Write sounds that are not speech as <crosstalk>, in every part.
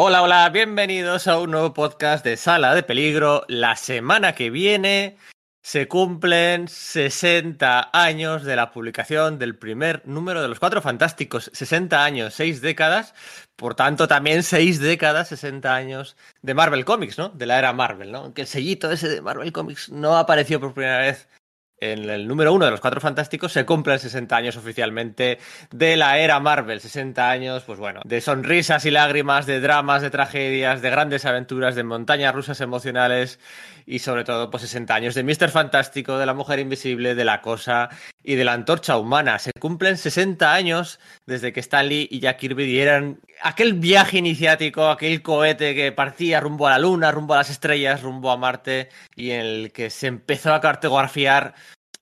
Hola, hola, bienvenidos a un nuevo podcast de Sala de Peligro. La semana que viene se cumplen 60 años de la publicación del primer número de los Cuatro Fantásticos. 60 años, 6 décadas. Por tanto, también 6 décadas, 60 años de Marvel Comics, ¿no? De la era Marvel, ¿no? Que el sellito ese de Marvel Comics no apareció por primera vez en el número uno de los Cuatro Fantásticos se cumplen 60 años oficialmente de la era Marvel. 60 años, pues bueno, de sonrisas y lágrimas, de dramas, de tragedias, de grandes aventuras, de montañas rusas emocionales y sobre todo, pues 60 años de Mr. Fantástico, de la Mujer Invisible, de la Cosa y de la Antorcha Humana. Se cumplen 60 años desde que Stanley y Jack Kirby dieran aquel viaje iniciático, aquel cohete que partía rumbo a la Luna, rumbo a las estrellas, rumbo a Marte y en el que se empezó a cartografiar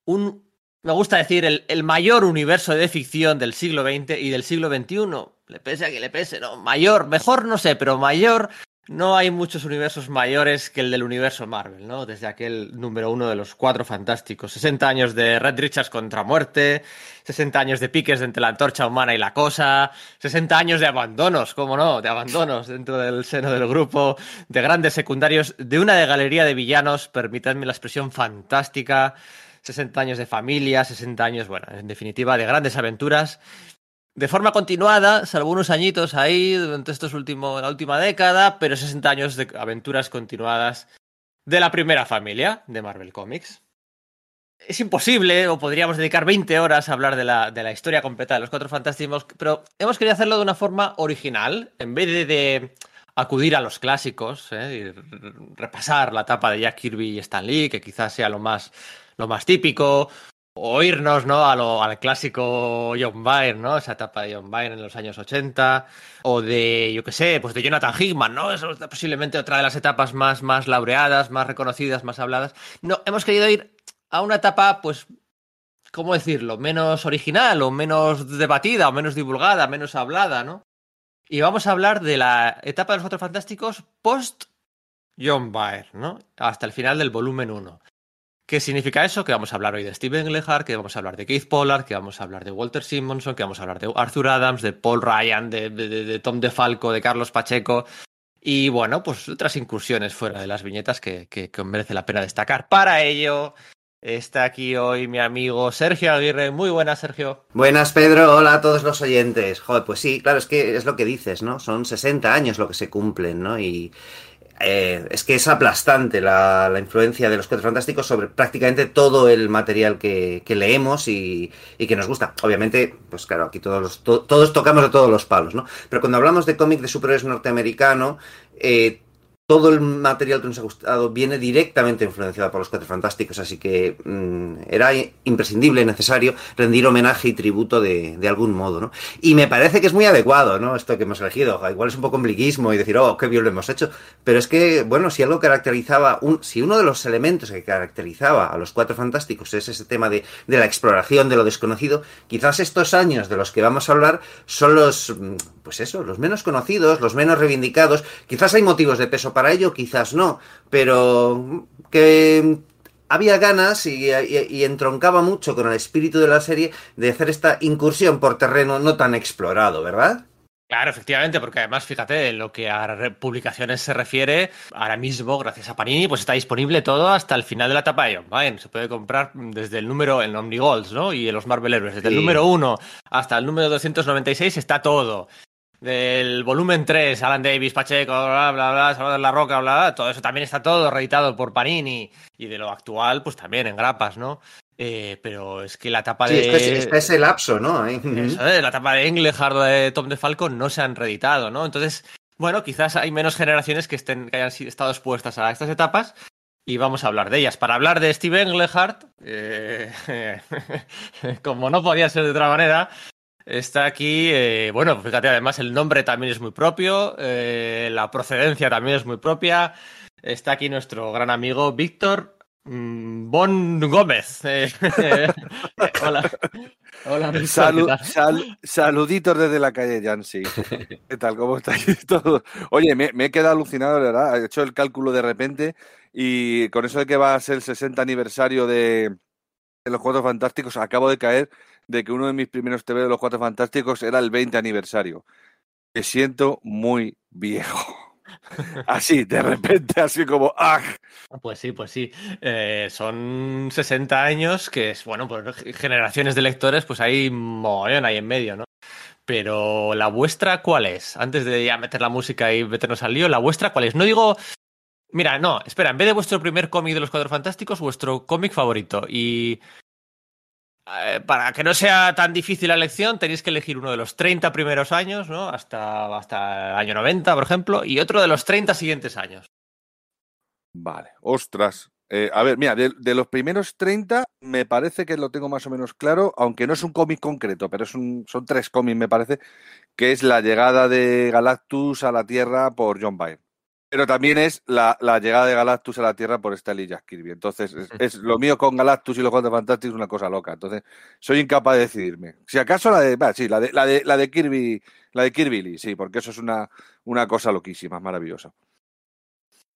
un, me gusta decir, el, el, mayor universo de ficción del siglo XX y del siglo XXI. Le pese a que le pese, ¿no? Mayor, mejor no sé, pero mayor. No hay muchos universos mayores que el del universo Marvel, ¿no? Desde aquel número uno de los cuatro fantásticos. 60 años de Red Richards contra muerte, 60 años de piques entre la antorcha humana y la cosa, 60 años de abandonos, cómo no, de abandonos dentro del seno del grupo, de grandes secundarios, de una de galería de villanos, permítadme la expresión fantástica, 60 años de familia, 60 años, bueno, en definitiva, de grandes aventuras. De forma continuada, salvo unos añitos ahí durante estos últimos, la última década, pero 60 años de aventuras continuadas de la primera familia de Marvel Comics. Es imposible, o podríamos dedicar 20 horas a hablar de la, de la historia completa de los Cuatro Fantásticos, pero hemos querido hacerlo de una forma original, en vez de, de acudir a los clásicos, ¿eh? y repasar la etapa de Jack Kirby y Stan Lee, que quizás sea lo más lo más típico, o irnos ¿no? a lo, al clásico John Byrne, ¿no? Esa etapa de John Byrne en los años 80, o de, yo qué sé, pues de Jonathan Hickman, ¿no? Es posiblemente otra de las etapas más, más laureadas, más reconocidas, más habladas. No, hemos querido ir a una etapa, pues, ¿cómo decirlo? Menos original, o menos debatida, o menos divulgada, menos hablada, ¿no? Y vamos a hablar de la etapa de los Cuatro Fantásticos post John Byrne, ¿no? Hasta el final del volumen 1. ¿Qué significa eso? Que vamos a hablar hoy de Steven Englehart, que vamos a hablar de Keith Pollard, que vamos a hablar de Walter Simonson, que vamos a hablar de Arthur Adams, de Paul Ryan, de, Tom DeFalco, de Carlos Pacheco. Y bueno, pues otras incursiones fuera de las viñetas que, que, que merece la pena destacar. Para ello, Está aquí hoy mi amigo Sergio Aguirre. Muy buenas, Sergio. Buenas, Pedro. Hola a todos los oyentes. Joder, pues sí, claro, es que es lo que dices, ¿no? Son 60 años lo que se cumplen, ¿no? Y, eh, es que es aplastante la, la, influencia de los Cuatro Fantásticos sobre prácticamente todo el material que, que leemos y, y, que nos gusta. Obviamente, pues claro, aquí todos, los, to, todos tocamos de todos los palos, ¿no? Pero cuando hablamos de cómic de superhéroes norteamericano, eh, todo el material que nos ha gustado viene directamente influenciado por los Cuatro Fantásticos, así que mmm, era imprescindible, necesario rendir homenaje y tributo de, algún modo, ¿no? Y me parece que es muy adecuado, ¿no? Esto que hemos elegido. Igual es un poco ombliguismo y decir, oh, qué bien lo hemos hecho. Pero es que, bueno, si algo caracterizaba, un, si uno de los elementos que caracterizaba a los Cuatro Fantásticos es ese tema de, de la exploración de lo desconocido, quizás estos años de los que vamos a hablar son los, pues eso, los menos conocidos, los menos reivindicados. Quizás hay motivos de peso para ello, quizás no, pero que había ganas y, y, y, entroncaba mucho con el espíritu de la serie de hacer esta incursión por terreno no tan explorado, ¿verdad? Claro, efectivamente, porque además, fíjate, en lo que a publicaciones se refiere, ahora mismo, gracias a Panini, pues está disponible todo hasta el final de la etapa de John Byrne. Se puede comprar desde el número, en Omnigolds, ¿no? Y en los Marvel Heroes. Desde sí. el número 1 hasta el número 296 está todo del volumen 3, Alan Davis, Pacheco, bla, bla, bla, Salvador La Roca, bla, bla, todo eso también está todo reeditado por Panini y de lo actual, pues también en grapas, ¿no? Eh, pero es que la etapa sí, de. Está, está ese lapso, ¿no? Eso, eh, la etapa de Englehart de Tom de Falcon no se han reeditado, ¿no? Entonces, bueno, quizás hay menos generaciones que, estén, que hayan estado expuestas a estas etapas y vamos a hablar de ellas. Para hablar de Steve Englehart, eh, <laughs> como no podía ser de otra manera, Está aquí, eh, bueno, fíjate, además el nombre también es muy propio, eh, la procedencia también es muy propia. Está aquí nuestro gran amigo Víctor mmm, Bon Gómez. <laughs> Eh, hola. Hola, Víctor, Salu sal saluditos desde la calle Yancy. <laughs> ¿Qué tal? ¿Cómo estáis <laughs> todos? Oye, me, me, he quedado alucinado, de verdad. He hecho el cálculo de repente y con eso de que va a ser el 60 aniversario de, de los Cuatro Fantásticos, acabo de caer de que uno de mis primeros TV de los Cuatro Fantásticos era el 20 aniversario. Me siento muy viejo. <laughs> Así, de repente, así como ¡ah! Pues sí, pues sí. Eh, son 60 años que es, bueno, pues generaciones de lectores, pues hay mogollón ahí en medio, ¿no? Pero la vuestra, ¿cuál es? Antes de ya meter la música y meternos al lío, ¿la vuestra cuál es? No digo. Mira, no, espera, en vez de vuestro primer cómic de los Cuatro Fantásticos, vuestro cómic favorito. Y eh, para que no sea tan difícil la elección, tenéis que elegir uno de los 30 primeros años, ¿no? Hasta, hasta el año 90, por ejemplo, y otro de los 30 siguientes años. Vale, ostras. Eh, a ver, mira, de, los primeros 30 me parece que lo tengo más o menos claro, aunque no es un cómic concreto, pero es un, son tres cómics, me parece, que es la llegada de Galactus a la Tierra por John Byrne. Pero también es la, llegada de Galactus a la Tierra por Stanley Jack Kirby. Entonces, es, lo mío con Galactus y los Cuatro Fantásticos es una cosa loca. Entonces, soy incapaz de decidirme. Si acaso la de, sí, la de, la de, la de Kirby, la de Kirby Lee, sí, porque eso es una, una cosa loquísima, maravillosa.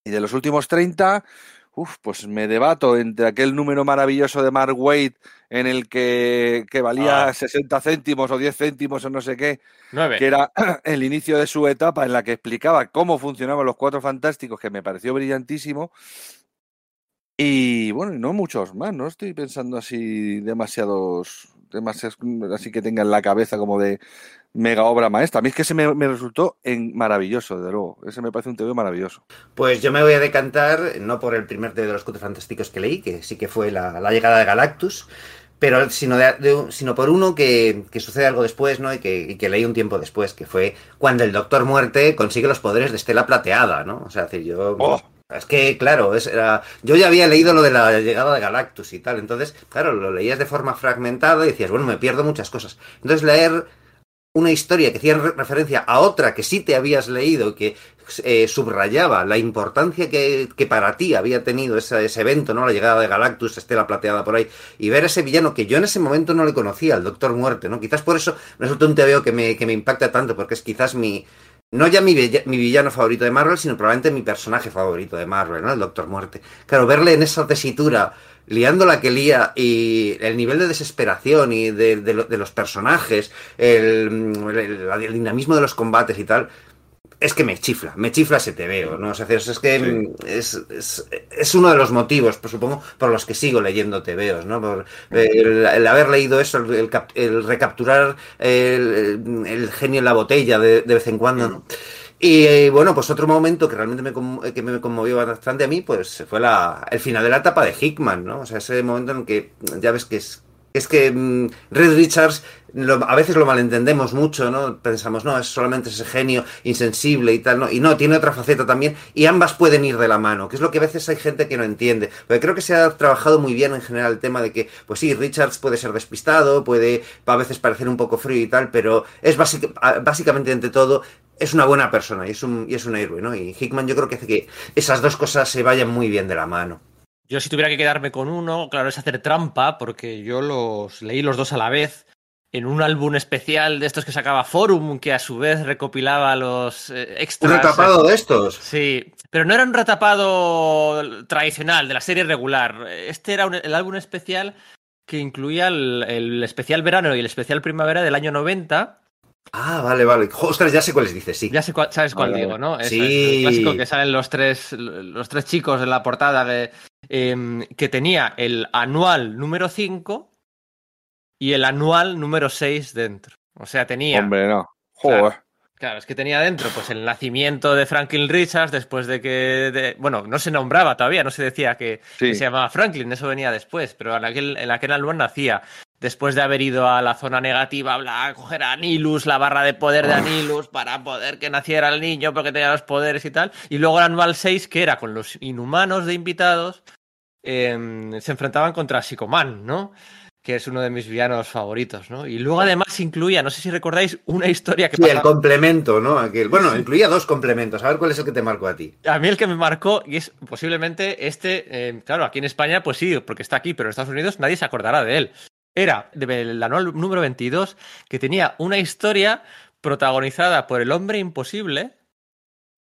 Y de los últimos 30, Uf, pues me debato entre aquel número maravilloso de Mark Waid en el que, valía 60 ah. céntimos o 10 céntimos o no sé qué, que era <clears throat> el inicio de su etapa en la que explicaba cómo funcionaban los cuatro fantásticos, que me pareció brillantísimo. Y bueno, no muchos más, no estoy pensando así demasiados, demasiados así que tengan la cabeza como de, mega obra maestra. A mí es que ese me, resultó en maravilloso, desde luego. Ese me parece un TV maravilloso. Pues yo me voy a decantar, no por el primer de los Cuatro Fantásticos que leí, que sí que fue la, llegada de Galactus, pero sino, sino por uno que, sucede algo después, ¿no? Y que, leí un tiempo después, que fue cuando el Doctor Muerte consigue los poderes de Estela Plateada, ¿no? O sea, decir, yo... Oh. Es que, claro, es, yo ya había leído lo de la llegada de Galactus y tal, entonces, claro, lo leías de forma fragmentada y decías, bueno, me pierdo muchas cosas. Entonces, leer una historia que hacía referencia a otra que sí te habías leído, que eh, subrayaba la importancia que, para ti había tenido ese, evento, ¿no? La llegada de Galactus, Estela Plateada por ahí, y ver ese villano que yo en ese momento no le conocía, el Doctor Muerte, ¿no? Quizás por eso resulta un TVO que me, que me impacta tanto, porque es quizás mi, no ya mi, villano favorito de Marvel, sino probablemente mi personaje favorito de Marvel, ¿no? El Doctor Muerte. Claro, verle en esa tesitura liando la que lía y el nivel de desesperación y de, los personajes, el, dinamismo de los combates y tal, es que me chifla, me chifla ese te veo, ¿no? O sea, es que es, uno de los motivos, pues, supongo, por los que sigo leyendo tebeos, ¿no? Por el, haber leído eso, el, recapturar el, genio en la botella de, vez en cuando, ¿no? Y eh, bueno, pues otro momento que realmente me, que me conmovió bastante a mí, pues fue la, el final de la etapa de Hickman, ¿no? O sea, ese momento en que ya ves que es, es que mm, Red Richards a veces lo malentendemos mucho, ¿no? Pensamos, no, es solamente ese genio insensible y tal, ¿no? Y no, tiene otra faceta también, y ambas pueden ir de la mano, que es lo que a veces hay gente que no entiende. Porque creo que se ha trabajado muy bien en general el tema de que, pues sí, Richards puede ser despistado, puede a veces parecer un poco frío y tal, pero es básicamente, ante todo, es una buena persona y es un, y es un héroe, ¿no? Y Hickman yo creo que hace que esas dos cosas se vayan muy bien de la mano. Yo si tuviera que quedarme con uno, claro, es hacer trampa, porque yo los leí los dos a la vez en un álbum especial de estos que sacaba Forum, que a su vez recopilaba los eh, extras. ¿Un retapado de estos? Sí, pero no era un retapado tradicional, de la serie regular. Este era el álbum especial que incluía el, especial verano y el especial primavera del año 90. Ah, vale, vale. Ostras, ya sé cuáles dices, sí. Ya sé sabes cuál digo, ¿no? sí. el clásico que salen los tres, los tres chicos en la portada que, em, que tenía el anual número 5 y el anual número 6 dentro. O sea, tenía. Hombre, no. Joder. Claro, es que tenía dentro pues el nacimiento de Franklin Richards después de que, bueno, no se nombraba todavía, no se decía que, se llamaba Franklin, eso venía después, pero en aquel, en aquel anual nacía después de haber ido a la zona negativa a coger a Anilus, la barra de poder de Anilus, para poder que naciera el niño porque tenía los poderes y tal. Y luego el anual 6, que era con los inhumanos de invitados, em, se enfrentaban contra Psicoman, ¿no? Que es uno de mis villanos favoritos, ¿no? Y luego además incluía, no sé si recordáis, una historia que... Sí, el complemento, ¿no? Aquel... Bueno, incluía dos complementos. A ver cuál es el que te marcó a ti. A mí el que me marcó, y es posiblemente este, eh, claro, aquí en España, pues sí, porque está aquí, pero en Estados Unidos nadie se acordará de él. Era el anual número 22, que tenía una historia protagonizada por el hombre imposible,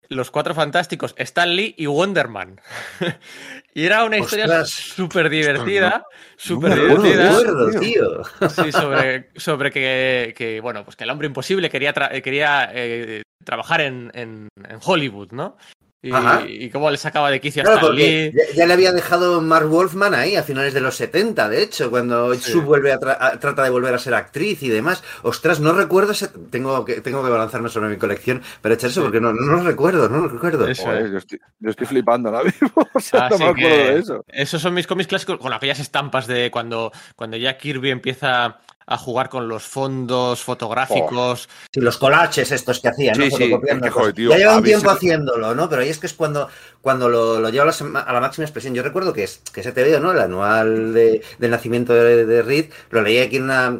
Los Cuatro Fantásticos, Stan Lee y Wonderman. <laughs> y era una historia súper divertida, súper divertida. Sí, sobre, <laughs> sobre que, bueno, pues que el hombre imposible quería, quería eh, trabajar en, en, en Hollywood, ¿no? Y, cómo le sacaba de quicio a Lee. Ya, le había dejado Mark Wolfman ahí a finales de los 70, de hecho, cuando Sue vuelve a, trata de volver a ser actriz y demás. Ostras, no recuerdo ese... Tengo que, tengo que balanzarme sobre mi colección para echar eso porque no, no, lo recuerdo, no lo recuerdo. Eso, yo, estoy, yo, estoy, flipando ahora mismo. <laughs> O sea, no me acuerdo de eso. Esos son mis cómics clásicos con aquellas estampas de cuando, cuando ya Kirby empieza a jugar con los fondos fotográficos. Sí, los collages estos que hacían, ¿no? ya lleva un tiempo haciéndolo, ¿no? Pero ahí es que es cuando, cuando lo, lo lleva a la, máxima expresión. Yo recuerdo que, es, que ese TVO, ¿no? El anual de, del nacimiento de, Reed, lo leí aquí en una,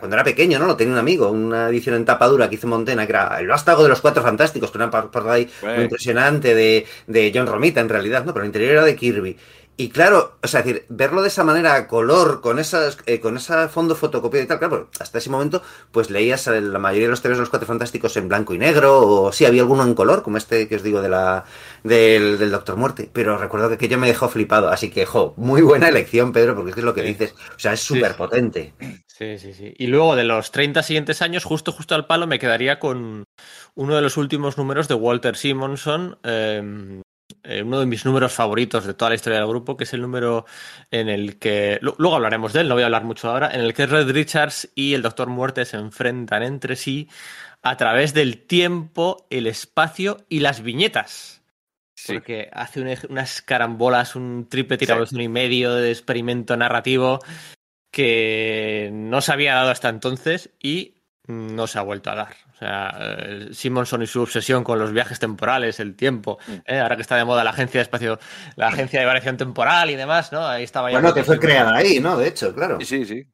cuando era pequeño, ¿no? Lo tenía un amigo, una edición en tapadura que hizo Montena, que era el vástago de los cuatro fantásticos, que era una parte ahí muy impresionante de, de John Romita, en realidad, ¿no? Pero el interior era de Kirby. Y claro, o sea, decir, verlo de esa manera, a color, con esas, eh, con ese fondo fotocopiado y tal, claro, hasta ese momento, pues leías la mayoría de los temas de los cuatro fantásticos en blanco y negro, o sí, había alguno en color, como este que os digo de la, del, Doctor Muerte, pero recuerdo que aquello me dejó flipado, así que, jo, muy buena elección, Pedro, porque es lo que dices, o sea, es súper potente. Sí, sí, sí. Y luego de los 30 siguientes años, justo, justo al palo, me quedaría con uno de los últimos números de Walter Simonson, eh, uno de mis números favoritos de toda la historia del grupo, que es el número en el que, luego hablaremos de él, no voy a hablar mucho ahora, en el que Red Richards y el Doctor Muerte se enfrentan entre sí a través del tiempo, el espacio y las viñetas. Porque hace unas carambolas, un triple tirado y medio de experimento narrativo que no se había dado hasta entonces y no se ha vuelto a dar. O sea, eh, Simonson y su obsesión con los viajes temporales, el tiempo, mm. eh, ahora que está de moda la agencia de espacio, la agencia de variación temporal y demás, ¿no? Ahí estaba ya. Bueno, que fue creada ahí, ¿no? De hecho, claro. Sí, sí, sí.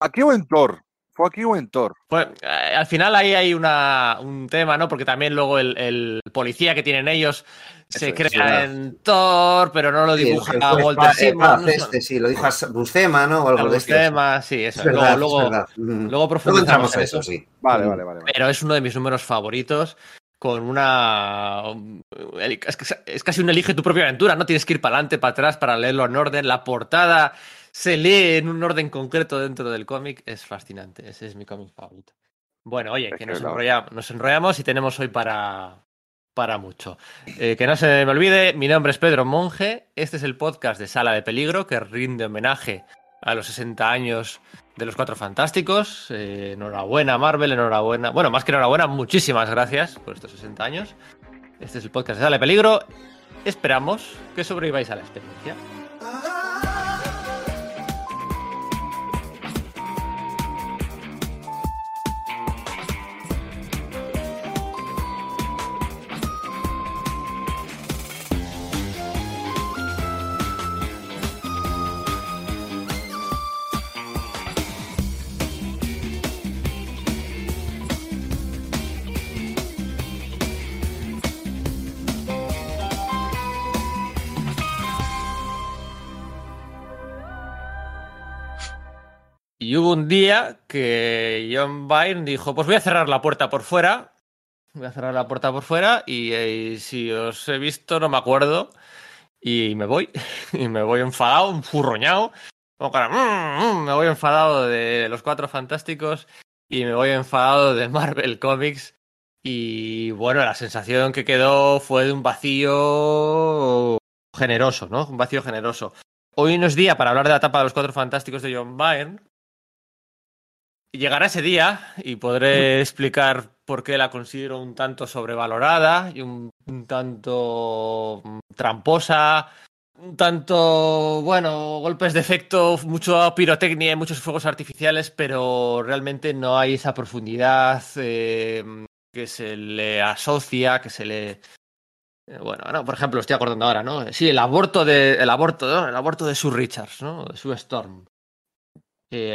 Aquí o en Thor. ¿Fue aquí o en Thor? Pues eh, al final ahí hay una, un tema, ¿no? Porque también luego el, policía que tienen ellos se crea en Thor, pero no lo dibuja a Walter Simmons. Este, sí, lo dijo a Buscema, ¿no? O algo de Buscema, sí, eso. luego, luego, luego profundizamos eso, sí. Vale, vale, vale, Pero es uno de mis números favoritos con una... Es casi un elige tu propia aventura, ¿no? Tienes que ir para adelante, para atrás, para leerlo en orden. La portada se lee en un orden concreto dentro del cómic, es fascinante. Ese es mi cómic favorito. Bueno, oye, que nos, enrollamos, y tenemos hoy para, para mucho. Eh, que no se me olvide, mi nombre es Pedro Monge. Este es el podcast de Sala de Peligro que rinde homenaje a los 60 años de los Cuatro Fantásticos. Eh, enhorabuena, Marvel, enhorabuena. Bueno, más que enhorabuena, muchísimas gracias por estos 60 años. Este es el podcast de Sala de Peligro. Esperamos que sobreviváis a la experiencia. Hubo un día que John Byrne dijo, pues voy a cerrar la puerta por fuera, voy a cerrar la puerta por fuera y, eh, si os he visto no me acuerdo y me voy, <laughs> y me voy enfadado, un furroñado, mm, mm", me voy enfadado de los Cuatro Fantásticos y me voy enfadado de Marvel Comics y bueno, la sensación que quedó fue de un vacío generoso, ¿no? Un vacío generoso. Hoy no es día para hablar de la etapa de los Cuatro Fantásticos de John Byrne, Llegará ese día y podré explicar por qué la considero un tanto sobrevalorada y un, tanto mm, tramposa, un tanto, bueno, golpes de efecto, mucho pirotecnia y muchos fuegos artificiales, pero realmente no hay esa profundidad eh, que se le asocia, que se le... Eh, bueno, por ejemplo, estoy acordando ahora, ¿no? Sí, el aborto de, el aborto, ¿no? El aborto de Sue Richards, ¿no? De Sue Storm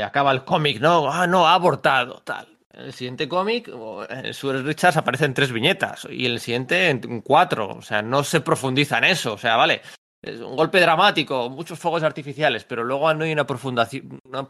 acaba el cómic, ¿no? Ah, no, ha abortado, tal. En el siguiente cómic, en Sue Richards aparecen tres viñetas y en el siguiente en cuatro. O sea, no se profundiza en eso. O sea, vale, es un golpe dramático, muchos fuegos artificiales, pero luego no hay una profundación, no,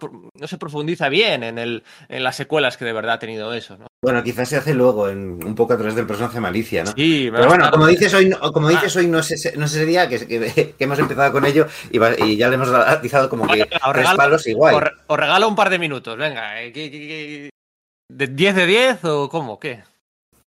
se profundiza bien en, el, en las secuelas que de verdad ha tenido eso, ¿no? Bueno, quizás se hace luego, en, un poco a través del personaje Malicia, ¿no? Sí, pero bueno, como dices hoy, como ah. dices hoy no sé, no sé día que, que, hemos empezado con ello y, ya le hemos atizado como que tres palos igual. Os regalo un par de minutos, venga. Eh, ¿De 10 de 10 o cómo? ¿Qué?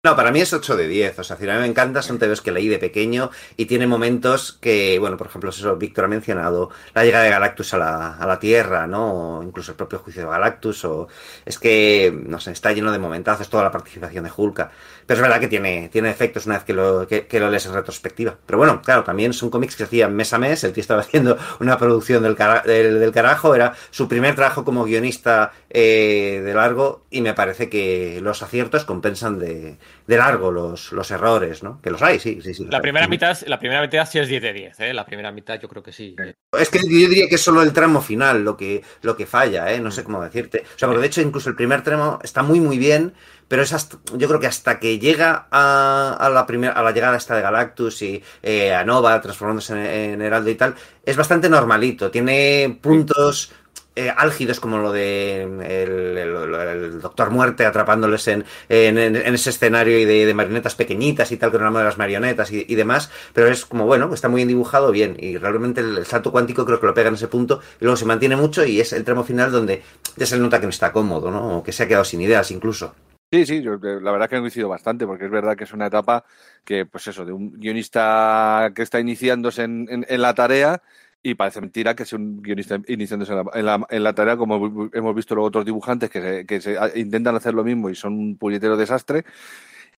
No, para mí es 8 de 10. O sea, a mí me encanta, son TVs que leí de pequeño y tiene momentos que, bueno, por ejemplo, eso Víctor ha mencionado, la llegada de Galactus a la, a la Tierra, ¿no? O incluso el propio juicio de Galactus, o es que, no sé, está lleno de momentazos, toda la participación de Hulka. Pero es verdad que tiene, tiene efectos una vez que lo, que, lo lees en retrospectiva. Pero bueno, claro, también son cómics que hacían mes a mes, el tío estaba <laughs> haciendo una producción del, del, carajo, era su primer trabajo como guionista eh, de largo y me parece que los aciertos compensan de de largo los, los errores, ¿no? Que los hay, sí, sí, sí. La primera, mitad, la primera mitad sí es 10 de 10, ¿eh? La primera mitad yo creo que sí. Es que yo diría que es solo el tramo final lo que, lo que falla, ¿eh? No sé cómo decirte. O sea, porque de hecho incluso el primer tramo está muy, muy bien, pero es yo creo que hasta que llega a, a la primera a la llegada esta de Galactus y eh, a Nova transformándose en, en, Heraldo y tal, es bastante normalito. Tiene puntos eh, álgidos como lo de el, Doctor Muerte atrapándoles en, en, ese escenario y de, marionetas pequeñitas y tal, con el de las marionetas y, demás, pero es como, bueno, está muy bien dibujado, bien, y realmente el, salto cuántico creo que lo pega en ese punto y luego se mantiene mucho y es el tramo final donde ya se nota que no está cómodo, ¿no? O que se ha quedado sin ideas incluso. Sí, sí, yo, la verdad que he coincido bastante, porque es verdad que es una etapa que, pues eso, de un guionista que está iniciándose en, en la tarea y parece mentira que sea un guionista iniciándose en la, en la, tarea, como hemos visto luego otros dibujantes que, que se, intentan hacer lo mismo y son un puñetero desastre.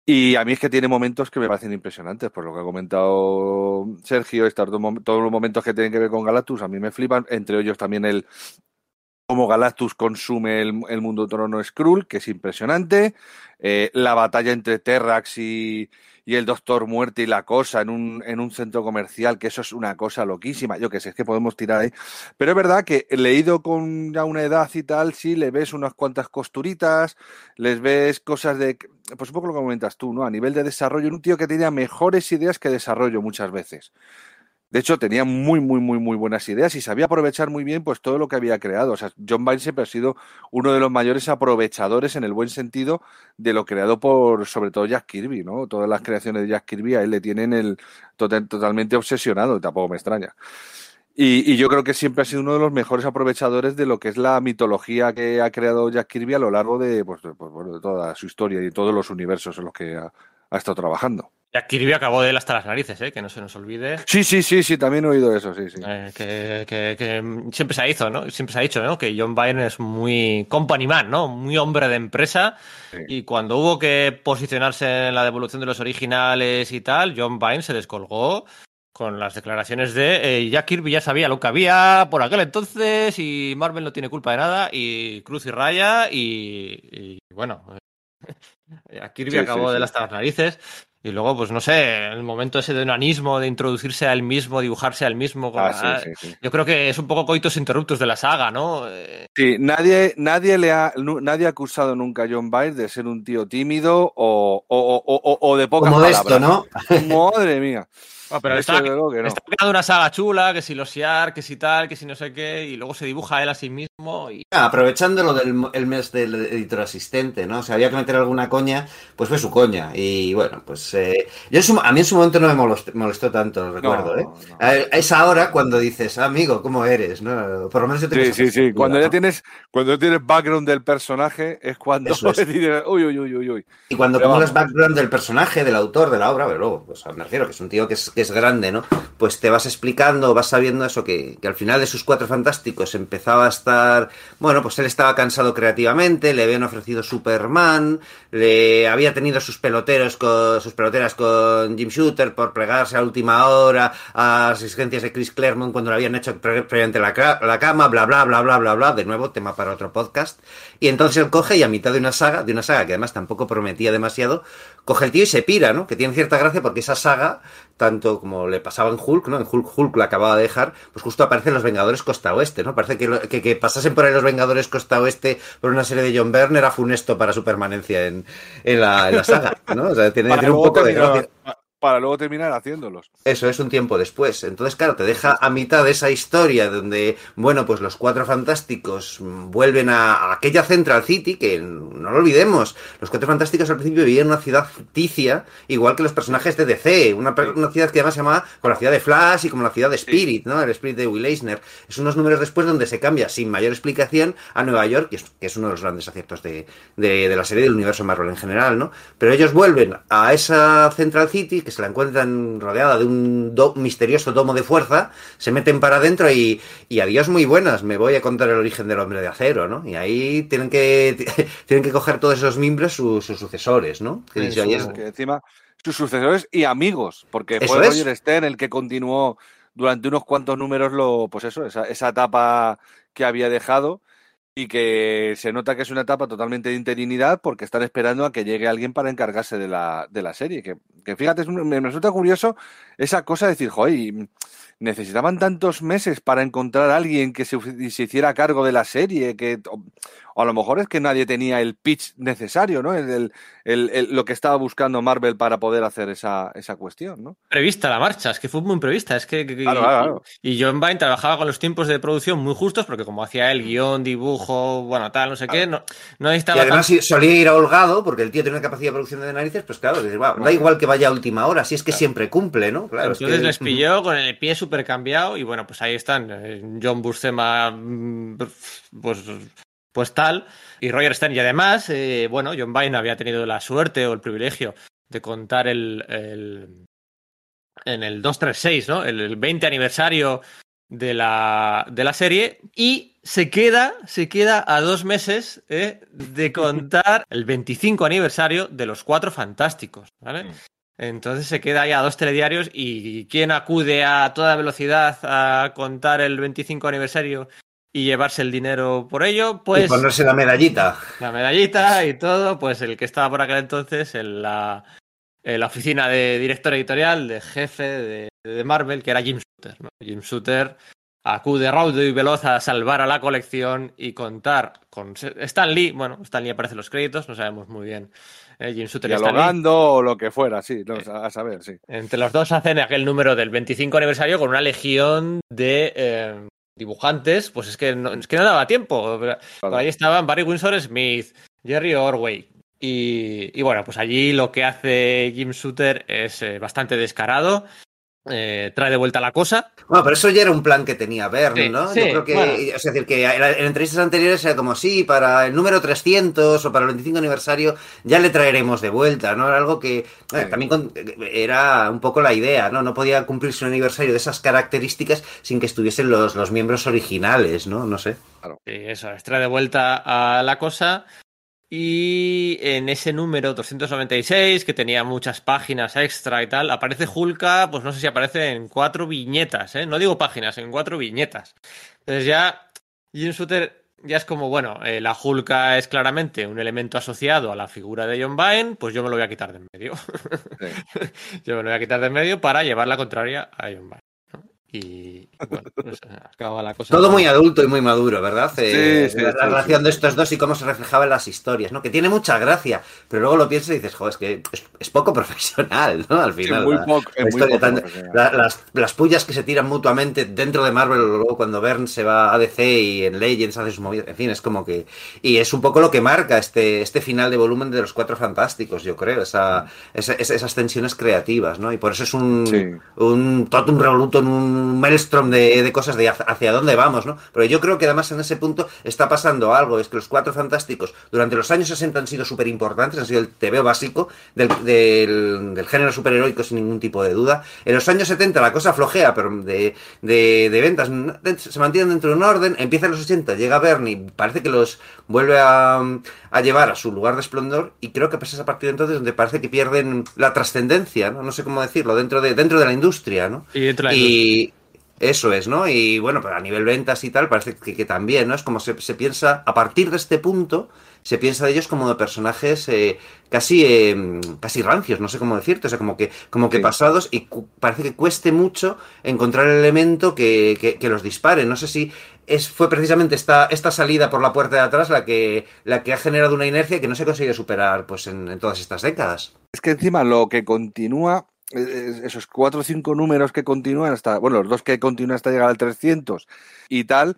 Y a mí es que tiene momentos que me parecen impresionantes, por lo que ha comentado Sergio, estos todos los momentos que tienen que ver con Galactus, a mí me flipan, entre ellos también el cómo Galactus consume el, mundo trono Skrull, que es impresionante, eh, la batalla entre Terrax y, el Doctor Muerte y la cosa en un, en un centro comercial, que eso es una cosa loquísima. Yo que sé, es que podemos tirar ahí. Pero es verdad que leído con ya una edad y tal, sí le ves unas cuantas costuritas, les ves cosas de. Pues un poco lo que comentas tú, ¿no? A nivel de desarrollo, un tío que tenía mejores ideas que desarrollo muchas veces. De hecho, tenía muy, muy, muy, muy buenas ideas y sabía aprovechar muy bien pues todo lo que había creado. O sea, John Byrne siempre ha sido uno de los mayores aprovechadores en el buen sentido de lo creado por, sobre todo, Jack Kirby, ¿no? Todas las creaciones de Jack Kirby a él le tienen el totalmente obsesionado, tampoco me extraña. Y, yo creo que siempre ha sido uno de los mejores aprovechadores de lo que es la mitología que ha creado Jack Kirby a lo largo de, pues, pues, toda su historia y todos los universos en los que ha estado trabajando. Ya Kirby acabó de él hasta las narices, ¿eh? que no se nos olvide. Sí, sí, sí, sí, también he oído eso, sí, sí. Eh, que, siempre se ha dicho, ¿no? Siempre se ha dicho, ¿no? Que John Byrne es muy company man, ¿no? Muy hombre de empresa. Y cuando hubo que posicionarse en la devolución de los originales y tal, John Byrne se descolgó con las declaraciones de eh, ya Kirby ya sabía lo que había por aquel entonces y Marvel no tiene culpa de nada y Cruz y Raya y, bueno, <laughs> a Kirby acabó de las narices. Y luego, pues no sé, el momento ese de unanismo, de introducirse a él mismo, dibujarse a él mismo. Ah, yo creo que es un poco coitos interruptos de la saga, ¿no? Eh, sí, nadie, nadie, le ha, nadie ha acusado nunca a John Byrne de ser un tío tímido o, o, o, o de poca Modesto, ¿no? Madre mía. Ah, pero está, creando una saga chula, que si los Siar, que si tal, que si no sé qué, y luego se dibuja él a sí mismo. Y... Ah, aprovechando lo del mes del editor asistente, ¿no? O sea, había que meter alguna coña, pues fue su coña. Y bueno, pues eh, yo a mí en su momento no me molestó, tanto, recuerdo, ¿eh? Es ahora cuando dices, amigo, ¿cómo eres? ¿no? Por lo menos yo Sí, sí, sí. Cuando ya tienes, cuando tienes background del personaje, es cuando <laughs> uy, uy, uy, uy, Y cuando pongas background del personaje, del autor, de la obra, pero luego, pues me refiero que es un tío que es es grande, ¿no? Pues te vas explicando, vas sabiendo eso, que, al final de sus cuatro fantásticos empezaba a estar, bueno, pues él estaba cansado creativamente, le habían ofrecido Superman, le había tenido sus peloteros con, sus peloteras con Jim Shooter por plegarse a última hora a las exigencias de Chris Claremont cuando lo habían hecho previamente la, la cama, bla, bla, bla, bla, bla, bla, de nuevo, tema para otro podcast. Y entonces él coge y a mitad de una saga, de una saga que además tampoco prometía demasiado, coge el tío y se pira, ¿no? Que tiene cierta gracia porque esa saga, tanto como le pasaba en Hulk, ¿no? En Hulk, Hulk la acababa de dejar, pues justo aparecen los Vengadores Costa Oeste, ¿no? Parece que, que, pasasen por ahí los Vengadores Costa Oeste por una serie de John Byrne era funesto para su permanencia en, en, la, saga, ¿no? O sea, tiene, un poco de gracia. Para luego terminar haciéndolos. Eso es un tiempo después. Entonces, claro, te deja a mitad de esa historia donde, bueno, pues los cuatro fantásticos vuelven a, aquella Central City, que no lo olvidemos, los cuatro fantásticos al principio vivían en una ciudad ficticia, igual que los personajes de DC, una, una ciudad que además se llama con la ciudad de Flash y como la ciudad de Spirit, ¿no? El Spirit de Will Eisner. Es unos números después donde se cambia sin mayor explicación a Nueva York, que es, uno de los grandes aciertos de, de, la serie del universo Marvel en general, ¿no? Pero ellos vuelven a esa Central City, que se la encuentran rodeada de un misterioso domo de fuerza, se meten para adentro y, y adiós muy buenas, me voy a contar el origen del hombre de acero, ¿no? Y ahí tienen que <laughs> tienen que coger todos esos miembros sus, sucesores, ¿no? Que, encima sus sucesores y amigos, porque fue Roger Stern el que continuó durante unos cuantos números lo, pues eso, esa, esa etapa que había dejado y que se nota que es una etapa totalmente de interinidad porque están esperando a que llegue alguien para encargarse de la, de la serie. Que, que fíjate, me, resulta curioso esa cosa de decir, joder, necesitaban tantos meses para encontrar a alguien que se, se hiciera cargo de la serie, que o a lo mejor es que nadie tenía el pitch necesario, ¿no? El, lo que estaba buscando Marvel para poder hacer esa, esa, cuestión, ¿no? Prevista la marcha, es que fue muy prevista. Es que, claro, claro. Y, John Vine trabajaba con los tiempos de producción muy justos, porque como hacía el guion, dibujo, bueno, tal, no sé qué, no, no necesitaba. Y además solía ir a holgado, porque el tío tiene una capacidad de producción de narices, pues claro, da igual que vaya a última hora, si es que siempre cumple, ¿no? Claro, Entonces les pilló con el pie súper cambiado, y bueno, pues ahí están. Eh, John Buscema, mm, pues pues tal. Y Roger Stern, y además, eh, bueno, John Vine había tenido la suerte o el privilegio de contar el, el en el 236, ¿no? El, 20 aniversario de la, de la serie y se queda, se queda a dos meses eh, de contar <laughs> el 25 aniversario de los Cuatro Fantásticos, ¿vale? Mm. Entonces se queda ya a dos telediarios y ¿quién acude a toda velocidad a contar el 25 aniversario y llevarse el dinero por ello, pues... Y ponerse la medallita. La medallita y todo, pues el que estaba por aquel entonces en la, en la oficina de director editorial, de jefe de, de Marvel, que era Jim Shooter. Jim Shooter acude raudo y veloz a salvar a la colección y contar con Stan Lee, bueno, Stan Lee aparece en los créditos, no sabemos muy bien. Eh, Jim Shooter Dialogando o lo que fuera, sí, eh, a saber, sí. Entre los dos hacen aquel número del 25 aniversario con una legión de eh, dibujantes, pues es que no, es que no daba tiempo. Ahí estaban Barry Windsor Smith, Jerry Orway. Y, bueno, pues allí lo que hace Jim Shooter es eh, bastante descarado. Eh, trae de vuelta la cosa. Bueno, pero eso ya era un plan que tenía Verne, ¿no? Yo creo que, es decir, que en entrevistas anteriores era como, sí, para el número 300 o para el 25 aniversario ya le traeremos de vuelta, ¿no? Era algo que también era un poco la idea, ¿no? No podía cumplirse un aniversario de esas características sin que estuviesen los, los miembros originales, ¿no? No sé. Claro. Sí, eso, trae de vuelta a la cosa. Y en ese número 296, que tenía muchas páginas extra y tal, aparece Hulka, pues no sé si aparece en cuatro viñetas, ¿eh? No digo páginas, en cuatro viñetas. Entonces ya Jim Shooter ya es como, bueno, eh, la Hulka es claramente un elemento asociado a la figura de John Byrne, pues yo me lo voy a quitar de en medio. <laughs> yo me lo voy a quitar de en medio para llevar la contraria a John Byrne. Y bueno, pues, acaba la cosa. Todo muy adulto y muy maduro, ¿verdad? Eh, la, relación de estos dos y cómo se reflejaba en las historias, ¿no? Que tiene mucha gracia, pero luego lo piensas y dices, joder, es que es, poco <laughs> profesional, ¿no? Al final. muy poco, las, las, pullas que se tiran mutuamente dentro de Marvel, luego cuando Bern se va a DC y en Legends hace sus movidas, en fin, es como que. Y es un poco lo que marca este, este final de volumen de los cuatro fantásticos, yo creo, esa, esas tensiones creativas, ¿no? Y por eso es un, un totum revolutum, un un maelstrom de, cosas de hacia dónde vamos, ¿no? Pero yo creo que además en ese punto está pasando algo, es que los cuatro fantásticos durante los años 60 han sido súper importantes, han sido el TV básico del, del, género superheroico sin ningún tipo de duda. En los años 70 la cosa flojea, pero de, de, ventas se mantienen dentro de un orden, empieza en los 80, llega Bernie, parece que los vuelve a, a llevar a su lugar de esplendor y creo que pasa a partir de entonces donde parece que pierden la trascendencia, ¿no? No sé cómo decirlo, dentro de, dentro de la industria, ¿no? Y, eso es, ¿no? Y bueno, pero a nivel ventas y tal, parece que, también, ¿no? Es como se, se, piensa, a partir de este punto, se piensa de ellos como de personajes eh, casi, eh, casi rancios, no sé cómo decirte, o sea, como que, como que pasados y parece que cueste mucho encontrar el elemento que, que, los dispare. No sé si es, fue precisamente esta, esta salida por la puerta de atrás la que, la que ha generado una inercia que no se consigue superar pues en, en todas estas décadas. Es que encima lo que continúa esos cuatro o cinco números que continúan hasta, bueno, los dos que continúan hasta llegar al 300 y tal,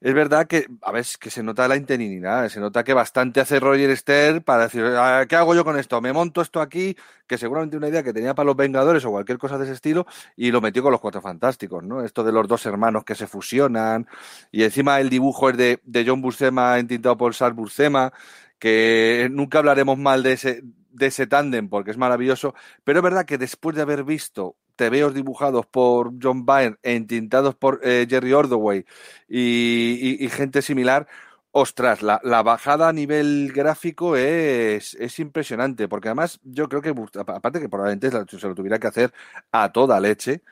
es verdad que, a ver, que se nota la interinidad, se nota que bastante hace Roger Stern para decir, ah, ¿qué hago yo con esto? Me monto esto aquí, que seguramente una idea que tenía para los Vengadores o cualquier cosa de ese estilo, y lo metió con los Cuatro Fantásticos, ¿no? Esto de los dos hermanos que se fusionan, y encima el dibujo es de, de John Buscema, entintado por Sar Buscema, que nunca hablaremos mal de ese, de ese tándem porque es maravilloso, pero es verdad que después de haber visto tebeos dibujados por John Byrne entintados por eh, Jerry Ordway y, gente similar, ostras, la, bajada a nivel gráfico es, es, impresionante, porque además yo creo que, aparte que probablemente se lo tuviera que hacer a toda leche,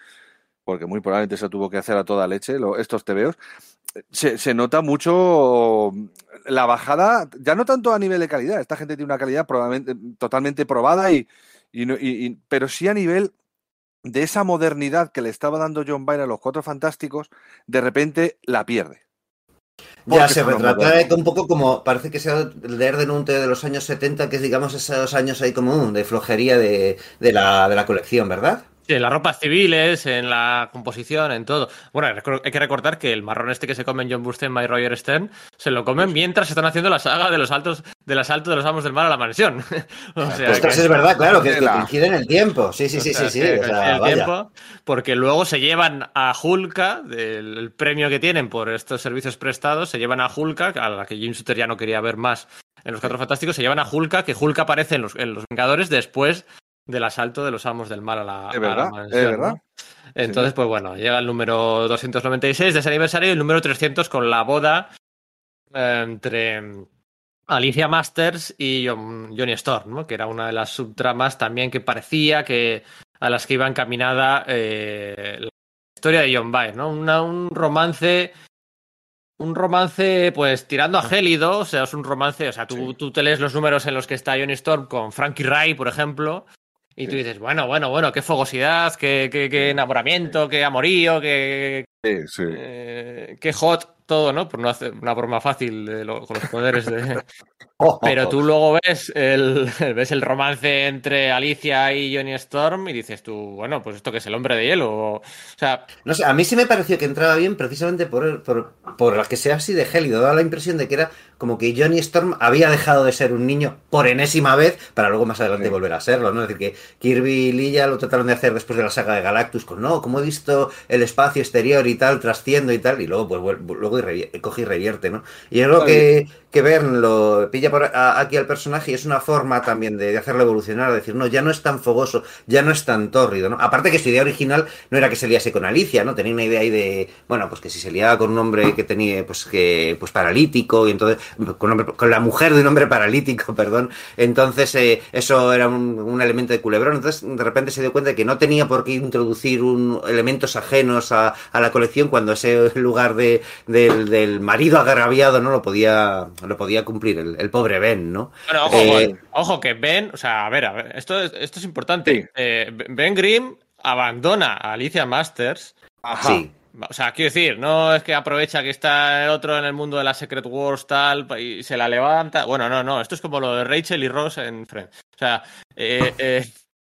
porque muy probablemente se tuvo que hacer a toda leche estos tebeos, se, se, nota mucho la bajada, ya no tanto a nivel de calidad, esta gente tiene una calidad probablemente, totalmente probada, y, y, pero sí a nivel de esa modernidad que le estaba dando John Byrne a los Cuatro Fantásticos, de repente la pierde. Ya se retrata un poco como, parece que sea el de Erdenunte de los años 70, que es digamos esos años ahí como de flojería de, de, la, de la colección, ¿verdad? En las ropas civiles, en la composición, en todo. Bueno, hay que recordar que el marrón este que se comen John Buscema y Roger Stern se lo comen mientras están haciendo la saga de los altos del asalto de los amos del mar a la mansión. <laughs> o sea, es verdad, claro, que, que en el tiempo. Sí, sí, sí, sí, sí. el tiempo, porque luego se llevan a Hulka, del premio que tienen por estos servicios prestados, se llevan a Hulka, a la que Jim Sutter ya no quería ver más en los Cuatro Fantásticos, se llevan a Hulka, que Hulka aparece en los, en los Vengadores después del asalto de los amos del mar a la, ¿Es verdad? verdad? Entonces, pues bueno, llega el número 296 de ese aniversario y el número 300 con la boda eh, entre Alicia Masters y Johnny Storm, ¿no? que era una de las subtramas también que parecía que a las que iba encaminada eh, la historia de John Byrne, ¿no? un romance un romance, pues tirando a gélido, o sea, es un romance, o sea, tú, tú, te lees los números en los que está Johnny Storm con Frankie Ray, por ejemplo, y tú dices, bueno, bueno, bueno, qué fogosidad, qué, qué, enamoramiento, qué amorío, qué, eh, qué hot todo, ¿no? Por no hacer una broma fácil de con los poderes de, <laughs> Pero tú luego ves el, <laughs> ves el romance entre Alicia y Johnny Storm y dices tú, bueno, pues esto que es el hombre de hielo. O sea. No sé, a mí sí me pareció que entraba bien precisamente por, por, por que sea así de gélido. Daba la impresión de que era como que Johnny Storm había dejado de ser un niño por enésima vez para luego más adelante volver a serlo, ¿no? Es decir, que Kirby y Lilla lo trataron de hacer después de la saga de Galactus con, no, como he visto el espacio exterior y tal, trasciendo y tal, y luego, pues, luego coge y revierte, ¿no? Y es lo que, que Bern lo pilla aquí al personaje y es una forma también de, hacerlo evolucionar, de decir, no, ya no es tan fogoso, ya no es tan tórrido, ¿no? Aparte que su idea original no era que se liase con Alicia, ¿no? Tenía una idea ahí de, bueno, pues que si se liaba con un hombre que tenía, pues que, pues paralítico, y entonces, con, con la mujer de un hombre paralítico, <laughs> perdón, entonces eh, eso era un, elemento de culebrón, entonces de repente se dio cuenta de que no tenía por qué introducir un, elementos ajenos a, la colección cuando ese lugar de, del, marido agraviado no lo podía, lo podía cumplir el, el pobre Ben, ¿no? Bueno, eh, ojo, que Ben, o sea, a ver, a ver, esto, esto es importante. Eh, ben Grimm abandona a Alicia Masters. Sí. O sea, quiero decir, no es que aprovecha que está el otro en el mundo de la Secret Wars tal y se la levanta. Bueno, no, no, esto es como lo de Rachel y Ross en Friends. O sea, eh,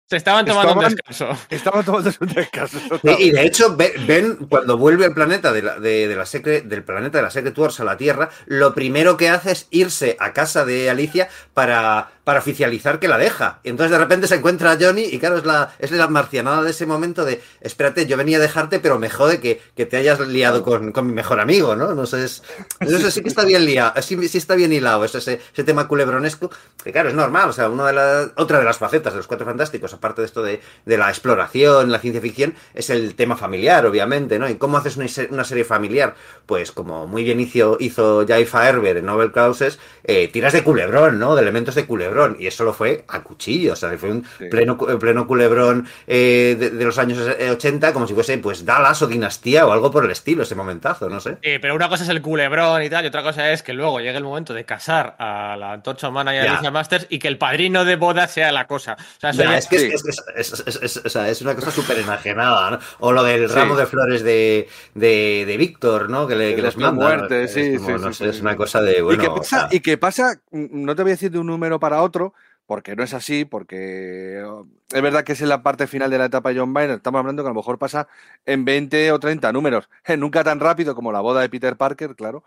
se estaban tomando un descanso. <laughs> Estaban tomando un descanso. Y, de hecho, Ben, cuando vuelve al planeta de la, de, la del planeta de la Secret Wars a la Tierra, lo primero que hace es irse a casa de Alicia para para oficializar que la deja. Y entonces de repente se encuentra a Johnny y claro, es la, es la marcianada de ese momento de, espérate, yo venía a dejarte, pero me jode que, que te hayas liado con, con, mi mejor amigo, ¿no? No sé, es, eso sí que está bien liado, sí, sí está bien hilado, ese, ese tema culebronesco, que claro, es normal, o sea, una de las, otra de las facetas de los Cuatro Fantásticos, aparte de esto de, de la exploración, la ciencia ficción, es el tema familiar, obviamente, ¿no? ¿Y cómo haces una, una serie familiar? Pues como muy bien hizo, hizo Jaifa Herber en Nobel Causes, eh, tiras de culebrón, ¿no? De elementos de culebrón y eso lo fue a cuchillo, o sea, fue un pleno, pleno culebrón eh, de, los años 80, como si fuese pues Dallas o Dinastía o algo por el estilo, ese momentazo, no sé. pero una cosa es el culebrón y tal, y otra cosa es que luego llegue el momento de casar a la antorcha humana y a Alicia Masters y que el padrino de boda sea la cosa. O sea, es, que es, una cosa súper enajenada, ¿no? O lo del ramo de flores de, de, Víctor, ¿no? Que, le, que les manda. Muerte, es, sí, es una cosa de. Bueno, ¿Y qué, pasa, ¿Y qué pasa? No te voy a decir de un número para otro, porque no es así, porque es verdad que es en la parte final de la etapa de John Byrne, estamos hablando que a lo mejor pasa en 20 o 30 números, <laughs> nunca tan rápido como la boda de Peter Parker, claro,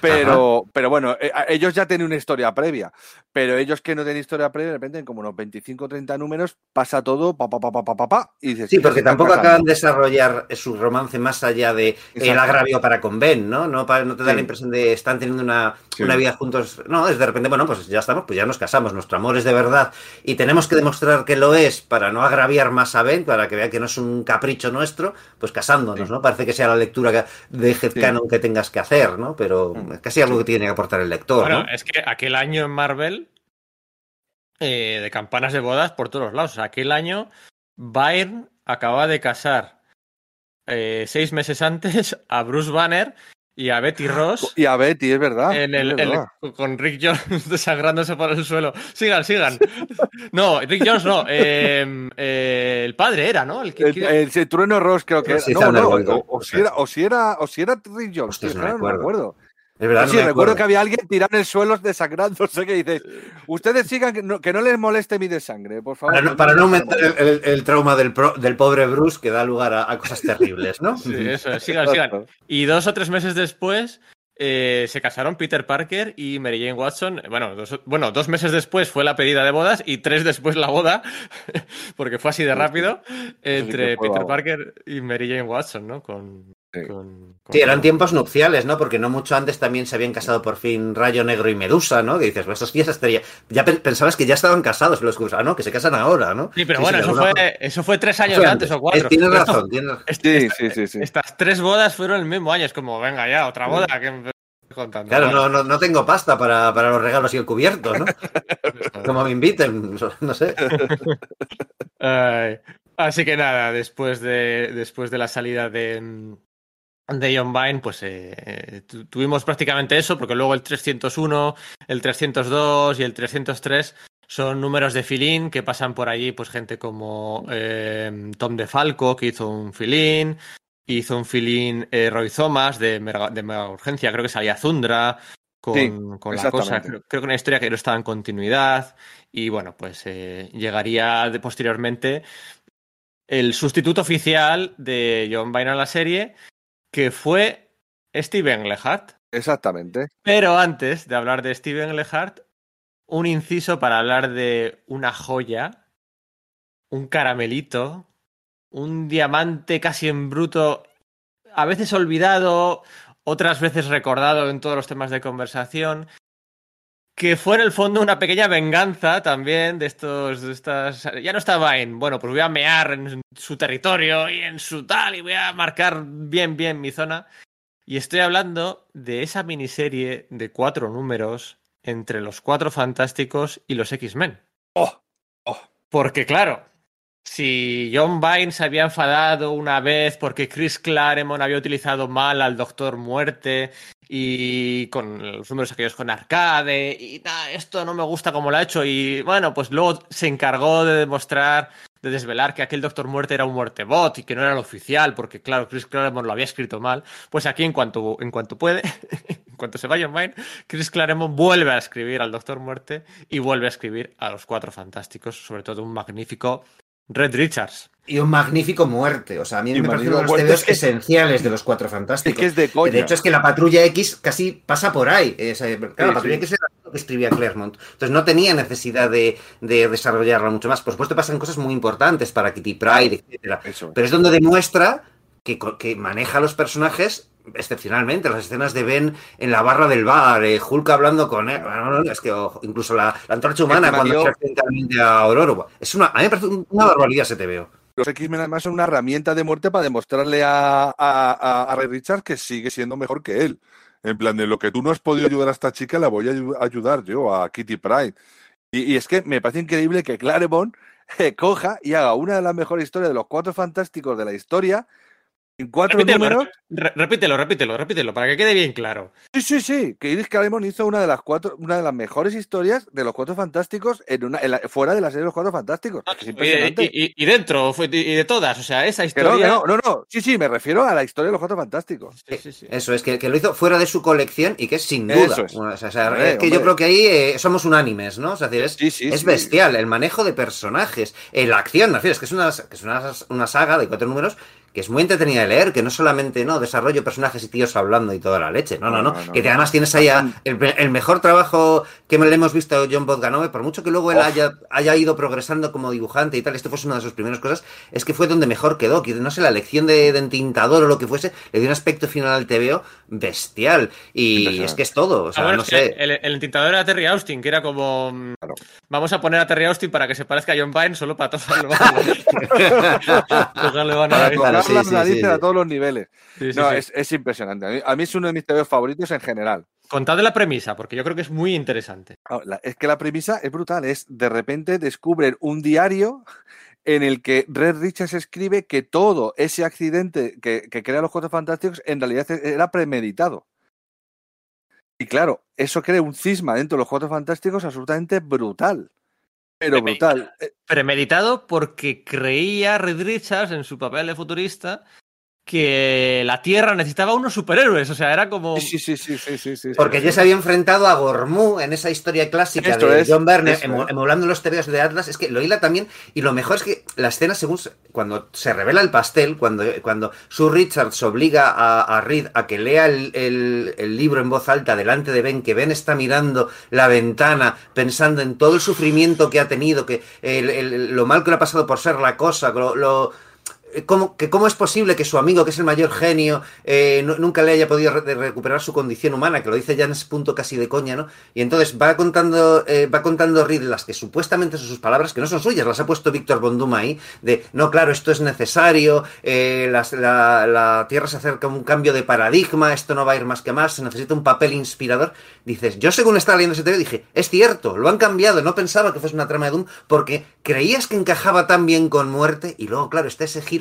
pero, pero bueno, eh, ellos ya tienen una historia previa, pero ellos que no tienen historia previa, de repente en como unos 25 o 30 números pasa todo, pa, pa, pa, pa, pa, pa, y dices, Sí, porque tampoco acaban de desarrollar su romance más allá de el agravio para con Ben, ¿no? No, no te da la impresión de están teniendo una, una vida juntos, no, es de repente, bueno, pues ya estamos, pues ya nos casamos, nuestro amor es de verdad y tenemos que demostrar que lo es para no agraviar más a Ben, para que vea que no es un capricho nuestro, pues casándonos, ¿no? Parece que sea la lectura de headcanon que tengas que hacer, ¿no? Pero mm. es casi algo que tiene que aportar el lector, bueno, es que aquel año en Marvel, eh, de campanas de bodas por todos lados, aquel año Byrne acaba de casar eh, seis meses antes a Bruce Banner y a Betty Ross. Y a Betty, es verdad. <laughs> con Rick Jones <laughs> desangrándose por el suelo. Sigan, sigan. <laughs> No, Rick Jones no. Em, eh, el padre era, ¿no? El, el, Trueno Ross creo que era. No, no, o, si era, o, si era, o si era Rick Jones. no, me acuerdo. Es verdad, sí, recuerdo que había alguien tirando en el suelo <laughs> desangrándose que dices, ustedes sigan que no, les moleste mi desangre, por favor. Para no, aumentar el, trauma del, del, pobre Bruce que da lugar a, cosas terribles, ¿no? Sí, eso, sigan, sigan. Y dos o tres meses después eh, se casaron Peter Parker y Mary Jane Watson. Bueno dos, bueno, dos meses después fue la pedida de bodas y tres después la boda, <laughs> porque fue así de rápido, entre Peter Parker y Mary Jane Watson, ¿no? Con, Sí. eran tiempos nupciales, ¿no? Porque no mucho antes también se habían casado por fin Rayo Negro y Medusa, ¿no? Que dices, pues esos días estaría... Ya pensabas que ya estaban casados los ah, no, que se casan ahora, ¿no? Sí, pero bueno, eso, fue, eso fue tres años antes, o cuatro. Eh, tienes razón, tienes este, sí, sí, sí, Estas tres bodas fueron el mismo año, es como, venga ya, otra boda. Que... Claro, no, no, no, tengo pasta para, para, los regalos y el cubierto, ¿no? <laughs> como me inviten, no sé. así que nada, después de, después de la salida de, de John Vine, pues eh, tuvimos prácticamente eso, porque luego el 301, el 302 y el 303 son números de filín que pasan por allí, pues gente como eh, Tom DeFalco, que hizo un filín, hizo un filín eh, Roy Thomas de mega, de urgencia, creo que salía Zundra con, con la cosa, creo, que una historia que no estaba en continuidad, y bueno, pues llegaría de, posteriormente el sustituto oficial de John Vine a la serie, que fue Steven Lehart. Exactamente. Pero antes de hablar de Steven Lehart, un inciso para hablar de una joya, un caramelito, un diamante casi en bruto, a veces olvidado, otras veces recordado en todos los temas de conversación, que fue en el fondo una pequeña venganza también de estos, de estas, ya no estaba en, bueno, pues voy a mear en su territorio y en su tal y voy a marcar bien, bien mi zona. Y estoy hablando de esa miniserie de cuatro números entre los cuatro fantásticos y los X-Men. Oh, oh. Porque claro, si John Vine se había enfadado una vez porque Chris Claremont había utilizado mal al Doctor Muerte y con los números aquellos con arcade y nada, esto no me gusta como lo ha hecho y bueno, pues luego se encargó de demostrar, de desvelar que aquel Doctor Muerte era un muertebot y que no era el oficial porque claro, Chris Claremont lo había escrito mal, pues aquí en cuanto, en cuanto puede, <laughs> en cuanto se vaya online, Chris Claremont vuelve a escribir al Doctor Muerte y vuelve a escribir a los Cuatro Fantásticos, sobre todo un magnífico Red Richards. Y un magnífico muerte. O sea, a mí me parecen uno de los esenciales de los cuatro fantásticos. Es que es de De hecho, es que la patrulla X casi pasa por ahí. la patrulla X era lo que escribía Claremont. Entonces no tenía necesidad de, desarrollarla mucho más. Por supuesto, pasan cosas muy importantes para Kitty Pride, etc. Pero es donde demuestra que, que maneja a los personajes excepcionalmente. Las escenas de Ben en la barra del bar, eh, Hulk hablando con él. es que incluso la, antorcha humana cuando se accidentalmente a Aurora. Es una, a mí me parece una barbaridad se te veo. Los X-Men además son una herramienta de muerte para demostrarle a, a, Ray Richards que sigue siendo mejor que él. En plan, de lo que tú no has podido ayudar a esta chica, la voy a ayudar yo, a Kitty Pride. Y, es que me parece increíble que Claremont coja y haga una de las mejores historias de los cuatro fantásticos de la historia En cuatro números. repítelo, repítelo, repítelo, para que quede bien claro. Sí, sí, sí. Que Iris Claremont hizo una de las cuatro, una de las mejores historias de los Cuatro Fantásticos en una, fuera de la serie de los Cuatro Fantásticos. y, dentro, y de todas, o sea, esa historia. No, no, no, Sí, sí, me refiero a la historia de los Cuatro Fantásticos. Eso es, que, lo hizo fuera de su colección y que es sin duda. O sea, es que yo creo que ahí eh, somos unánimes, ¿no? O sea, es, es bestial el manejo de personajes, la acción, es que es una, que es una, una saga de cuatro números que es muy entretenida de leer, que no solamente no desarrollo personajes y tíos hablando y toda la leche, no, no, no, que además tienes ahí el, mejor trabajo que le hemos visto a John Bogdanove, por mucho que luego él haya, haya ido progresando como dibujante y tal, esto fue una de sus primeras cosas, es que fue donde mejor quedó, que no sé, la elección de, de entintador o lo que fuese, le dio un aspecto final al TVO bestial, y es que es todo, o sea, no sé. El, entintador era Terry Austin, que era como, mm, vamos a poner a Terry Austin para que se parezca a John Byrne solo para todos los a todos los niveles. no, es, impresionante. A mí, es uno de mis TVOs favoritos en general. Contad la premisa, porque yo creo que es muy interesante. es que la premisa es brutal. Es de repente descubren un diario en el que Red Richards escribe que todo ese accidente que, que crea los Cuatro Fantásticos en realidad e, era premeditado. Y claro, eso crea un cisma dentro de los Cuatro Fantásticos absolutamente brutal. Pero brutal. Eh, premeditado porque creía Red Richards en su papel de futurista que la Tierra necesitaba unos superhéroes, o sea, era como... Sí, sí, sí, sí, sí, sí Porque ya se había enfrentado a Gormu en esa historia clásica de John Byrne, emulando los tebeos de Atlas, es que lo hila también, y lo mejor es que la escena, según cuando se revela el pastel, cuando, cuando Sue Richards obliga a, Reed a que lea el, libro en voz alta delante de Ben, que Ben está mirando la ventana, pensando en todo el sufrimiento que ha tenido, que lo mal que le ha pasado por ser la cosa, lo eh, ¿Cómo, que cómo es posible que su amigo, que es el mayor genio, eh, nunca le haya podido recuperar su condición humana, que lo dice ya en ese punto casi de coña, ¿no? Y entonces va contando, eh, va contando Reed las que supuestamente son sus palabras, que no son suyas, las ha puesto Víctor Bonduma ahí, de, no, claro, esto es necesario, la, Tierra se acerca a un cambio de paradigma, esto no va a ir más que más, se necesita un papel inspirador. Dices, yo según estaba leyendo ese tema dije, es cierto, lo han cambiado, no pensaba que fuese una trama de Doom, porque creías que encajaba tan bien con muerte, y luego, claro, está ese giro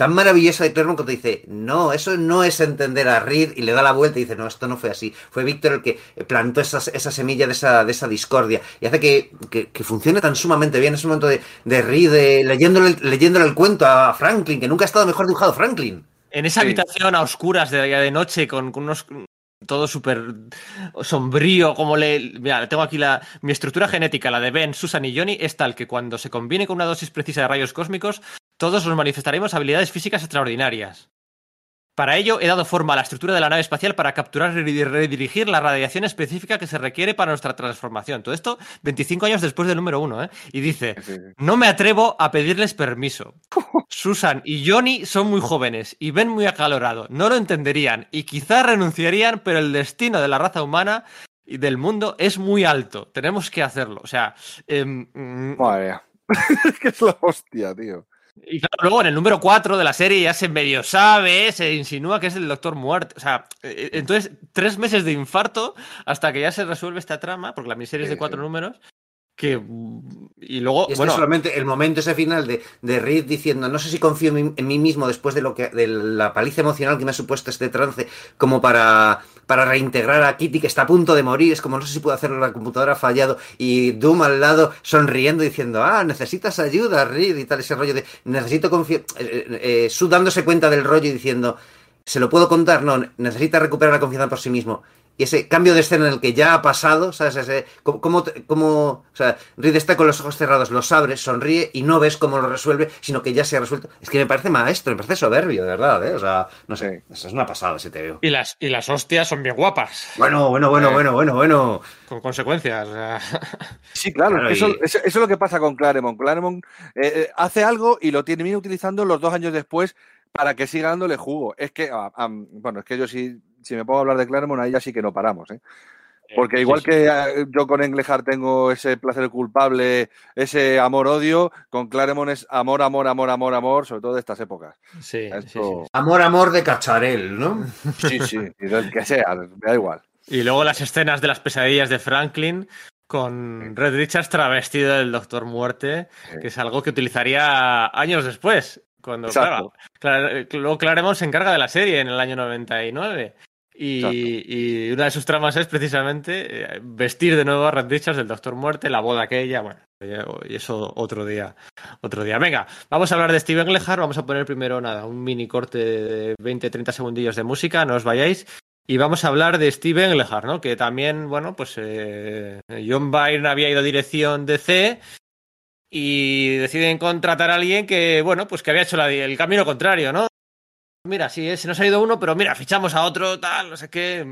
tan maravillosa de Claremont cuando dice, no, eso no es entender a Reed y le da la vuelta y dice, no, esto no fue así. Fue Víctor el que plantó esa, semilla de esa, de esa discordia y hace que, que, funcione tan sumamente bien. Es un momento de, de Reed leyéndole, leyéndole el cuento a Franklin, que nunca ha estado mejor dibujado Franklin. En esa habitación a oscuras de, de noche con, con unos todo súper sombrío, como le... Mira, tengo aquí la... Mi estructura genética, la de Ben, Susan y Johnny, es tal que cuando se combine con una dosis precisa de rayos cósmicos, todos nos manifestaremos habilidades físicas extraordinarias. Para ello, he dado forma a la estructura de la nave espacial para capturar y redirigir la radiación específica que se requiere para nuestra transformación. Todo esto 25 años después del número uno, ¿eh? Y dice, no me atrevo a pedirles permiso. Susan y Johnny son muy jóvenes y ven muy acalorado. No lo entenderían y quizás renunciarían, pero el destino de la raza humana y del mundo es muy alto. Tenemos que hacerlo. O sea... Eh, <laughs> que es la hostia, tío. Y claro, luego en el número 4 de la serie ya se medio sabe, se insinúa que es el Doctor Muerte. O sea, eh, entonces, tres meses de infarto hasta que ya se resuelve esta trama, porque la miniserie es de cuatro números. Que, y luego, y bueno, solamente el momento ese final de, de Reed diciendo, no sé si confío en mí, mismo después de lo que de la paliza emocional que me ha supuesto este trance, como para, para reintegrar a Kitty que está a punto de morir, es como no sé si puedo hacerlo, la computadora ha fallado, y Doom al lado sonriendo diciendo, ah, necesitas ayuda, Reed, y tal, ese rollo de necesito confiar, eh, eh, eh dándose cuenta del rollo y diciendo, ¿se lo puedo contar? No, necesita recuperar la confianza por sí mismo y ese cambio de escena en el que ya ha pasado, ¿sabes? Ese, cómo, o sea, Reed está con los ojos cerrados, los abre, sonríe y no ves cómo lo resuelve, sino que ya se ha resuelto. Es que me parece maestro, me parece soberbio, de verdad, ¿eh? O sea, no sé, eso es una pasada ese te Y las, y las hostias son bien guapas. Bueno, bueno, bueno, eh, bueno, bueno, bueno. Con consecuencias. Sí, claro, eso, es lo que pasa con Claremont. Claremont eh, eh, hace algo y lo tiene bien utilizando los dos años después para que siga dándole jugo. Es que, ah, bueno, es que yo sí si me puedo hablar de Claremont, ahí ya sí que no paramos, ¿eh? eh Porque igual que eh, yo con Englehart tengo ese placer culpable, ese amor-odio, con Claremont es amor, amor, amor, amor, amor, sobre todo de estas épocas. Sí, Amor, amor de cacharel, ¿no? <laughs> Sí, sí, que sea, me da igual. Y luego las escenas de las pesadillas de Franklin con Red Richards travestido del Doctor Muerte, que es algo que utilizaría años después. Cuando, claro, luego Claremont se encarga de la serie en el año 99. Y, y, una de sus tramas es precisamente eh, vestir de nuevo a Red del Doctor Muerte, la boda aquella, bueno, y eso otro día, otro día. Venga, vamos a hablar de Steven Lehar, vamos a poner primero nada, un mini corte de 20-30 segundillos de música, no os vayáis. Y vamos a hablar de Steven Lehar, ¿no? Que también, bueno, pues eh, John Byrne había ido a dirección de C y deciden contratar a alguien que, bueno, pues que había hecho el camino contrario, ¿no? Mira, sí, se nos ha ido uno, pero mira, fichamos a otro, tal, no sé qué.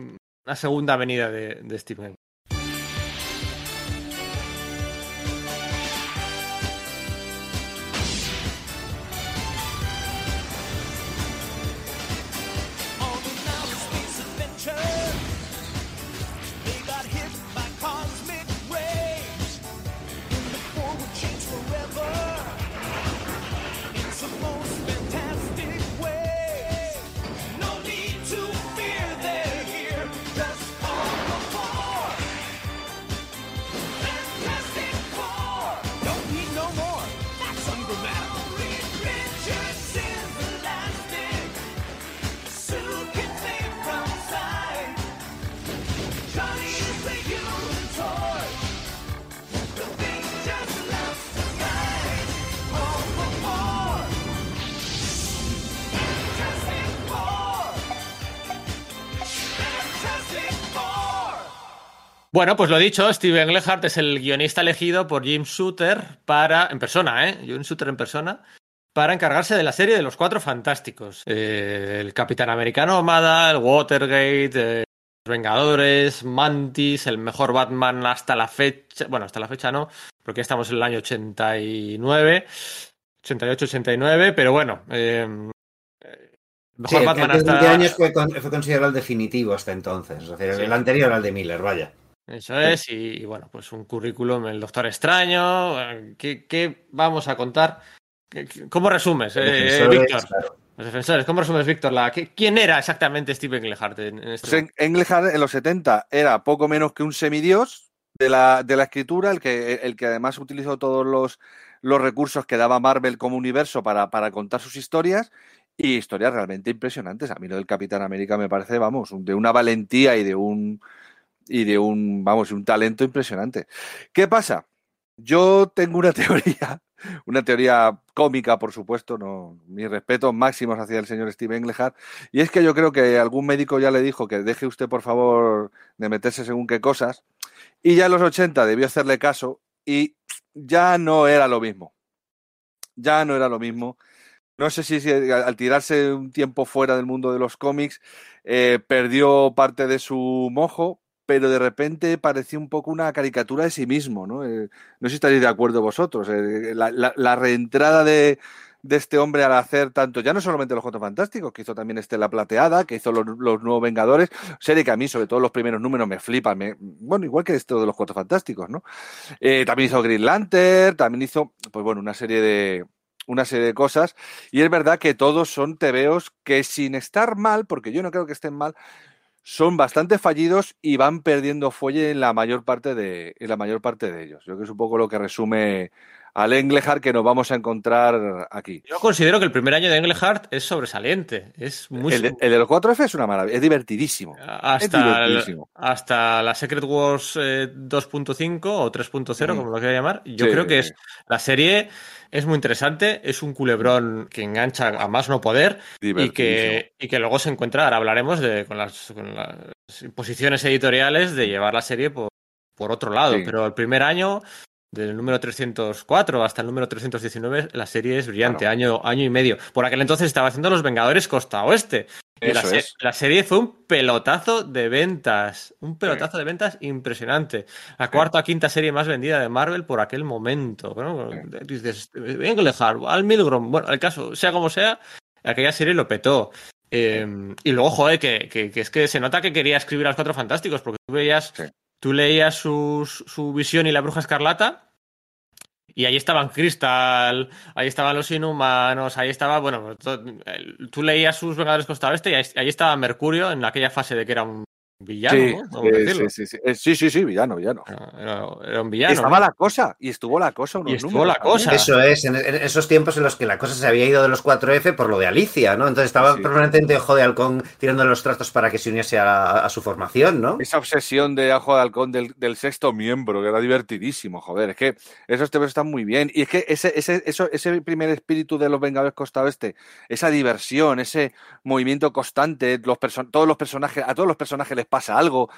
Una segunda venida de, de Steven. Bueno, pues lo dicho, Steven Lehart es el guionista elegido por Jim Shooter para, en persona, ¿eh? Jim Shooter en persona, para encargarse de la serie de los Cuatro Fantásticos. Eh, el Capitán Americano Omada, el Watergate, eh, los Vengadores, Mantis, el mejor Batman hasta la fecha, bueno, hasta la fecha no, porque estamos en el año 89, 88, 89, pero bueno, eh, mejor Batman hasta... años fue, fue, considerado el definitivo hasta entonces, es decir, el anterior el de Miller, vaya. Eso es, y, bueno, pues un currículum, el Doctor Extraño. ¿Qué, vamos a contar? ¿Cómo resumes, eh, Víctor? Los defensores, ¿cómo resumes, Víctor? La, ¿Quién era exactamente Steven Englehart? En, este pues Englehart en los 70 era poco menos que un semidios de la, de la escritura, el que, el que además utilizó todos los, los recursos que daba Marvel como universo para, para contar sus historias y historias realmente impresionantes. A mí lo del Capitán América me parece, vamos, de una valentía y de un y de un, vamos, un talento impresionante. ¿Qué pasa? Yo tengo una <laughs> teoría, una teoría cómica, por supuesto, no, mis respetos máximos hacia el señor Steve Englehart, y es que yo creo que algún médico ya le dijo que deje usted, por favor, de meterse según qué cosas, y ya en los 80 debió hacerle caso y ya no era lo mismo. Ya no era lo mismo. No sé si, al tirarse un tiempo fuera del mundo de los cómics eh, perdió parte de su mojo, pero de repente parecía un poco una caricatura de sí mismo, ¿no? Eh, no sé si estaréis de acuerdo vosotros. Eh, la, reentrada de, este hombre al hacer tanto, ya no solamente los Cuatro Fantásticos, que hizo también Estela Plateada, que hizo los, Nuevos Vengadores, serie que a mí, sobre todo los primeros números, me flipan. bueno, igual que esto de los Cuatro Fantásticos, ¿no? Eh, también hizo Green Lantern, también hizo, pues bueno, una serie de, una serie de cosas. Y es verdad que todos son tebeos que sin estar mal, porque yo no creo que estén mal, son bastante fallidos y van perdiendo fuelle en la mayor parte de, en la mayor parte de ellos. Yo creo que es un poco lo que resume al Englehart que nos vamos a encontrar aquí. Yo considero que el primer año de Englehart es sobresaliente. Es muy... el, de, los 4F es una maravilla, es divertidísimo. Hasta, hasta la Secret Wars 2.5 eh, o 3.0, como lo quiera llamar. Yo creo que es la serie es muy interesante, es un culebrón que engancha a más no poder y que, y que luego se encuentra, ahora hablaremos de, con, las, con las posiciones editoriales de llevar la serie por, por otro lado, pero el primer año del número 304 hasta el número 319, la serie es brillante, año, año y medio. Por aquel entonces estaba haciendo Los Vengadores Costa Oeste. la, serie fue un pelotazo de ventas, un pelotazo de ventas impresionante. La cuarta o quinta serie más vendida de Marvel por aquel momento. ¿no? Dices, Al Milgrom, bueno, el caso, sea como sea, aquella serie lo petó. Em, y luego, joder, que, que, es que se nota que quería escribir a los Cuatro Fantásticos, porque tú veías tú leías su visión y la bruja escarlata. Y ahí estaban Crystal, ahí estaban los inhumanos, ahí estaba, bueno, tú leías sus Vengadores Costa Oeste y ahí, estaba Mercurio en aquella fase de que era un Villano, sí, sí, sí, sí, sí, sí, villano, villano. Era, un villano. estaba la cosa, y estuvo la cosa. y estuvo la cosa. Eso es, en, esos tiempos en los que la cosa se había ido de los 4F por lo de Alicia, ¿no? Entonces estaba permanentemente Ojo de Halcón tirando los trastos para que se uniese a, su formación, ¿no? Esa obsesión de Ojo de Halcón del, sexto miembro, que era divertidísimo, joder. Es que esos temas están muy bien. Y es que ese, ese, eso, ese primer espíritu de los Vengadores Costa Oeste, esa diversión, ese movimiento constante, los todos los personajes, a todos los personajes les pasa algo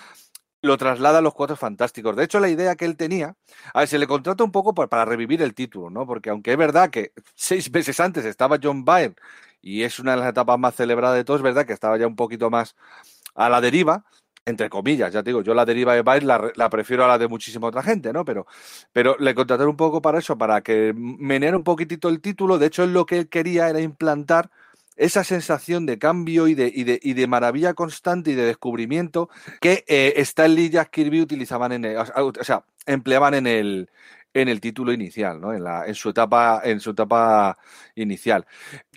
lo traslada a los Cuatro Fantásticos. De hecho, la idea que él tenía, a ver, se le contrata un poco para revivir el título, ¿no? Porque aunque es verdad que <laughs> seis meses antes estaba John Byrne y es una de las etapas más celebradas de todo, es verdad que estaba ya un poquito más a la deriva, entre comillas, ya te digo, yo la deriva de Byrne la, prefiero a la de muchísima otra gente, ¿no? Pero, pero le contrataron un poco para eso, para que meneara un poquitito el título. De hecho, él lo que él quería era implantar esa sensación de cambio y de, y de, maravilla constante y de descubrimiento que eh, Stan Lee y Jack Kirby utilizaban en el, o sea, empleaban en el, en el título inicial, ¿no? En, la, en, su etapa, en su etapa inicial.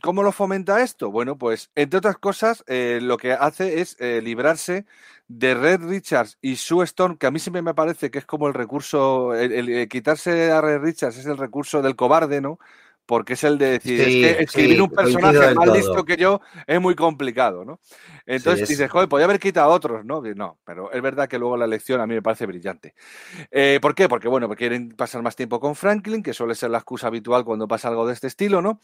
¿Cómo lo fomenta esto? Bueno, pues entre otras cosas, eh, lo que hace es eh, librarse de Red Richards y Sue Stone, que a mí siempre me parece que es como el recurso, el, quitarse a Red Richards es el recurso del cobarde, ¿no? Porque es el de decir, es que escribir un personaje más listo que yo es muy complicado, ¿no? Entonces dices, joder, podría haber quitado a otros, ¿no? No, pero es verdad que luego la elección a mí me parece brillante. Eh, ¿Por qué? Porque, bueno, porque quieren pasar más tiempo con Franklin, que suele ser la excusa habitual cuando pasa algo de este estilo, ¿no?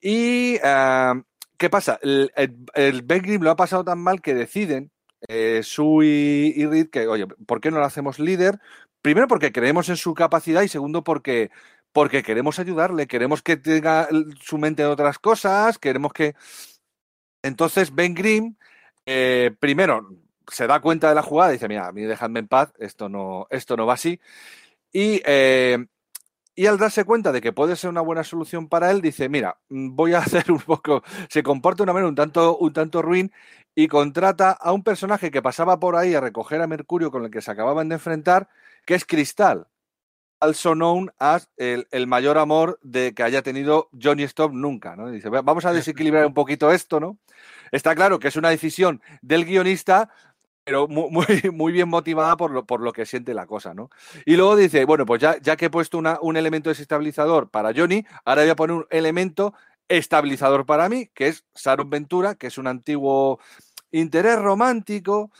Y, ah, ¿qué pasa? El, el, Ben Grimm lo ha pasado tan mal que deciden, eh, Sue y, y Reed, que, oye, ¿por qué no lo hacemos líder? Primero porque creemos en su capacidad y segundo porque porque queremos ayudarle, queremos que tenga su mente en otras cosas, queremos que... Entonces Ben Grimm, eh, primero, se da cuenta de la jugada y dice, mira, a mí dejadme en paz, esto no, esto no va así. Y, eh, y al darse cuenta de que puede ser una buena solución para él, dice, mira, mm, voy a <laughs> hacer un poco, se comporta de una manera un tanto, un tanto ruin y contrata a un personaje que pasaba por ahí a recoger a Mercurio con el que se acababan de enfrentar, que es Cristal also known as el, mayor amor de que haya tenido Johnny Stop nunca, ¿no? Dice, vamos a desequilibrar un poquito esto, ¿no? Está claro que es una decisión del guionista, pero <laughs> muy, muy, bien motivada por lo, por lo que siente la cosa, ¿no? Y luego dice, bueno, pues ya, ya que he puesto un elemento desestabilizador para Johnny, ahora voy a poner un elemento estabilizador para mí, que es Sharon Ventura, que es un antiguo interés romántico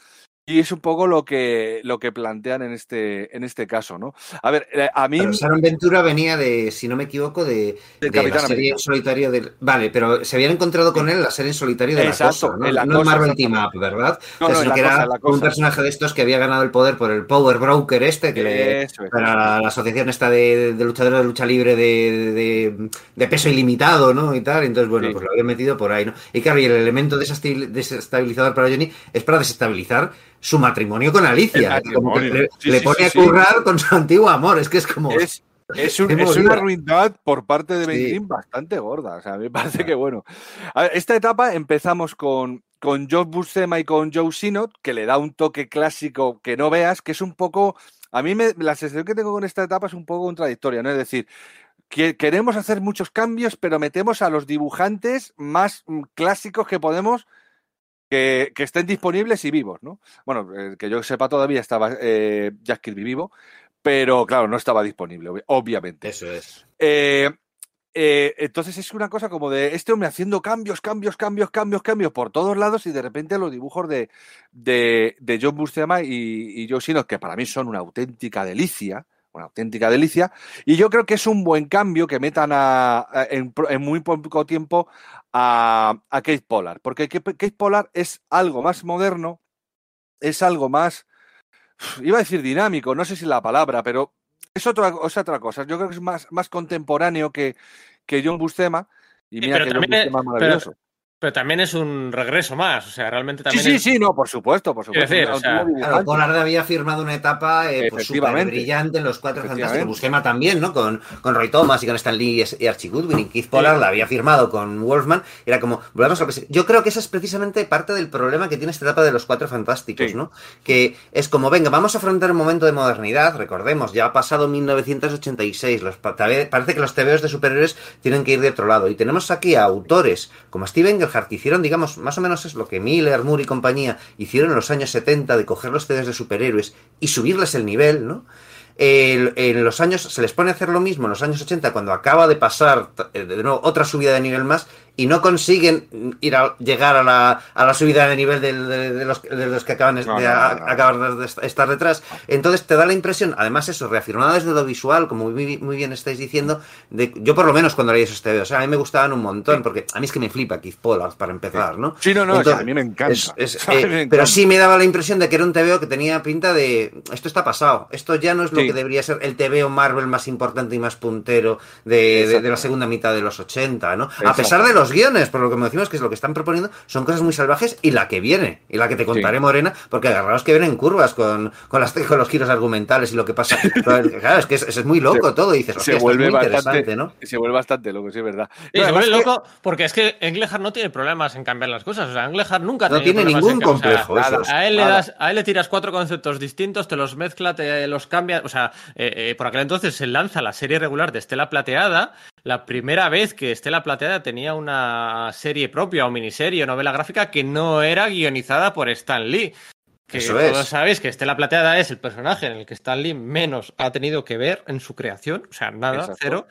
y es un poco lo que, lo que plantean en este, en este caso, ¿no? A ver, eh, a mí. Pero Ventura venía de, si no me equivoco, de, de la serie en solitario del. Vale, pero se habían encontrado con él en la serie en solitario de la cosa, ¿no? La no Marvel Team Up, ¿verdad? No, no, que era un personaje de estos que había ganado el poder por el Power Broker este, que le, para la, asociación esta de, de, luchadores de lucha libre de, de, peso ilimitado, ¿no? Y tal. Entonces, bueno, pues lo habían metido por ahí, ¿no? Y claro, y el elemento desestabilizador para Johnny es para desestabilizar su matrimonio con Alicia. le, pone a currar con su antiguo amor. Es que es como. Es, es, <laughs> una ruindad por parte de Benjamin bastante gorda. O sea, me parece que bueno. esta etapa empezamos con, con Joe Buscema y con Joe Sinot, que le da un toque clásico que no veas, que es un poco. A mí me, la sensación que tengo con esta etapa es un poco contradictoria, ¿no? Es decir, que queremos hacer muchos cambios, pero metemos a los dibujantes más mm, clásicos que podemos que, estén disponibles y vivos, ¿no? Bueno, eh, que yo sepa todavía estaba eh, Jack Kirby vivo, pero claro, no estaba disponible, obviamente. Eso es. Eh, eh, entonces es una cosa como de este hombre haciendo cambios, cambios, cambios, cambios, cambios por todos lados y de repente los dibujos de, de, de John Buscema y, y Joe Sino, que para mí son una auténtica delicia, una auténtica delicia. Y yo creo que es un buen cambio que metan a, en, muy poco tiempo a, a Kate Pollard, porque Kate Pollard es algo más moderno, es algo más, iba a decir dinámico, no sé si la palabra, pero es otra, es otra cosa. Yo creo que es más, más contemporáneo que, que John Buscema. Y mira que John Buscema es maravilloso. Pero también es un regreso más, o sea, realmente también. Sí, sí, sí, no, por supuesto, por supuesto. Decir, o sea, claro, había firmado una etapa eh, pues, súper brillante en los cuatro fantásticos. Busquema también, ¿no? Con, con Roy Thomas y con Stan Lee y Archie Goodwin. Y Keith Pollard la había firmado con Wolfman. Era como, volvemos a lo que Yo creo que esa es precisamente parte del problema que tiene esta etapa de los cuatro fantásticos, ¿no? Que es como, venga, vamos a afrontar un momento de modernidad. Recordemos, ya ha pasado 1986. Los, parece que los TVOs de superhéroes tienen que ir de otro lado. Y tenemos aquí a autores como Steven Que hicieron, digamos, más o menos es lo que Miller, Moore y compañía hicieron en los años 70 de coger los CDs de superhéroes y subirles el nivel, ¿no? en los años, se les pone a hacer lo mismo en los años 80 cuando acaba de pasar de nuevo otra subida de nivel más y no consiguen ir a llegar a la, a la subida de nivel de, de, los, de los, que acaban de, acabar de estar detrás. Entonces te da la impresión, además eso, reafirmado desde lo visual, como muy, muy bien estáis diciendo, de, yo por lo menos cuando leí esos TVs, o sea, a mí me gustaban un montón, porque a mí es que me flipa Keith Pollard para empezar, ¿no? Sí, no, no, Entonces, a mí me encanta. Es, es, <laughs> eh, Pero sí me daba la impresión de que era un TVO que tenía pinta de, esto está pasado, esto ya no es lo sí. que debería ser el TVO Marvel más importante y más puntero de, de la segunda mitad de los 80, ¿no? Exacto. A pesar de los guiones, por lo que me decimos que es lo que están proponiendo, son cosas muy salvajes y la que viene, y la que te contaré, sí. Morena, porque agarraos que vienen curvas con, con, las, con los giros argumentales y lo que pasa. claro, es que es, es muy loco se, todo, y dices, se vuelve muy bastante, ¿no? Se vuelve bastante loco, sí, es verdad. No, se vuelve loco porque es que Englehart no tiene problemas en cambiar las cosas. O sea, Englehart nunca no tiene ningún complejo. O sea, eso, a, él le das, a él le tiras cuatro conceptos distintos, te los mezcla, te los cambia. O sea, eh, eh, por aquel entonces se lanza la serie regular de Estela Plateada la primera vez que Estela Plateada tenía una serie propia o miniserie o novela gráfica que no era guionizada por Stan Lee. Que Eso todos es. sabéis que Estela Plateada es el personaje en el que Stan Lee menos ha tenido que ver en su creación, o sea, nada, Exacto. cero,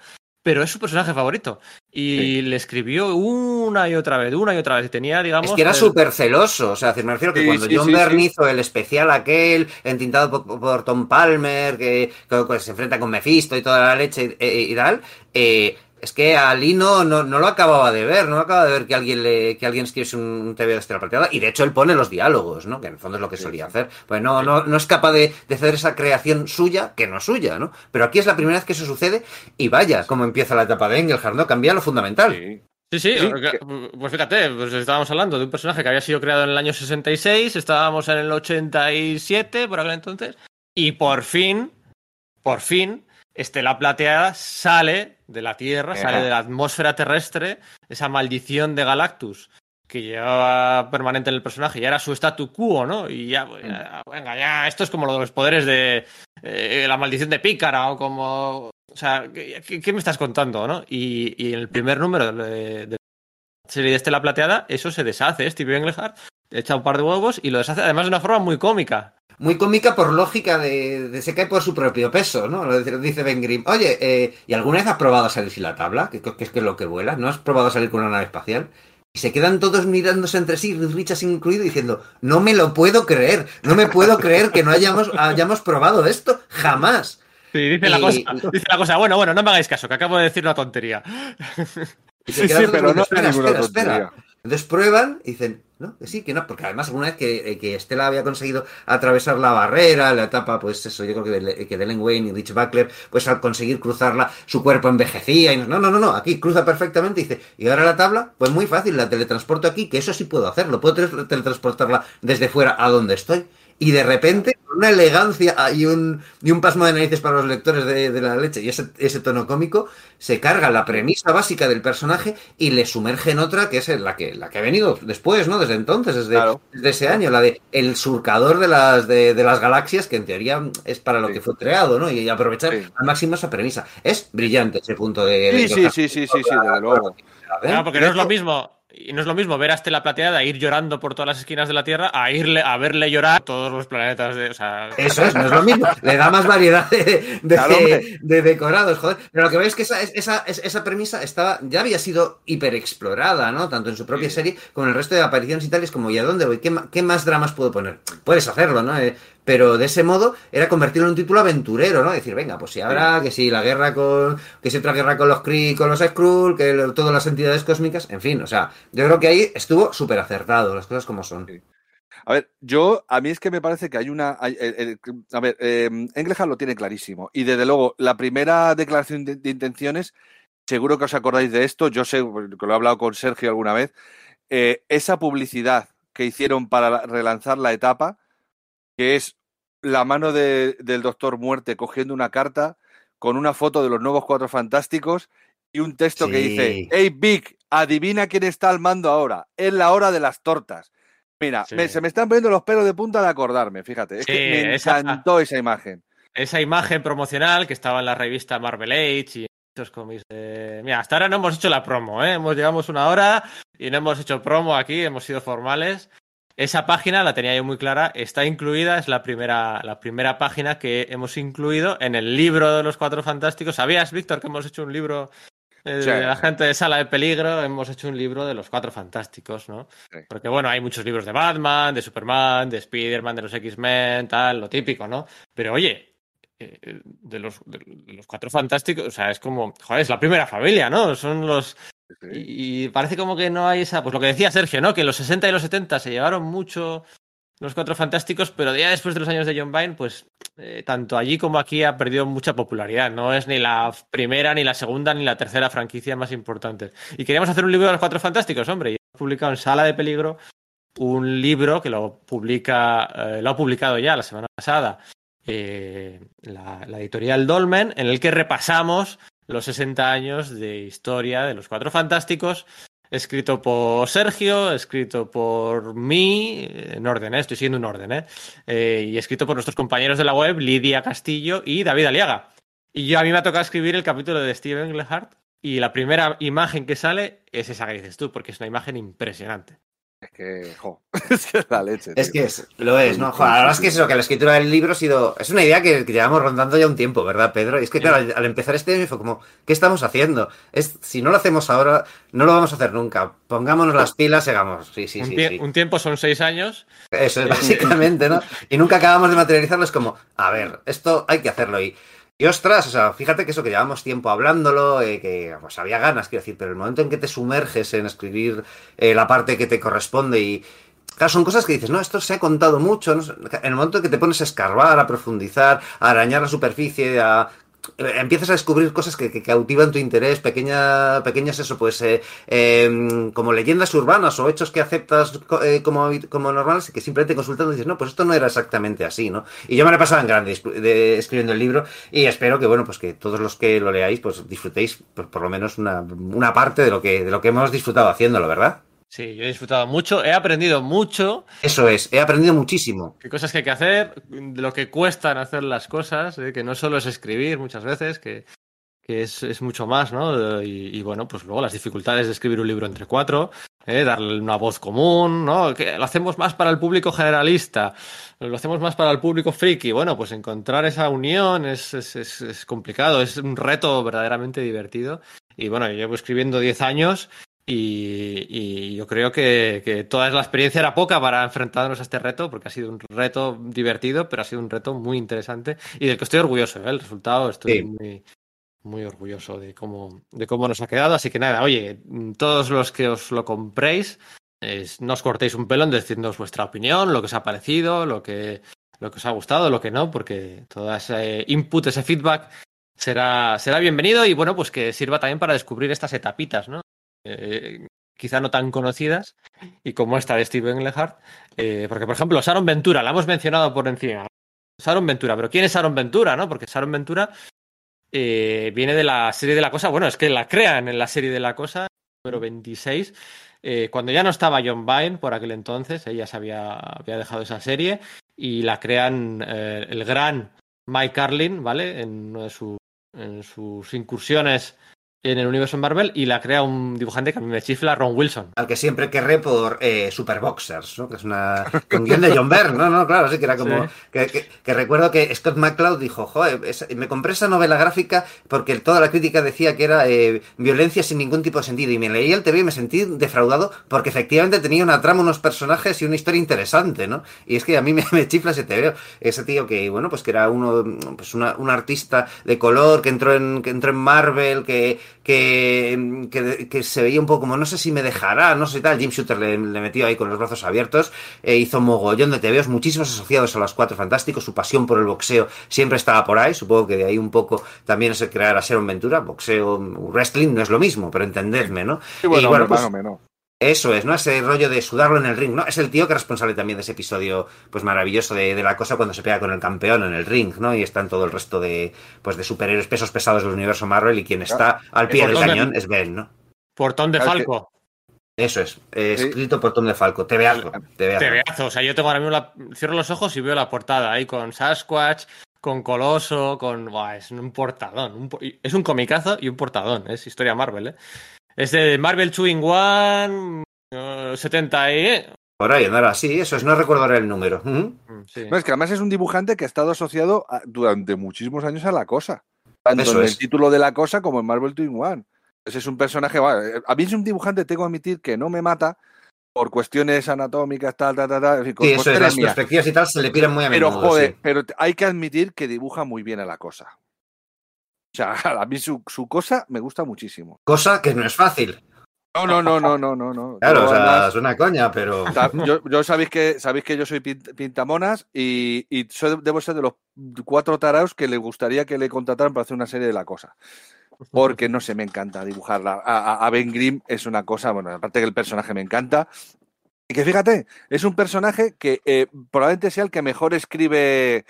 pero es su personaje favorito. Y Sí. le escribió una y otra vez, una y otra vez. Y tenía, digamos. Es que era el- súper celoso, o sea, me refiero que Sí, cuando sí, John sí, Byrne sí. hizo el especial aquel, entintado por, por Tom Palmer, que, que, se enfrenta con Mephisto y toda la leche y, y- y tal, eh, es que a Lee no, no, no lo acababa de ver, no acababa de ver que alguien le, que alguien escribiese un TV de Estela Plateada, y de hecho él pone los diálogos, ¿no? Que en el fondo es lo que Sí, solía sí. hacer. Pues no, no, no es capaz de, de hacer esa creación suya, que no es suya, ¿no? Pero aquí es la primera vez que eso sucede, y vaya, como empieza la etapa de Engelhardt, ¿no? Cambia lo fundamental. Sí. Sí, sí, Sí, porque- pues fíjate, pues estábamos hablando de un personaje que había sido creado en el año 66, estábamos en el 87, por aquel entonces, y por fin, por fin, Estela Plateada sale de la Tierra, Ajá. sale de la atmósfera terrestre, esa maldición de Galactus que llevaba permanente en el personaje, y era su statu quo, ¿no? Y ya, pues, ya, venga, ya, esto es como lo de los poderes de eh, la maldición de Pícara, o como... O sea, ¿qué, qué- qué me estás contando, no? Y, y en el primer número de, de la serie de Estela Plateada, eso se deshace, Steve Englehart echa un par de huevos y lo deshace además de una forma muy cómica. Muy cómica por lógica de, de se cae por su propio peso, ¿no? Lo dice- Dice Ben Grimm. Oye, eh, ¿y alguna vez has probado a salir sin la tabla? Que, que es que es lo que vuela. ¿No has probado a salir con una nave espacial? Y se quedan todos mirándose entre sí, Richards incluido, diciendo, no me lo puedo creer, no me puedo creer que no hayamos, hayamos probado esto, jamás. Sí, dice la cosa, dice la cosa, bueno, bueno, no me hagáis caso, que acabo de decir una tontería. Y se Sí, pero no diciendo, es ninguna tontería. Entonces prueban y dicen, no, que sí, que no, porque además alguna vez que, eh, que Estela había conseguido atravesar la barrera, la etapa, pues eso, yo creo que de, que de Len Wayne y Rich Buckler, pues al conseguir cruzarla, su cuerpo envejecía y no, no, no, no, aquí cruza perfectamente y dice, y ahora la tabla, pues muy fácil, la teletransporto aquí, que eso sí puedo hacerlo, puedo tele- teletransportarla desde fuera a donde estoy. Y de repente, con una elegancia y un, y un pasmo de narices para los lectores de, de la leche y ese, ese tono cómico, se carga la premisa básica del personaje y le sumerge en otra que es la que, la que ha venido después, ¿no? Desde entonces, desde, Claro. desde ese año, la de el surcador de las, de, de las galaxias, que en teoría es para lo Sí. que fue creado, ¿no? Y aprovechar Sí. al máximo esa premisa. Es brillante ese punto de... Sí, de- sí, sí, sí, sí, sí, desde luego. ¿eh? Claro, porque no es lo mismo, y no es lo mismo ver a Estela Plateada ir llorando por todas las esquinas de la Tierra a irle a verle llorar todos los planetas de, o sea, Eso es, no es lo mismo. Le da más variedad de, de, Claro, hombre. de decorados, joder. Pero lo que veis es que esa, esa, esa premisa estaba, ya había sido hiperexplorada, ¿no? Tanto en su propia Sí. serie como en el resto de apariciones y tales, como ¿y a dónde voy? ¿Qué, qué más dramas puedo poner? Puedes hacerlo, ¿no? Eh, pero de ese modo era convertirlo en un título aventurero, ¿no? Decir, venga, pues si habrá, que si la guerra con, que si otra guerra con los Kree, con los Skrull, que lo- todas las entidades cósmicas, en fin, o sea, yo creo que ahí estuvo súper acertado, las cosas como son. Sí. A ver, yo, a mí es que me parece que hay una. hay- el- el- a ver, eh, Englehart lo tiene clarísimo. Y desde luego, la primera declaración de, de intenciones, seguro que os acordáis de esto, yo sé, que lo he hablado con Sergio alguna vez, eh, esa publicidad que hicieron para la- relanzar la etapa, que es la mano de- del Doctor Muerte cogiendo una carta con una foto de los nuevos Cuatro Fantásticos y un texto que dice: Hey, Vic, adivina quién está al mando ahora. Es la hora de las tortas. Mira, Sí. me- se me están poniendo los pelos de punta de acordarme, fíjate. Es Sí, que me encantó esa imagen. esa imagen promocional que estaba en la revista Marvel Age y muchos cómics. Mira, hasta ahora no hemos hecho la promo, ¿eh? Hemos llegamos una hora y no hemos hecho promo aquí, hemos sido formales. Esa página la tenía yo muy clara, está incluida, es la primera, la primera página que hemos incluido en el libro de los Cuatro Fantásticos. ¿Sabías, Víctor, que hemos hecho un libro eh, de la gente de Sala de Peligro? Hemos hecho un libro de los Cuatro Fantásticos, ¿no? Porque, bueno, hay muchos libros de Batman, de Superman, de Spider-Man, de los X-Men, tal, lo típico, ¿no? Pero, oye, eh, de, los, de los Cuatro Fantásticos, o sea, es como, joder, es la primera familia, ¿no? Son los y parece como que no hay esa, pues lo que decía Sergio, ¿no? Que los 60 y los 70 se llevaron mucho los cuatro fantásticos, pero ya después de los años de John Byrne, pues eh, tanto allí como aquí ha perdido mucha popularidad. No es ni la primera, ni la segunda, ni la tercera franquicia más importante. Y queríamos hacer un libro de los cuatro fantásticos, hombre, y hemos publicado en Sala de Peligro un libro que lo publica, eh, lo ha publicado ya la semana pasada eh, la editorial Dolmen, en el que repasamos los 60 años de historia de los Cuatro Fantásticos, escrito por Sergio, escrito por mí, en orden, ¿eh? estoy siguiendo un orden, ¿eh? ¿eh? y escrito por nuestros compañeros de la web, Lidia Castillo y David Aliaga. Y yo a mí me ha tocado escribir el capítulo de Steve Englehart y la primera imagen que sale es esa que dices tú, porque es una imagen impresionante. Es que, jo, <laughs> es que es la leche. Es que lo es, ¿no? Jo, la verdad es que es eso, que la escritura del libro ha sido. Es una idea que, que, llevamos rondando ya un tiempo, ¿verdad, Pedro? Y es que, claro, al, al empezar este año fue como, ¿qué estamos haciendo? Es, si no lo hacemos ahora, no lo vamos a hacer nunca. Pongámonos las pilas y hagamos. Sí, sí, un, sí, sí. un tiempo son seis años. Eso es básicamente, ¿no? Y nunca acabamos de materializarlo. Es como, a ver, esto hay que hacerlo. Y y ostras, o sea, fíjate que eso que llevamos tiempo hablándolo, eh, que pues había ganas, quiero decir, pero el momento en que te sumerges en escribir eh, la parte que te corresponde y. Claro, son cosas que dices, no, esto se ha contado mucho. ¿no? En el momento en que te pones a escarbar, a profundizar, a arañar la superficie, a empiezas a descubrir cosas que, cautivan tu interés, pequeña, pequeñas eso, pues eh, eh, como leyendas urbanas o hechos que aceptas eh, como, como normales y que simplemente consultando dices, no, pues esto no era exactamente así, ¿no? Y yo me lo he pasado en grande de, escribiendo el libro y espero que, bueno, pues que todos los que lo leáis, pues disfrutéis pues, por lo menos una, una parte de lo, que, de lo que hemos disfrutado haciéndolo, ¿verdad? Sí, yo he disfrutado mucho, he aprendido mucho. Eso es, he aprendido muchísimo. Qué cosas que hay que hacer, lo que cuestan hacer las cosas, ¿eh? que no solo es escribir muchas veces, que, que es, es, mucho más, ¿no? Y, y, bueno, pues luego las dificultades de escribir un libro entre cuatro, ¿eh? darle una voz común, ¿no? Que lo hacemos más para el público generalista, lo hacemos más para el público friki. Bueno, pues encontrar esa unión es, es, es, es complicado, es un reto verdaderamente divertido. Y bueno, yo llevo escribiendo 10 años y, y, yo creo que, que, toda la experiencia era poca para enfrentarnos a este reto, porque ha sido un reto divertido, pero ha sido un reto muy interesante y del que estoy orgulloso. ¿eh? El resultado estoy sí. muy, muy orgulloso de cómo, de cómo nos ha quedado. Así que nada, oye, todos los que os lo compréis, es, no os cortéis un pelo en decirnos vuestra opinión, lo que os ha parecido, lo que, lo que os ha gustado, lo que no, porque todo ese input, ese feedback será, será bienvenido y bueno, pues que sirva también para descubrir estas etapitas, ¿no? Eh, quizá no tan conocidas, y como esta de Steve Englehart, eh, porque por ejemplo, Sharon Ventura, la hemos mencionado por encima. Sharon Ventura, pero ¿quién es Sharon Ventura? ¿no? Porque Sharon Ventura eh, viene de la serie de la cosa, bueno, es que la crean en la serie de la cosa, número 26, eh, cuando ya no estaba John Byrne por aquel entonces, ella se había, había dejado esa serie, y la crean el gran Mike Carlin, ¿vale? En, uno de su, en sus incursiones en el universo Marvel y la crea un dibujante que a mí me chifla, Ron Wilson. Al que siempre querré por eh, Superboxers, ¿no? Que es una con guion de John Byrne, ¿no? No, claro, sí que era como... Sí. Que, que, que, recuerdo que Scott McCloud dijo, joder, me compré esa novela gráfica porque toda la crítica decía que era eh, violencia sin ningún tipo de sentido y me leí el TV y me sentí defraudado porque efectivamente tenía una trama, unos personajes y una historia interesante, ¿no? Y es que a mí me, <laughs> me chifla ese TV, ese tío que, bueno, pues que era uno, pues una, un artista de color que entró en, que entró en Marvel, que que, que, que, se veía un poco como no sé si me dejará, no sé tal. Jim Shooter le, le metió ahí con los brazos abiertos, eh, hizo mogollón de TVOs, muchísimos asociados a los cuatro fantásticos. Su pasión por el boxeo siempre estaba por ahí. Supongo que de ahí un poco también es el crear a Sharon Ventura. Boxeo, wrestling no es lo mismo, pero entendedme, ¿no? Sí, bueno, y bueno, pues, no. Eso es, ¿no? Ese rollo de sudarlo en el ring, ¿no? Es el tío que es responsable también de ese episodio, pues maravilloso de, de, la cosa cuando se pega con el campeón en el ring, ¿no? Y están todo el resto de, pues de superhéroes pesos pesados del universo Marvel y quien está al pie del cañón de... es Ben, ¿no? Portón de Falco. Eso es, eh, escrito sí. por Tom de Falco, tebeazo, tebeazo. Tebeazo, o sea, yo tengo ahora mismo la... cierro los ojos y veo la portada ahí con Sasquatch, con Coloso, con... Buah, es un portadón. Es un comicazo y un portadón. Es historia Marvel, ¿eh? Es de Marvel 2 in 1, 70 y... Por ahí, ahora sí, eso es, no recuerdo ahora el número. Mm, es que además es un dibujante que ha estado asociado durante muchísimos años a la cosa. Tanto en el título de la cosa como en Marvel 2 in 1. Ese es un personaje. a mí es un dibujante, tengo que admitir, que no me mata por cuestiones anatómicas, tal, tal, tal. tal sí, eso es, las perspectivas y tal se le piden muy a menudo. Pero, joder, pero hay que admitir que dibuja muy bien a la cosa. O sea, <laughs> a mí su, cosa me gusta muchísimo. Cosa que no es fácil. No, no, no, no, no, no. no. Claro, o sea, es una coña, pero. Yo, sabéis que sabéis que yo soy pintamonas y, y debo ser de los cuatro taraos que le gustaría que le contrataran para hacer una serie de la cosa. Porque no sé, me encanta dibujarla. A, Ben Grimm es una cosa, bueno, aparte que el personaje me encanta. Y que fíjate, es un personaje que eh, probablemente sea el que mejor escribe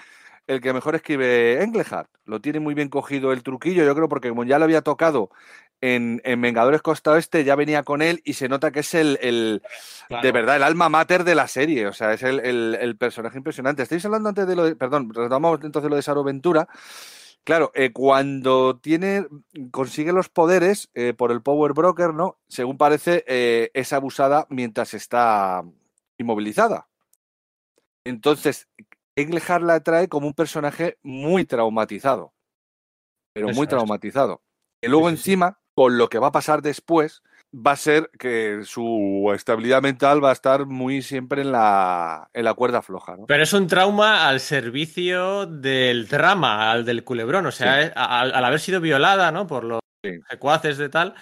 el que mejor escribe Englehart. Lo tiene muy bien cogido el truquillo, yo creo, porque como ya lo había tocado en, Vengadores Costa Oeste, ya venía con él y se nota que es el, de verdad, el alma mater de la serie. O sea, es el, personaje impresionante. Estáis hablando antes de lo de, perdón, retomamos entonces lo de Saro Ventura. Claro, eh, cuando tiene, consigue los poderes eh, por el Power Broker, ¿no? Según parece, eh, es abusada mientras está inmovilizada. Entonces, Englehart la trae como un personaje muy traumatizado. Pero muy traumatizado. Y luego, encima, con lo que va a pasar después, va a ser que su estabilidad mental va a estar muy siempre en la, en la cuerda floja. ¿no? Pero es un trauma al servicio del drama, al del culebrón. O sea, al, haber sido violada ¿no? por los secuaces de tal,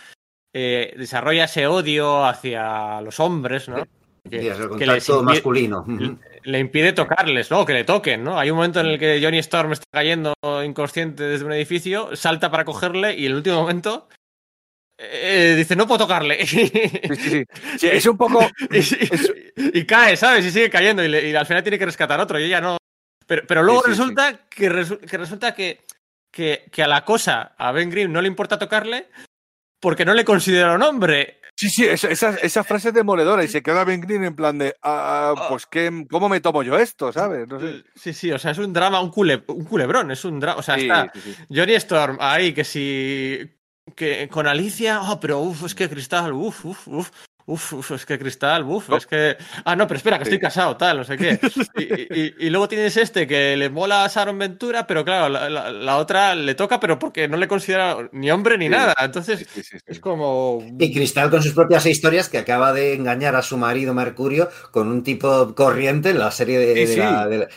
eh, desarrolla ese odio hacia los hombres, ¿no? Que, el masculino. Le impide tocarles, ¿no? Que le toquen, ¿no? Hay un momento en el que Johnny Storm está cayendo inconsciente desde un edificio, salta para cogerle y en el último momento eh, dice, no puedo tocarle. Sí, sí, sí. <laughs> es un poco. Y, cae, ¿sabes? Y sigue cayendo. Y, al final tiene que rescatar otro. Y ella no. Pero, pero luego resulta, Que, que, resulta que, que, a la cosa, a Ben Grimm, no le importa tocarle porque no le considera un hombre. Sí, sí, esa, esa, frase es demoledora. Y se queda Ben Grimm en plan de, ah, ah pues, ¿qué, ¿cómo me tomo yo esto? ¿Sabes? No sé. Sí, sí, o sea, es un drama, un, un culebrón. Es un drama. O sea, está Johnny Storm ahí, que si que con Alicia, oh, pero uff, es que Cristal, uff, uff, uff. Uf, es que Cristal, uff, es que. Ah, no, pero espera, que estoy casado, tal, no sé qué. <laughs> Y, luego tienes este que le mola a Sharon Ventura, pero claro, la, otra le toca, pero porque no le considera ni hombre ni nada. Entonces, es como. Y Cristal con sus propias historias que acaba de engañar a su marido Mercurio con un tipo corriente en la serie de, la, de,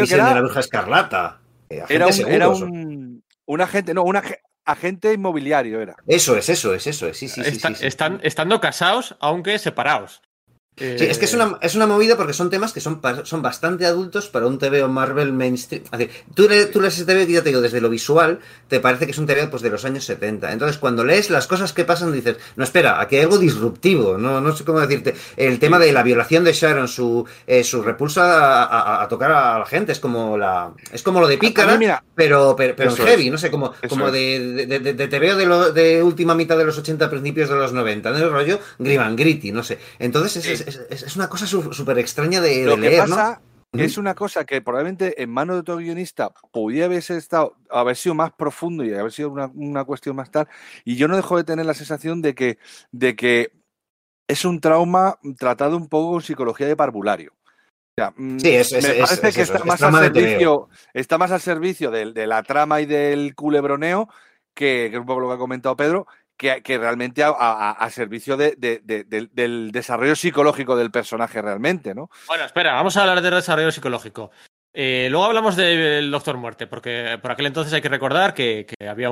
visión de la bruja escarlata. Era un, era un, un agente, no, un, agente inmobiliario era. Eso es, eso es, eso es. Sí, sí, sí, están, estando casados, aunque separados. Sí, es que es una, es una movida porque son temas que son, son bastante adultos para un TV Marvel mainstream. tú, lees, tú lees ese TV, ya te digo, desde lo visual, te parece que es un TV pues, de los años 70. Entonces, cuando lees las cosas que pasan, dices, no, espera, aquí hay algo disruptivo, no, no sé cómo decirte. El tema de la violación de Sharon, su, eh, su repulsa a, tocar a la gente, es como la es como lo de Pícara, pero, pero, pero heavy, no sé, como, como de, de, de, TV de, de última mitad de los 80, principios de los 90, en el rollo Grim Gritty, no sé. Entonces, es es, una cosa súper extraña de, Lo que pasa Es una cosa que probablemente en manos de otro guionista podría haber, estado, haber sido más profundo y haber sido una, cuestión más tal. Y yo no dejo de tener la sensación de que, de que es un trauma tratado un poco con psicología de parvulario. Mm, sí, es, me parece que está, más al servicio, está más al servicio de, la trama y del culebroneo, que, que, es un poco lo que ha comentado Pedro, que, realmente a, servicio del desarrollo psicológico del personaje realmente, ¿no? Bueno, espera, vamos a hablar del desarrollo psicológico. Eh, luego hablamos del Doctor Muerte, porque por aquel entonces hay que recordar que, había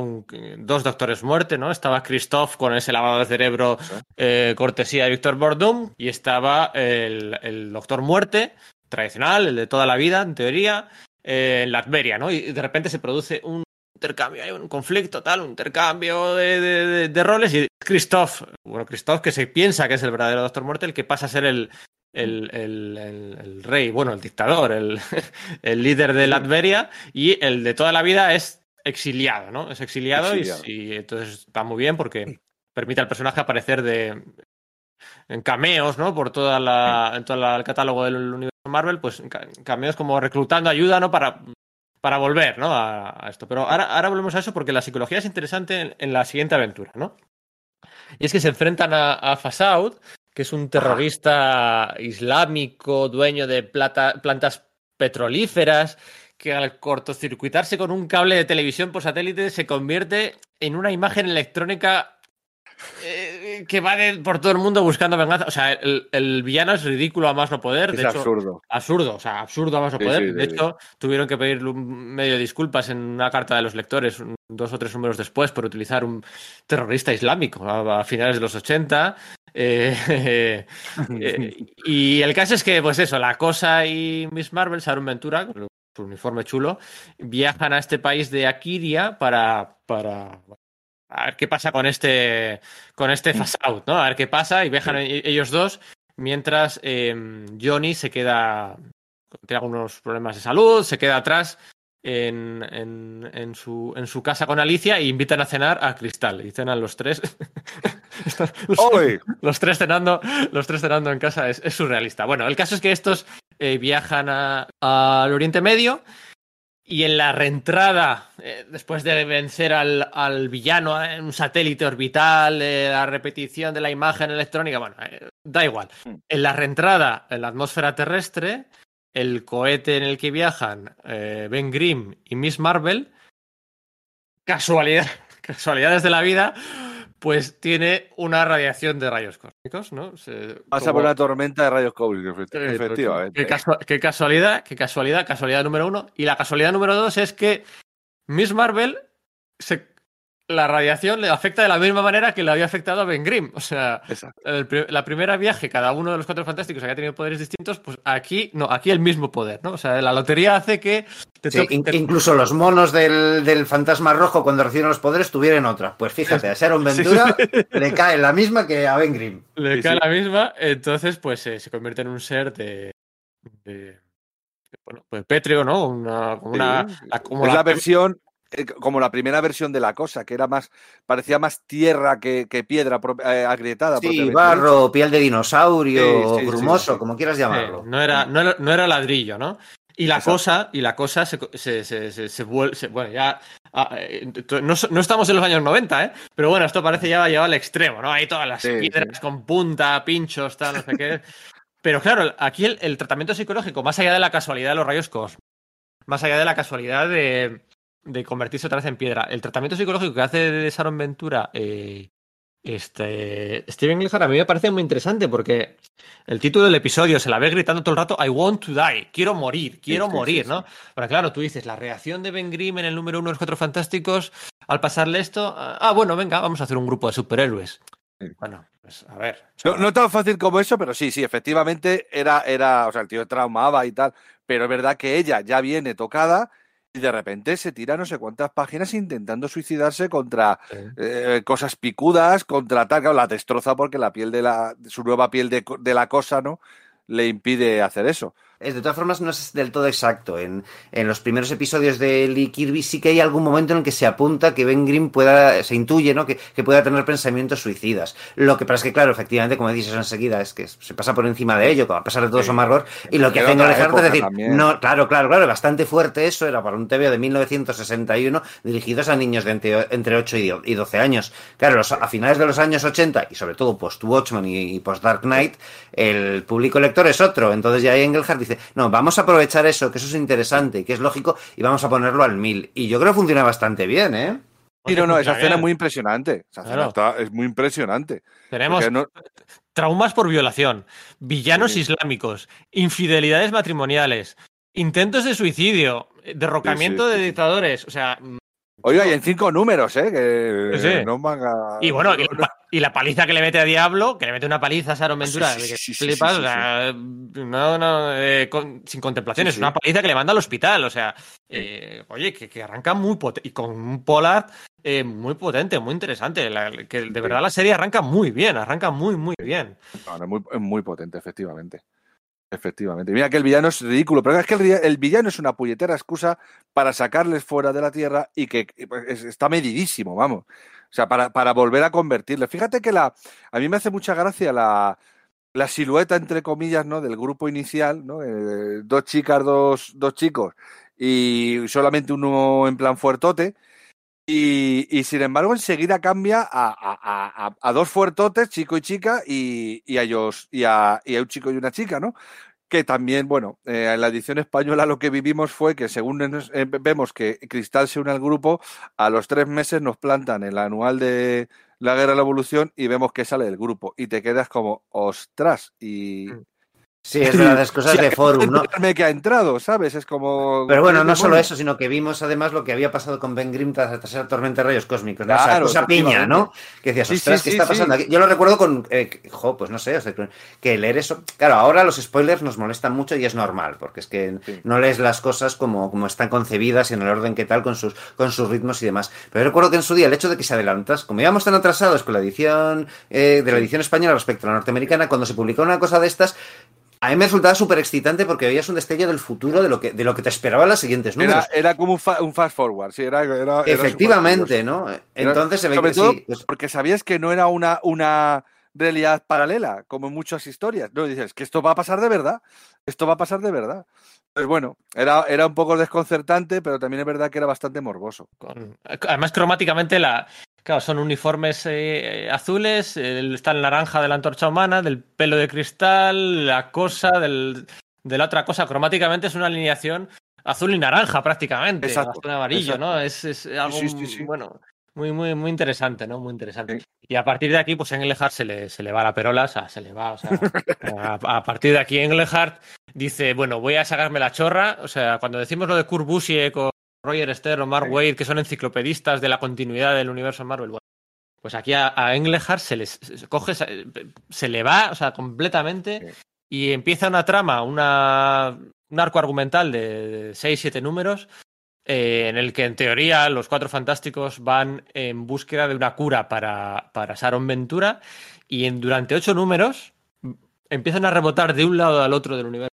dos Doctores Muerte, ¿no? Estaba Christoph con ese lavado de cerebro eh, cortesía de Víctor Bordum y estaba el, Doctor Muerte tradicional, el de toda la vida, en teoría, eh, en Latveria, ¿no? Y de repente se produce un intercambio, hay un conflicto, tal, un intercambio de, roles y Christoph, bueno, Christoph que se piensa que es el verdadero Doctor Muerte, el que pasa a ser el, el, rey, bueno, el dictador, el, <laughs> líder de Latveria y el de toda la vida es exiliado, ¿no? Es exiliado, Y, entonces está muy bien porque permite al personaje aparecer de en cameos, ¿no? Por toda la, en todo el catálogo del universo Marvel, pues cameos como reclutando ayuda, ¿no? Para para volver, ¿no? A, esto. Pero ahora, ahora volvemos a eso porque la psicología es interesante en, la siguiente aventura, ¿no? Y es que se enfrentan a, a Fasaud, que es un terrorista islámico, dueño de plantas petrolíferas, que al cortocircuitarse con un cable de televisión por satélite se convierte en una imagen electrónica eh, que va por todo el mundo buscando venganza. O sea, el, villano es ridículo a más no poder. Es absurdo. Absurdo, o sea, absurdo a más no poder. de hecho, tuvieron que pedir medio disculpas en una carta de los lectores dos o tres números después por utilizar un terrorista islámico a, finales de los 80. Eh, <laughs> eh, y el caso es que, pues eso, la cosa y Miss Marvel, Sharon Ventura, con su uniforme chulo, viajan a este país de Akiria para, para a ver qué pasa con este, con este fast out, ¿no? A ver qué pasa y viajan e-, ellos dos mientras em, Johnny se queda, tiene algunos problemas de salud, se queda atrás en, en, su, en su casa con Alicia e invitan a cenar a Cristal. Y cenan los tres. <laughs> los, tres cenando, los tres cenando en casa es, surrealista. Bueno, el caso es que estos eh, viajan al Oriente Medio y en la reentrada, eh, después de vencer al, villano en un satélite orbital, eh, la repetición de la imagen electrónica, bueno, eh, da igual. Hmm. En la reentrada, en la atmósfera terrestre, el cohete en el que viajan Ben Grimm y Miss Marvel, casualidad, <laughs> casualidades de la vida, pues tiene una radiación de rayos cósmicos, ¿no? Pasa por una tormenta de rayos cósmicos, efectivamente. Qué, casualidad, qué casualidad, casualidad número uno. Y la casualidad número dos es que Miss Marvel se la radiación le afecta de la misma manera que le había afectado a Ben Grimm. O sea, la primera viaje, cada uno de los cuatro fantásticos había tenido poderes distintos, pues aquí no, aquí el mismo poder, ¿no? O sea, la lotería hace que. Incluso los monos del, fantasma rojo, cuando reciben los poderes, tuvieron otra. Pues fíjate, a Sharon <laughs> Ventura le cae la misma que a Ben Grimm. Le cae la misma, entonces, pues eh, se convierte en un ser de. bueno, pues pétreo, ¿no? Una, una, es la versión como la primera versión de la cosa, que era más, parecía más tierra que, piedra eh, agrietada. Sí, barro, piel de dinosaurio, grumoso, como quieras llamarlo. no, era, no, era, ladrillo, ¿no? Y la cosa, y la cosa se, se, vuelve, bueno, ya ah, eh, no, estamos en los años 90, ¿eh? Pero bueno, esto parece ya llevado al extremo, ¿no? Hay todas las piedras con punta, pinchos, tal, no sé qué. Pero claro, aquí el, el, tratamiento psicológico, más allá de la casualidad de los rayos cosmos, más allá de la casualidad de, de convertirse otra vez en piedra. El tratamiento psicológico que hace de Sharon Ventura eh, este, Steven Gleason a mí me parece muy interesante porque el título del episodio se la ve gritando todo el rato I want to die, quiero morir, quiero morir, ¿no? Pero claro, tú dices, la reacción de Ben Grimm en el número uno de los Cuatro Fantásticos al pasarle esto, ah, bueno, venga, vamos a hacer un grupo de superhéroes. Bueno, pues a ver. No, tan fácil como eso, pero sí, sí, efectivamente era, era, o sea, el tío traumaba y tal, pero es verdad que ella ya viene tocada y de repente se tira no sé cuántas páginas intentando suicidarse contra eh, cosas picudas, contra tal, la destroza porque la piel de la, su nueva piel de, de la cosa, ¿no? Le impide hacer eso de todas formas, no es del todo exacto. En, los primeros episodios de Lee Kirby sí que hay algún momento en el que se apunta que Ben Grimm pueda, se intuye, ¿no? Que, pueda tener pensamientos suicidas. Lo que pasa es que, claro, efectivamente, como dices enseguida, es que se pasa por encima de ello, a pesar de todo su amargor. Y lo que hace no es decir, no, claro, claro, claro, bastante fuerte eso, era para un TV de 1961 dirigidos a niños de entre, 8 y 12 años. Claro, a finales de los años 80 y sobre todo post-Watchmen y, post-Dark Knight, el público lector es otro. Entonces ya Engelhardt dice, no, vamos a aprovechar eso, que eso es interesante, que es lógico, y vamos a ponerlo al mil. Y yo creo que funciona bastante bien, ¿eh? Sí, no, no, esa escena es muy impresionante. es muy impresionante. Tenemos traumas por violación, villanos islámicos, infidelidades matrimoniales, intentos de suicidio, derrocamiento de dictadores. O sea, Oiga, y en cinco números, ¿eh? Que no Y bueno, <laughs> y la, paliza que le mete a Diablo, que le mete una paliza a Sharon Ventura, no, no, eh, sin contemplaciones, una paliza que le manda al hospital, o sea, eh, oye, que, arranca muy potente, y con un Polar eh, muy potente, muy interesante, que de verdad la serie arranca muy bien, arranca muy, muy bien. muy, muy potente, efectivamente. Efectivamente. Mira que el villano es ridículo, pero es que el, villano es una puñetera excusa para sacarles fuera de la Tierra y que pues, está medidísimo, vamos. O sea, para, para volver a convertirle. Fíjate que la, a mí me hace mucha gracia la, la silueta, entre comillas, ¿no? Del grupo inicial, ¿no? Eh, dos chicas, dos, dos chicos y solamente uno en plan fuertote. Y, sin embargo, enseguida cambia a, dos fuertotes, chico y chica, y, a ellos, y a, y a un chico y una chica, ¿no? que también, bueno, eh, en la edición española lo que vivimos fue que según eh, vemos que Cristal se une al grupo, a los tres meses nos plantan el anual de la Guerra de la Evolución y vemos que sale del grupo y te quedas como, ostras, y, mm. Sí, es verdad, las <laughs> cosas de forum, ¿no? que ha entrado, ¿sabes? Es como... Pero bueno, no solo eso, sino que vimos además lo que había pasado con Ben Grimm tras, esa tormenta de rayos cósmicos, ¿no? Claro, esa piña, ¿no? Que decías, ostras, ¿qué está pasando aquí? Yo lo recuerdo con... Eh, jo, pues no sé, o sea, que leer eso... Claro, ahora los spoilers nos molestan mucho y es normal, porque es que no lees las cosas como, como están concebidas y en el orden que tal, con sus, con sus ritmos y demás. Pero yo recuerdo que en su día el hecho de que se adelantas, como íbamos tan atrasados con la edición eh, de la edición española respecto a la norteamericana, cuando se publicó una cosa de estas, a mí me resultaba súper excitante porque veías un destello del futuro de lo que, de lo que te esperaba en las siguientes números. Era, como un, fast forward, sí, era, era Efectivamente, ¿no? Entonces se ve sobre todo pues porque sabías que no era una, una realidad paralela, como en muchas historias. No, dices que esto va a pasar de verdad, esto va a pasar de verdad. Pues bueno, era, era un poco desconcertante, pero también es verdad que era bastante morboso. Además, cromáticamente la, Claro, son uniformes eh, azules, está el naranja de la antorcha humana, del pelo de cristal, la cosa, del, de la otra cosa. Cromáticamente es una alineación azul y naranja prácticamente, exacto, amarillo, ¿no? Es, es algo bueno, muy, muy, muy interesante, ¿no? Muy interesante. Y a partir de aquí, pues Engelhardt se le, se le va la perola, o sea, se le va, o sea, <laughs> a, partir de aquí Engelhardt dice, bueno, voy a sacarme la chorra, o sea, cuando decimos lo de o Roger Stern o Mark Wade, que son enciclopedistas de la continuidad del universo Marvel. Bueno, pues aquí a, a Englehart se les coge, se, le va, o sea, completamente, y empieza una trama, una, un arco argumental de 6-7 números, eh, en el que en teoría los cuatro fantásticos van en búsqueda de una cura para, para Sharon Ventura, y en, durante ocho números empiezan a rebotar de un lado al otro del universo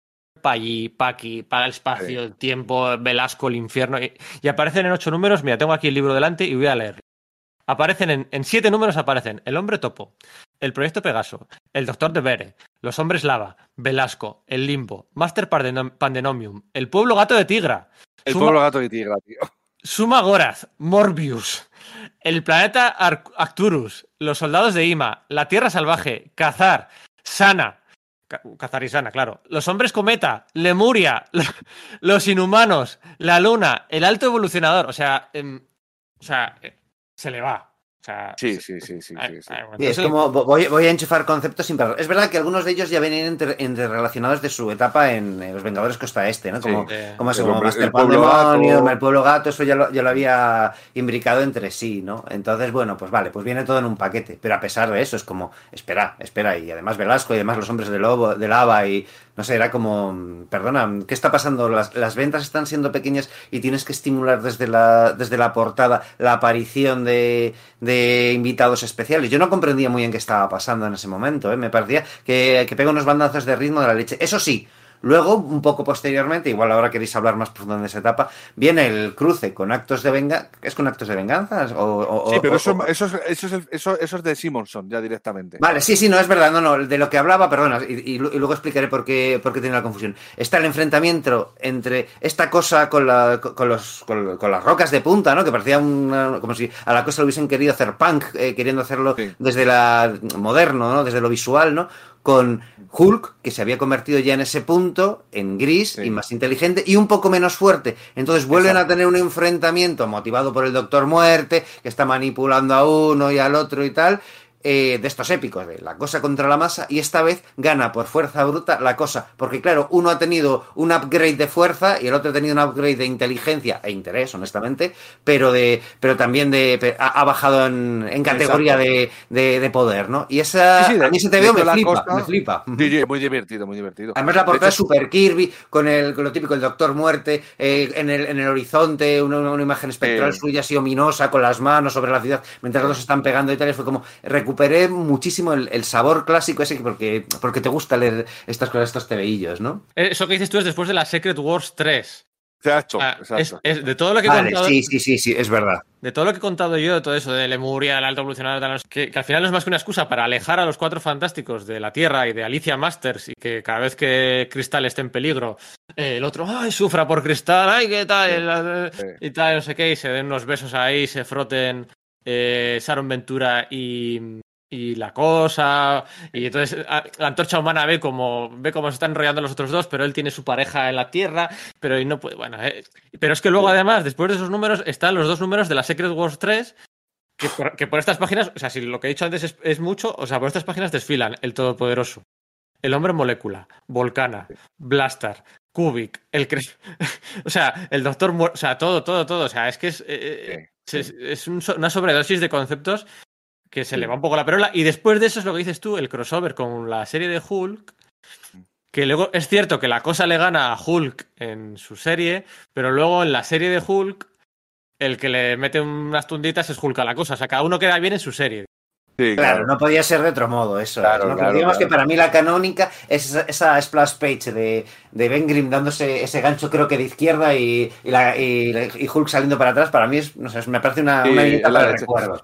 para allí, para aquí, para el espacio, el tiempo, Velasco, el infierno. Y, aparecen en ocho números. Mira, tengo aquí el libro delante y voy a leer. Aparecen en, en, siete números aparecen El Hombre Topo, El Proyecto Pegaso, El Doctor de Bere, Los Hombres Lava, Velasco, El Limbo, Master Pandenomium, El Pueblo Gato de Tigra. El Pueblo Gato de Tigra, tío. Suma Goraz, Morbius, El Planeta Arcturus, Los Soldados de Ima, La Tierra Salvaje, Cazar, Sana, Cazarisana, claro. Los hombres cometa, Lemuria, <laughs> los inhumanos, la luna, el alto evolucionador. O sea, em, o sea, eh, se le va sí, sí, sí, sí. es como voy, a enchufar conceptos sin parar. Es verdad que algunos de ellos ya venían interrelacionados de su etapa en, Los Vengadores Costa Este, ¿no? Como, como, como Master Pandemonium, el Pueblo Gato, eso ya lo, ya lo había imbricado entre sí, ¿no? Entonces, bueno, pues vale, pues viene todo en un paquete. Pero a pesar de eso, es como, espera, espera, y además Velasco y además los hombres de lobo, de lava y no sé, era como, perdona, ¿qué está pasando? Las, las, ventas están siendo pequeñas y tienes que estimular desde la, desde la portada la aparición de, de invitados especiales. Yo no comprendía muy bien qué estaba pasando en ese momento, ¿eh? me parecía que, que pega unos bandazos de ritmo de la leche. Eso sí, Luego, un poco posteriormente, igual ahora queréis hablar más profundo de esa etapa, viene el cruce con actos de venganza. ¿Es con actos de venganza? O, sí, pero eso, eso, es, de Simonson, ya directamente. Vale, sí, sí, no es verdad, no, no, de lo que hablaba, perdona, y, luego explicaré por qué, por qué tiene la confusión. Está el enfrentamiento entre esta cosa con, la, con, los, con, las rocas de punta, ¿no? Que parecía una, como si a la cosa lo hubiesen querido hacer punk, eh, queriendo hacerlo desde la moderno, ¿no? Desde lo visual, ¿no? Con Hulk, que se había convertido ya en ese punto en gris y más inteligente y un poco menos fuerte. Entonces vuelven a tener un enfrentamiento motivado por el Doctor Muerte, que está manipulando a uno y al otro y tal. Eh, de estos épicos, de la cosa contra la masa, y esta vez gana por fuerza bruta la cosa, porque claro, uno ha tenido un upgrade de fuerza y el otro ha tenido un upgrade de inteligencia e interés, honestamente, pero de pero también de ha, bajado en, categoría de, de, poder, ¿no? Y esa a mí se te veo me flipa, me flipa. muy divertido, muy divertido. Además la portada es super Kirby, con, el, con lo típico, el Doctor Muerte, eh, en, el, en el horizonte, una, una imagen espectral suya así ominosa, con las manos sobre la ciudad, mientras los están pegando y tal, y fue como recuperé muchísimo el, sabor clásico ese porque, porque te gusta leer estas cosas, estos tebeillos, ¿no? Eso que dices tú es después de la Secret Wars 3. Exacto, de todo lo que he contado. Sí, sí, sí, sí, es verdad. De todo lo que he contado yo, de todo eso, de Lemuria, el alto evolucionario, que, que, al final no es más que una excusa para alejar a los cuatro fantásticos de la Tierra y de Alicia Masters y que cada vez que Cristal esté en peligro el otro, ay, sufra por cristal, ay, qué tal, y tal, no sé qué, y se den unos besos ahí, se froten eh, Sharon Ventura y, y la cosa. Y entonces la antorcha humana ve como ve cómo se están enrollando los otros dos, pero él tiene su pareja en la Tierra, pero y no puede. Bueno, eh, pero es que luego, además, después de esos números, están los dos números de la Secret Wars 3. Que por, estas páginas, o sea, si lo que he dicho antes es, mucho, o sea, por estas páginas desfilan el Todopoderoso, el Hombre Molécula, Volcana, Blaster, Kubik, el <laughs> o sea, el Doctor, o sea, todo, todo, todo, o sea, es que es, eh, eh, es, una sobredosis de conceptos que se le va un poco la perola. Y después de eso es lo que dices tú, el crossover con la serie de Hulk. Que luego es cierto que la cosa le gana a Hulk en su serie, pero luego en la serie de Hulk, el que le mete unas tunditas es Hulk a la cosa. O sea, cada uno queda bien en su serie claro, no podía ser de otro modo eso. digamos que para mí la canónica es esa, splash page de, de Ben Grimm dándose ese gancho, creo que de izquierda y, y, Hulk saliendo para atrás. Para mí es, no sé, me parece una.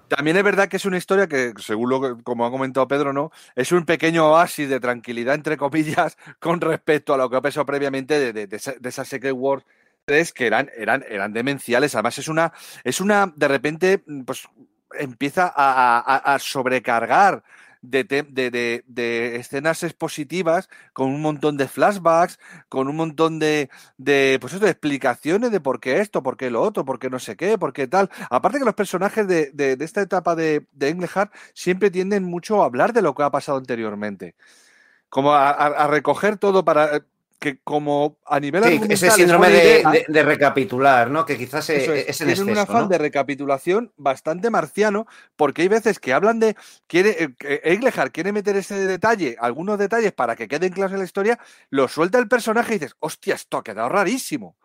También es verdad que es una historia que, según lo que, como ha comentado Pedro, ¿no? Es un pequeño oasis de tranquilidad, entre comillas, <laughs> con respecto a lo que ha pasado previamente de, de, esa, Secret War 3 que eran, eran, eran demenciales. Además, es una, es una, de repente, pues empieza a, sobrecargar de, escenas expositivas con un montón de flashbacks, con un montón de, de, pues de explicaciones de por qué esto, por qué lo otro, por qué no sé qué, por qué tal. Aparte que los personajes de, esta etapa de, de Englehart siempre tienden mucho a hablar de lo que ha pasado anteriormente. Como a recoger todo para que como a nivel sí, ese síndrome de, recapitular, ¿no? Que quizás es, es, es un afán de recapitulación bastante marciano, porque hay veces que hablan de quiere eh, quiere meter ese detalle, algunos detalles para que queden claros en la historia, lo suelta el personaje y dices, hostia, esto ha quedado rarísimo.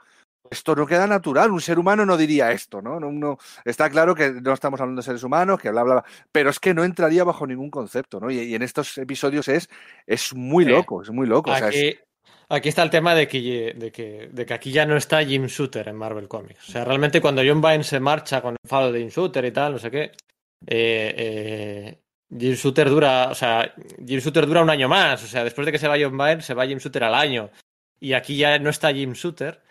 Esto no queda natural, un ser humano no diría esto, ¿no? no, está claro que no estamos hablando de seres humanos, que bla, bla, bla, pero es que no entraría bajo ningún concepto, ¿no? Y, en estos episodios es, es muy loco, es muy loco. Aquí está el tema de que, de, que, de que aquí ya no está Jim Shooter en Marvel Comics. O sea, realmente cuando John Byrne se marcha con el fado de Jim Shooter y tal, no sé qué, eh, eh, Jim Shooter dura, o sea, Jim Shooter dura un año más. O sea, después de que se va John Byrne, se va Jim Shooter al año. Y aquí ya no está Jim Shooter.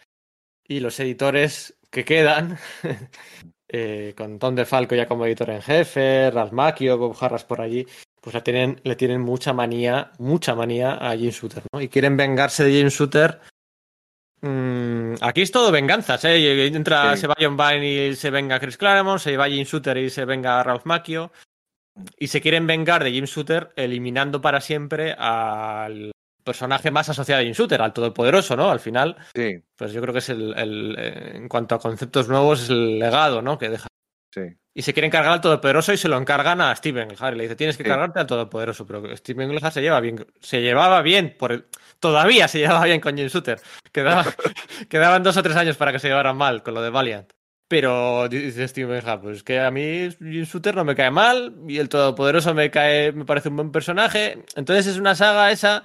Y los editores que quedan, <laughs> eh, con Tom DeFalco ya como editor en jefe, Ralph Macchio, Bob Harras por allí, pues le tienen, le tienen mucha manía, mucha manía a Jim Shooter, ¿no? Y quieren vengarse de Jim Shooter. Mm, aquí es todo venganzas, ¿eh? Entra, se va John Vine y se venga Chris Claremont, se va Jim Shooter y se venga Ralph Macchio. Y se quieren vengar de Jim Shooter eliminando para siempre al personaje más asociado a Jim Shooter, al todopoderoso, ¿no? Al final, sí. pues yo creo que es el, el, en cuanto a conceptos nuevos, es el legado, ¿no? Que deja. Sí y se quieren cargar al Todopoderoso y se lo encargan a Steven Englehart. Le dice, tienes que cargarte al Todopoderoso, pero Steven Englehart se lleva bien, se llevaba bien, por todavía se llevaba bien con Jim Shooter. <laughs> <laughs> quedaban dos o tres años para que se llevaran mal con lo de Valiant. Pero dice Steven Englehart, pues que a mí Jim Shooter no me cae mal y el Todopoderoso me cae, me parece un buen personaje. Entonces es una saga esa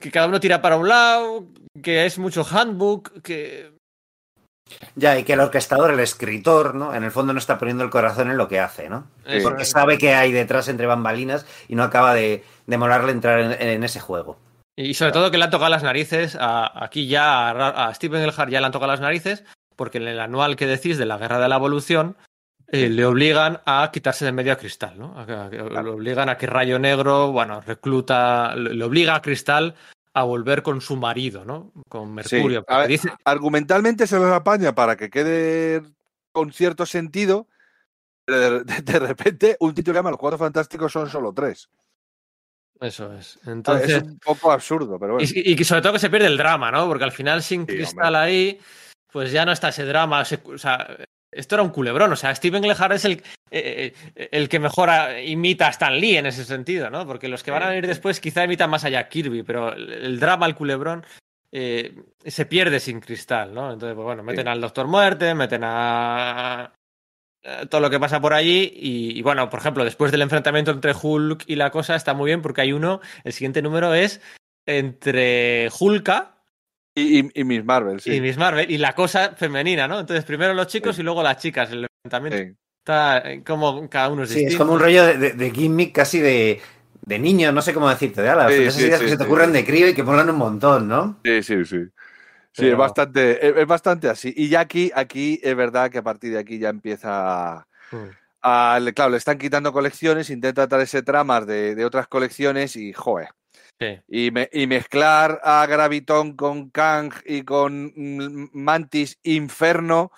que cada uno tira para un lado, que es mucho handbook, que ya, y que el orquestador, el escritor, ¿no? En el fondo no está poniendo el corazón en lo que hace, ¿no? Porque sabe que hay detrás entre bambalinas y no acaba de, de molarle entrar en, ese juego. Y sobre todo que le han tocado las narices, aquí ya a, Stephen Elhart ya le han tocado las narices, porque en el anual que decís de la Guerra de la Evolución, eh, le obligan a quitarse de medio a Cristal, ¿no? Le obligan a que Rayo Negro, bueno, recluta, le obliga a Cristal a volver con su marido, ¿no? Con Mercurio. dice... Argumentalmente se los apaña para que quede con cierto sentido, pero de, repente un título que llama Los Cuatro Fantásticos son solo tres. Eso es. Entonces... Es un poco absurdo, pero bueno. Y, sobre todo que se pierde el drama, ¿no? Porque al final sin Cristal ahí, pues ya no está ese drama. o sea, esto era un culebrón. O sea, Steven Lehart es el, eh, eh, el que mejor imita a Stan Lee en ese sentido, ¿no? Porque los que van a venir después quizá imitan más allá a Kirby, pero el drama, el culebrón, eh, se pierde sin cristal, ¿no? Entonces, pues bueno, meten al Doctor Muerte, meten a, todo lo que pasa por allí y, bueno, por ejemplo, después del enfrentamiento entre Hulk y la cosa está muy bien porque hay uno, el siguiente número es entre Hulka y, Miss Marvel, sí. Y Miss Marvel, y la cosa femenina, ¿no? Entonces, primero los chicos y luego las chicas, el enfrentamiento. Está como cada uno es Sí, es como un rollo de, gimmick casi de, de niño, no sé cómo decirte, de alas, esas ideas que se te ocurren de crío y que molan un montón, ¿no? Sí, sí, sí. Sí, es, bastante, es, bastante así. Y ya aquí, aquí es verdad que a partir de aquí ya empieza mm. a, claro, le están quitando colecciones, intenta traerse tramas de, de otras colecciones y, joder, y, y, mezclar a Graviton con Kang y con Mantis Inferno.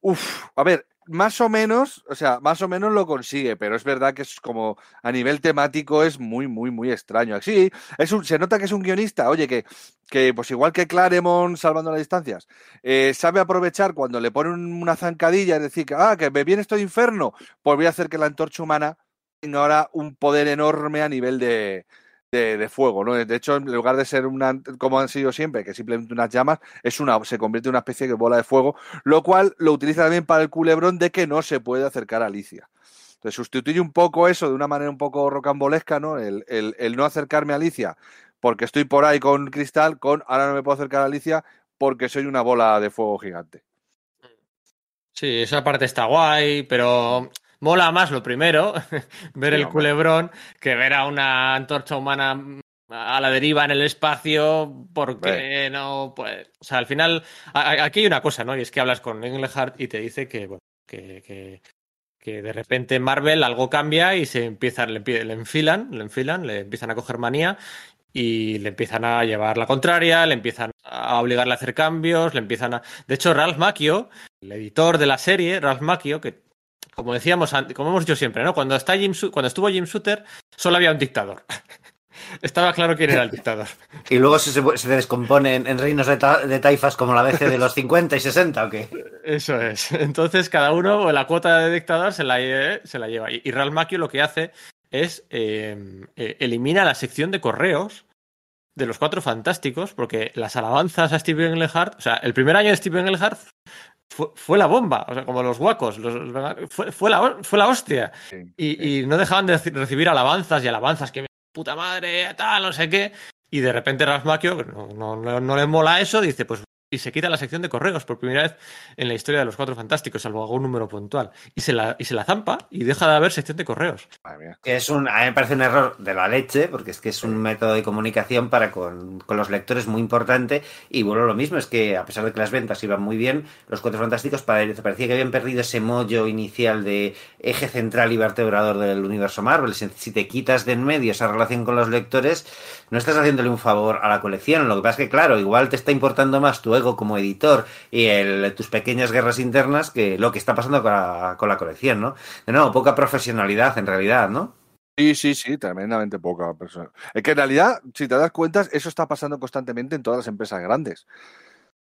Uf, a ver, más o menos, o sea, más o menos lo consigue, pero es verdad que es como a nivel temático es muy, muy, muy extraño. Sí, es un, se nota que es un guionista, oye, que, que pues igual que Claremont salvando las distancias, eh, sabe aprovechar cuando le ponen una zancadilla, es decir, que, ah, que me viene esto de inferno, pues voy a hacer que la antorcha humana ahora un poder enorme a nivel de, de, fuego, ¿no? De hecho, en lugar de ser una, como han sido siempre, que simplemente unas llamas, es una, se convierte en una especie de bola de fuego, lo cual lo utiliza también para el culebrón de que no se puede acercar a Alicia. Entonces sustituye un poco eso de una manera un poco rocambolesca, ¿no? El, el, no acercarme a Alicia porque estoy por ahí con Cristal, con ahora no me puedo acercar a Alicia porque soy una bola de fuego gigante. Sí, esa parte está guay, pero mola más lo primero, <laughs> ver el culebrón, que ver a una antorcha humana a la deriva en el espacio, porque no, pues, o sea, al final, aquí hay una cosa, ¿no? Y es que hablas con Engelhardt y te dice que, bueno, que, que, que de repente Marvel algo cambia y se empiezan, le, le enfilan, le enfilan, le empiezan a coger manía y le empiezan a llevar la contraria, le empiezan a obligarle a hacer cambios, le empiezan a... De hecho, Ralph Macchio, el editor de la serie, Ralph Macchio, que como decíamos, como hemos dicho siempre, ¿no? Cuando, está Jim, cuando estuvo Jim Shooter, solo había un dictador. <laughs> Estaba claro quién era el dictador. Y luego se, se descompone en, reinos de, taifas como la vez de los 50 y 60, ¿o qué? Eso es. <laughs> Entonces, cada uno, la cuota de dictador se la, se la lleva. Y, Real Macchio lo que hace es eh, eh, elimina la sección de correos de los cuatro fantásticos, porque las alabanzas a Steven Englehart, o sea, el primer año de Steven Englehart fue, la bomba, o sea, como los guacos, fue, la, fue la hostia. y, no dejaban de recibir alabanzas y alabanzas, que puta madre, tal, no sé qué. Y de repente Ralph Macchio, no, no, no, le mola eso, dice, pues y se quita la sección de correos por primera vez en la historia de los cuatro fantásticos, salvo algún número puntual. Y se la, y se la zampa y deja de haber sección de correos. Que es un, a mí me parece un error de la leche, porque es que es un método de comunicación para con, con, los lectores muy importante. Y bueno, lo mismo es que a pesar de que las ventas iban muy bien, los cuatro fantásticos parecía que habían perdido ese mollo inicial de eje central y vertebrador del universo Marvel. Si te quitas de en medio esa relación con los lectores, no estás haciéndole un favor a la colección. Lo que pasa es que, claro, igual te está importando más tu como editor y tus pequeñas guerras internas que lo que está pasando con la, con la colección, ¿no? De nuevo, poca profesionalidad en realidad, ¿no? Sí, sí, sí, tremendamente poca. Es que en realidad, si te das cuenta, eso está pasando constantemente en todas las empresas grandes.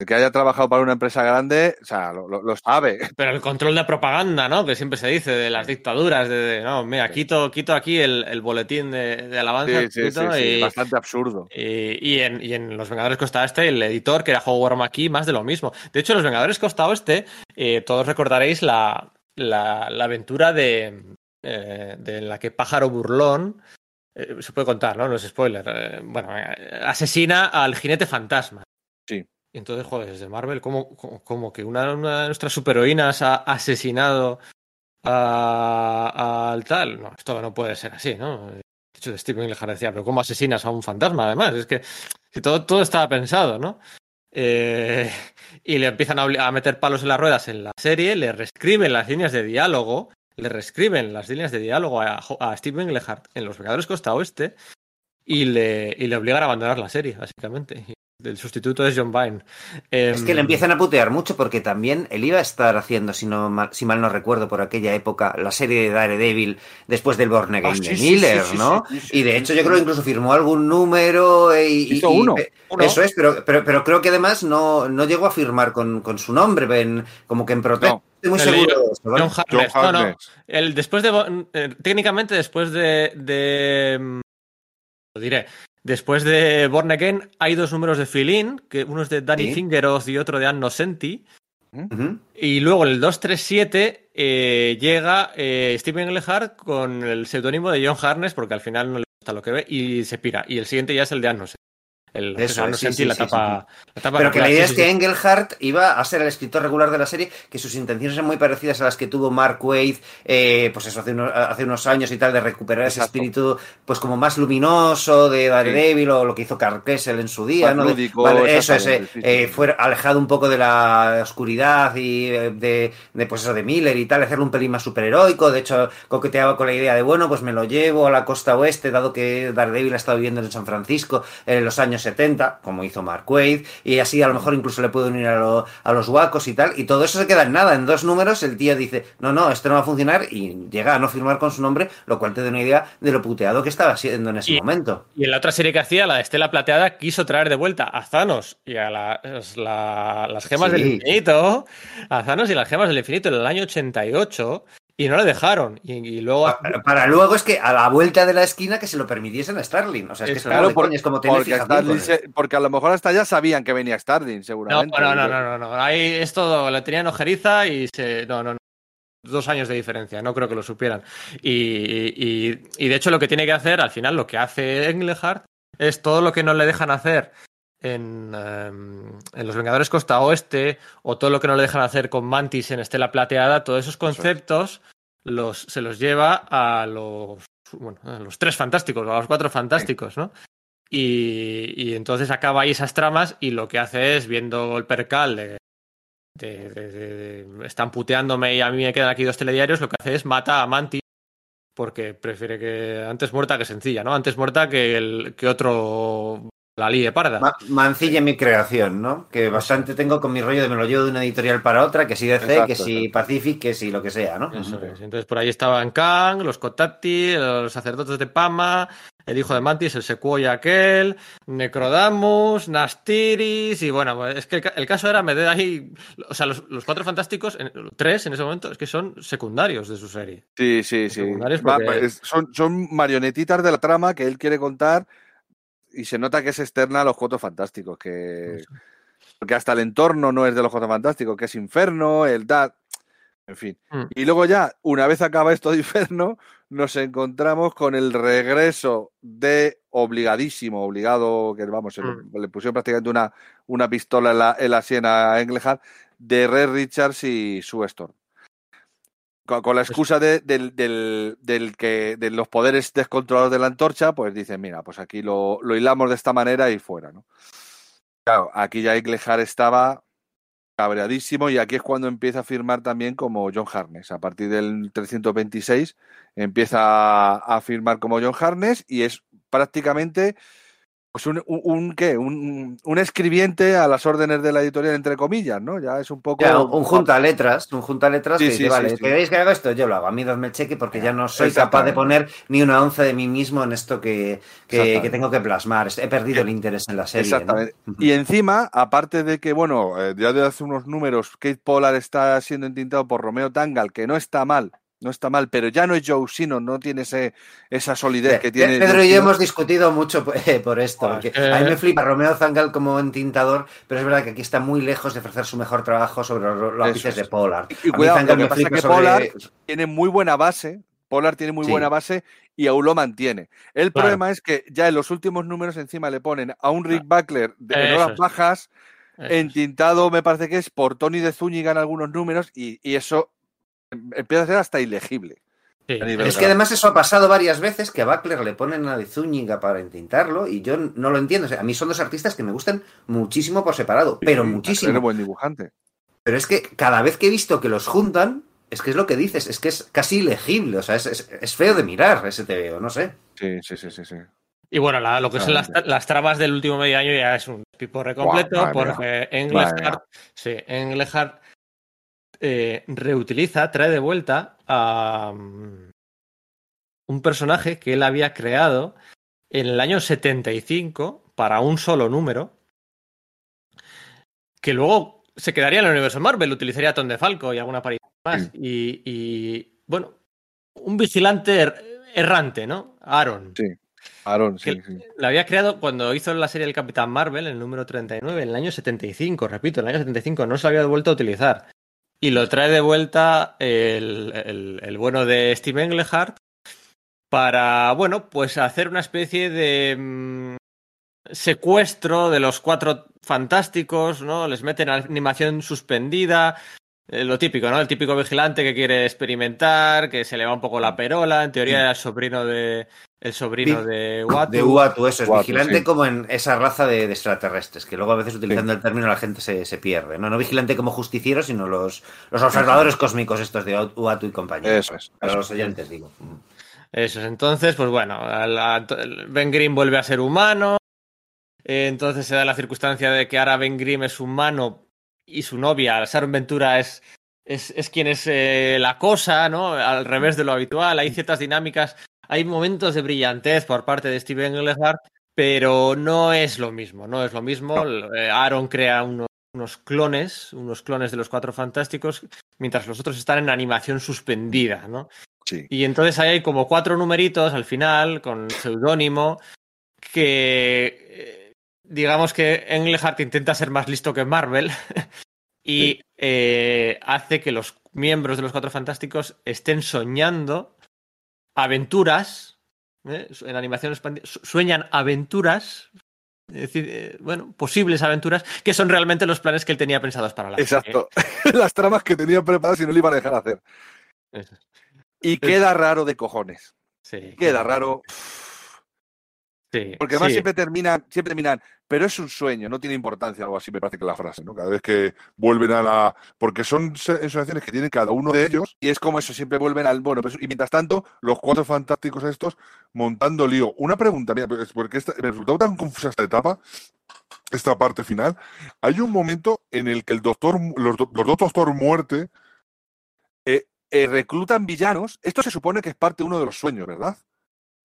El que haya trabajado para una empresa grande, o sea, lo, sabe. Pero el control de propaganda, ¿no? Que siempre se dice de las dictaduras, de, no, mira, quito, quito aquí el, boletín de, alabanza. Sí, sí, y, bastante absurdo. Y, en, y, en, Los Vengadores Costa Este, el editor, que era Howard McKee, más de lo mismo. De hecho, Los Vengadores Costa Oeste, eh, todos recordaréis la, la, aventura de, eh, de la que Pájaro Burlón, eh, se puede contar, ¿no? No es spoiler. bueno, asesina al jinete fantasma. Sí. Entonces, joder, desde Marvel, ¿cómo, cómo, que una, de nuestras superheroínas ha asesinado al tal? No, esto no puede ser así, ¿no? De hecho, de Steven le decía, pero ¿cómo asesinas a un fantasma? Además, es que todo, todo estaba pensado, ¿no? Eh, y le empiezan a, meter palos en las ruedas en la serie, le reescriben las líneas de diálogo, le reescriben las líneas de diálogo a, a Lehart en Los Vengadores Costa Oeste y le, y le obligan a abandonar la serie, básicamente. El sustituto es John Vine. es que le em, empiezan a putear mucho porque también él iba a estar haciendo, si, no mal, si mal no recuerdo, por aquella época, la serie de Daredevil después del Born Again ah, de Miller, ¿no? y de hecho yo creo que incluso firmó algún número y... Hizo uno, Eso es, pero, pero, pero, creo que además no, no llegó a firmar con, con su nombre, ven, como que en protesta. Estoy muy seguro de eso, John Harness. No, no. El, después de, eh, técnicamente después de, de mm, lo diré. Después de Born Again hay dos números de fill que uno es de Danny Fingeroth y otro de Anno Senti. Y luego el 237 eh, llega eh, Steven Englehart con el seudónimo de John Harness, porque al final no le gusta lo que ve, y se pira. Y el siguiente ya es el de Anno Senti. El, Eso, no sí, sí, la sí, tapa. la tapa Pero que la idea es que. Engelhardt iba a ser el escritor regular de la serie, que sus intenciones eran muy parecidas a las que tuvo Mark Waid, eh, pues eso, hace unos, hace unos años y tal, de recuperar ese espíritu, pues como más luminoso de Daredevil o lo que hizo Carl Kessel en su día, ¿no? Lúdico, vale, eso es, eh, eh, fue alejado un poco de la oscuridad y eh, de, de, pues eso, de Miller y tal, hacerlo un pelín más superheroico, de hecho, coqueteaba con la idea de, bueno, pues me lo llevo a la costa oeste, dado que Daredevil ha estado viviendo en San Francisco en los años 70, como hizo Mark Waid, y así a lo mejor incluso le puede unir a, lo- a los guacos y tal, y todo eso se queda en nada, en dos números el tío dice, no, no, esto no va a funcionar, y llega a no firmar con su nombre, lo cual te da una idea de lo puteado que estaba siendo en ese Y- momento. Y en la otra serie que hacía, la de Estela Plateada, quiso traer de vuelta a Thanos y a las, la- las gemas Sí. del infinito, a Thanos y las gemas del infinito en el año 88, y no le dejaron. Y, y luego. Pa- Para luego es que a la vuelta de la esquina que se lo permitiesen a Starling. O sea, es que Eso, es como Claro, es como tener porque, Starling se- porque a lo mejor hasta ya sabían que venía Starling, No, seguramente. no, no, no, no, no. Ahí es todo, le tenían ojeriza y se. No, no, no. Dos años de diferencia, no creo que lo supieran. Y, y- y de hecho, lo que tiene que hacer, al final, lo que hace Englehart es todo lo que no le dejan hacer en, em, en Los Vengadores Costa Oeste o todo lo que no le dejan hacer con Mantis en Estela Plateada, todos esos conceptos los, se los lleva a los, bueno, a los tres fantásticos, o a los cuatro fantásticos, ¿no? Y, y entonces acaba ahí esas tramas y lo que hace es, viendo el percal de, de- de- de- de- están puteándome y a mí me quedan aquí dos telediarios, lo que hace es mata a Mantis porque prefiere que antes muerta que sencilla, ¿no? Antes muerta que, el, que otro la líe parda. Ma- Mancilla mi creación, ¿no? Que bastante tengo con mi rollo de me lo llevo de una editorial para otra, que si DC, Exacto, que si exacto. Pacific, que si lo que sea, ¿no? Eso es. Entonces por ahí estaban Kang, los Kotati, los sacerdotes de Pama, el hijo de Mantis, el Sequoia aquel, Necrodamus, Nastiris, y bueno, pues es que el, ca- el caso era meter ahí, o sea, los, los cuatro fantásticos, en- tres en ese momento, es que son secundarios de su serie. Sí, sí, sí. secundarios Va- porque- son, son marionetitas de la trama que él quiere contar y se nota que es externa a los Cuatro Fantásticos, que porque hasta el entorno no es de los Cuatro Fantásticos, que es Inferno, el DAT, en fin. Mm. Y luego ya, una vez acaba esto de Inferno, nos encontramos con el regreso de obligadísimo, obligado, que vamos, le- Mm. le, pusieron prácticamente una, una pistola en la, en la sien a Englehart, de Red Richards y Sue Storm. Con, con la excusa de, del, del- del que, de los poderes descontrolados de la antorcha, pues dicen, mira, pues aquí lo, lo hilamos de esta manera y fuera, ¿no? Claro, aquí ya Englehart estaba cabreadísimo y aquí es cuando empieza a firmar también como John Harness. A partir del 326 empieza a, a firmar como John Harness y es prácticamente pues un, un, un- ¿qué? Un, un escribiente a las órdenes de la editorial, entre comillas, ¿no? Ya es un poco... Ya, un, un junta letras, un junta letras Sí, que sí, dice, vale, sí. ¿queréis que haga esto? Yo lo hago, a mí dadme el cheque porque ya no soy capaz de poner ni una onza de mí mismo en esto que, que, tengo que plasmar. He perdido el interés en la serie. ¿no? Exactamente. Y encima, aparte de que, bueno, eh, ya de hace unos números, Kate Pollard está siendo entintado por Romeo Tangal, que no está mal, no está mal, pero ya no es Joe Sino, no tiene ese, esa solidez que tiene. Pedro Joe y yo hemos discutido mucho eh, por esto. Bueno, porque es que- A mí me flipa Romeo Zangal como entintador, pero es verdad que aquí está muy lejos de ofrecer su mejor trabajo sobre los lápices es. de Pollard. Y cuidado, lo que me pasa es que sobre- Pollard tiene muy buena base. Pollard tiene muy Sí. buena base y aún lo mantiene. El Claro. problema es que ya en los últimos números encima le ponen a un Rick Buckler de en horas bajas, Eso entintado me parece que es por Tony de Zúñiga en algunos números y, y eso empieza a ser hasta ilegible. Sí. Es que además eso ha pasado varias veces, que a Buckler le ponen a de Zúñiga para entintarlo y yo no lo entiendo. O sea, a mí son dos artistas que me gustan muchísimo por separado, pero Sí, muchísimo. Era buen dibujante. Pero es que cada vez que he visto que los juntan, es que es lo que dices, es que es casi ilegible, o sea, es, es- es feo de mirar ese TVO, no sé. Sí, sí, sí, sí. sí. Y bueno, la- lo que son las, las tramas del último medio año ya es un piporre completo, porque Englehart, sí, Englehart eh, reutiliza, trae de vuelta a mm, un personaje que él había creado en el año 75 para un solo número, que luego se quedaría en el universo Marvel, utilizaría a Tom de Falco y alguna aparición más. Y, y, bueno, un vigilante er- errante, ¿no? Aaron. Sí. Aaron, sí. La había creado cuando hizo la serie del Capitán Marvel, el número 39, en el año 75, repito, en el año 75, no se lo había vuelto a utilizar. Y lo trae de vuelta el, el- bueno de Steve Englehart para, bueno, pues hacer una especie de... mm, secuestro de los cuatro fantásticos, ¿no? Les meten animación suspendida, lo típico, ¿no? El típico vigilante que quiere experimentar, que se le va un poco la perola, en teoría era el sobrino de el sobrino de Uatu. De Uatu, eso es, vigilante como en esa raza de, extraterrestres, que luego a veces utilizando el término la gente se, pierde, ¿no? No vigilante como justiciero, sino los, los observadores cósmicos estos de Uatu y compañía. Eso es. Para los oyentes, digo. Eso es, entonces, pues bueno, Ben Grimm vuelve a ser humano, eh, entonces se da la circunstancia de que ahora Ben Grimm es humano y su novia, Sharon Ventura, es, es, quien es eh, la cosa, ¿no? Al revés de lo habitual. Hay ciertas dinámicas, hay momentos de brillantez por parte de Steven Englehart, pero no es lo mismo, no es lo mismo. Eh, Aaron crea unos, unos clones, unos clones de los Cuatro Fantásticos, mientras los otros están en animación suspendida, ¿no? Sí. Y entonces ahí hay como cuatro numeritos al final, con seudónimo, que digamos que Englehart intenta ser más listo que Marvel <laughs> y eh, hace que los miembros de los Cuatro Fantásticos estén soñando aventuras, ¿eh? en animación sueñan aventuras, es decir, eh, bueno, posibles aventuras, que son realmente los planes que él tenía pensados para la Exacto, <laughs> las tramas que tenía preparadas y no le iban a dejar hacer. Y queda raro de cojones. Sí. Queda raro. Porque además siempre terminan, siempre terminan, pero es un sueño, no tiene importancia, algo así me parece que la frase, ¿no? Cada vez que vuelven a la. Porque son sensaciones que tienen cada uno de ellos, y es como eso, siempre vuelven al. Bueno, pues, y mientras tanto, los cuatro fantásticos estos montando lío. Una pregunta, mira, pues, porque esta, me resultó tan confusa esta etapa, esta parte final. Hay un momento en el que el doctor, los, dos doctor muerte eh, eh, reclutan villanos. Esto se supone que es parte de uno de los sueños, ¿verdad?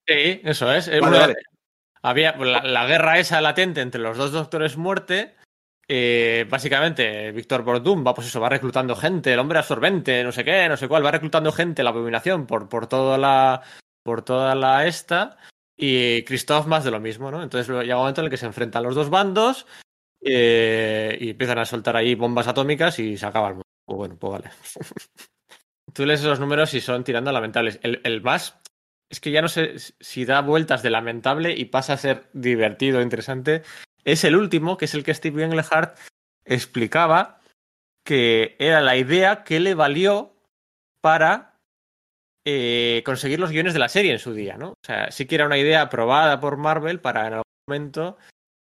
Sí, eso es. Había la, guerra esa latente entre los dos doctores muerte. Eh, básicamente, Víctor Bordum va, pues eso, va reclutando gente, el hombre absorbente, no sé qué, no sé cuál, va reclutando gente, la abominación, por, por toda la. por toda la esta. Y Christoph más de lo mismo, ¿no? Entonces llega un momento en el que se enfrentan los dos bandos eh, y empiezan a soltar ahí bombas atómicas y se acaba el mundo. Pues bueno, pues vale. <laughs> Tú lees esos números y son tirando lamentables. El, el más es que ya no sé si da vueltas de lamentable y pasa a ser divertido, interesante. Es el último, que es el que Steve Englehart explicaba que era la idea que le valió para eh, conseguir los guiones de la serie en su día, ¿no? O sea, sí que era una idea aprobada por Marvel para en algún momento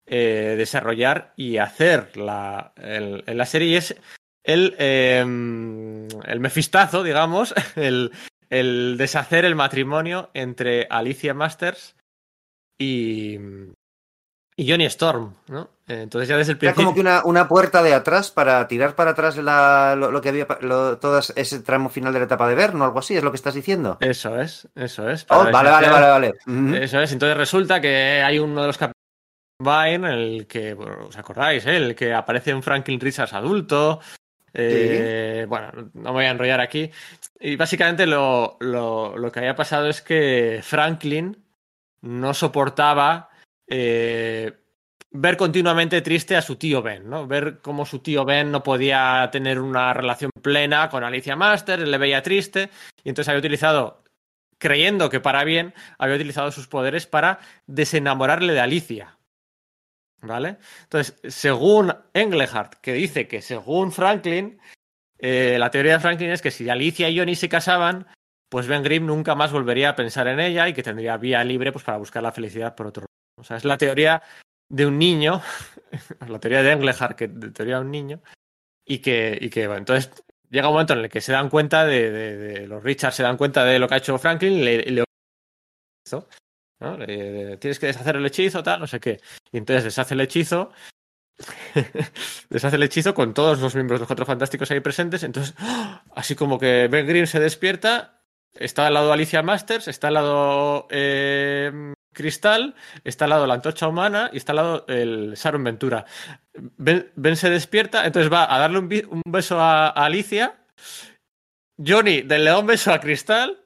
eh, desarrollar y hacer la, la serie. Y es el, em, el mefistazo, digamos, <laughs> el, el deshacer el matrimonio entre Alicia Masters y, y Johnny Storm, ¿no? Entonces ya desde el principio... Era como que una, puerta de atrás para tirar para atrás lo, que había, todo ese tramo final de la etapa de ver, ¿no? Algo así, es lo que estás diciendo. Eso es, eso es. Oh, vale, vale, vale, vale. Eso es, entonces resulta que hay uno de los capítulos en el que, ¿os acordáis? Eh? El que aparece un Franklin Richards adulto, eh, bueno, no me voy a enrollar aquí. Y básicamente lo, lo, que había pasado es que Franklin no soportaba eh, ver continuamente triste a su tío Ben, ¿no? Ver cómo su tío Ben no podía tener una relación plena con Alicia Master, le veía triste, y entonces había utilizado, creyendo que para bien, había utilizado sus poderes para desenamorarle de Alicia. ¿Vale? Entonces, según Englehart, que dice que según Franklin, eh, la teoría de Franklin es que si Alicia y Johnny se casaban, pues Ben Grimm nunca más volvería a pensar en ella y que tendría vía libre pues, para buscar la felicidad por otro lado. O sea, es la teoría de un niño, <laughs> la teoría de Englehart, que de teoría de un niño, y que, y que bueno, entonces llega un momento en el que se dan cuenta de, los Richards se dan cuenta de lo que ha hecho Franklin y le, le tienes que deshacer el hechizo, tal, no sé qué. Y entonces deshace el hechizo. <laughs> deshace el hechizo con todos los miembros de los cuatro fantásticos ahí presentes. Entonces, así como que Ben Green se despierta. Está al lado Alicia Masters, está al lado eh, Cristal, está al lado la antorcha humana y está al lado el Sharon Ventura. Ben, se despierta, entonces va a darle un, beso a, a Alicia. Johnny, denle un beso a Cristal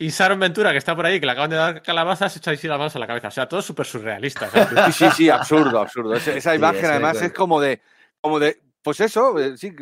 y Sharon Ventura, que está por ahí, que le acaban de dar calabazas, echa así las manos a la cabeza. O sea, todo súper surrealista. <laughs> Sí, sí, sí, absurdo, absurdo. Esa, imagen, además, es como de, como de. Pues eso, eh, sí.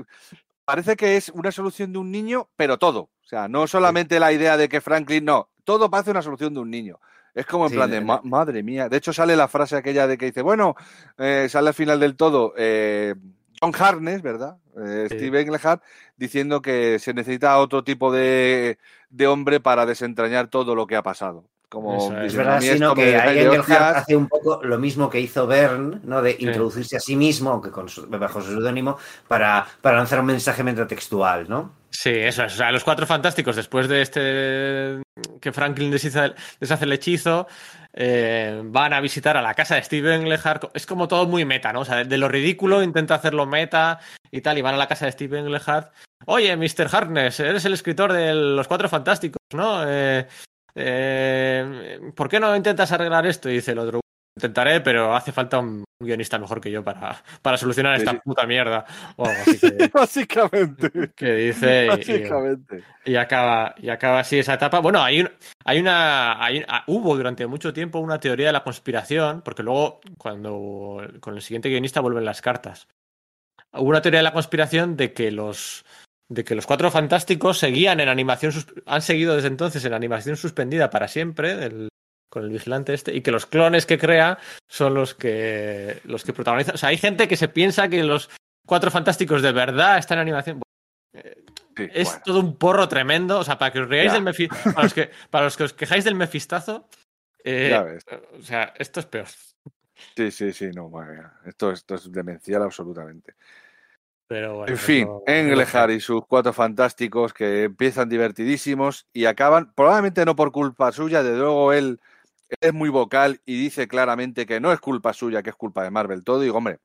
Parece que es una solución de un niño, pero todo. O sea, no solamente la idea de que Franklin no. Todo parece una solución de un niño. Es como en plan de, madre mía. De hecho, sale la frase aquella de que dice, bueno, eh, sale al final del todo eh, John Harness, ¿verdad? Eh, Steve Englehart, diciendo que se necesita otro tipo de, de hombre para desentrañar todo lo que ha pasado. Como es. verdad, sino que ahí Engelhardt hace un poco lo mismo que hizo Bern, ¿no? De introducirse a sí mismo, aunque con bajo su seudónimo, para, para lanzar un mensaje metatextual, ¿no? Sí, eso es. O sea, los cuatro fantásticos, después de este que Franklin deshace, el hechizo, eh, van a visitar a la casa de Steven Englehart. Es como todo muy meta, ¿no? O sea, de lo ridículo intenta hacerlo meta y tal, y van a la casa de Steven Englehart. Oye, Mr. Harkness, eres el escritor de los cuatro fantásticos, ¿no? Eh, eh, ¿por qué no intentas arreglar esto? Y dice el otro, intentaré, pero hace falta un guionista mejor que yo para, para solucionar esta puta mierda. <laughs> Básicamente. Que dice. Básicamente. Y, acaba, y acaba así esa etapa. Bueno, hay, hay una. Hay, ah, hubo durante mucho tiempo una teoría de la conspiración, porque luego, cuando con el siguiente guionista vuelven las cartas. Hubo una teoría de la conspiración de que los de que los cuatro fantásticos seguían en animación, han seguido desde entonces en animación suspendida para siempre, con el vigilante este, y que los clones que crea son los que, los que protagonizan. O sea, hay gente que se piensa que los cuatro fantásticos de verdad están en animación. Eh, es todo un porro tremendo. O sea, para que os reáis del mefistazo, para, los que, <laughs> para los que os quejáis del mefistazo, eh, o sea, esto es peor. Sí, sí, sí, no, Esto, esto es demencial absolutamente en fin, Englehart y sus cuatro fantásticos que empiezan divertidísimos y acaban, probablemente no por culpa suya, de luego él es muy vocal y dice claramente que no es culpa suya, que es culpa de Marvel. Todo digo, hombre,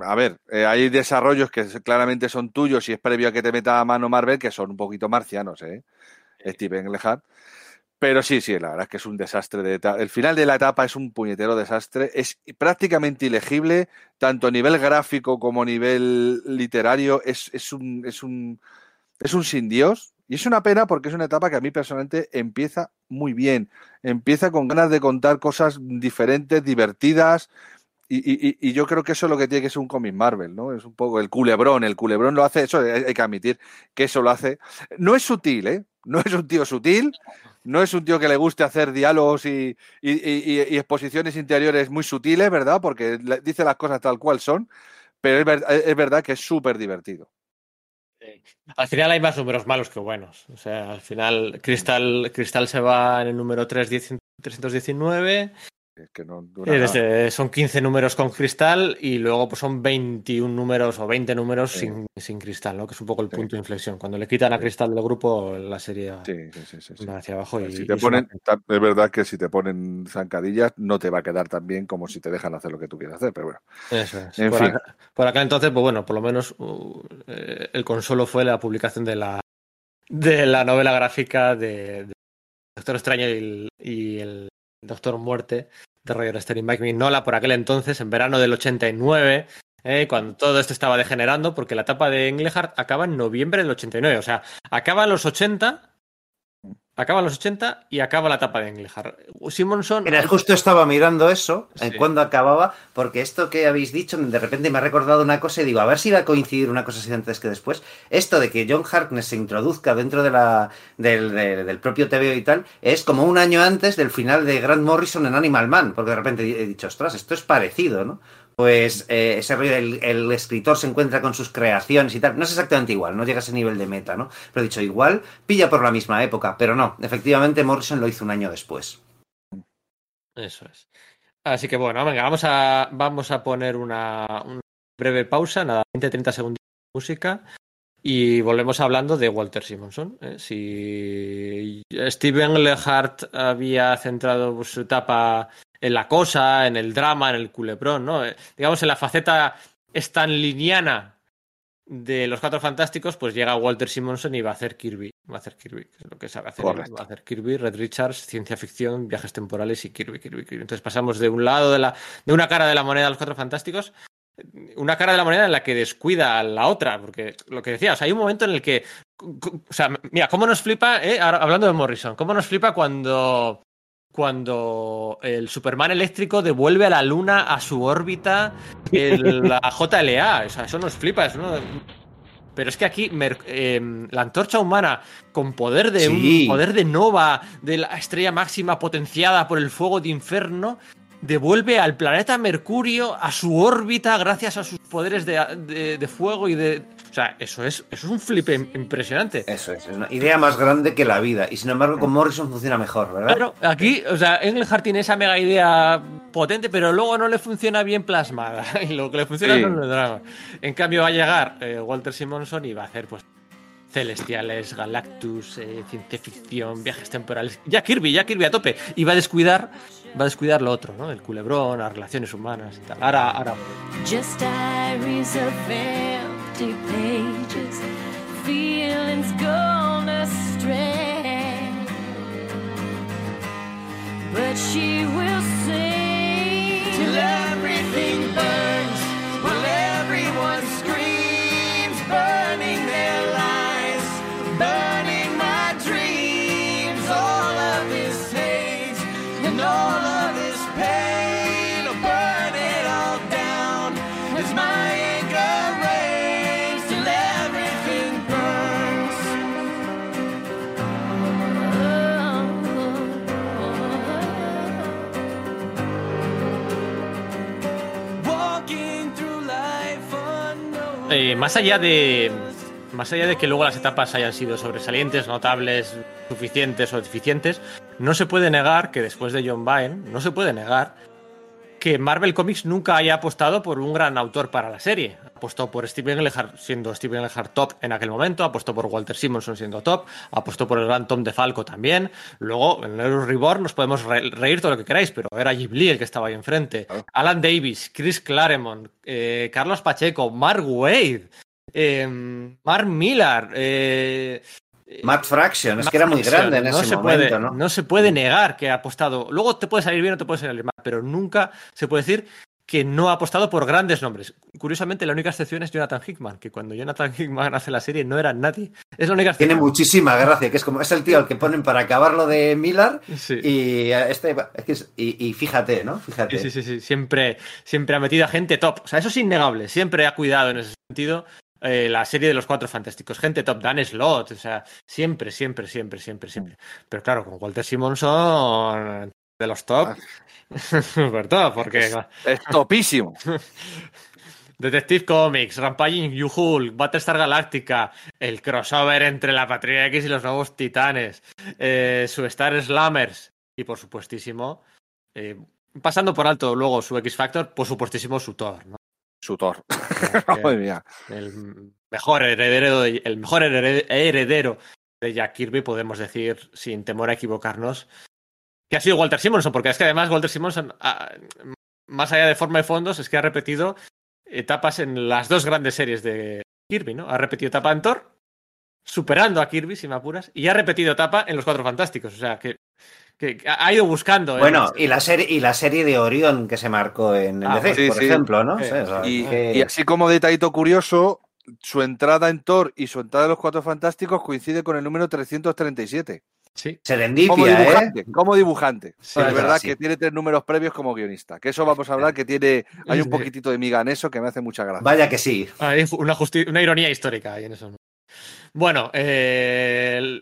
a ver, eh, hay desarrollos que claramente son tuyos y es previo a que te meta a mano Marvel que son un poquito marcianos, ¿eh? Steve Englehart. Pero sí, sí, la verdad es que es un desastre. De el final de la etapa es un puñetero desastre. Es prácticamente ilegible, tanto a nivel gráfico como a nivel literario. Es, es, un, es, un, es un sin Dios. Y es una pena porque es una etapa que a mí personalmente empieza muy bien. Empieza con ganas de contar cosas diferentes, divertidas. Y, y, y, yo creo que eso es lo que tiene que ser un cómic Marvel, ¿no? Es un poco el culebrón. El culebrón lo hace, eso hay que admitir que eso lo hace. No es sutil, ¿eh? No es un tío sutil, no es un tío que le guste hacer diálogos y, exposiciones interiores muy sutiles, ¿verdad? Porque dice las cosas tal cual son, pero es, verdad que es súper divertido. Al final hay más números malos que buenos. O sea, al final Cristal, Cristal se va en el número 3, 319 eh, son 15 números con cristal y luego pues son 21 números o 20 números sin, sin, cristal, ¿no? Que es un poco el punto de inflexión. Cuando le quitan a cristal del grupo, la serie va hacia abajo. Y, si te ponen, es verdad que si te ponen zancadillas, no te va a quedar tan bien como si te dejan hacer lo que tú quieras hacer, pero bueno. Eso es. En por, fin. Acá, por, acá, entonces, pues bueno, por lo menos uh, eh, el consuelo fue la publicación de la de la novela gráfica de, Doctor Extraño y el Doctor Muerte de Roger Stern y Mike Mignola por aquel entonces, en verano del 89, eh, cuando todo esto estaba degenerando, porque la etapa de Englehart acaba en noviembre del 89, o sea, acaba en los 80 Acaba los 80 y acaba la etapa de Englehart. Simonson. Mira, justo estaba mirando eso, en cuando acababa, porque esto que habéis dicho, de repente me ha recordado una cosa y digo, a ver si va a coincidir una cosa así antes que después. Esto de que John Harkness se introduzca dentro de la, del, del propio TV y tal, es como un año antes del final de Grant Morrison en Animal Man, porque de repente he dicho, ostras, esto es parecido, ¿no? Pues eh, ese rollo el escritor se encuentra con sus creaciones y tal. No es exactamente igual, no llega a ese nivel de meta, ¿no? Pero dicho, igual pilla por la misma época, pero no, efectivamente Morrison lo hizo un año después. Eso es. Así que bueno, venga, vamos a, vamos a poner una, breve pausa, nada, 20-30 segundos de música. Y volvemos hablando de Walter Simonson. ¿eh? Si Steven Lehart había centrado su etapa en la cosa, en el drama, en el culebrón, ¿no? Eh, digamos, en la faceta liniana de los Cuatro Fantásticos, pues llega Walter Simonson y va a hacer Kirby. Va a hacer Kirby, que es lo que sabe hacer. Va a hacer Kirby, Red Richards, ciencia ficción, viajes temporales y Kirby, Kirby, Kirby. Entonces pasamos de un lado de, la, de una cara de la moneda a los Cuatro Fantásticos una cara de la moneda en la que descuida a la otra, porque lo que decías, hay un momento en el que, o sea, mira, cómo nos flipa, eh, hablando de Morrison, cómo nos flipa cuando cuando el Superman eléctrico devuelve a la Luna a su órbita <laughs> la JLA. O sea, eso nos flipa. Eso Pero es que aquí em, la antorcha humana con poder de un poder de nova de la estrella máxima potenciada por el fuego de inferno devuelve al planeta Mercurio a su órbita gracias a sus poderes de, fuego y de... O sea, eso es, eso es un flip impresionante. Eso es, es una idea más grande que la vida. Y sin embargo, con Morrison funciona mejor, ¿verdad? Claro, aquí, o sea, Engelhardt tiene esa mega idea potente, pero luego no le funciona bien plasmada. <laughs> Y lo que le funciona es el drama. En cambio, va a llegar eh, Walter Simonson y va a hacer, pues, celestiales, Galactus, eh, ciencia ficción, viajes temporales. Ya Kirby, ya Kirby a tope. Y va a descuidar va a descuidar lo otro, ¿no? El culebrón, las relaciones humanas y tal. Ahora, ahora. Just diaries of empty pages, feelings gone astray. But she will sing till everything burns, while everyone Eh, más allá de. Más allá de que luego las etapas hayan sido sobresalientes, notables, suficientes o deficientes, no se puede negar que después de John Byrne, no se puede negar que Marvel Comics nunca haya apostado por un gran autor para la serie. Apostó por Steven Englehart siendo Steven Englehart top en aquel momento, apostó por Walter Simonson siendo top, apostó por el gran Tom DeFalco también. Luego, en el Reborn nos podemos reír todo lo que queráis, pero era Ghibli el que estaba ahí enfrente. Alan Davis, Chris Claremont, eh, Carlos Pacheco, Mark Wade, eh, Mark Millar, eh, Matt Fraction, es que era muy grande en ese momento, ¿no? No se puede negar que ha apostado. Luego te puede salir bien o te puede salir mal, pero nunca se puede decir que no ha apostado por grandes nombres. Curiosamente, la única excepción es Jonathan Hickman, que cuando Jonathan Hickman hace la serie no era nadie. Es la única Tiene muchísima gracia, que es como es el tío al que ponen para acabar lo de Miller y este y, fíjate, ¿no? Fíjate. Sí, sí, sí, siempre siempre ha metido a gente top. O sea, eso es innegable, siempre ha cuidado en ese sentido eh, la serie de los cuatro fantásticos. Gente top, Dan Slot, o sea, siempre, siempre, siempre, siempre, siempre. Pero claro, con Walter Simonson de los top, <laughs> ¿verdad? Porque es, topísimo. <laughs> Detective Comics, Rampaging You-Hulk, Battlestar Galactica, el crossover entre la Patria X y los nuevos Titanes, eh, su Star Slammers y por supuestísimo, eh, pasando por alto luego su X Factor, por supuestísimo su Thor, ¿no? Su Thor. <laughs> el mejor heredero, de, el mejor heredero de Jack Kirby, podemos decir sin temor a equivocarnos, que ha sido Walter Simonson, porque es que además Walter Simonson, más allá de forma y fondos, es que ha repetido etapas en las dos grandes series de Kirby, ¿no? Ha repetido etapa en Thor, superando a Kirby, si me apuras, y ha repetido etapa en Los Cuatro Fantásticos. O sea, que que ha ido buscando. ¿eh? Bueno, y la serie y la serie de Orión que se marcó en el ah, DC, por ejemplo, ¿no? y, así como detallito curioso, su entrada en Thor y su entrada en los Cuatro Fantásticos coincide con el número 337. Sí. Serendipia, como dibujante, ¿eh? Como dibujante. es verdad que tiene tres números previos como guionista. Que eso vamos a hablar que tiene. Hay un poquitito de miga en eso que me hace mucha gracia. Vaya que sí. Hay una, una ironía histórica ahí en eso. Bueno, eh,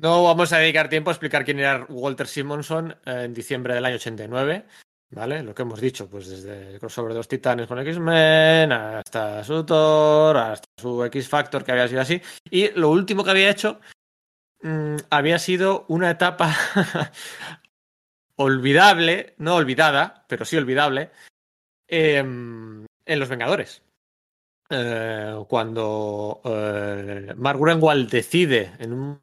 no vamos a dedicar tiempo a explicar quién era Walter Simonson eh, en diciembre del año 89. ¿Vale? Lo que hemos dicho, pues desde el crossover de los titanes con X-Men, hasta su Thor, hasta su X-Factor, que había sido así. Y lo último que había hecho mm, había sido una etapa <laughs> olvidable, no olvidada, pero sí olvidable, em, en Los Vengadores. Eh, cuando eh, Mark Greenwald decide en un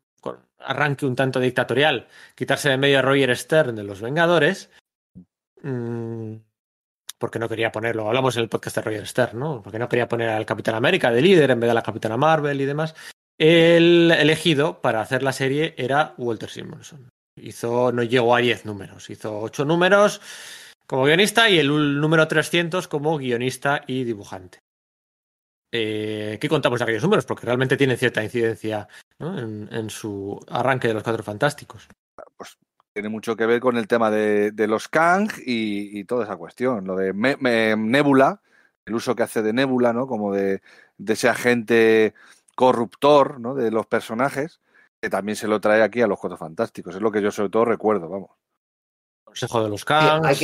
arranque un tanto dictatorial, quitarse de medio a Roger Stern de los Vengadores, mm, porque no quería ponerlo, hablamos en el podcast de Roger Stern, ¿no? Porque no quería poner al Capitán América de líder en vez de la Capitana Marvel y demás. El elegido para hacer la serie era Walter Simonson. Hizo, no llegó a 10 números, hizo 8 números como guionista y el número 300 como guionista y dibujante. Eh, ¿Qué contamos de aquellos números? Porque realmente tienen cierta incidencia en, su arranque de los Cuatro Fantásticos. Pues tiene mucho que ver con el tema de, los Kang y, toda esa cuestión. Lo de Nebula, el uso que hace de Nebula, ¿no? Como de, ese agente corruptor ¿no? de los personajes, que también se lo trae aquí a los Cuatro Fantásticos. Es lo que yo sobre todo recuerdo, vamos. Consejo de los Kans.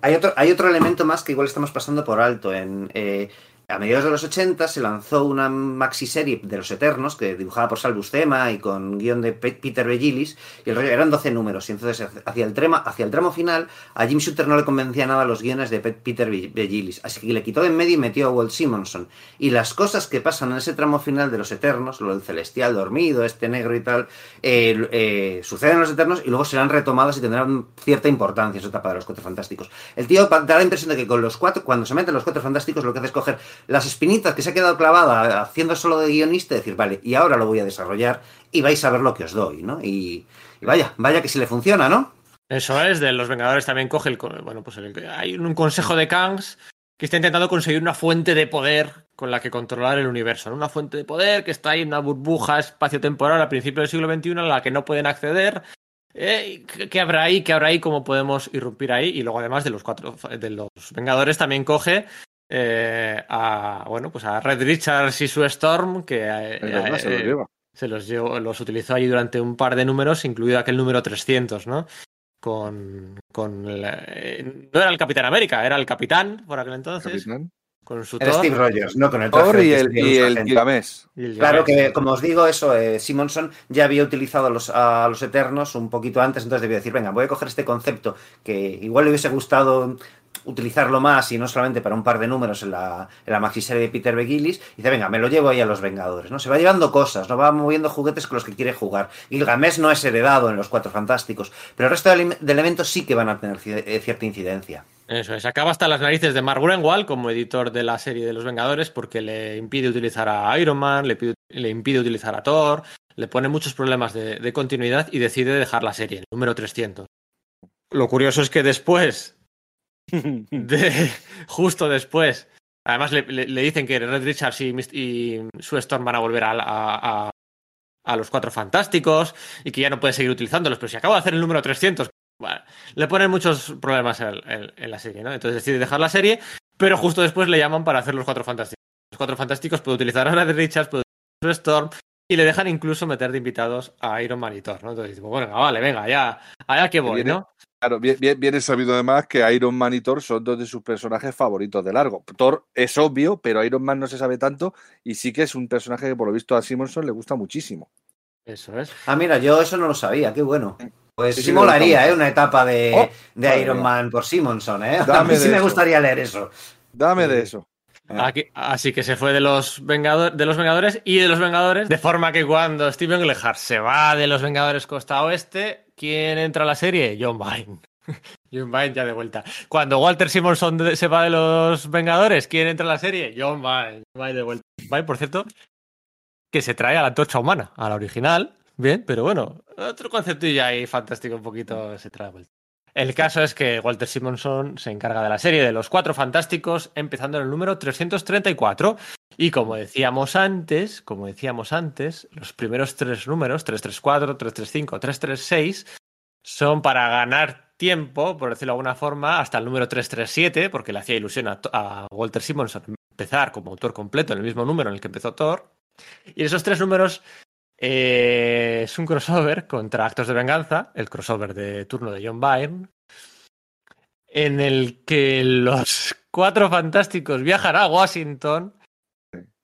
hay, otro, hay otro elemento más que igual estamos pasando por alto. En, eh, a mediados de los 80 se lanzó una maxi serie de los Eternos, que dibujaba por Salvus Tema y con guion de Peter Begilis, y el eran 12 números, y entonces hacia el, trama, hacia el tramo final a Jim Shooter no le convencía nada los guiones de Peter Begilis, así que le quitó de en medio y metió a Walt Simonson. Y las cosas que pasan en ese tramo final de los Eternos, lo del celestial dormido, este negro y tal, eh, suceden en los Eternos y luego serán retomadas y tendrán cierta importancia en su etapa de los Cuatro Fantásticos. El tío da la impresión de que con los cuatro, cuando se meten los Cuatro Fantásticos, lo que hace es coger las espinitas que se ha quedado clavada haciendo solo de guionista decir, vale, y ahora lo voy a desarrollar y vais a ver lo que os doy, ¿no? Y, vaya, vaya que si le funciona, ¿no? Eso es, de los Vengadores también coge el. Bueno, pues hay un consejo de Kangs que está intentando conseguir una fuente de poder con la que controlar el universo. Una fuente de poder que está ahí en una burbuja espacio-temporal a principios del siglo XXI a la que no pueden acceder. Eh, ¿Qué habrá ahí? ¿Qué habrá ahí? ¿Cómo podemos irrumpir ahí? Y luego, además de los cuatro de los Vengadores, también coge eh, a bueno pues a Red Richards y su Storm que eh, se, los llevó, los utilizó allí durante un par de números incluido aquel número 300 no con, con eh, no era el Capitán América era el Capitán por aquel entonces con su Steve Rogers no con el Thor y el, y el claro que como os digo eso Simonson ya había utilizado a los, a los Eternos un poquito antes entonces debía decir venga voy a coger este concepto que igual le hubiese gustado utilizarlo más y no solamente para un par de números en la, en la maxiserie de Peter Begilis, y dice, venga, me lo llevo ahí a los Vengadores, ¿no? Se va llevando cosas, no va moviendo juguetes con los que quiere jugar. Gilgamesh no es heredado en los Cuatro Fantásticos, pero el resto de, elementos sí que van a tener eh, cierta incidencia. Eso es, acaba hasta las narices de Mark Gruenwald como editor de la serie de los Vengadores porque le impide utilizar a Iron Man, le, le impide utilizar a Thor, le pone muchos problemas de, de continuidad y decide dejar la serie, el número 300. Lo curioso es que después <laughs> de, justo después. Además, le, dicen que Red Richards y, y Sue Storm van a volver a, a, los Cuatro Fantásticos y que ya no puede seguir utilizándolos. Pero si acaba de hacer el número 300, le ponen muchos problemas en, la serie, ¿no? Entonces decide dejar la serie, pero justo después le llaman para hacer los Cuatro Fantásticos. Los Cuatro Fantásticos puede utilizar a Red Richards, puede utilizar a Sue Storm y le dejan incluso meter de invitados a Iron Man y Thor, ¿no? Entonces, bueno, vale, venga, ya, allá que voy, ¿no? Claro, bien, bien, sabido además que Iron Man y Thor son dos de sus personajes favoritos de largo. Thor es obvio, pero Iron Man no se sabe tanto y sí que es un personaje que por lo visto a Simonson le gusta muchísimo. Eso es. Ah, mira, yo eso no lo sabía, qué bueno. Pues sí, molaría, ¿eh? Una etapa de, oh, Iron Man por Simonson, ¿eh? <laughs> a mí sí me gustaría leer eso. Dame de eso. así que se fue de los, Vengadores, de los Vengadores y de los Vengadores, de forma que cuando Steven Glehart se va de los Vengadores Costa Oeste, ¿Quién entra a la serie? John Vine. <laughs> John Vine ya de vuelta. Cuando Walter Simonson se va de los Vengadores, ¿quién entra a la serie? John Vine. Vine de vuelta. Vine, por cierto, que se trae a la antorcha humana, a la original. Bien, pero bueno, otro concepto ya ahí fantástico un poquito se trae de vuelta. El caso es que Walter Simonson se encarga de la serie de los Cuatro Fantásticos, empezando en el número 334. Y como decíamos antes, como decíamos antes, los primeros tres números, 334, 335, 336, son para ganar tiempo, por decirlo de alguna forma, hasta el número 337, porque le hacía ilusión a, Walter Simonson empezar como autor completo en el mismo número en el que empezó Thor. Y esos tres números eh, es un crossover contra Actos de Venganza, el crossover de turno de John Byrne, en el que los <laughs> cuatro fantásticos viajan a Washington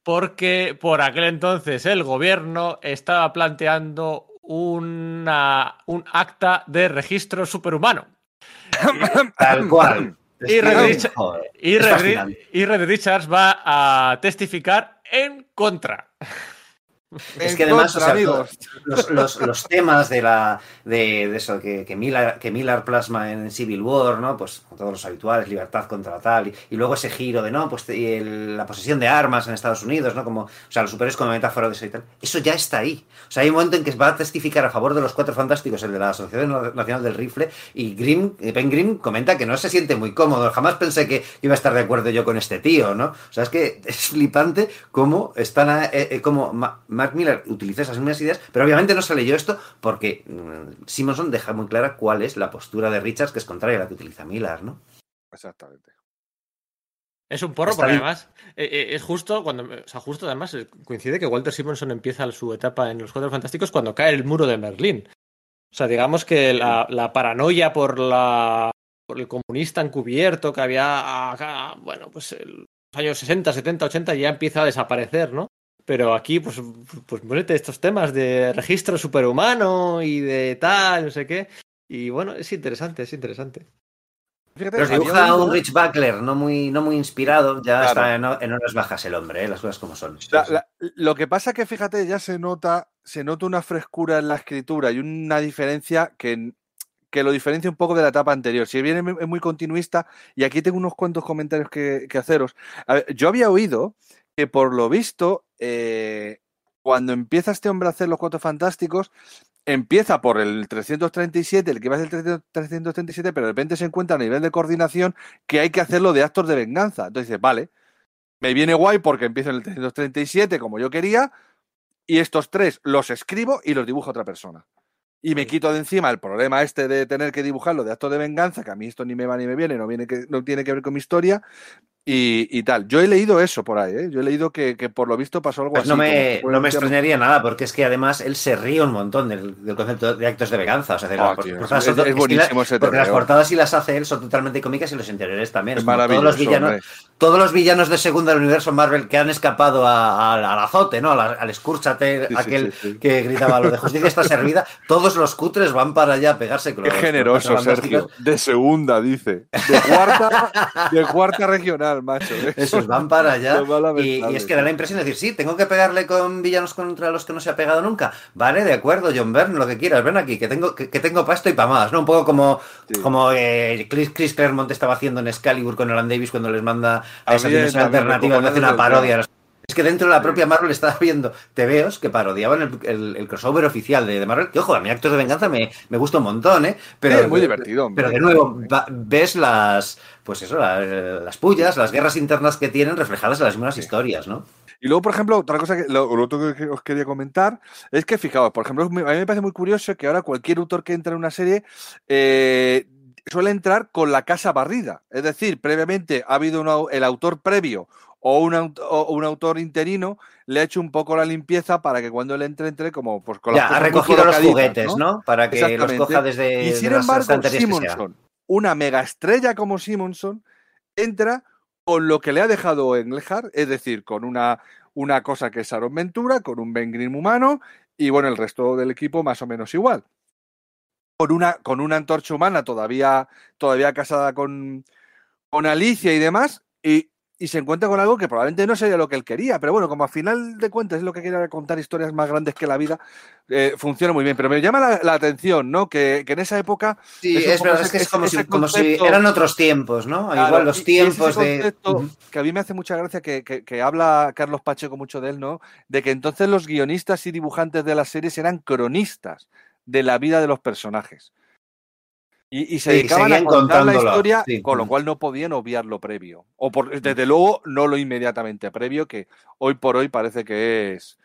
porque por aquel entonces el gobierno estaba planteando una, un acta de registro superhumano. <coughs> Tal cual. Y Red, Richards va a testificar en contra. Es que además, los, temas de la de, eso que, que, Miller, que Miller plasma en Civil War, ¿no? Pues todos los habituales, libertad contra tal, y, luego ese giro de no, pues la posesión de armas en Estados Unidos, ¿no? Como, o sea, los superhéroes como metáfora de eso y tal. Eso ya está ahí. O sea, hay un momento en que va a testificar a favor de los cuatro fantásticos, el de la Asociación Nacional del Rifle, y Grimm, Ben Grimm comenta que no se siente muy cómodo. Jamás pensé que iba a estar de acuerdo yo con este tío, ¿no? O sea, es que es flipante cómo están, a, eh, eh, como Mark Miller utiliza esas mismas ideas, pero obviamente no se leyó esto porque mm, Simonson deja muy clara cuál es la postura de Richards, que es contraria a la que utiliza Miller, ¿no? Exactamente. Es un porro, porque además eh, eh, es justo cuando. O sea, justo además coincide que Walter Simonson empieza su etapa en los Cuatro Fantásticos cuando cae el muro de Berlín. O sea, digamos que la, la paranoia por la por el comunista encubierto que había acá, bueno, pues en los años 60, 70, 80 ya empieza a desaparecer, ¿no? Pero aquí, pues, pues ponete estos temas de registro superhumano y de tal, no sé qué. Y bueno, es interesante, es interesante. Fíjate, Pero dibuja un Rich Buckler no muy, no muy inspirado, ya está en, en, horas bajas el hombre, ¿eh? las cosas como son. La, la, lo que pasa que, fíjate, ya se nota, se nota una frescura en la escritura y una diferencia que, que lo diferencia un poco de la etapa anterior. Si bien es muy continuista, y aquí tengo unos cuantos comentarios que, que haceros. Ver, yo había oído que por lo visto, eh, cuando empieza este hombre a hacer los cuatro fantásticos, empieza por el 337, el que va a ser el 337, pero de repente se encuentra a nivel de coordinación que hay que hacerlo de actos de venganza. Entonces dice, vale, me viene guay porque empiezo en el 337 como yo quería, y estos tres los escribo y los dibujo a otra persona. Y me quito de encima el problema este de tener que dibujarlo de actos de venganza, que a mí esto ni me va ni me viene, no, viene que, no tiene que ver con mi historia, y, y, tal. Yo he leído eso por ahí, ¿eh? Yo he leído que, que, por lo visto pasó algo pues así. No me, no me extrañaría nada, porque es que además él se ríe un montón del, del concepto de actos de venganza. O sea, de oh, la, tío, por, es, es, es, buenísimo ese Porque las portadas si las hace él son totalmente cómicas y los interiores también. Es maravilloso, todos, los villanos, todos los villanos de segunda del universo Marvel que han escapado a, a, al azote, ¿no? Al, sí, aquel sí, sí, que gritaba lo de justicia está servida. Todos los cutres van para allá a pegarse con Qué los, generoso, con Sergio. De segunda, dice. De cuarta, de cuarta regional, macho. Esos van para allá. <laughs> y, y, es que da la impresión de decir, sí, tengo que pegarle con villanos contra los que no se ha pegado nunca. Vale, de acuerdo, John Byrne, lo que quieras, ven aquí, que tengo, que, que tengo para esto y para más, ¿no? Un poco como, sí. como eh, Chris, Chris, Claremont estaba haciendo en Excalibur con Alan Davis cuando les manda a, a esa dimensión alternativa, hace una parodia. Es que dentro de la propia Marvel estaba viendo TVOs que parodiaban el, el, el crossover oficial de, de, Marvel. Que ojo, a mi actos de venganza me, me gusta un montón, ¿eh? Pero, sí, es muy divertido. Pero de nuevo, va, ves las, pues eso, la, las pullas, las guerras internas que tienen reflejadas en las mismas historias, ¿no? Y luego, por ejemplo, otra cosa que lo, lo, otro que os quería comentar es que, fijaos, por ejemplo, a mí me parece muy curioso que ahora cualquier autor que entra en una serie eh, suele entrar con la casa barrida. Es decir, previamente ha habido una, el autor previo o un, o un, autor interino le ha hecho un poco la limpieza para que cuando él entre, entre como pues con ya, ha recogido los juguetes, ¿no? ¿no? Para que los coja desde Y sin embargo, Simonson, una mega estrella como Simonson, entra con lo que le ha dejado Engelhardt, es decir, con una, una cosa que es Aaron Ventura, con un Ben Grimm humano y bueno, el resto del equipo más o menos igual. Con una, con una antorcha humana todavía, todavía casada con, con Alicia y demás, y, y se encuentra con algo que probablemente no sería lo que él quería, pero bueno, como a final de cuentas es lo que quiere contar historias más grandes que la vida, eh, funciona muy bien. Pero me llama la, la atención, ¿no? Que, que, en esa época. Sí, es, verdad, ese, es que es como, si, como, si, eran otros tiempos, ¿no? Claro, Igual los tiempos de. Que a mí me hace mucha gracia que, que, que, habla Carlos Pacheco mucho de él, ¿no? De que entonces los guionistas y dibujantes de las series eran cronistas de la vida de los personajes. Y, y, se dedicaban sí, a contar la historia, sí. con lo cual no podían obviar lo previo. O por, desde luego no lo inmediatamente previo, que hoy por hoy parece que es.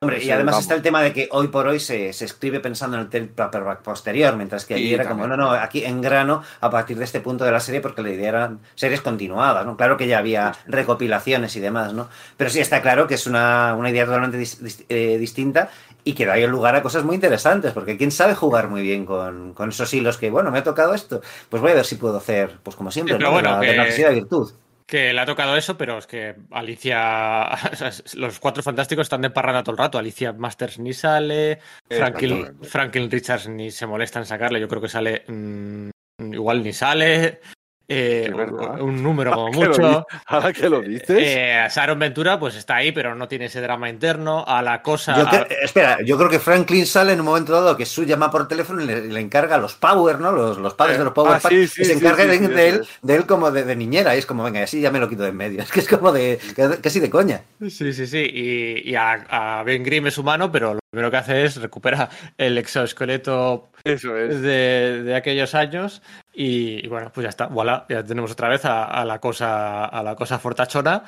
Hombre, y además vamos. está el tema de que hoy por hoy se, se escribe pensando en el paperback posterior, mientras que allí sí, era también. como, no, no, aquí en grano a partir de este punto de la serie, porque la idea eran series continuadas, ¿no? Claro que ya había recopilaciones y demás, ¿no? Pero sí está claro que es una, una idea totalmente dis, dis, eh, distinta y que da lugar a cosas muy interesantes, porque quién sabe jugar muy bien con, con, esos hilos que, bueno, me ha tocado esto, pues voy a ver si puedo hacer, pues como siempre, sí, ¿no? bueno, de, la, que... de la necesidad de virtud que le ha tocado eso, pero es que Alicia, <laughs> los cuatro fantásticos están de parranda todo el rato. Alicia Masters ni sale, Franklin, Franklin Richards ni se molesta en sacarle, yo creo que sale, mmm, igual ni sale. Eh, un número <laughs> como mucho. Ahora que lo dices. Eh, Sharon Ventura, pues está ahí, pero no tiene ese drama interno. A la cosa. Yo que, espera, yo creo que Franklin sale en un momento dado que Sue llama por teléfono y le, le encarga a los Power, ¿no? Los, los padres de los Power ah, sí, sí, se encarguen de, de, él, de él como de, de, niñera. Y es como, venga, así ya me lo quito de en medio. <laughs> Es que es como de. casi de coña. Sí, sí, sí. Y, y a, a, Ben Grimm es humano, pero lo primero que hace es recupera el exoesqueleto Eso es. de, de aquellos años y, y, bueno, pues ya está, voilà, ya tenemos otra vez a, a la cosa a la cosa fortachona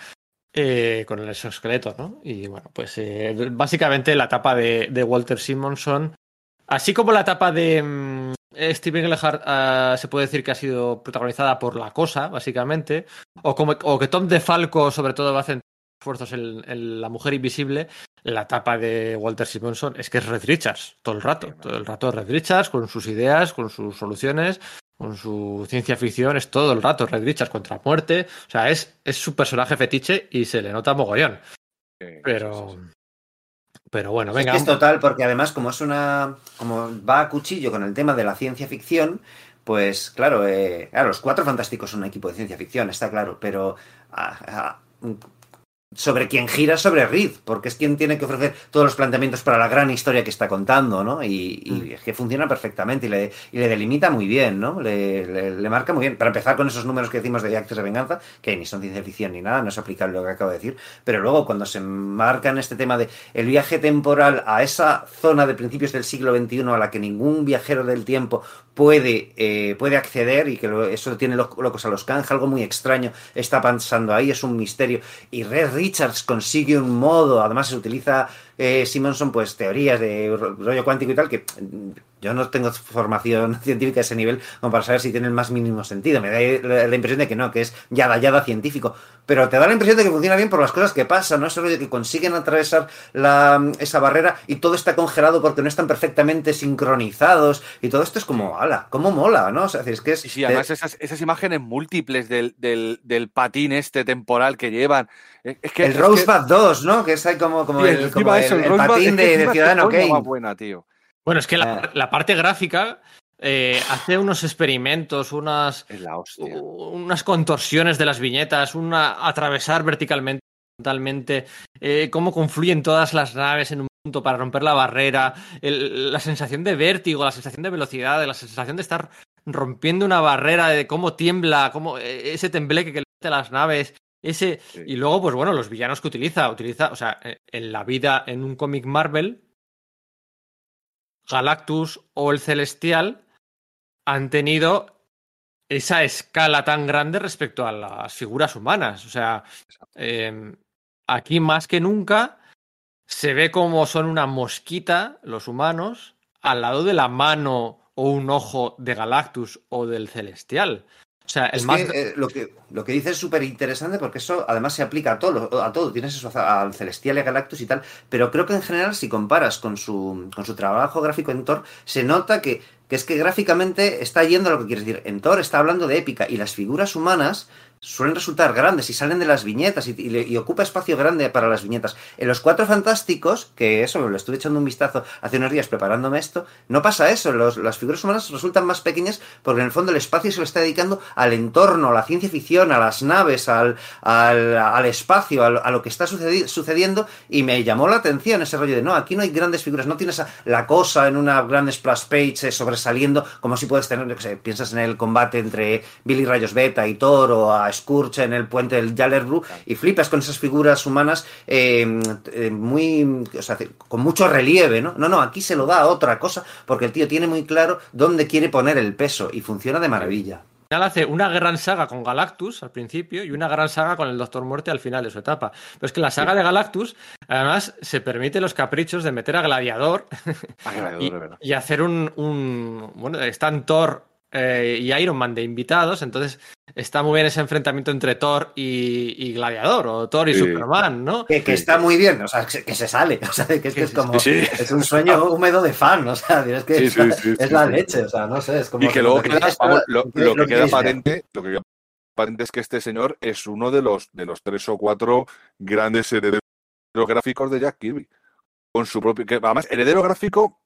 eh, con el exoesqueleto, ¿no? Y bueno, pues eh, básicamente la etapa de, de, Walter Simonson, así como la etapa de, Steven Englehart uh, se puede decir que ha sido protagonizada por La Cosa, básicamente, o, como, o que Tom DeFalco, sobre todo, va a hacer esfuerzos en, en, La Mujer Invisible, la etapa de Walter Simonson es que es Red Richards, todo el rato, todo el rato Red Richards, con sus ideas, con sus soluciones, con su ciencia ficción, es todo el rato Red Richards contra muerte, o sea, es, es su personaje fetiche y se le nota mogollón. Pero... Pero bueno, venga. Es, que es total, porque además, como es una. como va a cuchillo con el tema de la ciencia ficción, pues claro, eh, claro, los cuatro fantásticos son un equipo de ciencia ficción, está claro, pero a, a, sobre quien gira sobre Reed, porque es quien tiene que ofrecer todos los planteamientos para la gran historia que está contando, ¿no? Y, y es que funciona perfectamente y le, y le delimita muy bien, ¿no? Le, le, le, marca muy bien. Para empezar con esos números que decimos de actos de venganza, que ni son ciencia ficción ni nada, no es aplicable lo que acabo de decir, pero luego cuando se marca en este tema de el viaje temporal a esa zona de principios del siglo XXI a la que ningún viajero del tiempo puede, eh, puede acceder y que lo, eso tiene locos a los canjes, algo muy extraño está pasando ahí, es un misterio. Y Red Richards consigue un modo, además se utiliza eh, Simonson, pues teorías de rollo cuántico y tal, que yo no tengo formación <laughs> científica a ese nivel como para saber si tiene el más mínimo sentido. Me da la, impresión de que no, que es yada yada científico. Pero te da la impresión de que funciona bien por las cosas que pasan, ¿no? Ese rollo de que consiguen atravesar la, esa barrera y todo está congelado porque no están perfectamente sincronizados. Y todo esto es como, ala, cómo mola, ¿no? O sea, es que es. Sí, sí además de... esas, esas, imágenes múltiples del, del, del, patín este temporal que llevan. Es que, el es Rosebud que... 2, ¿no? Que es ahí como, como, sí, el, como el, el, el patín de, de Ciudadano Kane. buena, tío. Bueno, es que la, la parte gráfica eh, hace unos experimentos, unas, unas contorsiones de las viñetas, una atravesar verticalmente, totalmente, eh, cómo confluyen todas las naves en un punto para romper la barrera, el, la sensación de vértigo, la sensación de velocidad, la sensación de estar rompiendo una barrera, de cómo tiembla, cómo eh, ese tembleque que le mete a las naves. Ese, sí. y luego, pues bueno, los villanos que utiliza, utiliza, o sea, en la vida, en un cómic Marvel, Galactus o el Celestial han tenido esa escala tan grande respecto a las figuras humanas. O sea, eh, aquí más que nunca se ve como son una mosquita los humanos al lado de la mano o un ojo de Galactus o del Celestial. O sea, el es más... que, eh, lo que lo que dice es súper interesante porque eso además se aplica a todo, a todo. Tienes eso al Celestial y a Galactus y tal, pero creo que en general si comparas con su, con su trabajo gráfico en Thor, se nota que, que es que gráficamente está yendo a lo que quieres decir. En Thor está hablando de épica y las figuras humanas suelen resultar grandes y salen de las viñetas y, y, y, ocupa espacio grande para las viñetas. En los Cuatro Fantásticos, que eso lo estuve echando un vistazo hace unos días preparándome esto, no pasa eso. Los, las figuras humanas resultan más pequeñas porque en el fondo el espacio se lo está dedicando al entorno, a la ciencia ficción, a las naves, al, al, al espacio, al, a lo que está sucedi sucediendo y me llamó la atención ese rollo de no, aquí no hay grandes figuras, no tienes la cosa en una gran splash page eh, sobresaliendo como si puedes tener, no sé, piensas en el combate entre Billy Rayos Beta y Thor o a Scourge en el puente del Jallerbru y flipas con esas figuras humanas eh, eh, muy, o sea, con mucho relieve, ¿no? No, no, aquí se lo da a otra cosa porque el tío tiene muy claro dónde quiere poner el peso y funciona de maravilla hace una gran saga con Galactus al principio y una gran saga con el Doctor Muerte al final de su etapa. Pero es que la saga sí. de Galactus, además, se permite los caprichos de meter a Gladiador, <laughs> a Gladiador <laughs> y, y, hacer un, un. Bueno, están Thor eh, y Iron Man de invitados, entonces está muy bien ese enfrentamiento entre Thor y, y Gladiador, o Thor y sí. Superman, ¿no? Que, que, está muy bien, o sea, que, que se sale, o sea, que es, que es como, sí. es un sueño <laughs> húmedo de fan, o sea, es que es, es la leche, o sea, no sé, es como... Y que luego queda, vamos, lo, lo, que queda patente, lo que queda patente es que este señor es uno de los, de los tres o cuatro grandes herederos gráficos de Jack Kirby, con su propio, que además, heredero gráfico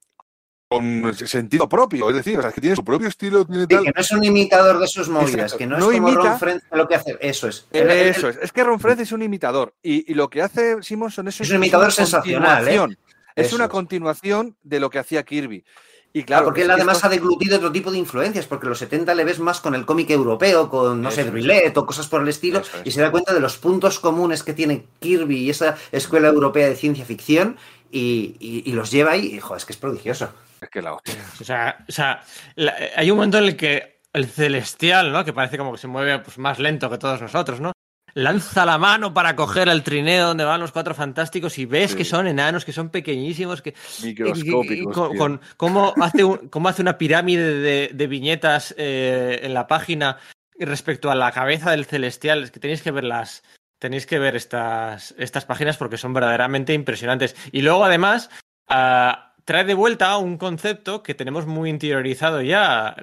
con sentido propio, es decir, o sea, que tiene su propio estilo. Tiene sí, tal... que no es un imitador de sus movidas, que no, no es como imita... Ron Frenz lo que hace. Eso es. El, el, eso es. Es que Ron Frenz es un imitador y, y, lo que hace Simonson es, es un imitador sensacional. ¿eh? Es eso una continuación de lo que hacía Kirby. Y claro, ah, porque él además esto... ha deglutido otro tipo de influencias, porque los 70 le ves más con el cómic europeo, con, no Eso sé, Brillet o cosas por el estilo, y se da cuenta de los puntos comunes que tiene Kirby y esa escuela europea de ciencia ficción, y, y, y los lleva ahí, y, joder, es que es prodigioso. Es que la hostia. O sea, o sea la, hay un momento en el que el celestial, ¿no? Que parece como que se mueve pues, más lento que todos nosotros, ¿no? lanza la mano para coger el trineo donde van los cuatro fantásticos y ves que son enanos, que son pequeñísimos, que microscópicos. con, cómo, hace hace una pirámide de, viñetas eh, en la página respecto a la cabeza del celestial. Es que tenéis que verlas. Tenéis que ver estas, estas páginas porque son verdaderamente impresionantes. Y luego, además, ah, trae de vuelta un concepto que tenemos muy interiorizado ya.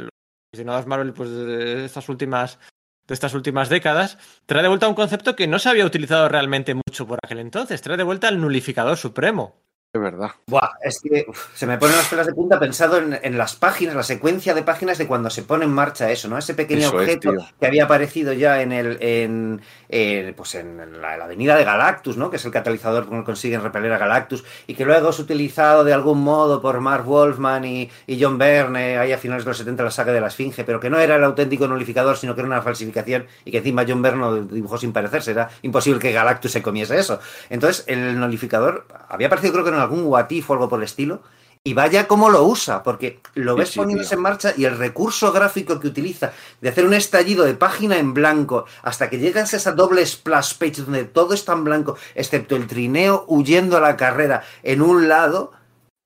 Los Marvel, pues, de estas últimas de estas últimas décadas, trae de vuelta un concepto que no se había utilizado realmente mucho por aquel entonces. Trae de vuelta el nulificador supremo. Es verdad. Buah, es que se me ponen las pelas de punta pensado en, las páginas, la secuencia de páginas de cuando se pone en marcha eso, ¿no? Ese pequeño objeto que había aparecido ya en el en, pues en la, avenida de Galactus, ¿no? Que es el catalizador con el que consiguen repeler a Galactus y que luego es utilizado de algún modo por Mark Wolfman y, John Byrne ahí a finales de los 70 la saga de la Esfinge, pero que no era el auténtico nulificador, sino que era una falsificación y que encima John Byrne lo dibujó sin parecerse. Era imposible que Galactus se comiese eso. Entonces, el nulificador había aparecido creo que en algún Watif o algo por el estilo. Y vaya cómo lo usa, porque lo ves poniéndose en marcha y el recurso gráfico que utiliza de hacer un estallido de página en blanco hasta que llegas a esa doble splash page donde todo está en blanco, excepto el trineo huyendo a la carrera en un lado,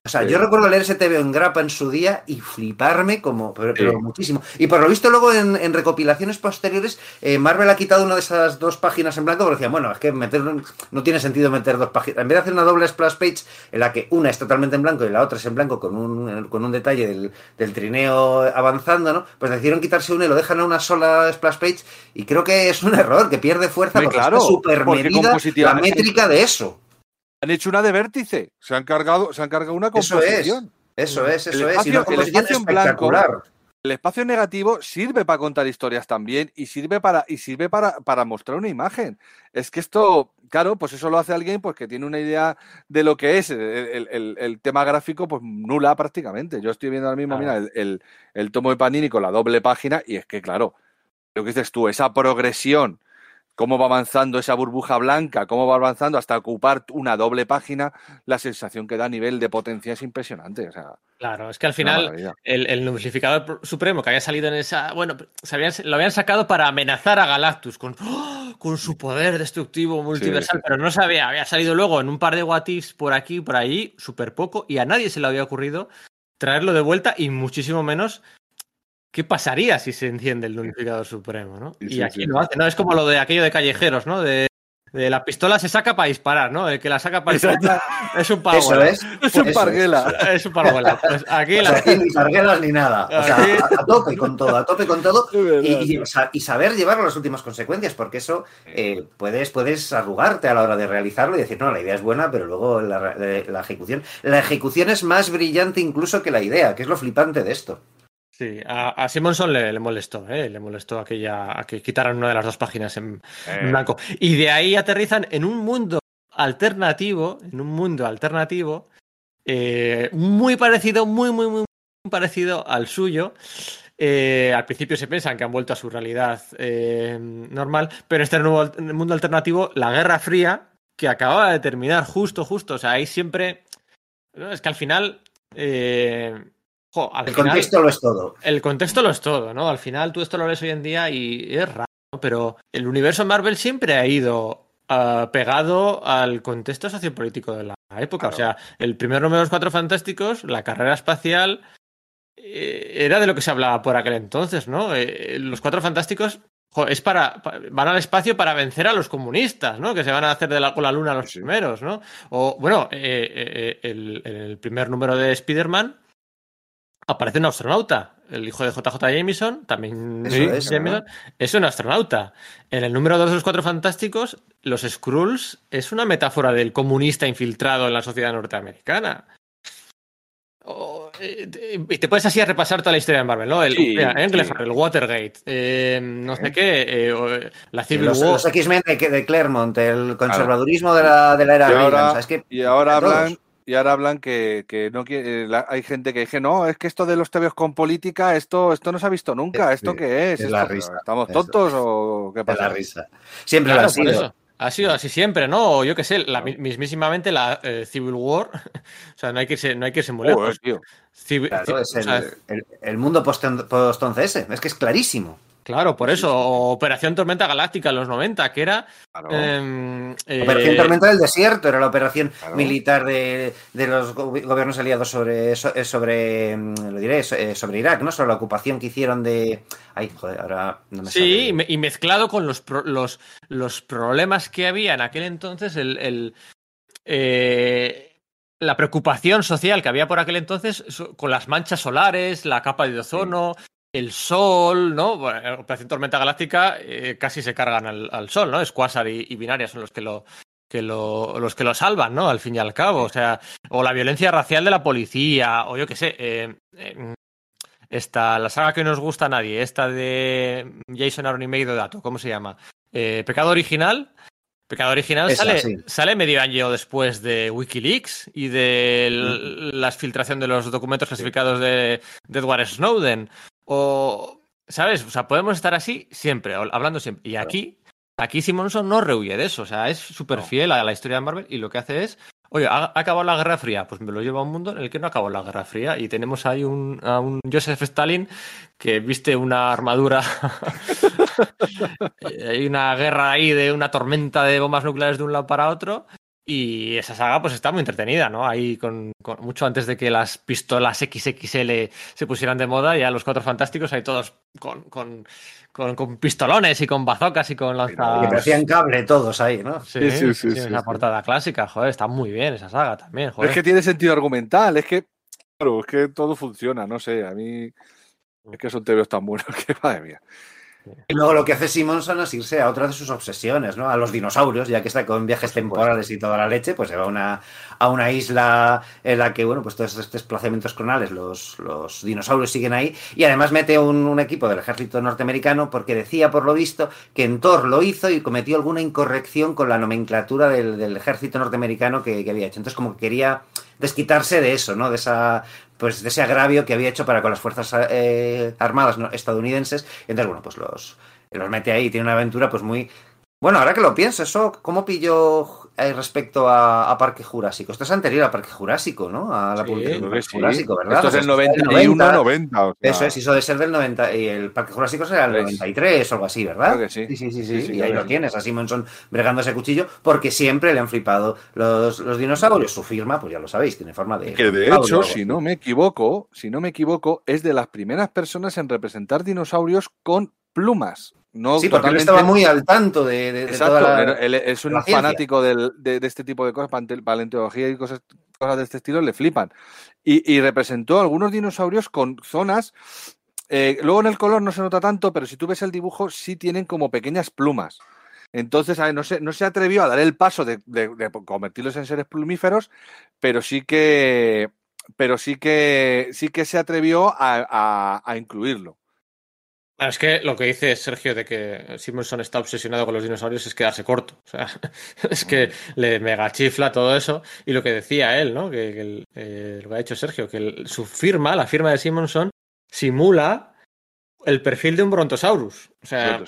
o sea, yo recuerdo leer ese TV en grapa en su día y fliparme como, pero, muchísimo. Y por lo visto luego en, recopilaciones posteriores, eh, Marvel ha quitado una de esas dos páginas en blanco porque decía, bueno, es que meter, no tiene sentido meter dos páginas. En vez de hacer una doble splash page en la que una es totalmente en blanco y la otra es en blanco con un, con un detalle del, trineo avanzando, ¿no? Pues decidieron quitarse una y lo dejan a una sola splash page y creo que es un error, que pierde fuerza porque claro, está súper medida la métrica de eso han hecho una de vértice. Se han cargado, se han cargado una composición. Eso es, eso es, eso el espacio, en blanco, el espacio negativo sirve para contar historias también y sirve para y sirve para, para mostrar una imagen. Es que esto, claro, pues eso lo hace alguien pues que tiene una idea de lo que es el, tema gráfico, pues nula prácticamente. Yo estoy viendo ahora mismo, mira, el, el tomo de Panini con la doble página y es que, claro, lo que dices tú, esa progresión cómo va avanzando esa burbuja blanca, cómo va avanzando hasta ocupar una doble página, la sensación que da a nivel de potencia es impresionante. claro, es que al final el, el supremo que había salido en esa. Bueno, lo habían sacado para amenazar a Galactus con, ¡oh! con su poder destructivo multiversal, pero no sabía, había salido luego en un par de Watis por aquí y por allí, súper poco, y a nadie se le había ocurrido traerlo de vuelta y muchísimo menos ¿Qué pasaría si se enciende el unificador supremo, no? y aquí no hace, ¿no? Es como lo de aquello de callejeros, ¿no? De, la pistola se saca para disparar, ¿no? El que la saca para disparar es un parguela. es, es un parguela. Es, un parguela. Pues aquí, ni parguelas ni nada. O sea, a, tope con todo, a tope con todo. <laughs> Y, y, saber llevarlo a las últimas consecuencias, porque eso eh, puedes, puedes arrugarte a la hora de realizarlo y decir, no, la idea es buena, pero luego la, la ejecución. La ejecución es más brillante incluso que la idea, que es lo flipante de esto. Sí, a, Simonson le, molestó, ¿eh? le molestó aquella, a que quitaran una de las dos páginas en, eh. blanco. Y de ahí aterrizan en un mundo alternativo, en un mundo alternativo, eh, muy parecido, muy, muy, muy parecido al suyo. al principio se piensan que han vuelto a su realidad normal, pero en este nuevo mundo alternativo, la Guerra Fría, que acababa de terminar justo, justo, o sea, ahí siempre... Es que al final el contexto lo es todo. El contexto lo es todo, ¿no? Al final tú esto lo ves hoy en día y es raro, pero el universo Marvel siempre ha ido ah, pegado al contexto sociopolítico de la época. O sea, el primer número de los Cuatro Fantásticos, la carrera espacial, eh, era de lo que se hablaba por aquel entonces, ¿no? Eh, los Cuatro Fantásticos es para, van al espacio para vencer a los comunistas, ¿no? Que se van a hacer de la, con la luna los primeros, ¿no? O, bueno, eh, el, el, primer número de Spider-Man aparece un astronauta. El hijo de JJ Jameson, también es, un astronauta. En el número 2 de los Cuatro Fantásticos, los Skrulls es una metáfora del comunista infiltrado en la sociedad norteamericana. Eh, y te puedes así a repasar toda la historia de Marvel, ¿no? El, el Watergate, eh, no sé qué, eh, la Civil los, War. Los X-Men de, Claremont, el conservadurismo de, la, de la era y ahora, y ahora hablan y ahora hablan que, no quiere, eh, hay gente que dice, no, es que esto de los TVOs con política, esto, esto no se ha visto nunca, ¿esto qué es? es la risa. ¿Estamos tontos o qué pasa? Es la risa. Siempre lo ha sido. Ha sido así siempre, ¿no? yo qué sé, la, mismísimamente la eh, Civil War. <laughs> o sea, no hay que irse, no hay que irse muy lejos. claro, es el, el, mundo post-11S, es que es clarísimo. Claro, por eso. Operación Tormenta Galáctica en los 90, que era. Em, eh, operación Tormenta del Desierto, era la operación militar de, los gobiernos aliados sobre, eh, sobre mm, lo diré, eh, sobre Irak, ¿no? Sobre la ocupación que hicieron de. Ay, joder, ahora no me Sí, y mezclado con los, los, los problemas que había en aquel entonces, el. la preocupación social que había por aquel entonces con las manchas solares, la capa de ozono, el Sol, ¿no? Bueno, Operación Tormenta Galáctica eh, casi se cargan al, Sol, ¿no? Squasar y, y, Binaria son los que lo que lo, los que lo salvan, ¿no? Al fin y al cabo, o sea, o la violencia racial de la policía, o yo qué sé, eh, eh, esta, la saga que nos gusta a nadie, esta de Jason Aaron y Medio Dato, ¿cómo se llama? Pecado Original. Pecado Original sale, sale medio año después de Wikileaks y de la filtración de los documentos clasificados de, de Edward Snowden. O, ¿sabes? O sea, podemos estar así siempre, hablando siempre. Y aquí, aquí Simonson no rehuye de eso. O sea, es súper fiel a la historia de Marvel y lo que hace es, oye, ha, acabado la Guerra Fría. Pues me lo lleva a un mundo en el que no acabó la Guerra Fría. Y tenemos ahí un, a un Joseph Stalin que viste una armadura. <laughs> Hay una guerra ahí de una tormenta de bombas nucleares de un lado para otro. Y esa saga pues está muy entretenida, ¿no? Ahí con, mucho antes de que las pistolas XXL se pusieran de moda, ya los cuatro fantásticos hay todos con, con, con, pistolones y con bazocas y con lanzas. Que hacían cable todos ahí, ¿no? Sí, sí, sí. esa portada clásica, joder, está muy bien esa saga también, joder. Es que tiene sentido argumental, es que, claro, es que todo funciona, no sé, a mí es que son TVOs tan buenos <laughs> que, madre mía. Y luego lo que hace Simonson es irse a otra de sus obsesiones, ¿no? A los dinosaurios, ya que está con viajes temporales y toda la leche, pues se va a una, a una isla en la que, bueno, pues todos estos desplazamientos cronales, los, los dinosaurios siguen ahí. Y además mete un, equipo del ejército norteamericano porque decía, por lo visto, que en Thor lo hizo y cometió alguna incorrección con la nomenclatura del, ejército norteamericano que, que había hecho. Entonces, como que quería desquitarse de eso, ¿no? De esa pues de ese agravio que había hecho para con las fuerzas eh, armadas estadounidenses. Y entonces, bueno, pues los, los mete ahí. Tiene una aventura pues muy bueno, ahora que lo pienso, eso, ¿cómo pilló respecto a, Parque Jurásico? Esto es anterior a Parque Jurásico, ¿no? A la publicación Parque Jurásico, ¿verdad? Esto es el 91, 90. Eso es, hizo de ser del 90. Y el Parque Jurásico será el 93 o algo así, ¿verdad? Creo que sí. Sí, sí, sí. y ahí lo tienes, a Simonson bregando ese cuchillo, porque siempre le han flipado los, los dinosaurios. Su firma, pues ya lo sabéis, tiene forma de. Que de hecho, si no me equivoco, si no me equivoco, es de las primeras personas en representar dinosaurios con plumas sí, porque él estaba muy al tanto de, Exacto, es un fanático de, este tipo de cosas, paleontología y cosas, cosas de este estilo, le flipan. Y, representó algunos dinosaurios con zonas. Eh, luego en el color no se nota tanto, pero si tú ves el dibujo, sí tienen como pequeñas plumas. Entonces, no, se, no se atrevió a dar el paso de, convertirlos en seres plumíferos, pero sí que. Pero sí que sí que se atrevió a incluirlo. Es que lo que dice Sergio de que Simonson está obsesionado con los dinosaurios es quedarse corto. O sea, <laughs> es que le mega chifla todo eso. Y lo que decía él, ¿no? Que, eh, lo que ha dicho Sergio, que su firma, la firma de Simonson, simula el perfil de un Brontosaurus. O sea,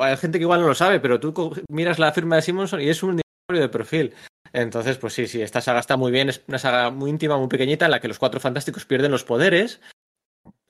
hay gente que igual no lo sabe, pero tú miras la firma de Simonson y es un dinosaurio de perfil. Entonces, pues sí, sí, esta saga está muy bien, es una saga muy íntima, muy pequeñita, en la que los cuatro fantásticos pierden los poderes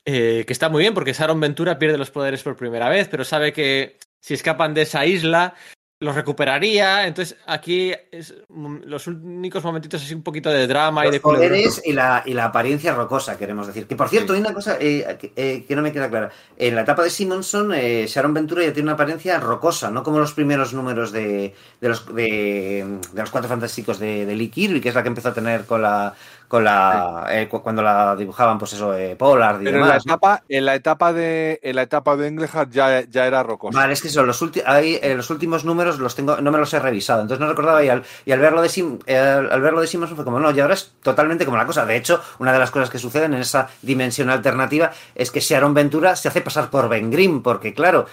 eh, que está muy bien porque Sharon Ventura pierde los poderes por primera vez, pero sabe que si escapan de esa isla los recuperaría. Entonces aquí es los únicos momentitos así un poquito de drama y de poderes y la, y la apariencia rocosa, queremos decir. Que por cierto, hay una cosa eh, eh, que, no me queda clara. En la etapa de Simonson, Sharon Ventura ya tiene una apariencia rocosa, no como los primeros números de, de los, de, los cuatro fantásticos de, de Lee Kirby, que es la que empezó a tener con la con la eh, cuando la dibujaban pues eso eh, Polar y Pero en la etapa en la etapa de en la etapa de Englehart ya, ya era rocoso. Vale es que son los últimos eh, los últimos números los tengo no me los he revisado entonces no recordaba y al, y al verlo de Sim, al verlo de Simmons fue como no y ahora es totalmente como la cosa de hecho una de las cosas que suceden en esa dimensión alternativa es que Sharon Ventura se hace pasar por Ben Grimm porque claro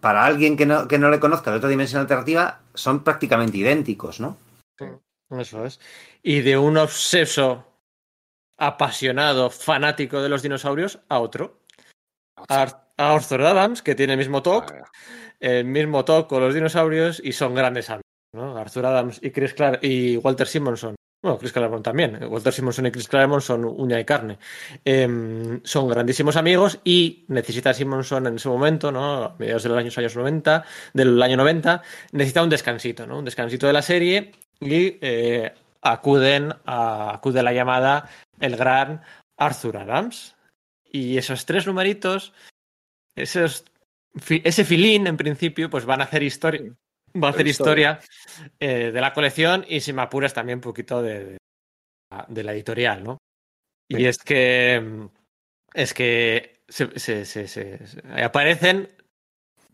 para alguien que no, que no le conozca de otra dimensión alternativa son prácticamente idénticos no eso es. Y de un obseso apasionado, fanático de los dinosaurios, a otro. A, Arthur Adams, que tiene el mismo toque, el mismo toque con los dinosaurios y son grandes amigos. ¿no? Arthur Adams y Chris Clark y Walter Simonson Bueno, Chris Claremont también. Walter Simonson y Chris Claremont son uña y carne. Em, son grandísimos amigos y necesita Simonson en ese momento, ¿no? A mediados de los años, años 90, del año 90, necesita un descansito, ¿no? Un descansito de la serie y eh, acuden a, acude a la llamada el gran Arthur Adams. Y esos tres numeritos, esos, ese filín en principio, pues van a hacer historia. Va a hacer historia, eh, de la colección y si me apuras también un poquito de, de, la editorial, ¿no? Y es que es que se, se, se, aparecen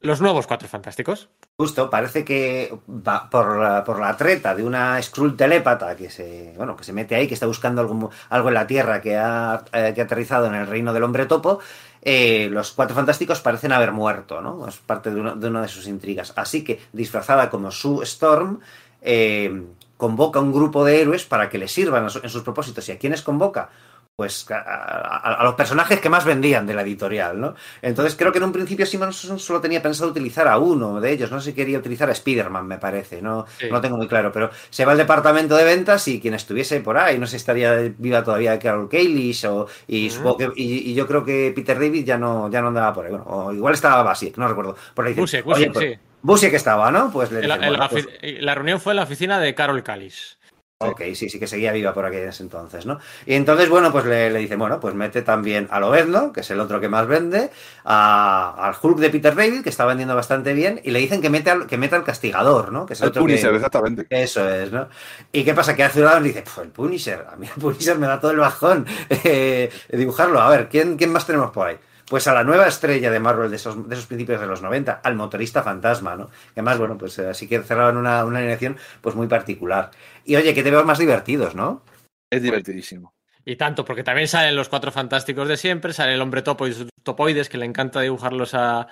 los nuevos Cuatro Fantásticos. Justo, parece que va por, por la treta de una Skrull telépata que se, bueno, que se mete ahí, que está buscando algo, algo en la Tierra que ha, eh, que ha aterrizado en el reino del hombre topo, eh, los Cuatro Fantásticos parecen haber muerto, ¿no? Es parte de, de una de sus intrigas. Así que, disfrazada como Sue Storm, eh, convoca un grupo de héroes para que le sirvan en sus propósitos. ¿Y a quiénes convoca? Pues a, los personajes que más vendían de la editorial, ¿no? Entonces creo que en un principio Simonson solo tenía pensado utilizar a uno de ellos, no sé si quería utilizar a Spider-Man, me parece, no, no tengo muy claro, pero se va al departamento de ventas y quien estuviese por ahí, no sé si estaría viva todavía Carol Kalish o y, y, yo creo que Peter David ya no, ya no andaba por ahí, bueno, o igual estaba Basic, no recuerdo, por ahí. Busiek, Busiek, pues, sí. estaba, ¿no? Pues, le pues la reunión fue en la oficina de Carol Kalish. Ok, sí, sí que seguía viva por aquellos entonces, ¿no? Y entonces, bueno, pues le, le dice, bueno, pues mete también a Lobezno, que es el otro que más vende, al Hulk de Peter David, que está vendiendo bastante bien, y le dicen que mete al, que mete al castigador, ¿no? Que es el, Punisher, exactamente. Eso es, ¿no? ¿Y qué pasa? Que hace un lado dice, pues el Punisher, a mí el Punisher me da todo el bajón <laughs> eh, dibujarlo. A ver, ¿quién, ¿quién más tenemos por ahí? Pues a la nueva estrella de Marvel de esos, de esos principios de los 90, al motorista fantasma, ¿no? Que además, bueno, pues así que cerraban una, una alineación pues muy particular. Y oye, que te veo más divertidos, ¿no? Es divertidísimo. Y tanto, porque también salen los cuatro fantásticos de siempre, sale el hombre topo y sus topoides, que le encanta dibujarlos a,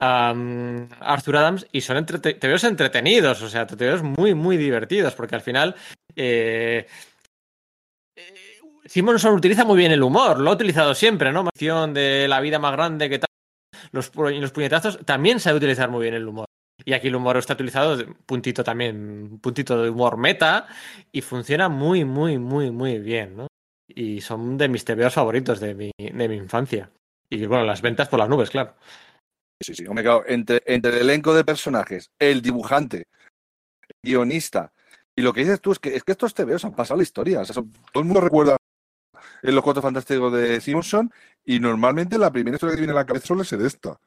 um, Arthur Adams, y son te veo entretenidos, o sea, te, veo muy, muy divertidos, porque al final eh, Simonson utiliza muy bien el humor, lo ha utilizado siempre, ¿no? de la vida más grande que tal. Los, los puñetazos también sabe utilizar muy bien el humor. Y aquí el humor está utilizado, puntito también, puntito de humor meta, y funciona muy, muy, muy, muy bien, ¿no? Y son de mis tebeos favoritos de mi, de mi infancia. Y bueno, las ventas por las nubes, claro. Sí, sí, hombre, entre, entre el elenco de personajes, el dibujante, el guionista, y lo que dices tú es que, es que estos tebeos han pasado la historia. O sea, todo el mundo recuerda en los cuatro fantásticos de Simpson y normalmente la primera historia que viene a la cabeza suele ser esta.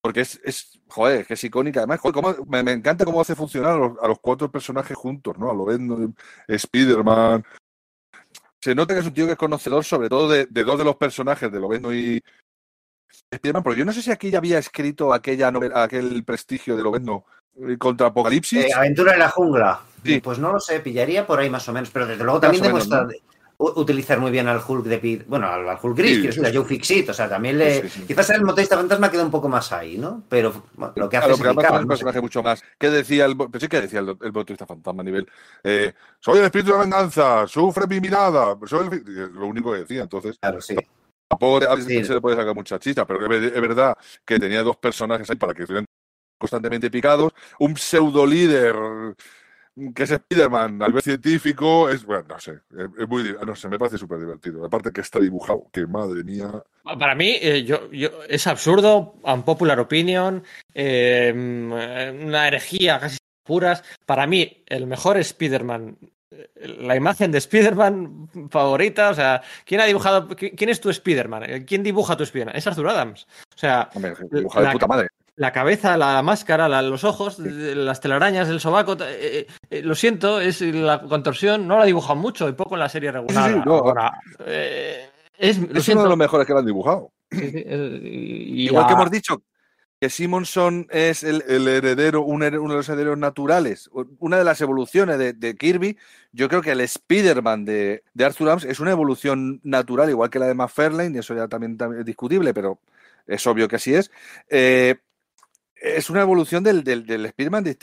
Porque es, es joder, que es icónica. Además, me, encanta cómo hace funcionar a los, cuatro personajes juntos, ¿no? A lo Spider Spiderman. Se nota que es un tío que es conocedor sobre todo de, dos de los personajes, de Lovendo y Spiderman, pero yo no sé si aquí ya había escrito aquella novela, aquel prestigio de Lovendo eh, contra Apocalipsis. Eh, Aventura en la jungla. Sí. Pues no lo sé, pillaría por ahí más o menos, pero desde luego también demuestra, utilizar muy bien al Hulk de Pete, bueno, al, Hulk gris, que es la Joe Fixit, o sea, también le... quizás el motorista fantasma queda un poco más ahí, ¿no? Pero lo que hace es un personaje mucho más. ¿Qué decía el, pero sí que decía el, el motorista fantasma a nivel, eh, soy el espíritu de la venganza, sufre mi mirada, soy lo único que decía, entonces... Claro, sí. Tampoco a veces se le puede sacar mucha chista, pero es verdad que tenía dos personajes ahí para que estuvieran constantemente picados, un pseudo líder que es Spider-Man al ver científico, es, bueno, no sé, es, muy, no sé, me parece súper divertido. Aparte que está dibujado, que madre mía. Para mí, eh, yo, yo, es absurdo, popular opinion, eh, una herejía casi puras. Para mí, el mejor Spider-Man, eh, la imagen de Spider-Man favorita, o sea, ¿quién ha dibujado, quién es tu Spider-Man? ¿Quién dibuja tu Spider-Man? Es Arthur Adams. O sea, Hombre, dibuja de puta madre la cabeza, la máscara, los ojos, las telarañas, el sobaco. Eh, eh, eh, lo siento, es la contorsión. No la dibujan mucho y poco en la serie regular. es, uno de los mejores que la han dibujado. Igual que hemos dicho que Simonson es el, heredero, uno de los herederos naturales, una de las evoluciones de, Kirby. Yo creo que el Spider-Man de, de, Arthur Adams es una evolución natural, igual que la de McFarlane, y eso ya también, es discutible, pero es obvio que así es es una evolución del, del, del Spider-Man de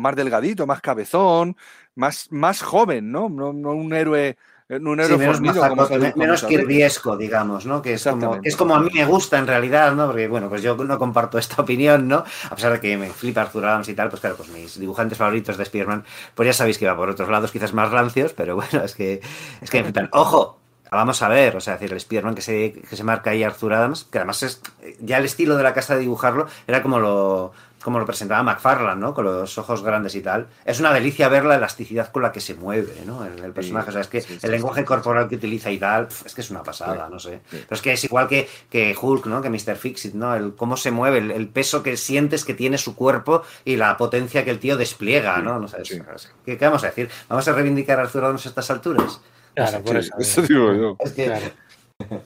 más delgadito, más cabezón, más, más joven, ¿no? ¿no? un héroe un héroe menos, fornido, mazaco, como se- me- como menos se dice. kirbyesco, digamos, ¿no? Que es, como, es como a mí me gusta en realidad, ¿no? Porque, bueno, pues yo no comparto esta <laughs> opinión, ¿no? A pesar de que me flipa Arthur Adams y tal, pues claro, pues mis dibujantes favoritos de Spider-Man, pues ya sabéis que va por otros lados quizás más rancios, pero <laughs> bueno, es que, es que me flipan. ¡Ojo! Vamos a ver, o sea, decir, el Spider-Man que se, que se marca ahí Arthur Adams, que además es ya el estilo de la casa de dibujarlo era como lo, como lo presentaba McFarlane, ¿no? Con los ojos grandes y tal. Es una delicia ver la elasticidad con la que se mueve, ¿no? El, el personaje, o sea, es que sí, sí, el lenguaje sí, sí. corporal que utiliza y tal, es que es una pasada, Sí, no sé. sí. Pero es que es igual que, que Hulk, ¿no? Que Mr. Fixit, ¿no? El cómo se mueve, el, el peso que sientes que tiene su cuerpo y la potencia que el tío despliega, ¿no? no sé, es- sí. ¿qué, qué vamos a decir? ¿Vamos a reivindicar a Arthur Adams a estas alturas? Claro, por eso. eso digo yo. Es que Claro.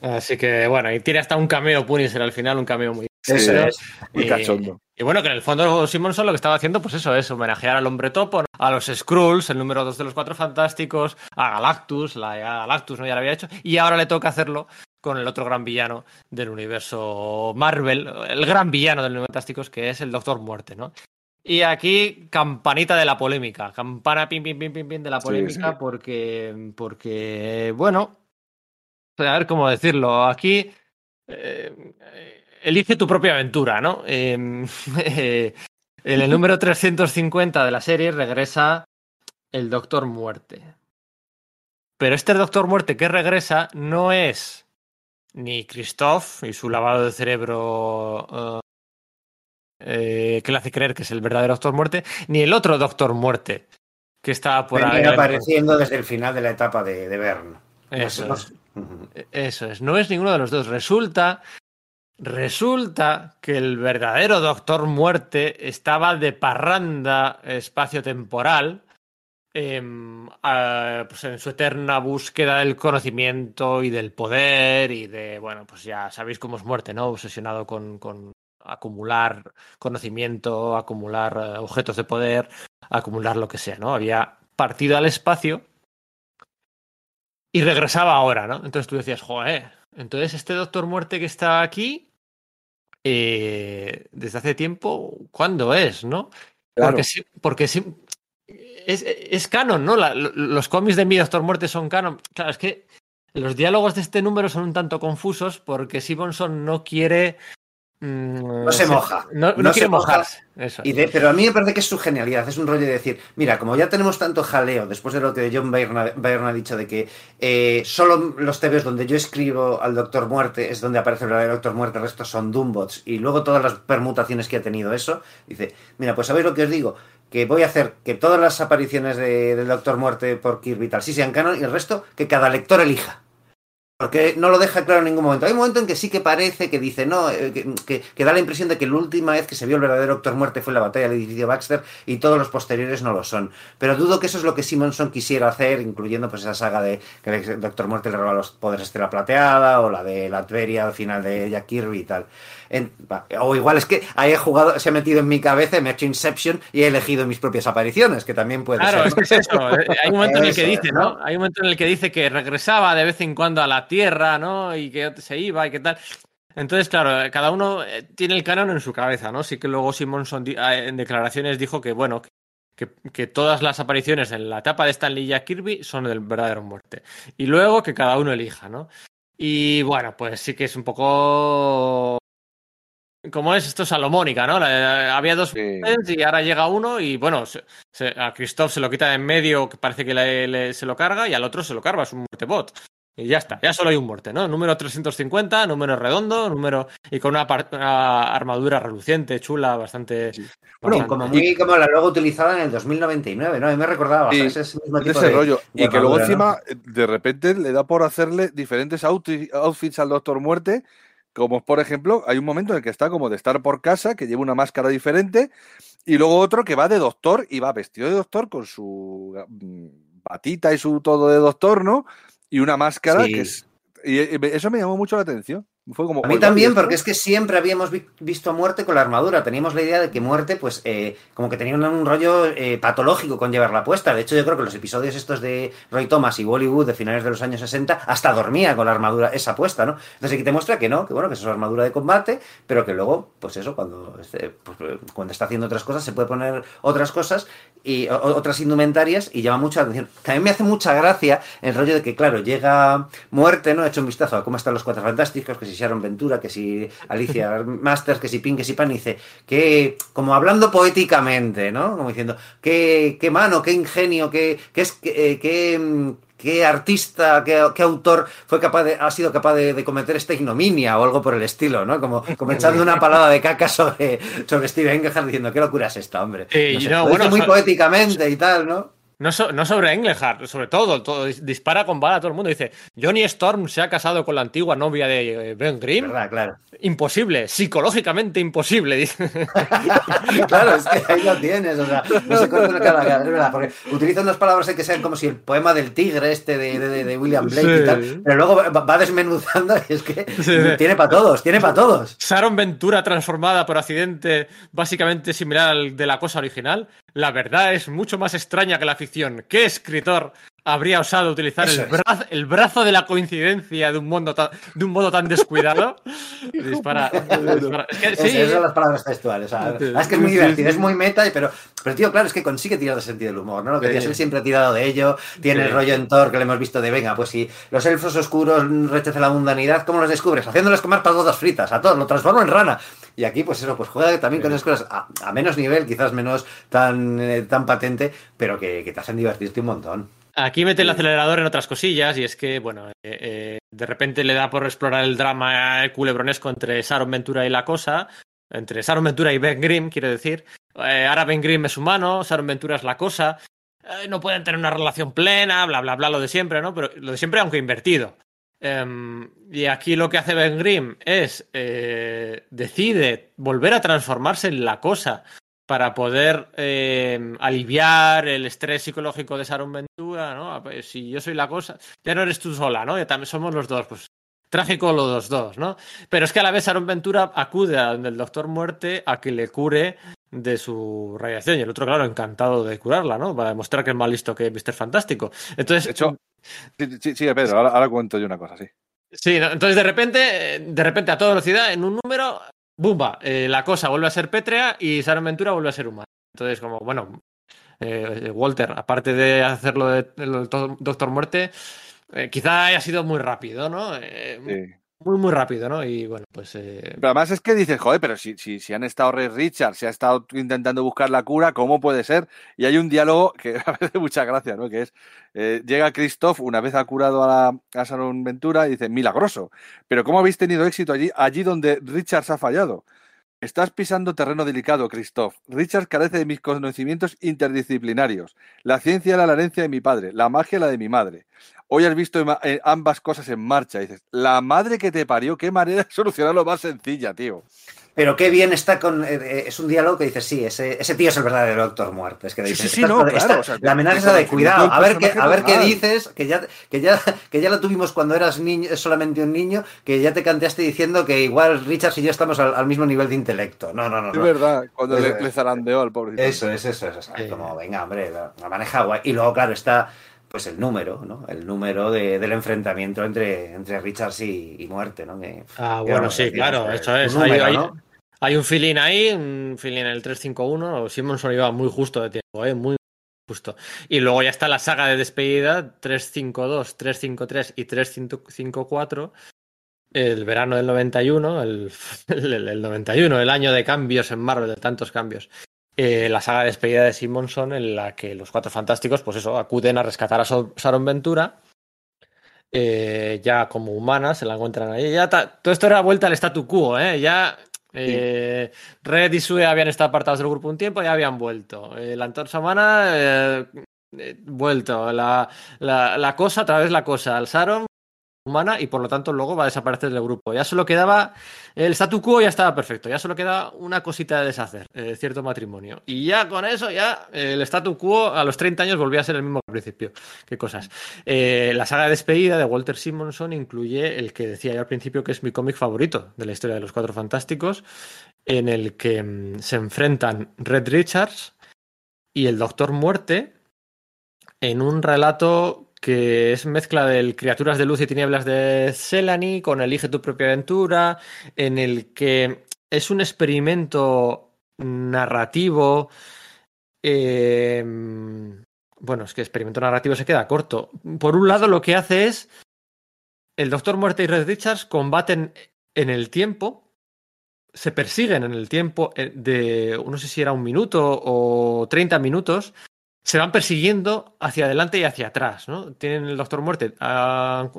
Así que bueno, y tiene hasta un cameo Punisher al final, un cameo muy. eso Sí. es. Muy Y- cachondo. Y bueno, que en el fondo Simonson lo que estaba haciendo, pues eso es homenajear al hombre topo, ¿no? a los Skrulls, el número 2 de los cuatro fantásticos, a Galactus, la a Galactus no ya lo había hecho, y ahora le toca hacerlo con el otro gran villano del universo Marvel, el gran villano del universo fantásticos, que es el Doctor Muerte, ¿no? Y aquí, campanita de la polémica, campana pim pim pim pim pim de la Sí, polémica, sí. porque, porque, bueno, a ver cómo decirlo, aquí eh, elige tu propia aventura, ¿no? Eh, <laughs> eh, en el número <laughs> 350 de la serie regresa el Doctor Muerte. Pero este Doctor Muerte que regresa no es ni Christoph y su lavado de cerebro eh, que le hace creer que es el verdadero Doctor Muerte, ni el otro Doctor Muerte que está por ahí. Viene apareciendo desde el final de la etapa de, de Bern. Eso No es. no- Eso es, no es ninguno de los dos. Resulta, resulta que el verdadero Doctor Muerte estaba de parranda espacio-temporal, em, pues en su eterna búsqueda del conocimiento y del poder y de, bueno, pues ya sabéis cómo es muerte, ¿no? Obsesionado con, con acumular conocimiento, acumular eh, objetos de poder, acumular lo que sea, ¿no? Había partido al espacio y regresaba ahora, ¿no? Entonces tú decías, joder, entonces este Doctor Muerte que está aquí, eh, desde hace tiempo, ¿cuándo es, no? Claro. Porque sí, porque sí, es, es canon, ¿no? La- los cómics de mi Doctor Muerte son canon. Claro, es que los diálogos de este número son un tanto confusos porque Simonson no quiere... mm, No se moja. No, no No quiere se moja. Y de- pero a mí me parece que es su genialidad, es un rollo de decir, mira, como ya tenemos tanto jaleo, después de lo que John Byrne ha, Byrne ha dicho de que eh, solo los TVs donde yo escribo al Doctor Muerte es donde aparece el verdadero Doctor Muerte, el resto son Doombots, y luego todas las permutaciones que ha tenido eso, dice, mira, pues sabéis lo que os digo, que voy a hacer que todas las apariciones de- del Doctor Muerte por Kirby tal sí sean canon, y el resto que cada lector elija. Porque no lo deja claro en ningún momento. Hay un momento en que sí que parece que dice, no, eh, que, que- que da la impresión de que la última vez que se vio el verdadero Doctor Muerte fue la batalla del edificio Baxter y todos los posteriores no lo son. Pero dudo que eso es lo que Simonson quisiera hacer, incluyendo pues esa saga de que el Doctor Muerte le roba los poderes de la plateada o la de la Tveria al final de Jack Kirby y tal. En- o igual es que he jugado, se ha metido en mi cabeza, me ha hecho Inception y he elegido mis propias apariciones, que también puede Claro, ser. es que es eso. eh, Hay un momento en el que dice, ¿no? Hay un momento en el que dice que regresaba de vez en cuando a la Tierra, ¿no? Y que se iba y qué tal. Entonces, claro, cada uno eh, tiene el canon en su cabeza, ¿no? Sí que luego Simonson eh, en declaraciones dijo que, bueno, que, que todas las apariciones en la etapa de Stanley y Jack Kirby son del verdadero muerte. Y luego que cada uno elija, ¿no? Y bueno, pues sí que es un poco. ¿Cómo es? Esto es salomónica, ¿no? La- había dos Sí. y ahora llega uno y bueno, se- se- a Christoph se lo quita de en medio, que parece que le- le- se lo carga, y al otro se lo carga, es un muerte bot. Y ya está, ya solo hay un muerte, ¿no? Número 350, número redondo, número. y con una, armadura reluciente, chula, bastante. Bueno, bastante- como muy como la luego utilizada en el 2099, ¿no? A mí me recordaba Sí, ese mismo de tipo ese de- rollo. de Y que luego encima, de repente, le da por hacerle diferentes outfi- outfits al Doctor Muerte. Como por ejemplo, hay un momento en el que está como de estar por casa, que lleva una máscara diferente, y luego otro que va de doctor y va vestido de doctor con su mm, batita y su todo de doctor, ¿no? Y una máscara Sí. que es. Y eso me llamó mucho la atención. A mí también, porque es que siempre habíamos visto a Muerte con la armadura. Teníamos la idea de que Muerte, pues, eh, como que tenía un, rollo eh, patológico con llevarla puesta. De hecho, yo creo que los episodios estos de Roy Thomas y Bollywood de finales de los años 60 hasta dormía con la armadura esa puesta, ¿no? Entonces aquí te muestra que no, que bueno, que es una armadura de combate, pero que luego, pues eso, cuando, este, pues, cuando está haciendo otras cosas, se puede poner otras cosas y otras indumentarias y llama mucha atención. También me hace mucha gracia el rollo de que, claro, llega Muerte, ¿no? He hecho un vistazo a cómo están los Cuatro Fantásticos, que si Sharon Ventura, que si Alicia Masters, que si Pink, que si Pan, y dice que, como hablando poéticamente, ¿no? Como diciendo, qué, qué mano, qué ingenio, qué, qué, es, qué, qué artista, qué, autor fue capaz de, ha sido capaz de, cometer esta ignominia o algo por el estilo, ¿no? Como, <laughs> como echando una palabra de caca sobre, sobre Steven Engelhardt diciendo, ¿qué locura es esta, hombre? bueno, muy poéticamente y tal, ¿no? No, no, sobre Englehart, sobre todo, todo, dispara con bala a todo el mundo. Dice, Johnny Storm se ha casado con la antigua novia de eh, Ben Grimm. claro. Imposible, psicológicamente imposible. Dice. <laughs> claro, es que ahí lo tienes. O sea, no sé cómo, claro, es verdad, porque utilizan unas palabras que sean como si el poema del tigre este de, de, William Blake y tal, pero luego va desmenuzando y es que tiene para todos, tiene para todos. Sharon Ventura transformada por accidente, básicamente similar al de la cosa original. La verdad es mucho más extraña que la ficción. ¿Qué escritor habría osado utilizar el brazo, de la coincidencia de un, mundo de un modo tan descuidado. <laughs> dispara. <laughs> sí, esas son las palabras textuales. es que es muy divertido, es muy meta, pero, pero tío, claro, es que consigue tirar de sentido del humor, ¿no? Lo que sí. él siempre ha tirado de ello. Tiene el rollo en Thor que le hemos visto de, venga, pues si los elfos oscuros rechazan la mundanidad, ¿cómo los descubres? Haciéndoles comer patatas fritas, a todos, lo transformo en rana. Y aquí, pues eso, pues juega también con esas cosas a, menos nivel, quizás menos tan, eh, tan patente, pero que, que te hacen divertirte un montón. Aquí mete el acelerador en otras cosillas y es que, bueno, eh, eh, de repente le da por explorar el drama culebronesco entre Sharon Ventura y la cosa, entre Sharon Ventura y Ben Grimm, quiero decir. Eh, ahora Ben Grimm es humano, Sharon Ventura es la cosa. no pueden tener una relación plena, bla, bla, bla, lo de siempre, ¿no? Pero lo de siempre, aunque invertido. Em, y aquí lo que hace Ben Grimm es decide volver a transformarse en la cosa para poder eh, aliviar el estrés psicológico de Sharon Ventura, ¿no? Pues, si yo soy la cosa, ya no eres tú sola, ¿no? Ya también somos los dos, pues trágico los dos, ¿no? Pero es que a la vez Sharon Ventura acude a donde el Doctor Muerte a que le cure de su radiación y el otro, claro, encantado de curarla, ¿no? Para demostrar que es más listo que Mr. Fantástico. Entonces... De hecho, sí, sí, Pedro, ahora, cuento yo una cosa, sí. Sí, entonces de repente, de repente a toda velocidad, en un número, Bumba, eh, la cosa vuelve a ser pétrea y Sharon Ventura vuelve a ser humana. Entonces, como, bueno, eh, Walter, aparte de hacerlo de, Doctor Muerte, eh, quizá haya sido muy rápido, ¿no? Sí muy, muy rápido, ¿no? Y bueno, pues. Eh... Pero además es que dices, joder, pero si, si, si han estado Ray Richard, si ha estado intentando buscar la cura, ¿cómo puede ser? Y hay un diálogo que <laughs> a veces mucha gracia, ¿no? Que es: eh, llega Christoph, una vez ha curado a, la, a Sharon Ventura, y dice, milagroso. Pero ¿cómo habéis tenido éxito allí, allí donde Richard se ha fallado? Estás pisando terreno delicado, Christoph. Richard carece de mis conocimientos interdisciplinarios. La ciencia la herencia de mi padre, la magia la de mi madre. Hoy has visto eh, ambas cosas en marcha. dices, la madre que te parió, qué manera de <laughs> solucionarlo más sencilla, tío. Pero qué bien está con. Eh, eh, es un diálogo que dices, sí, ese, ese tío es el verdadero Doctor Muerte. Es que dices, sí, sí, no, claro, la amenaza de cuidado. A ver, qué, a ver qué dices, que ya, que, ya, que ya lo tuvimos cuando eras niño, solamente un niño, que ya te canteaste diciendo que igual Richard y yo estamos al, mismo nivel de intelecto. No, no, no. Es verdad, cuando le, le, zarandeó al pobrecito. Eso es, eso es. Como, venga, hombre, la, la maneja guay. Y luego, claro, está pues el número, ¿no? El número de, del enfrentamiento entre, entre Richards y, Muerte, ¿no? ah, bueno, sí, claro, eso es. hay, un feeling ahí, un feeling en el 351, Simonson iba muy justo de tiempo, ¿eh? Muy justo. Y luego ya está la saga de despedida, 352, 353 y 354, el verano del 91, <laughs> el, el, el 91, el año de cambios en Marvel, de tantos cambios. Eh, la saga de despedida de Simonson en la que los cuatro fantásticos, pues eso, acuden a rescatar a Sharon Ventura. Eh, ya como humana, se la encuentran ahí. Ya todo esto era vuelta al statu quo, ¿eh? Ya eh, Red y Sue habían estado apartados del grupo un tiempo y habían vuelto. la antorcha humana, vuelto. La, la, la, cosa, a través la cosa. Al Sharon humana y por lo tanto luego va a desaparecer del grupo. Ya solo quedaba el statu quo, ya estaba perfecto, ya solo queda una cosita de deshacer, eh, cierto matrimonio. Y ya con eso, ya el statu quo a los 30 años volvía a ser el mismo al principio. Qué cosas. Eh, la saga de despedida de Walter Simonson incluye el que decía yo al principio que es mi cómic favorito de la historia de los Cuatro Fantásticos, en el que mm, se enfrentan Red Richards y el Doctor Muerte en un relato que es mezcla de criaturas de luz y tinieblas de Selani con Elige tu propia aventura, en el que es un experimento narrativo. Em, bueno, es que experimento narrativo se queda corto. Por un lado, lo que hace es. El Doctor Muerte y Red Richards combaten en el tiempo. Se persiguen en el tiempo eh, de. No sé si era un minuto o 30 minutos se van persiguiendo hacia adelante y hacia atrás, ¿no? Tienen el Doctor Muerte a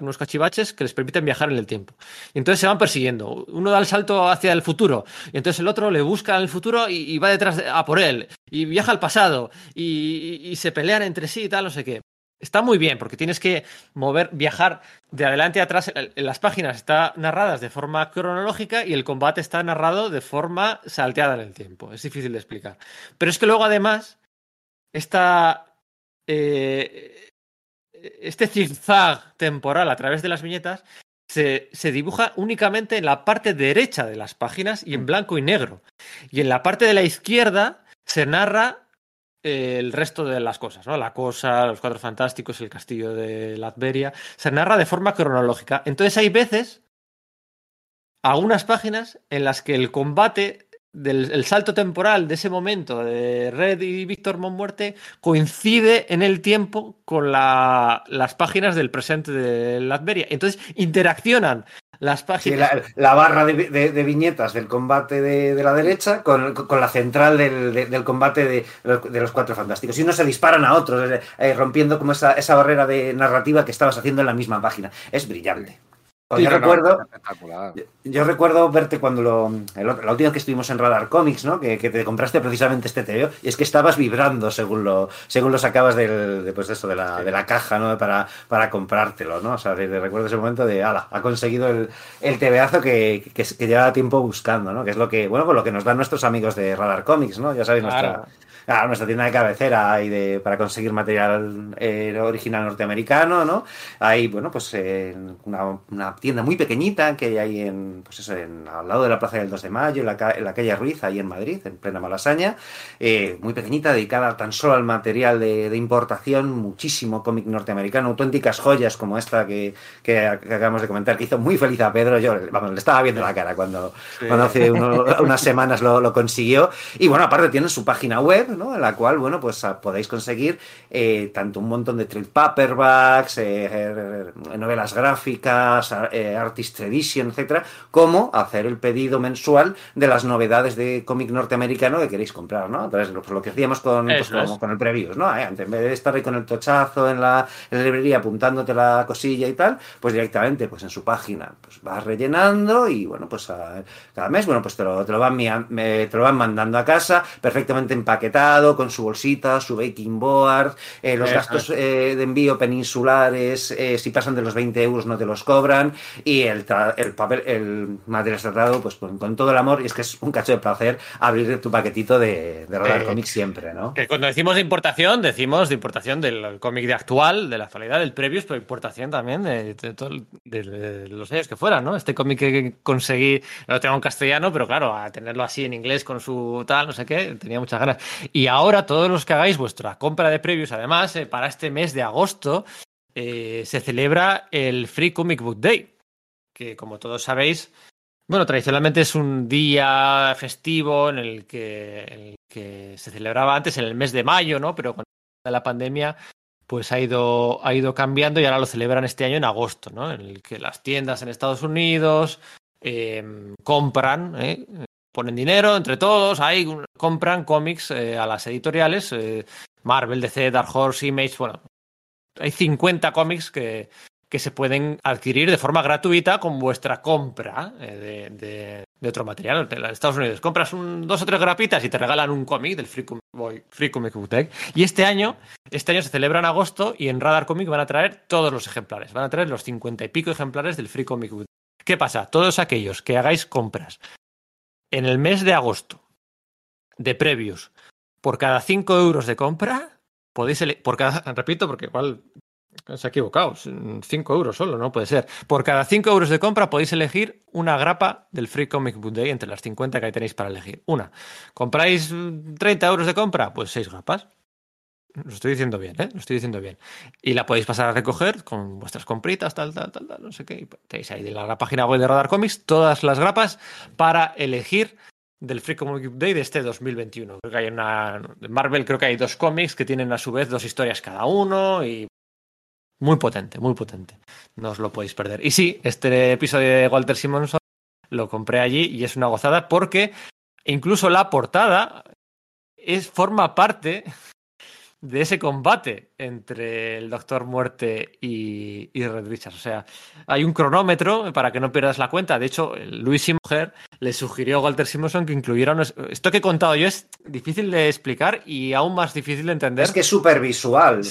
unos cachivaches que les permiten viajar en el tiempo. Entonces se van persiguiendo. Uno da el salto hacia el futuro, y entonces el otro le busca en el futuro y, va detrás a por él. Y viaja al pasado, y, se pelean entre sí y tal, no sé qué. Está muy bien, porque tienes que mover, viajar de adelante a atrás. Las páginas están narradas de forma cronológica y el combate está narrado de forma salteada en el tiempo. Es difícil de explicar. Pero es que luego, además, esta, eh, este zigzag temporal a través de las viñetas se, se, dibuja únicamente en la parte derecha de las páginas y en mm. blanco y negro. Y en la parte de la izquierda se narra eh, el resto de las cosas, ¿no? La cosa, los cuatro fantásticos, el castillo de Latveria. Se narra de forma cronológica. Entonces hay veces, algunas páginas, en las que el combate del el salto temporal de ese momento de Red y Víctor Monmuerte coincide en el tiempo con la, las páginas del presente de Latveria. Entonces interaccionan las páginas. la, barra de, viñetas del combate de, la derecha con, la central del, combate de, los cuatro fantásticos. Y uno se disparan a otros, eh, rompiendo como esa, esa barrera de narrativa que estabas haciendo en la misma página. Es brillante yo, recuerdo, yo, recuerdo verte cuando lo, la última que estuvimos en Radar Comics, ¿no? Que, te compraste precisamente este TVO y es que estabas vibrando según lo, según lo sacabas del, de, pues eso, de, la, de la caja, ¿no? Para, para comprártelo, ¿no? O sea, recuerdo ese momento de, ala, ha conseguido el, el TVazo que, que, que, lleva tiempo buscando, ¿no? Que es lo que, bueno, pues lo que nos dan nuestros amigos de Radar Comics, ¿no? Ya sabéis, nuestra a nuestra tienda de cabecera y de, para conseguir material eh, original norteamericano, ¿no? Hay, bueno, pues una, tienda muy pequeñita que hay en, pues eso, en, al lado de la Plaza del 2 de Mayo, en la, calle Ruiz, ahí en Madrid, en plena Malasaña, eh, muy pequeñita, dedicada tan solo al material de, importación, muchísimo cómic norteamericano, auténticas joyas como esta que, que, acabamos de comentar, que hizo muy feliz a Pedro, yo, vamos, le estaba viendo la cara cuando, cuando hace unas semanas lo, lo consiguió, y bueno, aparte tienen su página web, en la cual, bueno, pues ah, podéis conseguir eh, tanto un montón de trade paperbacks, eh, er, novelas gráficas, eh, artist edition, etcétera, como hacer el pedido mensual de las novedades de cómic norteamericano que queréis comprar, ¿no? Entonces, pues, lo que hacíamos con, pues, con el previews, ¿no? en vez de estar ahí con el tochazo en la, librería apuntándote la cosilla y tal, pues directamente, pues en su página, pues vas rellenando y, bueno, pues cada mes, bueno, pues te lo, te lo van, te lo van mandando a casa perfectamente empaquetado con su bolsita, su baking board, eh, los gastos eh, de envío peninsulares, eh, si pasan de los 20 euros no te los cobran, y el, el papel, el material tratado, pues con, todo el amor, y es que es un cacho de placer abrir tu paquetito de, de Rodar Comics siempre, ¿no? Que cuando decimos de importación, decimos de importación del cómic de actual, de la actualidad, del previous, pero importación también de, de, los años que fueran, ¿no? Este cómic que conseguí, lo tengo en castellano, pero claro, a tenerlo así en inglés con su tal, no sé qué, tenía muchas ganas. Y ahora todos los que hagáis vuestra compra de previews, además, eh, para este mes de agosto, eh, se celebra el Free Comic Book Day, que como todos sabéis, bueno, tradicionalmente es un día festivo en el que, se celebraba antes en el mes de mayo, ¿no? Pero con la pandemia pues ha ido, ha ido cambiando y ahora lo celebran este año en agosto, ¿no? En el que las tiendas en Estados Unidos eh, compran ponen dinero entre todos, ahí compran cómics eh, a las editoriales, eh, Marvel, DC, Dark Horse, Image, bueno, hay 50 cómics que, que se pueden adquirir de forma gratuita con vuestra compra eh, de, de otro material. En Estados Unidos compras un, dos o tres grapitas y te regalan un cómic del Free Comic, Comic Book Day. Y este año, este año se celebra en agosto y en Radar Comic van a traer todos los ejemplares. Van a traer los cincuenta y pico ejemplares del Free Comic Book. ¿Qué pasa? Todos aquellos que hagáis compras en el mes de agosto de previos por cada cinco euros de compra, podéis por cada, repito, porque igual se ha equivocado. 5 euros solo, no puede ser. Por cada 5 euros de compra podéis elegir una grapa del Free Comic Book Day entre las 50 que tenéis para elegir. Una. ¿Compráis 30 euros de compra? Pues 6 grapas. Lo estoy diciendo bien, ¿eh? Lo estoy diciendo bien. Y la podéis pasar a recoger con vuestras compritas, tal, tal, tal, tal, no sé qué. tenéis ahí en la página web de Radar Comics todas las grapas para elegir del Free Comic Day de este 2021. Creo que hay una. Marvel creo que hay dos cómics que tienen a su vez dos historias cada uno y muy potente, muy potente. No os lo podéis perder. Y sí, este episodio de Walter Simonson lo compré allí y es una gozada porque incluso la portada es, forma parte de ese combate entre el Doctor Muerte y, Red Richards. O sea, hay un cronómetro para que no pierdas la cuenta. De hecho, Luis y Mujer le sugirió a Walter Simonson que incluyera Esto que he contado yo es difícil de explicar y aún más difícil de entender. Es que es súper visual.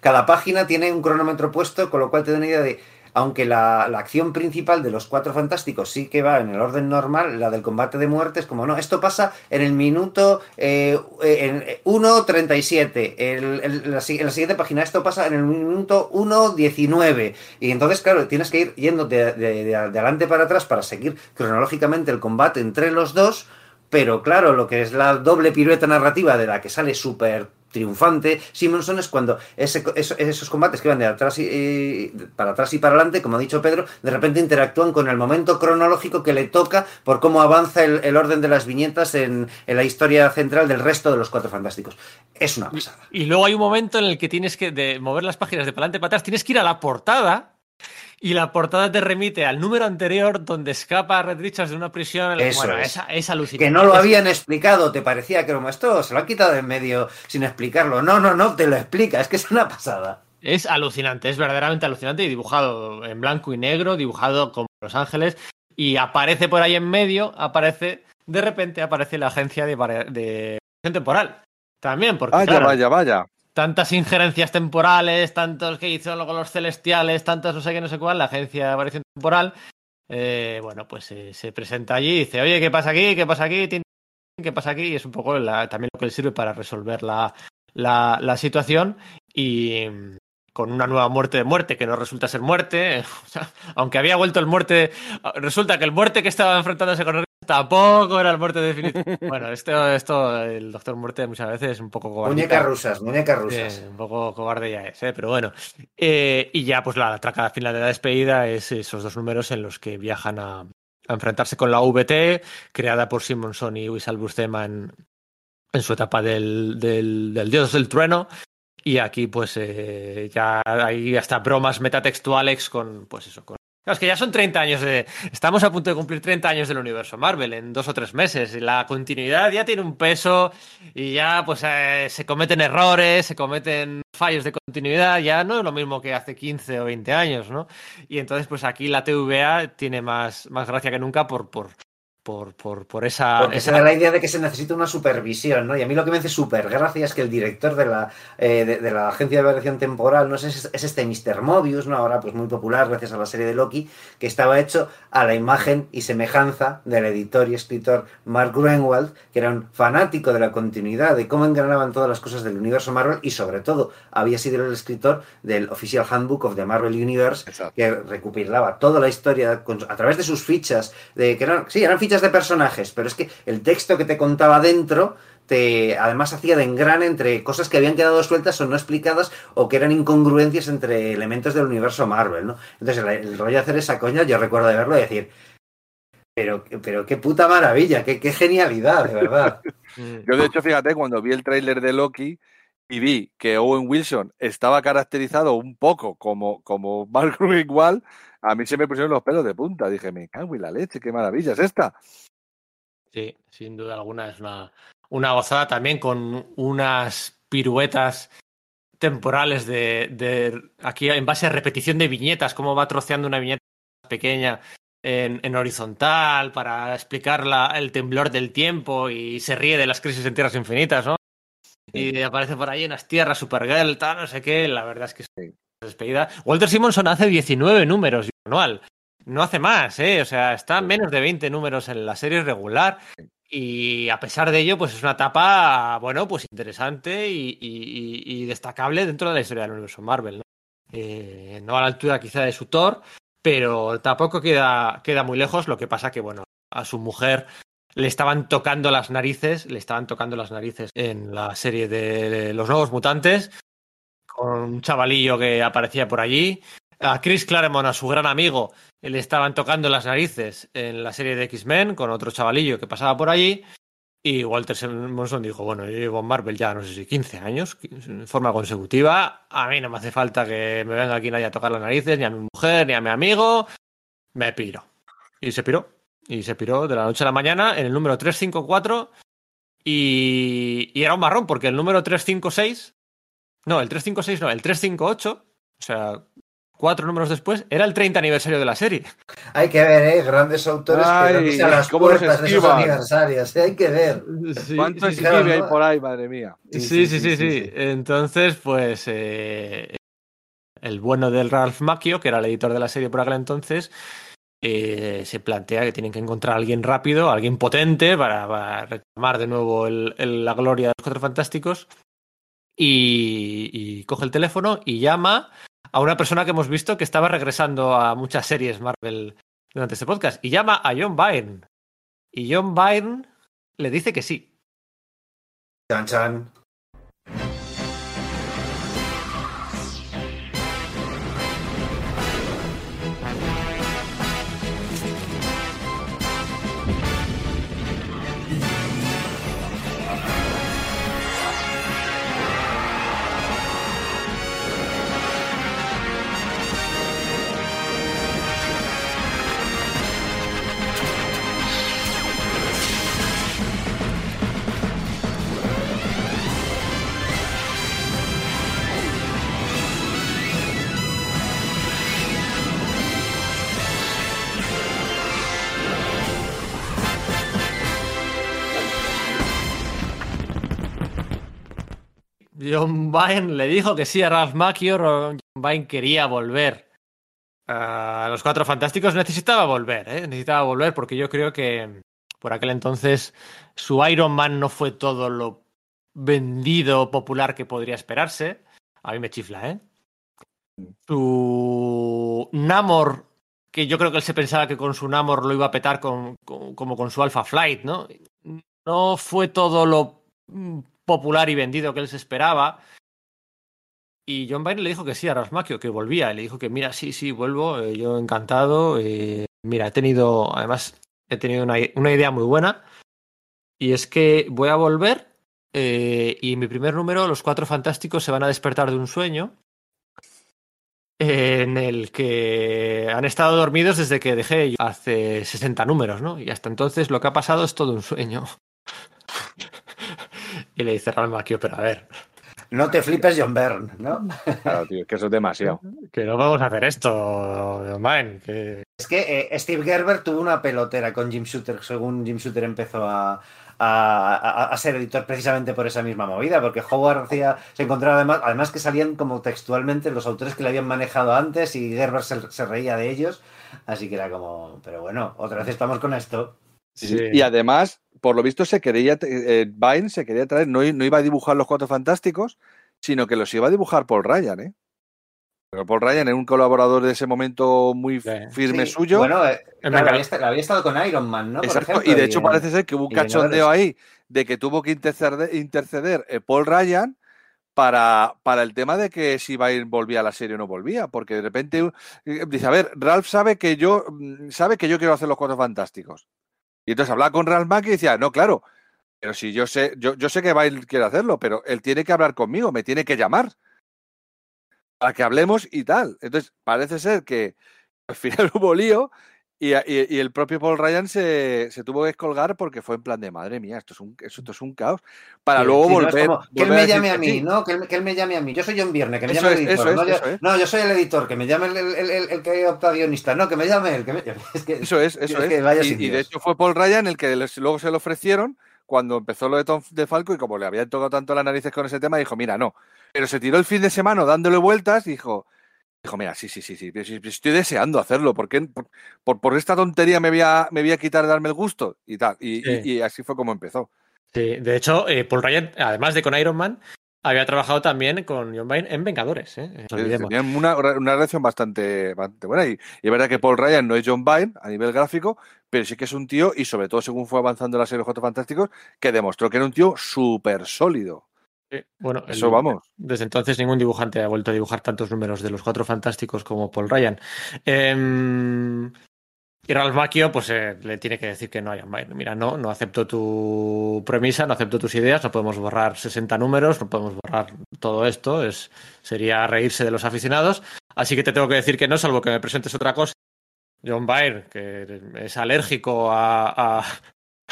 cada, página tiene un cronómetro puesto, con lo cual te da una idea de aunque la, acción principal de los cuatro fantásticos sí que va en el orden normal, la del combate de muertes, como no, esto pasa en el minuto eh, en 1.37, en la, siguiente página esto pasa en el minuto 1.19, y entonces, claro, tienes que ir yendo de, de adelante para atrás para seguir cronológicamente el combate entre los dos, pero claro, lo que es la doble pirueta narrativa de la que sale súper triunfante Simonson es cuando esos combates que van de atrás y, para atrás y para adelante, como ha dicho Pedro, de repente interactúan con el momento cronológico que le toca por cómo avanza el, orden de las viñetas en, la historia central del resto de los cuatro fantásticos. Es una pasada. Y, luego hay un momento en el que tienes que de mover las páginas de para adelante para atrás, tienes que ir a la portada y la portada te remite al número anterior donde escapa Red Richards de una prisión. bueno, es. es, alucinante. Que no lo habían explicado, te parecía que esto se lo han quitado de en medio sin explicarlo. No, no, no, te lo explica, es que es una pasada. Es alucinante, es verdaderamente alucinante y dibujado en blanco y negro, dibujado como Los Ángeles. Y aparece por ahí en medio, aparece, de repente aparece la agencia de, de temporal. También, porque. Vaya, vaya, vaya tantas injerencias temporales, tantos que hizo luego los celestiales, tantos no sé qué, no sé cuál, la agencia de variación temporal, eh, bueno, pues eh, se presenta allí y dice, oye, ¿qué pasa aquí? ¿Qué pasa aquí? ¿Qué pasa aquí? Y es un poco también lo que le sirve para resolver la, la, situación y mm, con una nueva muerte de muerte que no resulta ser muerte, <laughs> aunque había vuelto el muerte, resulta que el muerte que estaba enfrentándose con Tampoco era el muerte definitiva. bueno, esto, esto, el Doctor Muerte muchas veces es un poco cobarde. Muñecas rusas, muñecas rusas. un poco cobarde ya es, ¿eh? pero bueno. Eh, y ya, pues la traca final de la despedida es esos dos números en los que viajan a, enfrentarse con la VT, creada por Simonson y Wissal Buscema en, en su etapa del, del, del Dios del Trueno. Y aquí, pues, eh, ya hay hasta bromas metatextuales con, pues eso, con es que ya son 30 años de. Estamos a punto de cumplir 30 años del universo Marvel en dos o tres meses. Y la continuidad ya tiene un peso y ya pues eh, se cometen errores, se cometen fallos de continuidad. Ya no es lo mismo que hace 15 o 20 años, ¿no? Y entonces, pues aquí la TVA tiene más, más gracia que nunca por, por, por, por, por esa. Porque se da la idea de que se necesita una supervisión, ¿no? Y a mí lo que me hace súper gracia es que el director de la, eh, de, la agencia de variación temporal, no sé, es, es este Mr. Mobius, ¿no? Ahora pues muy popular gracias a la serie de Loki, que estaba hecho a la imagen y semejanza del editor y escritor Mark Greenwald, que era un fanático de la continuidad, de cómo engranaban todas las cosas del universo Marvel y sobre todo había sido el escritor del Official Handbook of the Marvel Universe, que recopilaba toda la historia a través de sus fichas, de que eran, sí, eran fichas de personajes, pero es que el texto que te contaba dentro te además hacía de engrane entre cosas que habían quedado sueltas o no explicadas o que eran incongruencias entre elementos del universo Marvel, ¿no? Entonces el, rollo de hacer esa coña, yo recuerdo de verlo y decir, pero, pero qué puta maravilla, qué, qué genialidad, de verdad. <laughs> yo de hecho, fíjate, cuando vi el tráiler de Loki, y vi que Owen Wilson estaba caracterizado un poco como, como Mark igual, a mí se me pusieron los pelos de punta. Dije, me cago en la leche, qué maravilla es esta. Sí, sin duda alguna es una, una gozada también con unas piruetas temporales de, de, aquí en base a repetición de viñetas, cómo va troceando una viñeta pequeña en, horizontal para explicar la, el temblor del tiempo y se ríe de las crisis en tierras infinitas, ¿no? Y aparece por ahí en las tierras Supergirl, tal, no sé qué. La verdad es que es despedida. Walter Simonson hace 19 números anual. No hace más, ¿eh? O sea, está menos de 20 números en la serie regular. Y a pesar de ello, pues es una etapa, bueno, pues interesante y, destacable dentro de la historia del universo Marvel, ¿no? Eh, no a la altura quizá de su Thor, pero tampoco queda, queda muy lejos. Lo que pasa que, bueno, a su mujer le estaban tocando las narices, le estaban tocando las narices en la serie de Los Nuevos Mutantes, con un chavalillo que aparecía por allí. A Chris Claremont, a su gran amigo, le estaban tocando las narices en la serie de X-Men con otro chavalillo que pasaba por allí. Y Walter Simonson dijo, bueno, yo llevo en Marvel ya no sé si 15 años, en forma consecutiva. A mí no me hace falta que me venga aquí nadie a tocar las narices, ni a mi mujer, ni a mi amigo. Me piro. Y se piró. Y se piró de la noche a la mañana en el número 354. Y, y era un marrón, porque el número 356... No, el 356 no, el 358, o sea, cuatro números después, era el 30 aniversario de la serie. Hay que ver, ¿eh? Grandes autores Ay, que a las puertas de esos aniversarios. ¿eh? Hay que ver. ¿Cuánto escribe hay por ahí, madre mía? Sí, sí, sí, sí. Entonces, pues... Eh, el bueno del Ralph Macchio, que era el editor de la serie por aquel entonces, eh, se plantea que tienen que encontrar a alguien rápido, alguien potente para, reclamar de nuevo la gloria de los Cuatro Fantásticos. Y, coge el teléfono y llama a una persona que hemos visto que estaba regresando a muchas series Marvel durante este podcast y llama a John Byrne. Y John Byrne le dice que sí. Chan chan. John Byrne le dijo que sí a Ralph Macchio. John Byrne quería volver a los Cuatro Fantásticos. Necesitaba volver, ¿eh? Necesitaba volver porque yo creo que por aquel entonces su Iron Man no fue todo lo vendido popular que podría esperarse. A mí me chifla, ¿eh? Su Namor, que yo creo que él se pensaba que con su Namor lo iba a petar como con su Alpha Flight, ¿no? No fue todo lo popular y vendido que él se esperaba. Y John Byrne le dijo que sí a Rasmakio, que volvía. le dijo que, mira, sí, sí, vuelvo, eh, yo encantado. Eh, mira, he tenido, además, he tenido una, idea muy buena. Y es que voy a volver eh, y en mi primer número, los cuatro fantásticos se van a despertar de un sueño en el que han estado dormidos desde que dejé hace 60 números, ¿no? Y hasta entonces lo que ha pasado es todo un sueño. Y le dice Ralph Macchio, pero a ver. <laughs> No te flipes, John Byrne, ¿no? Claro, tío, que eso es demasiado. Que no vamos a hacer esto, John Byrne. Que... Es que eh, Steve Gerber tuvo una pelotera con Jim Shooter, según Jim Shooter empezó a, a, ser editor precisamente por esa misma movida, porque Howard hacía, se encontraba además, además que salían como textualmente los autores que le habían manejado antes y Gerber se, se reía de ellos, así que era como, pero bueno, otra vez estamos con esto. Y además, por lo visto, se quería, eh, Vine se quería traer, no, iba a dibujar los Cuatro Fantásticos, sino que los iba a dibujar Paul Ryan, ¿eh? Pero Paul Ryan era un colaborador de ese momento muy firme suyo. Bueno, eh, había, estado con Iron Man, ¿no? Exacto, y de hecho parece ser que hubo un cachondeo ahí de que tuvo que interceder, interceder eh, Paul Ryan para, para, el tema de que si Vine volvía a la serie o no volvía, porque de repente dice, a ver, Ralph sabe que yo mm, sabe que yo quiero hacer los Cuatro Fantásticos. Y entonces hablaba con Ralph Mack y decía, no, claro, pero si yo sé, yo, yo sé que Bail quiere hacerlo, pero él tiene que hablar conmigo, me tiene que llamar para que hablemos y tal. Entonces, parece ser que <laughs> al final hubo lío Y, el propio Paul Ryan se, tuvo que descolgar porque fue en plan de madre mía, esto es un, esto es un caos. Para luego volver. que él me llame a, mí, ¿no? Que él, me llame a mí. Yo soy John Viernes, que me llame el editor. no, yo, soy el editor, que me llame el, que opta guionista. No, que me llame él. Que me... <laughs> eso es, eso es. y, de hecho fue Paul Ryan el que luego se lo ofrecieron cuando empezó lo de Tom de Falco y como le habían tocado tanto las narices con ese tema, dijo, mira, no. Pero se tiró el fin de semana dándole vueltas y dijo, Dijo, mira, sí, sí, sí, sí, estoy deseando hacerlo. ¿Por, qué, por, esta tontería me voy, a, me voy a quitar de darme el gusto? Y tal. Y, así fue como empezó. Sí, de hecho, eh, Paul Ryan, además de con Iron Man, había trabajado también con John Byrne en Vengadores. ¿eh? tenían una, relación bastante, bastante buena. Y, es verdad que Paul Ryan no es John Byrne a nivel gráfico, pero sí que es un tío, y sobre todo según fue avanzando la serie de Fantásticos, que demostró que era un tío súper sólido bueno, eso vamos. Desde entonces ningún dibujante ha vuelto a dibujar tantos números de los cuatro fantásticos como Paul Ryan. Em, y Ralph Macchio, pues eh, le tiene que decir que no hay Mira, no, no acepto tu premisa, no acepto tus ideas, no podemos borrar 60 números, no podemos borrar todo esto, es, sería reírse de los aficionados. Así que te tengo que decir que no, salvo que me presentes otra cosa. John Byrne, que es alérgico a,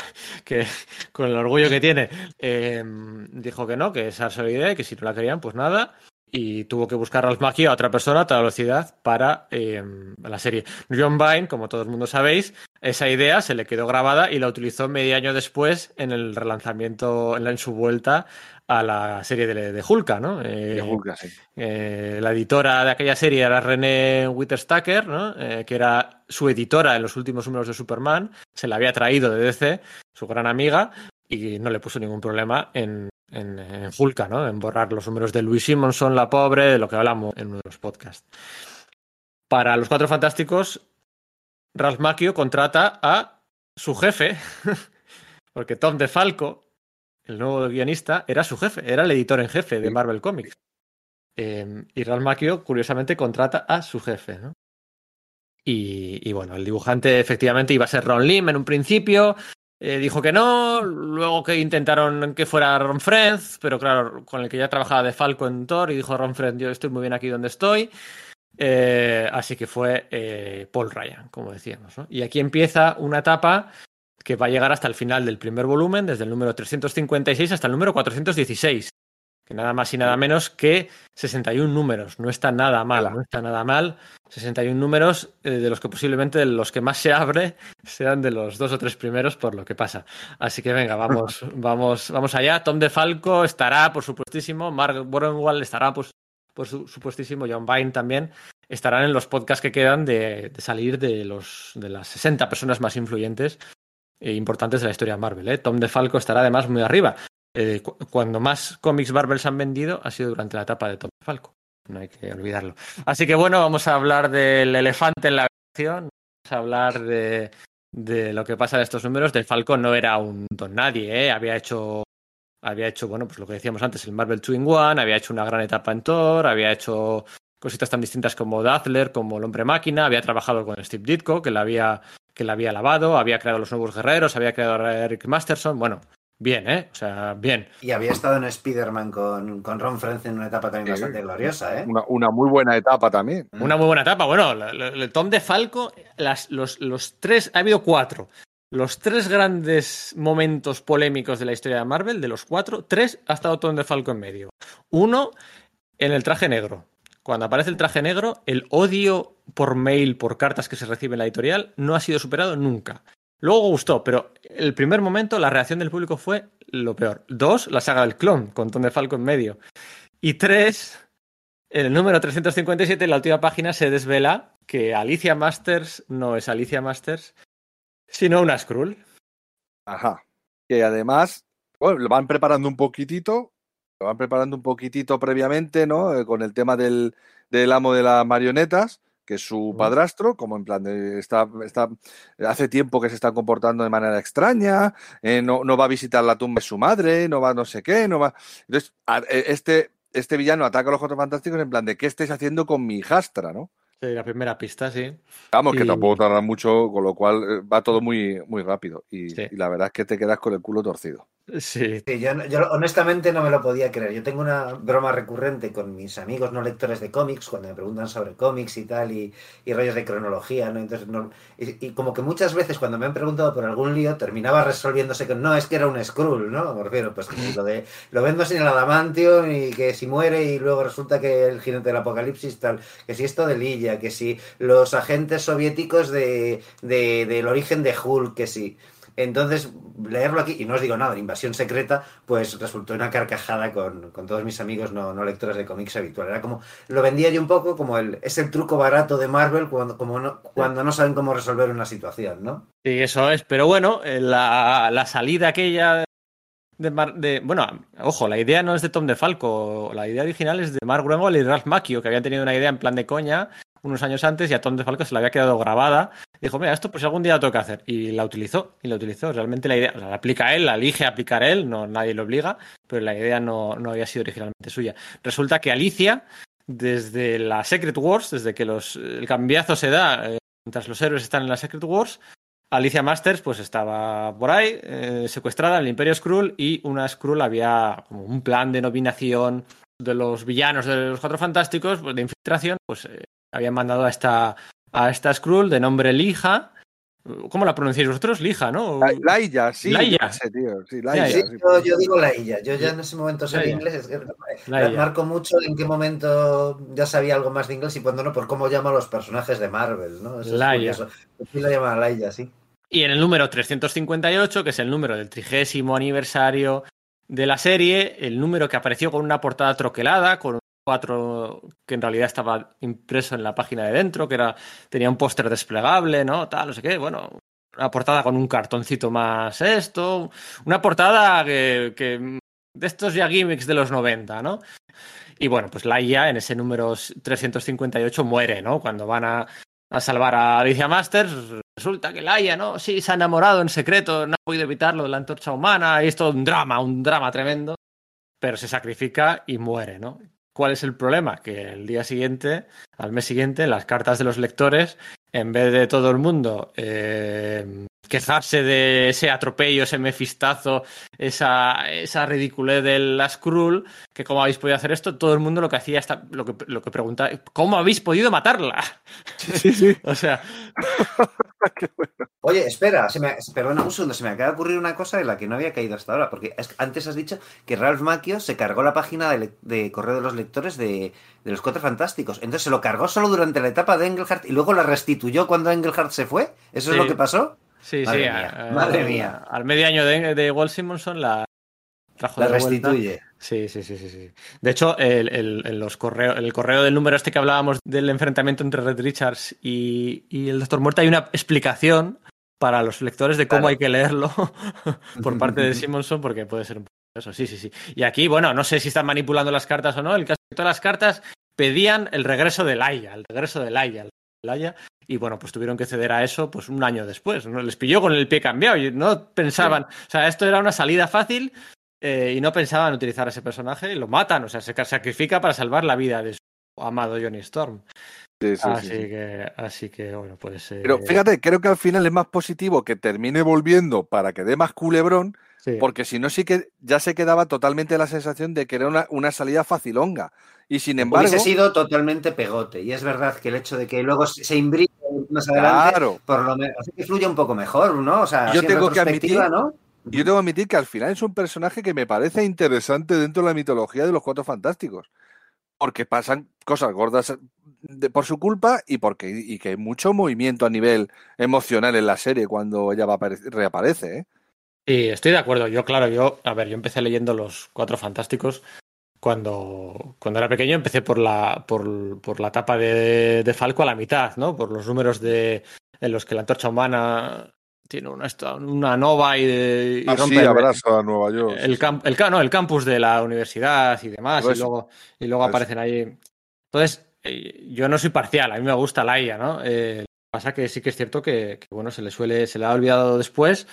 <laughs> que con el orgullo que tiene, em, dijo que no, que esa era su idea que si no la querían, pues nada. Y tuvo que buscar Ralph Macchio a otra persona a toda velocidad para em, la serie. John Vine, como todo el mundo sabéis, esa idea se le quedó grabada y la utilizó medio año después en el relanzamiento, en su vuelta a la serie de, de Hulka, ¿no? Eh, Hulka, sí. Eh, la editora de aquella serie era René Witterstacker, ¿no? Eh, que era su editora en los últimos números de Superman. Se la había traído de DC, su gran amiga, y no le puso ningún problema en, en, en Hulka, ¿no? En borrar los números de Louis Simonson, la pobre, de lo que hablamos en uno de los podcasts. Para los Cuatro Fantásticos, Ralph Macchio contrata a su jefe, <laughs> porque Tom DeFalco el nuevo guionista, era su jefe, era el editor en jefe de Marvel Comics. Eh, y Ralph Macchio, curiosamente, contrata a su jefe, ¿no? Y, bueno, el dibujante efectivamente iba a ser Ron Lim en un principio, eh, dijo que no, luego que intentaron que fuera Ron Friends, pero claro, con el que ya trabajaba de Falco en Thor, y dijo Ron Friends, yo estoy muy bien aquí donde estoy. Eh, así que fue Paul Ryan, como decíamos. ¿no? Y aquí empieza una etapa que va a llegar hasta el final del primer volumen, desde el número 356 hasta el número 416, que nada más y nada menos que 61 números. No está nada mal, no está nada mal. 61 números eh, de los que posiblemente los que más se abre <laughs> sean de los dos o tres primeros por lo que pasa. Así que venga, vamos, <laughs> vamos, vamos allá. Tom DeFalco estará, por supuestísimo. Mark Borenwald estará, pues, por supuestísimo. John Vine también estarán en los podcasts que quedan de, de salir de, los, de las 60 personas más influyentes importantes de la historia de Marvel. ¿eh? Tom DeFalco estará además muy arriba. Eh, cuando más cómics Marvel se han vendido ha sido durante la etapa de Tom DeFalco. No hay que olvidarlo. Así que bueno, vamos a hablar del elefante en la habitación. Vamos a hablar de, de lo que pasa en estos números. DeFalco no era un don nadie, ¿eh? había hecho había hecho, bueno, pues lo que decíamos antes, el Marvel 2 in One, había hecho una gran etapa en Thor, había hecho cositas tan distintas como Dazzler, como El Hombre Máquina, había trabajado con Steve Ditko, que le había que la había lavado, había creado los nuevos guerreros, había creado a Eric Masterson, bueno, bien, ¿eh? O sea, bien. Y había estado en Spider-Man con, con, Ron Frenz en una etapa también bastante gloriosa, ¿eh? Una, muy buena etapa también. Mm. Una muy buena etapa, bueno, el Tom de Falco, las, los, los tres, ha habido cuatro. Los tres grandes momentos polémicos de la historia de Marvel, de los cuatro, tres ha estado Tom de Falco en medio. Uno, en el traje negro cuando aparece el traje negro, el odio por mail, por cartas que se recibe en la editorial, no ha sido superado nunca. Luego gustó, pero el primer momento la reacción del público fue lo peor. Dos, la saga del clon, con Tom de Falco en medio. Y tres, el número 357, en la última página, se desvela que Alicia Masters no es Alicia Masters, sino una Skrull. Ajá. Que además, bueno, lo van preparando un poquitito lo van preparando un poquitito previamente, ¿no? Eh, con el tema del, del, amo de las marionetas, que es su padrastro, como en plan de está, está hace tiempo que se está comportando de manera extraña, eh, no, no, va a visitar la tumba de su madre, no va no sé qué, no va. Entonces, e, este, este villano ataca a los otros fantásticos en plan de qué estáis haciendo con mi hijastra, ¿no? Sí, la primera pista, sí. Vamos, que tampoco tarda mucho, con lo cual eh, va todo muy, muy rápido. Y, y, la verdad es que te quedas con el culo torcido. Sí. yo, honestamente no me lo podía creer. Yo tengo una broma recurrente con mis amigos no lectores de cómics cuando me preguntan sobre cómics y tal y, rollos de cronología, ¿no? Entonces, y, como que muchas veces cuando me han preguntado por algún lío terminaba resolviéndose con no, es que era un Skrull, ¿no? Me refiero, pues <laughs> lo de lo vendo sin el adamantio y que si muere y luego resulta que el jinete del apocalipsis tal, que si esto de Lilla, que si los agentes soviéticos de, del origen de Hulk, que si... Entonces, leerlo aquí, y no os digo nada, Invasión Secreta, pues resultó una carcajada con, todos mis amigos no, no, lectores de cómics habitual. Era como, lo vendía yo un poco como el, es el truco barato de Marvel cuando, como no, cuando no saben cómo resolver una situación, ¿no? Sí, eso es, pero bueno, eh, la, la salida aquella de, de, bueno, ojo, la idea no es de Tom DeFalco, la idea original es de Mark Gruenwald y Ralph Macchio, que habían tenido una idea en plan de coña unos años antes y a Tom DeFalco se le había quedado grabada. Dijo, mira, esto pues algún día lo tengo que hacer. Y la utilizó, y la utilizó. Realmente la idea, la aplica él, la elige aplicar él, no, nadie lo obliga, pero la idea no, no había sido originalmente suya. Resulta que Alicia, desde la Secret Wars, desde que los, el cambiazo se da, eh, mientras los héroes están en la Secret Wars, Alicia Masters pues estaba por ahí, eh, secuestrada en el Imperio Skrull y una Skrull había como un plan de nominación de los villanos de los Cuatro Fantásticos, pues, de infiltración, pues eh, habían mandado a esta, a esta Skrull de nombre Lija. ¿Cómo la pronunciáis vosotros? Lija, ¿no? Laia, sí. Laia. tío. Sí, yo, digo Laia. Yo ya en ese momento sé inglés. marco mucho en qué momento ya sabía algo más de inglés y cuando no, por cómo llamo a los personajes de Marvel, ¿no? Eso Laia. Es la llaman Laia, sí. Y en el número 358, que es el número del trigésimo aniversario de la serie, el número que apareció con una portada troquelada, con que en realidad estaba impreso en la página de dentro, que era tenía un póster desplegable, ¿no? Tal, no sé qué, bueno, una portada con un cartoncito más esto, una portada que, de estos ya gimmicks de los 90, ¿no? Y bueno, pues la IA en ese número 358 muere, ¿no? Cuando van a, a salvar a Alicia Masters, resulta que Laia, ¿no? Sí, se ha enamorado en secreto, no ha podido evitarlo de la antorcha humana, y es un drama, un drama tremendo, pero se sacrifica y muere, ¿no? ¿Cuál es el problema? Que el día siguiente, al mes siguiente, las cartas de los lectores, en vez de todo el mundo eh, quejarse de ese atropello, ese mefistazo, esa, esa ridiculez la Skrull, que cómo habéis podido hacer esto, todo el mundo lo que hacía, hasta, lo, que, lo que preguntaba, ¿cómo habéis podido matarla? Sí, sí. <laughs> o sea... <laughs> Oye, espera, se me, perdona un segundo, se me acaba de ocurrir una cosa de la que no había caído hasta ahora, porque antes has dicho que Ralph Macchio se cargó la página de, correo de los lectores de, de, los Cuatro Fantásticos. Entonces se lo cargó solo durante la etapa de Engelhardt y luego la restituyó cuando Engelhardt se fue. ¿Eso es lo que pasó? Sí, sí. madre mía. Al medio año de, de Walt Simonson la trajo la restituye. Sí, sí, sí, sí, De hecho, el, los correo, el correo del número este que hablábamos del enfrentamiento entre Red Richards y, y el Doctor Muerte hay una explicación para los lectores de cómo hay que leerlo <laughs> por parte de Simonson, porque puede ser un poco eso. Sí, sí, sí. Y aquí, bueno, no sé si están manipulando las cartas o no. El caso es que todas las cartas pedían el regreso de Laia, el regreso de Laia, Laia y bueno, pues tuvieron que ceder a eso pues un año después. ¿no? Les pilló con el pie cambiado y no pensaban, o sea, esto era una salida fácil eh, y no pensaban utilizar a ese personaje y lo matan, o sea, se sacrifica para salvar la vida de su amado Johnny Storm. así, que, así que, bueno, pues... Pero fíjate, creo que al final es más positivo que termine volviendo para que dé más culebrón, porque si no sí que ya se quedaba totalmente la sensación de que era una, una salida facilonga. Y sin embargo... Hubiese sido totalmente pegote. Y es verdad que el hecho de que luego se imbrique más adelante, por lo menos, que fluye un poco mejor, ¿no? O sea, yo tengo que admitir, ¿no? Yo tengo que admitir que al final es un personaje que me parece interesante dentro de la mitología de los Cuatro Fantásticos. Porque pasan cosas gordas por su culpa y porque y que hay mucho movimiento a nivel emocional en la serie cuando ella va reaparece. ¿eh? Sí, estoy de acuerdo. Yo, claro, yo, a ver, yo empecé leyendo los Cuatro Fantásticos cuando, cuando era pequeño empecé por la, por, por la etapa de, de, Falco a la mitad, ¿no? Por los números de, en los que la antorcha humana tiene una, una nova y, y ah, rompe abrazo a Nueva York. El, el, no, el campus de la universidad y demás, y luego, y luego aparecen ahí. Entonces, eh, yo no soy parcial, a mí me gusta la IA, ¿no? Eh, pasa que sí que es cierto que, que, bueno, se le suele, se le ha olvidado después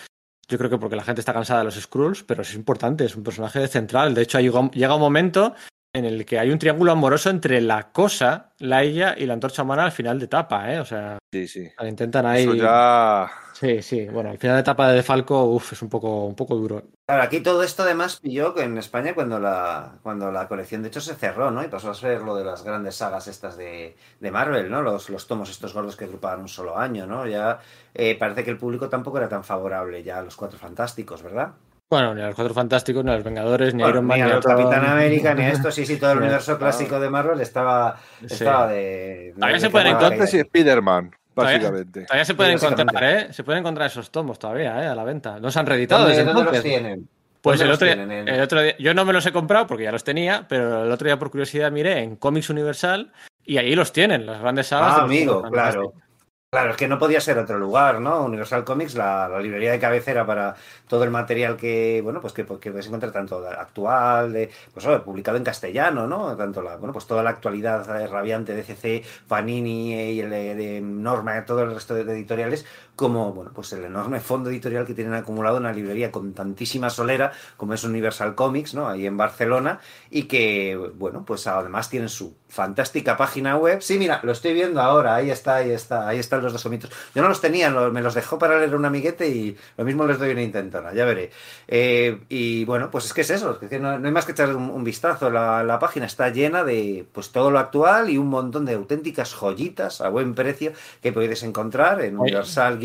yo creo que porque la gente está cansada de los Skrulls, pero es importante, es un personaje central. De hecho, llega un momento en el que hay un triángulo amoroso entre la cosa, la ella y la antorcha humana al final de etapa, ¿eh? O sea, sí, sí. intentan ahí. Eso ya... Sí, sí. Bueno, al final de etapa de Falco, uff, es un poco, un poco duro. Claro, aquí todo esto además pilló en España cuando la, cuando la colección de hecho se cerró, ¿no? Y pasó a ser lo de las grandes sagas estas de, de Marvel, ¿no? Los, los, tomos estos gordos que agrupaban un solo año, ¿no? Ya eh, parece que el público tampoco era tan favorable ya a los Cuatro Fantásticos, ¿verdad? Bueno, ni a los Cuatro Fantásticos, ni a los Vengadores, ni a Iron Man, ni a, ni a Capitán América, ni a <laughs> esto. Sí, sí, todo el universo clásico de Marvel estaba, estaba de... También se pueden encontrar... Spider-Man. Básicamente. Todavía, se pueden encontrar, ¿eh? Se pueden encontrar esos tomos todavía, ¿eh? A la venta. No se han reeditado ¿Dónde, desde ¿dónde los tienen? Pues el otro, día, el otro, día, yo no me los he comprado porque ya los tenía, pero el otro día por curiosidad miré en Comics Universal y ahí los tienen, las grandes sagas. Ah, amigo, claro. Claro, es que no podía ser otro lugar, ¿no? Universal Comics, la, librería de cabecera para todo el material que, bueno, pues que, que puedes encontrar tanto actual, de, pues oh, publicado en castellano, ¿no? Tanto la, bueno, pues toda la actualidad rabiante de CC, Panini y el de Norma, todo el resto de editoriales, como, bueno, pues el enorme fondo editorial que tienen acumulado una librería con tantísima solera como es Universal Comics, ¿no? Ahí en Barcelona y que, bueno, pues además tienen su fantástica página web. Sí, mira, lo estoy viendo ahora, ahí está, ahí está, ahí están los dos somitos. Yo no los tenía, me los dejó para leer un amiguete y lo mismo les doy una intentona, ya veré. Eh, y bueno, pues es que es eso, es que no, no hay más que echar un, un vistazo. La, la, página está llena de pues todo lo actual y un montón de auténticas joyitas a buen precio que podéis encontrar en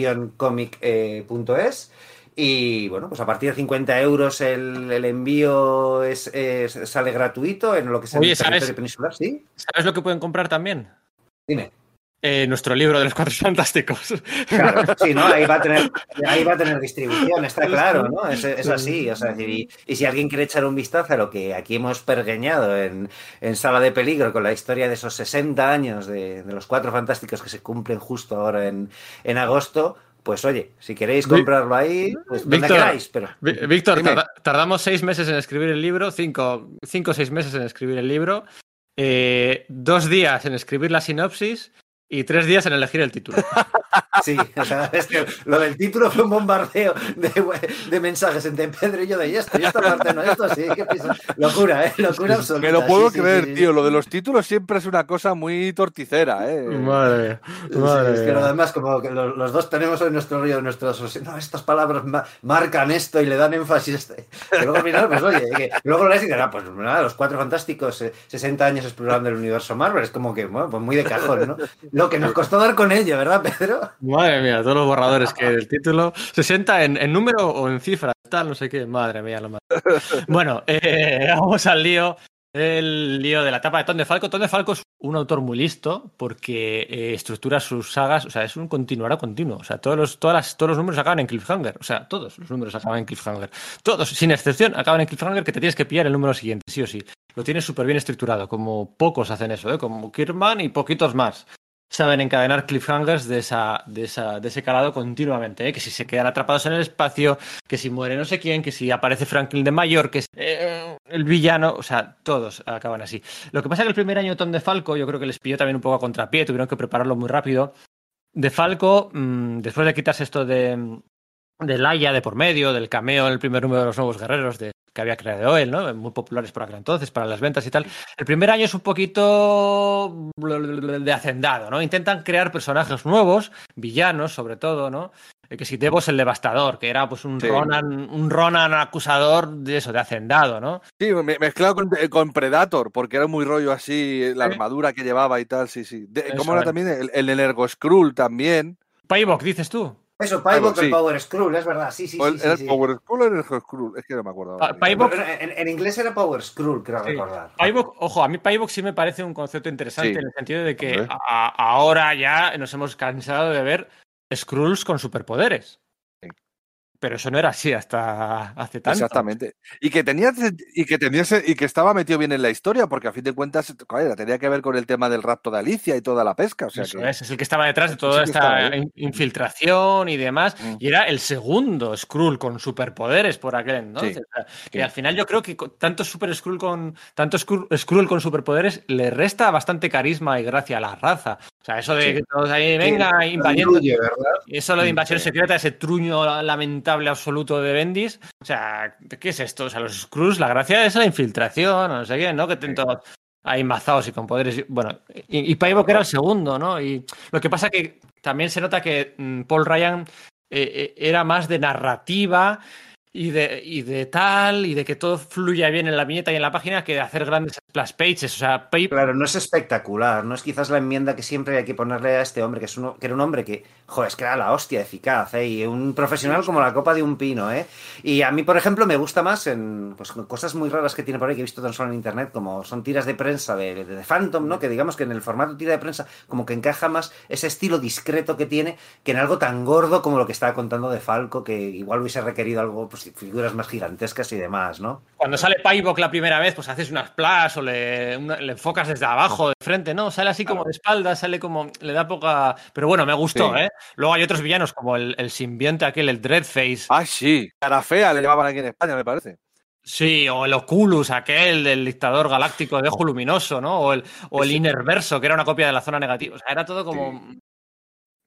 universal-comic.es. Y bueno, pues a partir de 50 euros el, el envío es, es, sale gratuito en lo que se Oye, ¿sabes, peninsular, ¿sí? ¿Sabes lo que pueden comprar también? Dime. Eh, nuestro libro de los cuatro fantásticos. Claro, sí, ¿no? Ahí va a tener, ahí va a tener distribución, está claro, ¿no? Es, es así, o sea, y, y, si alguien quiere echar un vistazo a lo que aquí hemos pergeñado en, en Sala de Peligro con la historia de esos 60 años de, de los cuatro fantásticos que se cumplen justo ahora en, en agosto, pues oye, si queréis comprarlo ahí, pues donde Víctor, queráis. Pero... Víctor, tarda, tardamos seis meses en escribir el libro, cinco, cinco o seis meses en escribir el libro, eh, dos días en escribir la sinopsis y tres días en elegir el título. <laughs> Sí, o sea, es que lo del título fue un bombardeo de, de mensajes entre Pedro y yo de y esto, y esta parte no, esto sí, que locura, ¿eh? Locura absoluta. Me lo puedo sí, creer, sí, sí, tío, lo de los títulos siempre es una cosa muy torticera, ¿eh? Madre, madre. es que además, como que los, los, dos tenemos en nuestro río, nuestros, no, estas palabras ma marcan esto y le dan énfasis. Este. Que luego final, pues oye, que luego lo lees y dirás, pues nada, los cuatro fantásticos, eh, 60 años explorando el universo Marvel, es como que, bueno, pues muy de cajón, ¿no? Lo que nos costó dar con ello, ¿verdad, Pedro? Madre mía, todos los borradores que el título 60 en, en número o en cifra, tal, no sé qué. Madre mía, lo más. Bueno, eh, <laughs> vamos al lío. El lío de la etapa de Ton de Falco. Ton de Falco es un autor muy listo porque eh, estructura sus sagas, o sea, es un continuará continuo. O sea, todos los, todas las, todos los números acaban en cliffhanger. O sea, todos los números acaban en cliffhanger. Todos, sin excepción, acaban en cliffhanger que te tienes que pillar el número siguiente, sí o sí. Lo tienes súper bien estructurado, como pocos hacen eso, ¿eh? como Kirman y poquitos más saben encadenar cliffhangers de, esa, de, esa, de ese calado continuamente, ¿eh? que si se quedan atrapados en el espacio, que si muere no sé quién, que si aparece Franklin de Mayor, que es eh, el villano, o sea, todos acaban así. Lo que pasa es que el primer año Tom de Falco yo creo que les pilló también un poco a contrapié, tuvieron que prepararlo muy rápido. De Falco, mmm, después de quitarse esto de, de Laia de por medio, del cameo en el primer número de los nuevos guerreros de, que había creado él, ¿no? Muy populares por aquel entonces, para las ventas y tal. El primer año es un poquito de hacendado, ¿no? Intentan crear personajes nuevos, villanos sobre todo, ¿no? Que si Devos el devastador, que era pues un sí. Ronan, un Ronan acusador de eso, de hacendado, ¿no? Sí, mezclado con, con, Predator, porque era muy rollo así, la ¿Sí? armadura que llevaba y tal, sí, sí. De, ¿Cómo era también? El, el Energo Skrull también. Paybox, dices tú. Eso, Pybok, sí. el Power Skrull, es verdad, sí, sí. El, sí, el sí, Power Skrull o el Skrull, es que no me acuerdo. En, en, inglés era Power Skrull, creo recordar. Pybok, ojo, a mí Pybok sí me parece un concepto interesante en el sentido de que a, ahora ya nos hemos cansado de ver Skrulls con superpoderes. Pero eso no era así hasta hace tanto. Exactamente. Y que tenía y que tenía y que estaba metido bien en la historia, porque a fin de cuentas era, tenía que ver con el tema del rapto de Alicia y toda la pesca. O sea eso que... es, es el que estaba detrás de toda esta infiltración y demás. Mm. Y era el segundo Skrull con superpoderes por aquel entonces. Sí. O sea, que sí. al final yo creo que tanto Super Skrull con tanto Skrull con superpoderes le resta bastante carisma y gracia a la raza. O sea, eso de sí. que todos ahí venga invadiendo. Eso lo de invasión secreta, ese truño lamentable absoluto de Bendis. O sea, ¿qué es esto? O sea, los Skrulls, la gracia es la infiltración, no sé qué, ¿no? Que estén todos ahí mazados y con poderes. Bueno, y, y que era el segundo, ¿no? Y lo que pasa que también se nota que mm, Paul Ryan eh, era más de narrativa y de, y de tal, y de que todo fluya bien en la viñeta y en la página, que de hacer grandes splash pages. O sea, Claro, no es espectacular, no es quizás la enmienda que siempre hay que ponerle a este hombre, que, es uno, que era un hombre que, joder, es que era la hostia eficaz, ¿eh? y un profesional como la copa de un pino, ¿eh? Y a mí, por ejemplo, me gusta más en pues, cosas muy raras que tiene por ahí, que he visto tan solo en internet, como son tiras de prensa de, de, Phantom, ¿no? Que digamos que en el formato tira de prensa, como que encaja más ese estilo discreto que tiene, que en algo tan gordo como lo que estaba contando de Falco, que igual hubiese requerido algo, pues figuras más gigantescas y demás, ¿no? Cuando sale Paibok la primera vez, pues haces una splash le, una, le, enfocas desde abajo, de frente, ¿no? Sale así como de espalda, sale como. Le da poca. Pero bueno, me gustó, sí. ¿eh? Luego hay otros villanos como el, el simbionte aquel, el Dreadface. Ah, sí. Cara fea le llamaban aquí en España, me parece. Sí, o el Oculus, aquel del dictador galáctico de ojo luminoso, ¿no? O el, o el sí. Innerverso, que era una copia de la zona negativa. O sea, era todo como. Sí.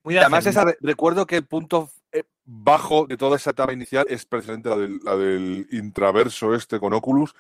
Muy Además, esa, recuerdo que el punto eh, bajo de toda esa etapa inicial es precisamente la del, la del intraverso este con Oculus,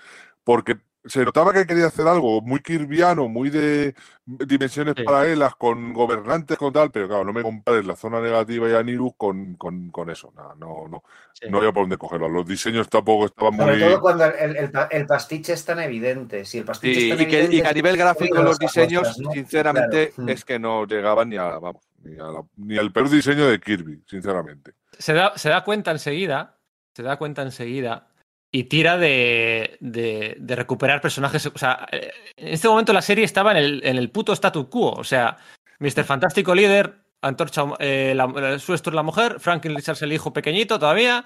porque se notaba que quería hacer algo muy kirviano, muy de dimensiones sí. paralelas, con gobernantes, con tal, pero claro, no me compares la zona negativa y a Nirus con, con, con, eso. No, no, no, sí. no había por dónde cogerlo. Los diseños tampoco estaban Sobre muy. todo cuando el, el, el, pastiche es tan evidente. Si el pastiche sí, es tan y, que, evidente, y que a nivel gráfico, los diseños, cosas, ¿no? sinceramente, Claro. es que no llegaban ni a, vamos, ni, a la- ni al peor diseño de Kirby, sinceramente. Se da, se da cuenta enseguida, se da cuenta enseguida y tira de, de, de recuperar personajes. O sea, eh, en este momento la serie estaba en el, en el puto statu quo. O sea, Mr. Fantástico líder, Antorcha, eh, la, Suestro la mujer, Franklin Richards el hijo pequeñito todavía,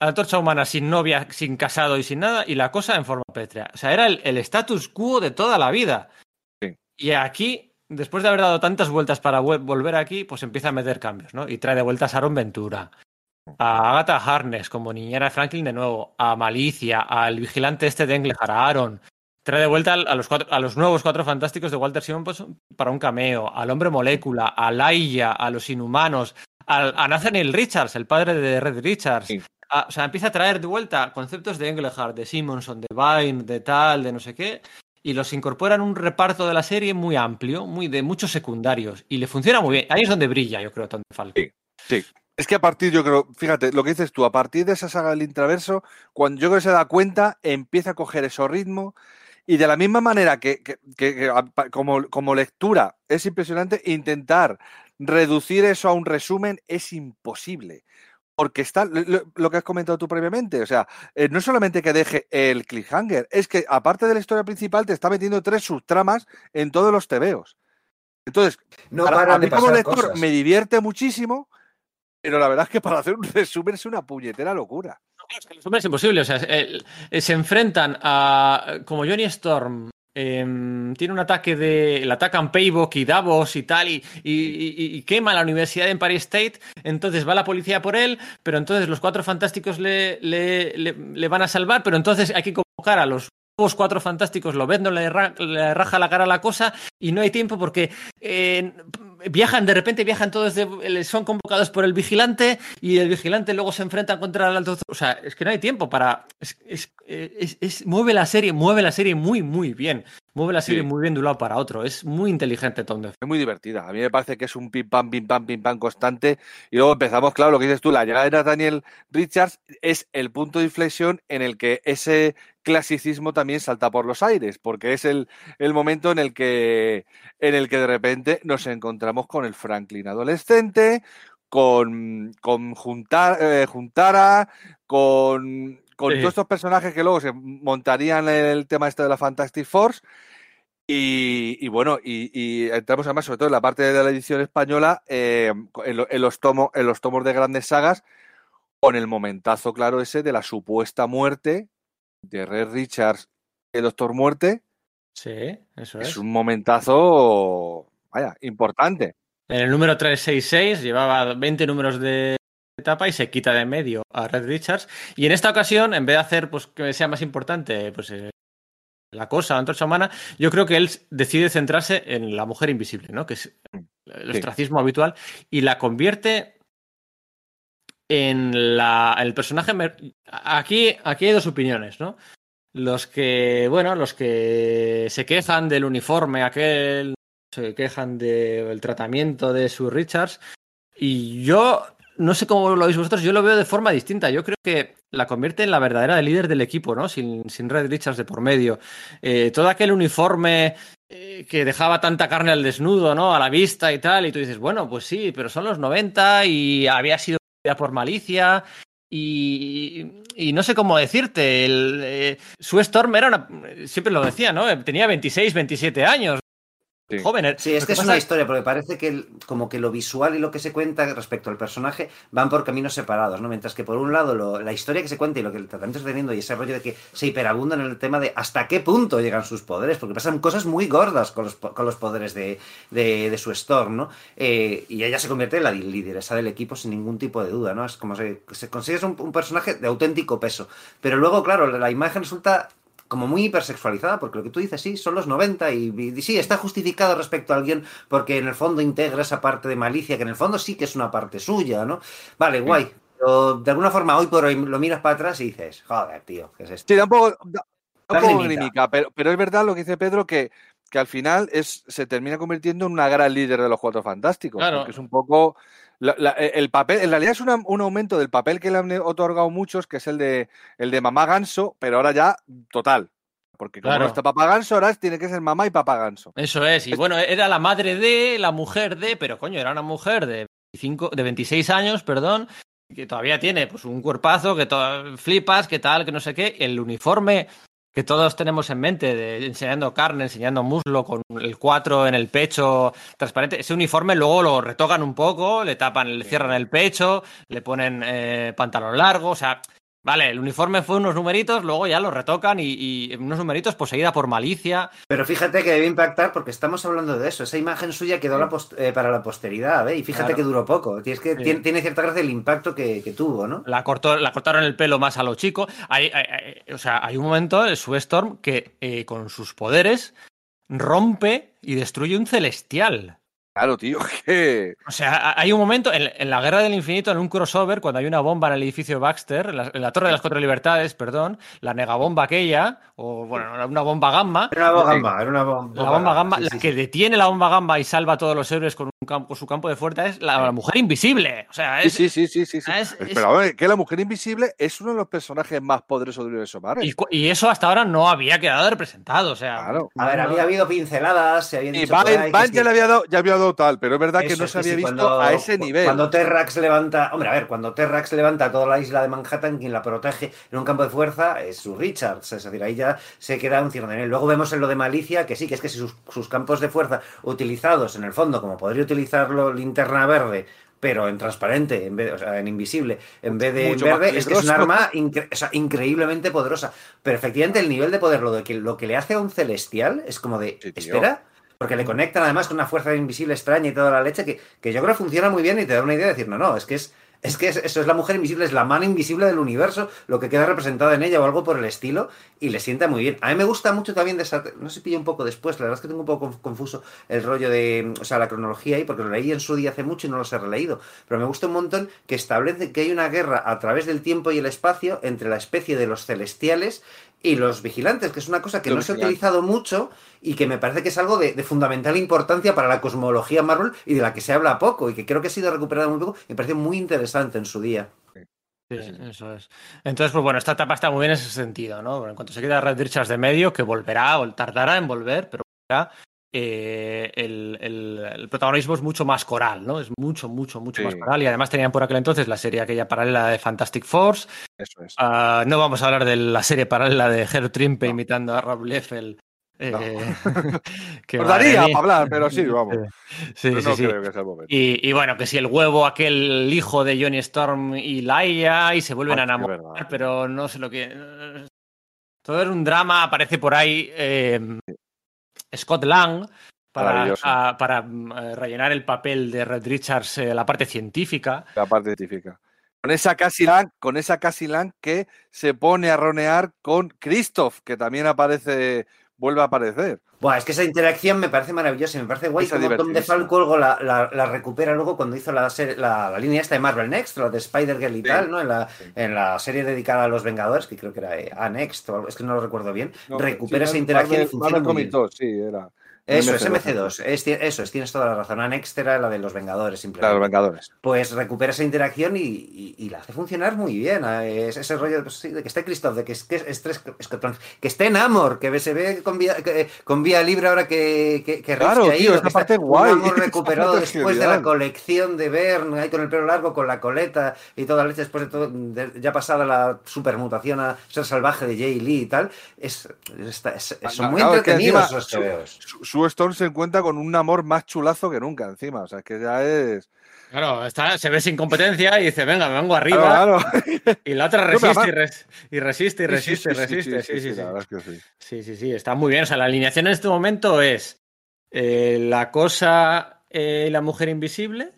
Antorcha humana sin novia, sin casado y sin nada, y la cosa en forma pétrea. O sea, era el, el status quo de toda la vida. Sí. Y aquí, después de haber dado tantas vueltas para vol- volver aquí, pues empieza a meter cambios, ¿no? Y trae de vuelta a Sharon Ventura, a Agatha Harness como niñera de Franklin de nuevo, a Malicia, al vigilante este de Englejar, a Aaron. Trae de vuelta a los, cuatro, a los nuevos cuatro fantásticos de Walter Simon pues, para un cameo, al hombre molécula, a Laia, a los inhumanos, al- a Nathaniel Richards, el padre de Red Richards. Sí. A- o sea, empieza a traer de vuelta conceptos de Englehart, de Simonson, de Vine, de tal, de no sé qué, y los incorpora en un reparto de la serie muy amplio, muy de muchos secundarios, y le funciona muy bien. Ahí es donde brilla, yo creo, Tom Falco. Sí. Sí. Es que a partir, yo creo, fíjate, lo que dices tú, a partir de esa saga del intraverso, cuando yo creo que se da cuenta, empieza a coger ese ritmo. Y de la misma manera que, que- que- que a- pa- como, como lectura es impresionante, intentar reducir eso a un resumen es imposible. Porque está lo, que has comentado tú previamente. O sea, eh, no solamente que deje el cliffhanger, es que aparte de la historia principal, te está metiendo tres subtramas en todos los tebeos. Entonces, No a mí como lector cosas. me divierte muchísimo, pero la verdad es que para hacer un <laughs> resumen es una puñetera locura. Es que el resumen es imposible. O sea, el- se enfrentan a. Como Johnny Storm. em, tiene un ataque de. Le atacan Paybock y Davos y tal, y, quema la universidad de Empire State. Entonces va la policía por él, pero entonces los cuatro fantásticos le, le- le van a salvar, pero entonces hay que convocar a los nuevos cuatro fantásticos. Lo ven, no le, ra- le raja la cara a la cosa, y no hay tiempo porque eh, viajan, de repente viajan todos, de- son convocados por el vigilante, y el vigilante luego se enfrenta contra el alto. O sea, es que no hay tiempo para. Es, es- es- es- mueve la serie, mueve la serie muy, muy bien. Mueve la serie Sí. muy bien de un lado para otro. Es muy inteligente Tom. Es muy divertida. A mí me parece que es un pim pam, pim pam, pim pam constante. Y luego empezamos, claro, lo que dices tú, la llegada de Nathaniel Richards es el punto de inflexión en el que ese clasicismo también salta por los aires, porque es el, el momento en el que en el que de repente nos encontramos con el Franklin adolescente, con, con Juntar- eh, Juntara, con, con Sí. todos estos personajes que luego se montarían el tema este de la Fantastic Force. Y, y bueno, y, y entramos además, sobre todo en la parte de la edición española, eh, en, lo- en los tomos, en los tomos de grandes sagas, con el momentazo claro ese de la supuesta muerte de Red Richards, el Doctor Muerte. Sí, eso Es es. un momentazo, vaya, importante. En el número 366 llevaba 20 números de etapa y se quita de medio a Red Richards. Y en esta ocasión, en vez de hacer pues, que sea más importante pues, eh, la cosa, la antorcha humana, yo creo que él decide centrarse en la mujer invisible, ¿no? que es el Sí. ostracismo habitual, y la convierte en, la, el personaje. Aquí, aquí hay dos opiniones, ¿no? Los que, bueno, los que se quejan del uniforme aquel, se quejan del tratamiento de su Richards. Y yo no sé cómo lo veis vosotros, yo lo veo de forma distinta. Yo creo que la convierte en la verdadera líder del equipo, ¿no? Sin, sin Red Richards de por medio. Eh, todo aquel uniforme eh, que dejaba tanta carne al desnudo, ¿no? A la vista y tal, y tú dices, bueno, pues sí, pero son los 90 y había sido por malicia. Y, y no sé cómo decirte, el, eh, Storm era una, siempre lo decía, ¿no? Tenía 26, 27 años. Sí. Joven. Sí, es que es una historia, porque parece que el, como que lo visual y lo que se cuenta respecto al personaje van por caminos separados, ¿no? Mientras que por un lado lo, la historia que se cuenta y lo que el tratamiento está teniendo y ese rollo de que se hiperabunda en el tema de hasta qué punto llegan sus poderes, porque pasan cosas muy gordas con los, con los poderes de, de, de, su Storm, ¿no? Eh, y ella se convierte en la lideresa del equipo sin ningún tipo de duda, ¿no? Es como se, se consigue un, un personaje de auténtico peso. Pero luego, claro, la imagen resulta como muy hipersexualizada, porque lo que tú dices, sí, son los 90 y, y, sí, está justificado respecto a alguien porque en el fondo integra esa parte de malicia, que en el fondo sí que es una parte suya, ¿no? Vale, guay. Pero de alguna forma hoy por hoy lo miras para atrás y dices, joder, tío, ¿qué es esto? Sí, da un poco, da, un poco grímica, pero, pero es verdad lo que dice Pedro que, que al final es, se termina convirtiendo en una gran líder de los Cuatro Fantásticos. Claro. Porque es un poco la, la, el papel, en realidad es una, un aumento del papel que le han otorgado muchos, que es el de, el de mamá ganso, pero ahora ya total. Porque como Claro. no está papá ganso, ahora tiene que ser mamá y papá ganso. Eso es, y bueno, era la madre de, la mujer de, pero coño, era una mujer de 25, de 26 años, perdón, que todavía tiene pues un cuerpazo, que flipas, que tal, que no sé qué, el uniforme que todos tenemos en mente, de enseñando carne, enseñando muslo, con el 4 en el pecho transparente, ese uniforme luego lo retocan un poco, le tapan, le cierran el pecho, le ponen eh, pantalón largo, o sea, Vale, el uniforme fue unos numeritos, luego ya lo retocan y, y unos numeritos poseída por malicia. Pero fíjate que debe impactar porque estamos hablando de eso. Esa imagen suya quedó la eh, para la posteridad, ¿eh? Y fíjate Claro. que duró poco. Tienes que, Sí. tiene, tiene cierta gracia el impacto que, que tuvo, ¿no? La, cortó, la cortaron el pelo más a lo chico. Hay, hay- hay- o sea, hay un momento, el Sue Storm, que eh, con sus poderes rompe y destruye un celestial. Claro, tío, <laughs> que. O sea, hay un momento en, en la Guerra del Infinito, en un crossover, cuando hay una bomba en el edificio Baxter, en la, en la Torre de las Cuatro Libertades, perdón, la negabomba aquella, o bueno, una bomba gamma. Era una gamba, era una bomba. La bomba gamba, Sí, la sí, que sí. detiene la bomba gamba y salva a todos los héroes con, un campo, su campo de fuerza es la, la mujer invisible. O sea, es, sí, sí, sí, sí. sí. es- es- Pero a ver, que la mujer invisible es uno de los personajes más poderosos del universo Marvel. y, y eso hasta ahora no había quedado representado. O sea, Claro. A ver, no- había habido pinceladas, se habían Y dicho por ahí Van, que sí. ya le había dado, ya había dado tal, pero es verdad que no se había sí, visto cuando- a ese nivel. Cuando Terrax levanta. Hombre, a ver, cuando Terrax levanta toda la isla de Manhattan, quien la protege en un campo de fuerza es su Richards. Es decir, ahí ya se queda un en él. Luego vemos en lo de Malicia que sí, que es que si sus, sus campos de fuerza utilizados en el fondo, como podría utilizarlo linterna verde. Pero en transparente, en vez, o sea, en invisible, en vez de en verde, es que es un arma incre- o sea, increíblemente poderosa. Pero efectivamente, el nivel de poder, lo, de que, lo que le hace a un celestial, es como de. Sí, tío. Porque le conectan además con una fuerza invisible extraña y toda la leche que, que yo creo funciona muy bien y te da una idea de decir, no, no, es que es, es que es- eso es la mujer invisible, es la mano invisible del universo, lo que queda representado en ella o algo por el estilo, y le sienta muy bien. A mí me gusta mucho también de esa, no sé pillo un poco después, la verdad es que tengo un poco conf- confuso el rollo de, o sea, la cronología ahí, porque lo leí en su día hace mucho y no los he releído, pero me gusta un montón que establece que hay una guerra a través del tiempo y el espacio entre la especie de los celestiales y los vigilantes, que es una cosa que Los no se ha utilizado mucho y que me parece que es algo de, de fundamental importancia para la cosmología Marvel y de la que se habla poco y que creo que ha sido recuperada muy poco. Me parece muy interesante en su día. Sí, eso es. Entonces, pues bueno, esta etapa está muy bien en ese sentido, ¿no? En cuanto se queda Red Richards de medio, que volverá, o tardará en volver, pero volverá, eh, el, el- el protagonismo es mucho más coral, ¿no? Es mucho, mucho, mucho Sí. más coral. Y además tenían por aquel entonces la serie aquella paralela de Fantastic Force. Eso es. Ah, no vamos a hablar de la serie paralela de Hero Trimpe No. imitando a Rob Liefeld. eh, No. <laughs> que Nos daría para hablar, pero sí, vamos. <laughs> Sí, Pero sí, no sí. creo que sea el momento. Y, y bueno, que si el huevo, aquel hijo de Johnny Storm y Laia, y se vuelven Ah, a enamorar, pero no sé lo que. Todo era un drama, aparece por ahí eh, Scott Lang para, Maravilloso. a- para mm, eh, rellenar el papel de Red Richards, eh, la parte científica. La parte científica. Con esa Cassie Lang, con esa Cassie Lang que se pone a ronear con Christoph, que también aparece, vuelve a aparecer. Buah, es que esa interacción me parece maravillosa y me parece guay como Tom de divertidísima. Falco luego la, la- la recupera luego cuando hizo la, la, línea esta de Marvel Next, la de Spider-Girl y Sí. tal, ¿no? En la, en la serie dedicada a los Vengadores, que creo que era eh, A Next, o algo, es que no lo recuerdo bien, No, recupera sí, esa interacción Marvel- y funciona Marvel muy bien. Comic 2, sí, era. Eso es MC2, eso es, tienes toda la razón. Annex era la de los Vengadores, simplemente. los Vengadores. Pues recupera esa interacción y, la hace funcionar muy bien. Es ese rollo pues de que esté Christoph, de que, es, que, que esté Namor, que se ve con vía, con vía libre ahora que, que, que Claro, tío, esta parte guay. Namor <laughs> recuperado después de la colección de Bern, ahí con el pelo largo, con la coleta y toda la leche, después de todo, ya pasada la supermutación a ser salvaje de Jay Lee y tal. Es, son muy entretenidos esos Sue Storm se encuentra con un amor más chulazo que nunca encima. O sea, es que ya es. Claro, está, se ve sin competencia y dice, venga, me vengo arriba. Y la otra <laughs> resiste, y, resiste, y resiste, y resiste. Sí, sí, sí. Sí, sí, sí, está muy bien. O sea, la alineación en este momento es eh, la cosa eh, y la mujer invisible,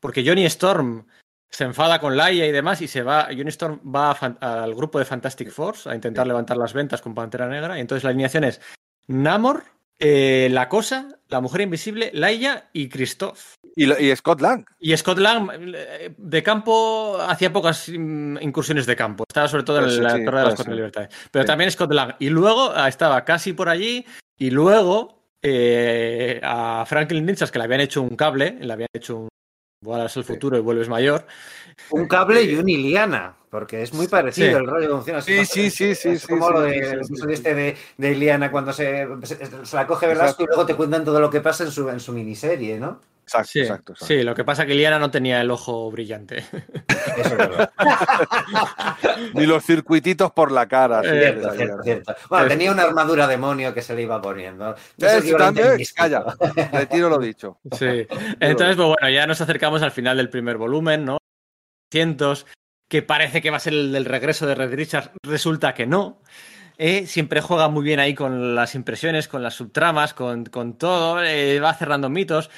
porque Johnny Storm se enfada con Laia y demás y se va, Johnny Storm va al grupo de Fantastic Force a intentar levantar las ventas con Pantera Negra y entonces la alineación es Namor, eh, la Cosa, La Mujer Invisible, Laia y Christoph. Y, Scott Lang. Y Scott Lang, eh, de campo, hacía pocas incursiones de campo. Estaba sobre todo en la Torre de las Cuatro Libertades. Pero también Scott Lang. Y luego ah, estaba casi por allí. Y luego eh, a Franklin Richards, que le habían hecho un cable, le habían hecho un. Vuelas el futuro y vuelves mayor. Un cable y una Iliana. Porque es muy parecido el rollo funciona así. Sí, sí, sí, es como lo de, este de, de, Iliana cuando se, se, la coge Velasco y luego te cuentan todo lo que pasa en su, en su miniserie, ¿no? Exacto, sí, exacto, Sí, lo que pasa es que Iliana no tenía el ojo brillante. <laughs> Eso es verdad. <laughs> Ni los circuititos por la cara. Cierto, cierto, cierto. Bueno, tenía una armadura demonio que se le iba poniendo. también, calla, retiro lo dicho. Sí. Entonces, pues bueno, ya nos acercamos al final del primer volumen, ¿no? Cientos que parece que va a ser el del regreso de Red Richards, resulta que no. Eh, siempre juega muy bien ahí con las impresiones, con las subtramas, con, todo, eh, va cerrando mitos.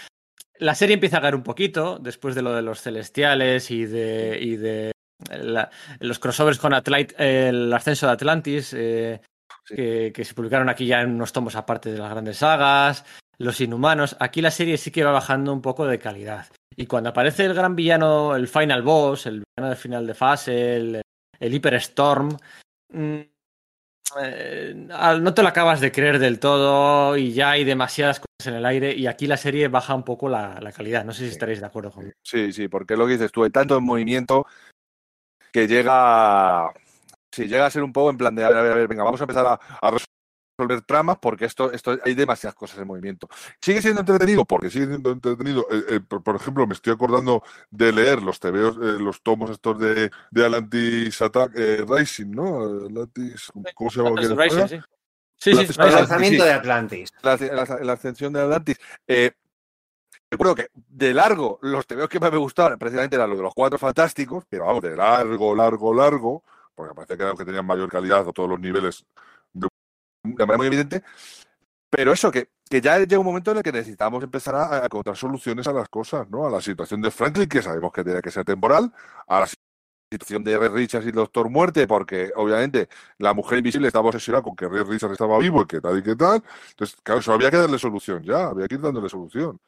La serie empieza a caer un poquito después de lo de los celestiales y de, y de los crossovers con el ascenso de Atlantis, eh, que, que, se publicaron aquí ya en unos tomos aparte de las grandes sagas, los inhumanos. Aquí la serie sí que va bajando un poco de calidad. Y cuando aparece el gran villano, el final boss, el villano de final de fase, el, el Hyper Storm, mm, eh, no te lo acabas de creer del todo y ya hay demasiadas cosas en el aire y aquí la serie baja un poco la, calidad. No sé si estaréis de acuerdo conmigo. Sí, sí, porque lo que dices tú, hay tanto en movimiento que llega... Sí, llega a ser un poco en plan de, a ver, a ver, venga, vamos a empezar a, a resolver tramas porque esto, esto hay demasiadas cosas en movimiento. Sigue siendo entretenido porque sigue siendo entretenido. Eh, eh, por, ejemplo, me estoy acordando de leer los tebeos, eh, los tomos estos de, de Atlantis Attack Rising, ¿no? Atlantis, ¿cómo se llama? Rising, sí. Sí, sí, el lanzamiento de Atlantis. La, ascensión de Atlantis. recuerdo que de largo, los tebeos que más me gustaban precisamente eran los de los cuatro fantásticos, pero vamos, de largo, largo, largo, porque parece que eran los que tenían mayor calidad a todos los niveles de manera muy evidente. Pero eso, que, que ya llega un momento en el que necesitamos empezar a, encontrar soluciones a las cosas, ¿no? A la situación de Franklin, que sabemos que tiene que ser temporal, a la situación de Red Richards y el Doctor Muerte, porque obviamente la mujer invisible estaba obsesionada con que Red Richards estaba vivo y que tal y que tal. Entonces, claro, eso había que darle solución ya, había que ir dándole solución.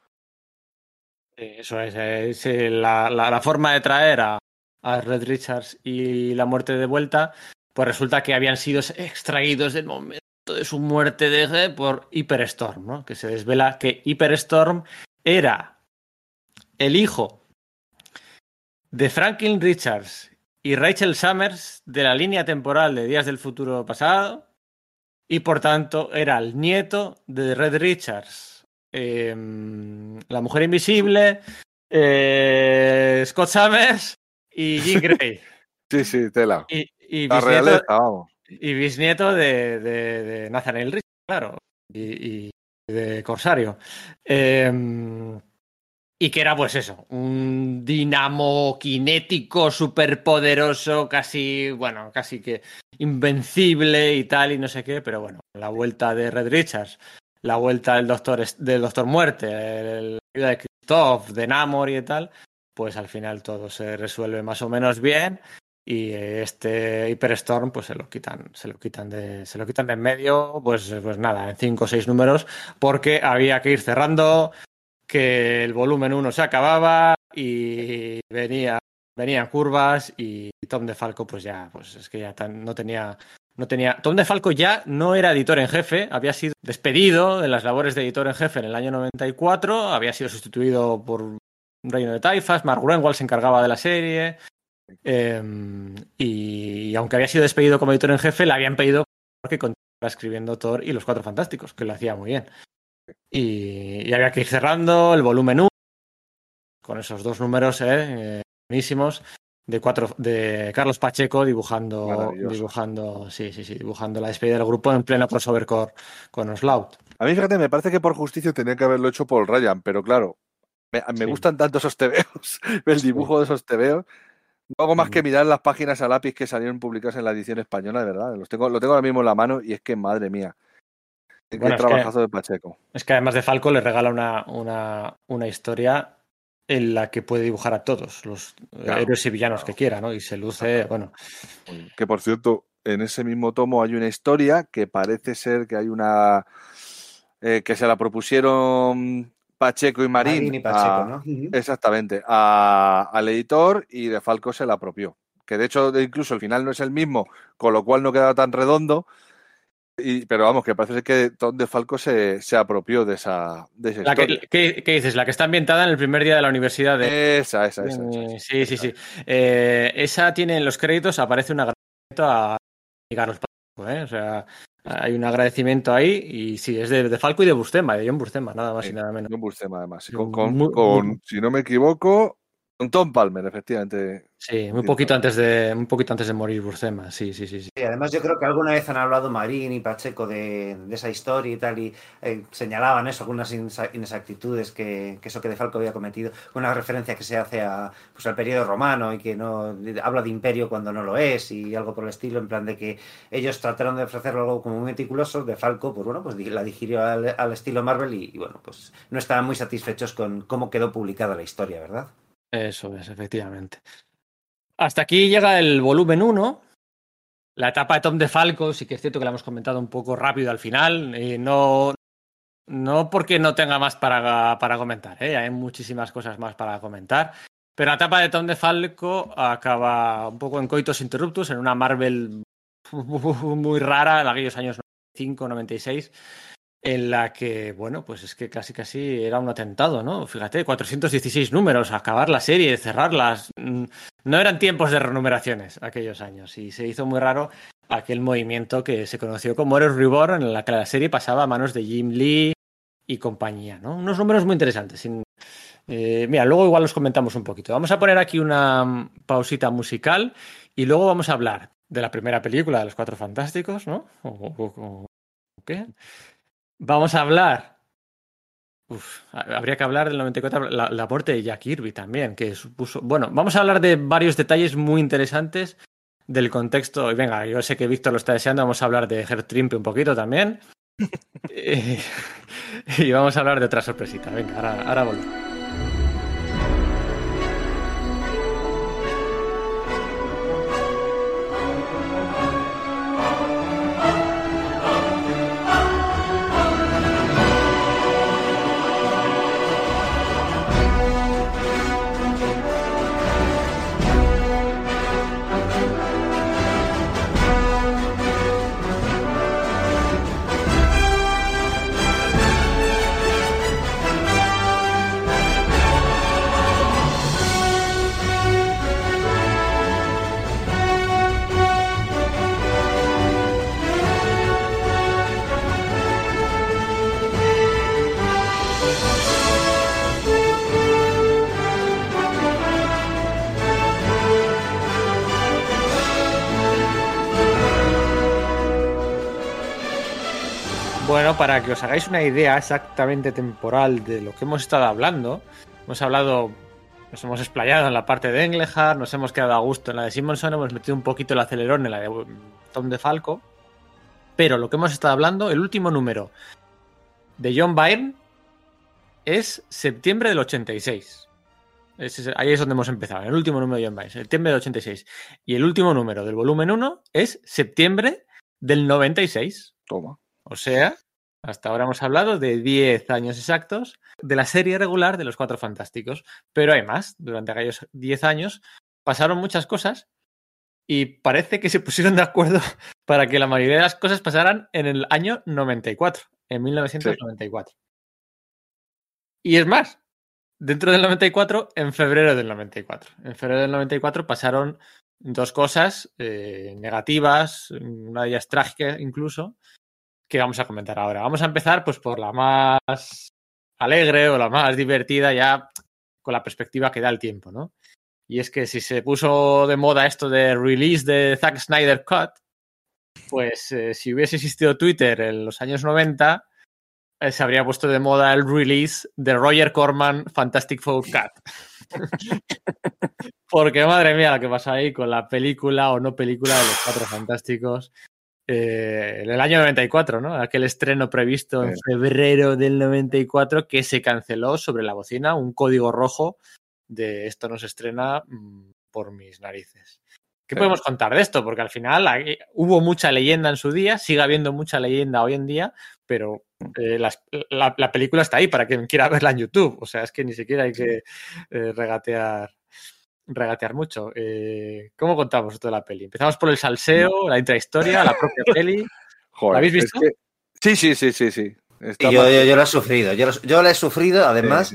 Eso es, la, la, forma de traer a, a Red Richards y la muerte de vuelta, pues resulta que habían sido extraídos del momento de su muerte de, por Hyperstorm, ¿no? que se desvela que Hyperstorm era el hijo de Franklin Richards y Rachel Summers de la línea temporal de Días del Futuro Pasado y por tanto era el nieto de Red Richards, em, la mujer invisible, eh, Scott Summers y Jean <laughs> Grey. Sí, sí, tela. Y, y la realeza, vamos. Y bisnieto de, de, de Nathaniel claro, y, de Corsario. Eh, y que era, pues eso, un dinamo kinético superpoderoso, casi, bueno, casi que invencible y tal, y no sé qué, pero bueno, la vuelta de Red Richards, la vuelta del Doctor, del doctor Muerte, la ayuda de Christoph, de Namor y tal, pues al final todo se resuelve más o menos bien y este Hyperstorm pues se lo quitan se lo quitan de se lo quitan de en medio pues pues nada en cinco o seis números porque había que ir cerrando que el volumen 1 se acababa y venía venían curvas y Tom de Falco pues ya pues es que ya no tenía no tenía. Tom DeFalco ya no era editor en jefe, había sido despedido de las labores de editor en jefe en el año 94, había sido sustituido por Reino de Taifas, Mark Greenwald se encargaba de la serie. Eh, y, aunque había sido despedido como editor en jefe, le habían pedido que continuara escribiendo Thor y los Cuatro Fantásticos, que lo hacía muy bien. Y, y había que ir cerrando el volumen 1 con esos dos números eh, buenísimos de cuatro de Carlos Pacheco dibujando dibujando sí sí sí dibujando la despedida del grupo en pleno crossover con, con Oslout. A mí fíjate me parece que por justicia tenía que haberlo hecho Paul Ryan pero claro me, me gustan tanto esos tebeos <laughs> el dibujo de esos tebeos no hago más que mirar las páginas a lápiz que salieron publicadas en la edición española de verdad los tengo lo tengo ahora mismo en la mano y es que madre mía qué trabajazo que, de Pacheco es que además de Falco le regala una, una, una historia en la que puede dibujar a todos los claro, héroes y villanos claro. que quiera, ¿no? Y se luce, bueno. Que por cierto, en ese mismo tomo hay una historia que parece ser que hay una. Eh, que se la propusieron Pacheco y Marín. Marín y Pacheco, a, ¿no? Exactamente. A, al editor y de Falco se la apropió. Que de hecho, incluso el final no es el mismo, con lo cual no queda tan redondo. Y, pero vamos, que parece que Tom de Falco se, se apropió de esa, de esa la historia. Que, ¿qué, ¿qué, dices? La que está ambientada en el primer día de la universidad. De... Esa, esa, esa. esa, esa sí, sí, sí. Eh, esa tiene en los créditos, aparece un agradecimiento a Carlos Pacheco, ¿eh? O sea, hay un agradecimiento ahí y sí, es de, de Falco y de Bustema, de John Bustema, nada más sí, y nada menos. John Bustema, además. Con, si no me equivoco, con Tom Palmer, efectivamente. Sí, muy poquito antes de, un poquito antes de morir Burcema, sí, sí, sí, sí. sí además, yo creo que alguna vez han hablado Marín y Pacheco de, de esa historia y tal, y eh, señalaban eso, algunas inexactitudes que, que, eso que De Falco había cometido, una referencia que se hace a, pues, al periodo romano y que no habla de imperio cuando no lo es y algo por el estilo, en plan de que ellos trataron de ofrecerlo algo como muy meticuloso, De Falco, pues bueno, pues la digirió al, al estilo Marvel y, y bueno, pues no estaban muy satisfechos con cómo quedó publicada la historia, ¿verdad? Eso es, efectivamente. Hasta aquí llega el volumen 1. La etapa de Tom de Falco, sí que es cierto que la hemos comentado un poco rápido al final. Y no, no porque no tenga más para, para comentar, ¿eh? hay muchísimas cosas más para comentar. Pero la etapa de Tom de Falco acaba un poco en coitos interruptus, en una Marvel <laughs> muy rara de aquellos años 95, 96 en la que, bueno, pues es que casi casi era un atentado, ¿no? Fíjate, 416 números, acabar la serie, cerrarlas. No eran tiempos de renumeraciones aquellos años y se hizo muy raro aquel movimiento que se conoció como Eros Reborn, en la que la serie pasaba a manos de Jim Lee y compañía, ¿no? Unos números muy interesantes. Sin, eh, mira, luego igual los comentamos un poquito. Vamos a poner aquí una pausita musical y luego vamos a hablar de la primera película de los Cuatro Fantásticos, ¿no? ¿O, o, o qué? Vamos a hablar. Uf, habría que hablar del 94, la, la, muerte de Jack Kirby también, que supuso. Bueno, vamos a hablar de varios detalles muy interesantes del contexto. Y venga, yo sé que Víctor lo está deseando, vamos a hablar de Gertrimpe un poquito también. y, <laughs> <laughs> y, vamos a hablar de otra sorpresita. Venga, ahora, ahora volvemos. Que os hagáis una idea exactamente temporal de lo que hemos estado hablando, hemos hablado, nos hemos explayado en la parte de Englehart, nos hemos quedado a gusto en la de Simonson, hemos metido un poquito el acelerón en la de Tom de Falco, pero lo que hemos estado hablando, el último número de John Byrne es septiembre del 86. Es, ahí es donde hemos empezado, el último número de John Byrne, septiembre del 86. Y el último número del volumen 1 es septiembre del 96. Toma. O sea, hasta ahora hemos hablado de 10 años exactos de la serie regular de los Cuatro Fantásticos, pero hay más. Durante aquellos 10 años pasaron muchas cosas y parece que se pusieron de acuerdo <laughs> para que la mayoría de las cosas pasaran en el año 94, en 1994. Y es más, dentro del 94, en febrero del 94. En febrero del 94 pasaron dos cosas eh, negativas, una de ellas trágica incluso, que vamos a comentar ahora. Vamos a empezar pues por la más alegre o la más divertida ya con la perspectiva que da el tiempo, ¿no? Y es que si se puso de moda esto de release de Zack Snyder Cut, pues eh, si hubiese existido Twitter en los años 90, eh, se habría puesto de moda el release de Roger Corman Fantastic Four Cut. <laughs> Porque madre mía, lo que pasa ahí con la película o no película de los Cuatro Fantásticos. Eh, en el año 94, ¿no? Aquel estreno previsto en febrero del 94 que se canceló sobre la bocina, un código rojo de esto no se estrena mm, por mis narices. ¿Qué podemos contar de esto? Porque al final hubo mucha leyenda en su día, sigue habiendo mucha leyenda hoy en día, pero eh, la, película está ahí para quien quiera verla en YouTube. O sea, es que ni siquiera hay que eh, regatear, regatear mucho. Eh, ¿Cómo contamos esto de la peli? Empezamos por el salseo, la intrahistoria, la propia <laughs> peli. ¿La habéis visto? Sí, sí, sí, sí, sí. Yo, yo, yo, la he sufrido. Yo, yo la he sufrido, además.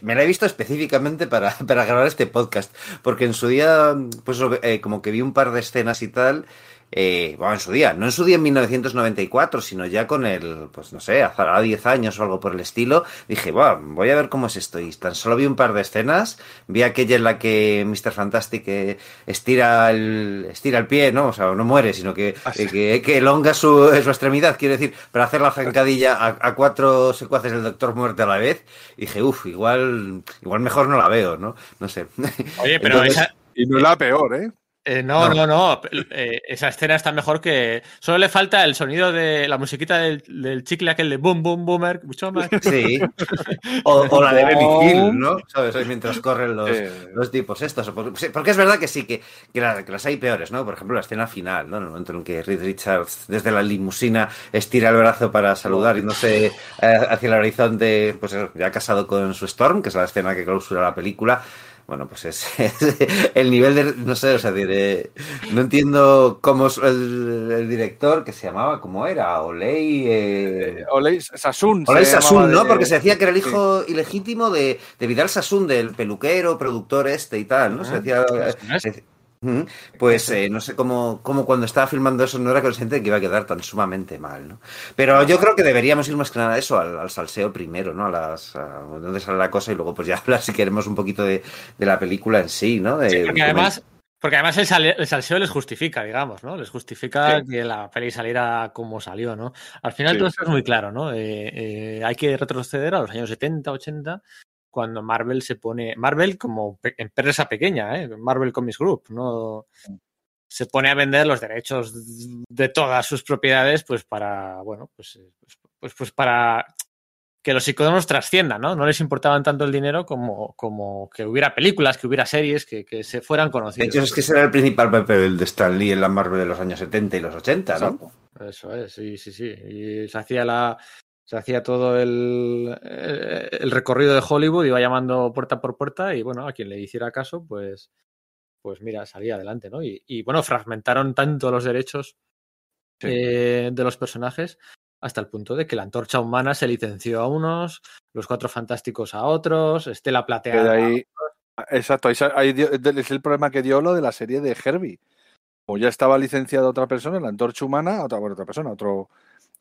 Me la he visto específicamente para, <laughs> para, grabar este podcast, porque en su día, pues eh, como que vi un par de escenas y tal, eh, bueno, en su día, no en su día en 1994, sino ya con el, pues no sé, hace 10 años o algo por el estilo, dije, bueno, voy a ver cómo es esto. Y tan solo vi un par de escenas, vi aquella en la que Mr. Fantastic eh, estira, el, estira el pie, ¿no? O sea, no muere, sino que, ah, que, que, elonga su, su, extremidad, quiere decir, para hacer la zancadilla a, a, cuatro secuaces del Doctor Muerte a la vez. dije, uff, igual, igual mejor no la veo, ¿no? No sé. Oye, pero esa... Y no es la peor, ¿eh? Eh, no, no, no. Eh, esa escena está mejor que. Solo le falta el sonido de la musiquita del, chicle aquel de boom, boom, boomer. Mucho más. <laughs> Sí. O, la de Benny Hill, ¿no? ¿Sabes? Mientras corren los, los tipos estos. Porque es verdad que sí, que, que, las hay peores, ¿no? Por ejemplo, la escena final, ¿no? En el momento en que Reed Richards, desde la limusina, estira el brazo para saludar y no sé, eh, hacia el horizonte, pues ya casado con su Storm, que es la escena que clausura la película bueno, pues <laughs> es, el nivel de, no sé, o sea, no entiendo cómo es el, director que se llamaba, ¿cómo era? Oley... Eh... eh Oley Sassoon. Sassoon, ¿no? Porque se decía que era el hijo ilegítimo de, de Vidal Sassoon, del peluquero, productor este y tal, ¿no? Se decía... Pues eh, no sé cómo, cómo, cuando estaba filmando eso no era consciente de que iba a quedar tan sumamente mal, ¿no? Pero yo creo que deberíamos ir más que nada a eso, al, salseo primero, ¿no? A las a dónde sale la cosa y luego pues ya <laughs> hablar si queremos un poquito de, la película en sí, ¿no? porque además, porque además el, salseo les justifica, digamos, ¿no? Les justifica que la peli saliera como salió, ¿no? Al final todo esto es muy claro, ¿no? Eh, eh, hay que retroceder a los años 70, 80 cuando Marvel se pone, Marvel como empresa pequeña, ¿eh? Marvel Comics Group, no se pone a vender los derechos de todas sus propiedades, pues para, bueno, pues, pues, pues, pues para que los iconos trasciendan, ¿no? No les importaban tanto el dinero como, como que hubiera películas, que hubiera series, que, que se fueran conocidas. De hecho, es que ese era el principal papel de Stan Lee en la Marvel de los años 70 y los 80, ¿no? Eso es, sí, sí, sí. Y se hacía la, se hacía todo el, el, recorrido de Hollywood, iba llamando puerta por puerta y bueno, a quien le hiciera caso, pues, pues mira, salía adelante, ¿no? Y, y bueno, fragmentaron tanto los derechos eh, de los personajes hasta el punto de que la antorcha humana se licenció a unos, los cuatro fantásticos a otros, Estela Plateada. Ahí, exacto, ahí, es el problema que dio lo de la serie de Herbie. O ya estaba licenciada otra persona, la antorcha humana, otra, bueno, otra persona, otro,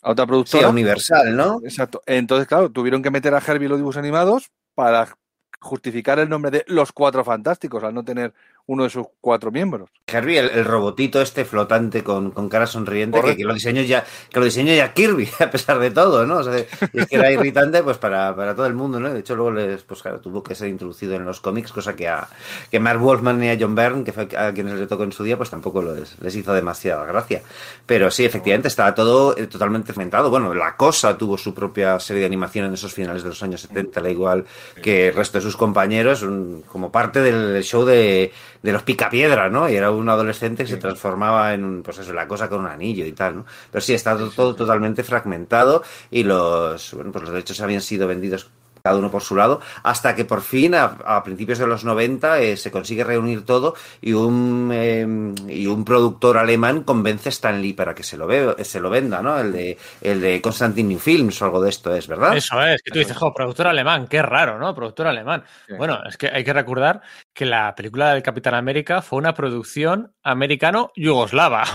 a otra productora. Universal, ¿no? Exacto. Entonces, claro, tuvieron que meter a Herbie los dibujos animados para justificar el nombre de Los Cuatro Fantásticos, al no tener uno de sus cuatro miembros. Herbie, el, robotito este flotante con, con cara sonriente, que, lo diseñó ya, que lo diseñó ya Kirby, <laughs> a pesar de todo, ¿no? O sea, es que era irritante pues para, para, todo el mundo, ¿no? De hecho, luego les, pues claro, tuvo que ser introducido en los cómics, cosa que a que Mark Wolfman y a John Byrne, que fue a quienes le tocó en su día, pues tampoco les, les hizo demasiada gracia. Pero sí, efectivamente, estaba todo eh, totalmente fermentado. Bueno, La Cosa tuvo su propia serie de animación en esos finales de los años 70, al igual que el resto de sus compañeros, como parte del show de de los picapiedra, ¿no? Y era un adolescente que se transformaba en, pues eso, la cosa con un anillo y tal, ¿no? Pero sí, está todo, totalmente fragmentado y los, bueno, pues los derechos habían sido vendidos cada uno por su lado, hasta que por fin, a, principios de los 90, eh, se consigue reunir todo y un, em, y un productor alemán convence a Stan Lee para que se lo, ve, se lo venda, ¿no? El de, el de Constantin New Films o algo de esto es, ¿verdad? Eso es, que tú dices, jo, productor alemán, qué raro, ¿no? Productor alemán. Bueno, es que hay que recordar que la película del Capitán América fue una producción americano-yugoslava.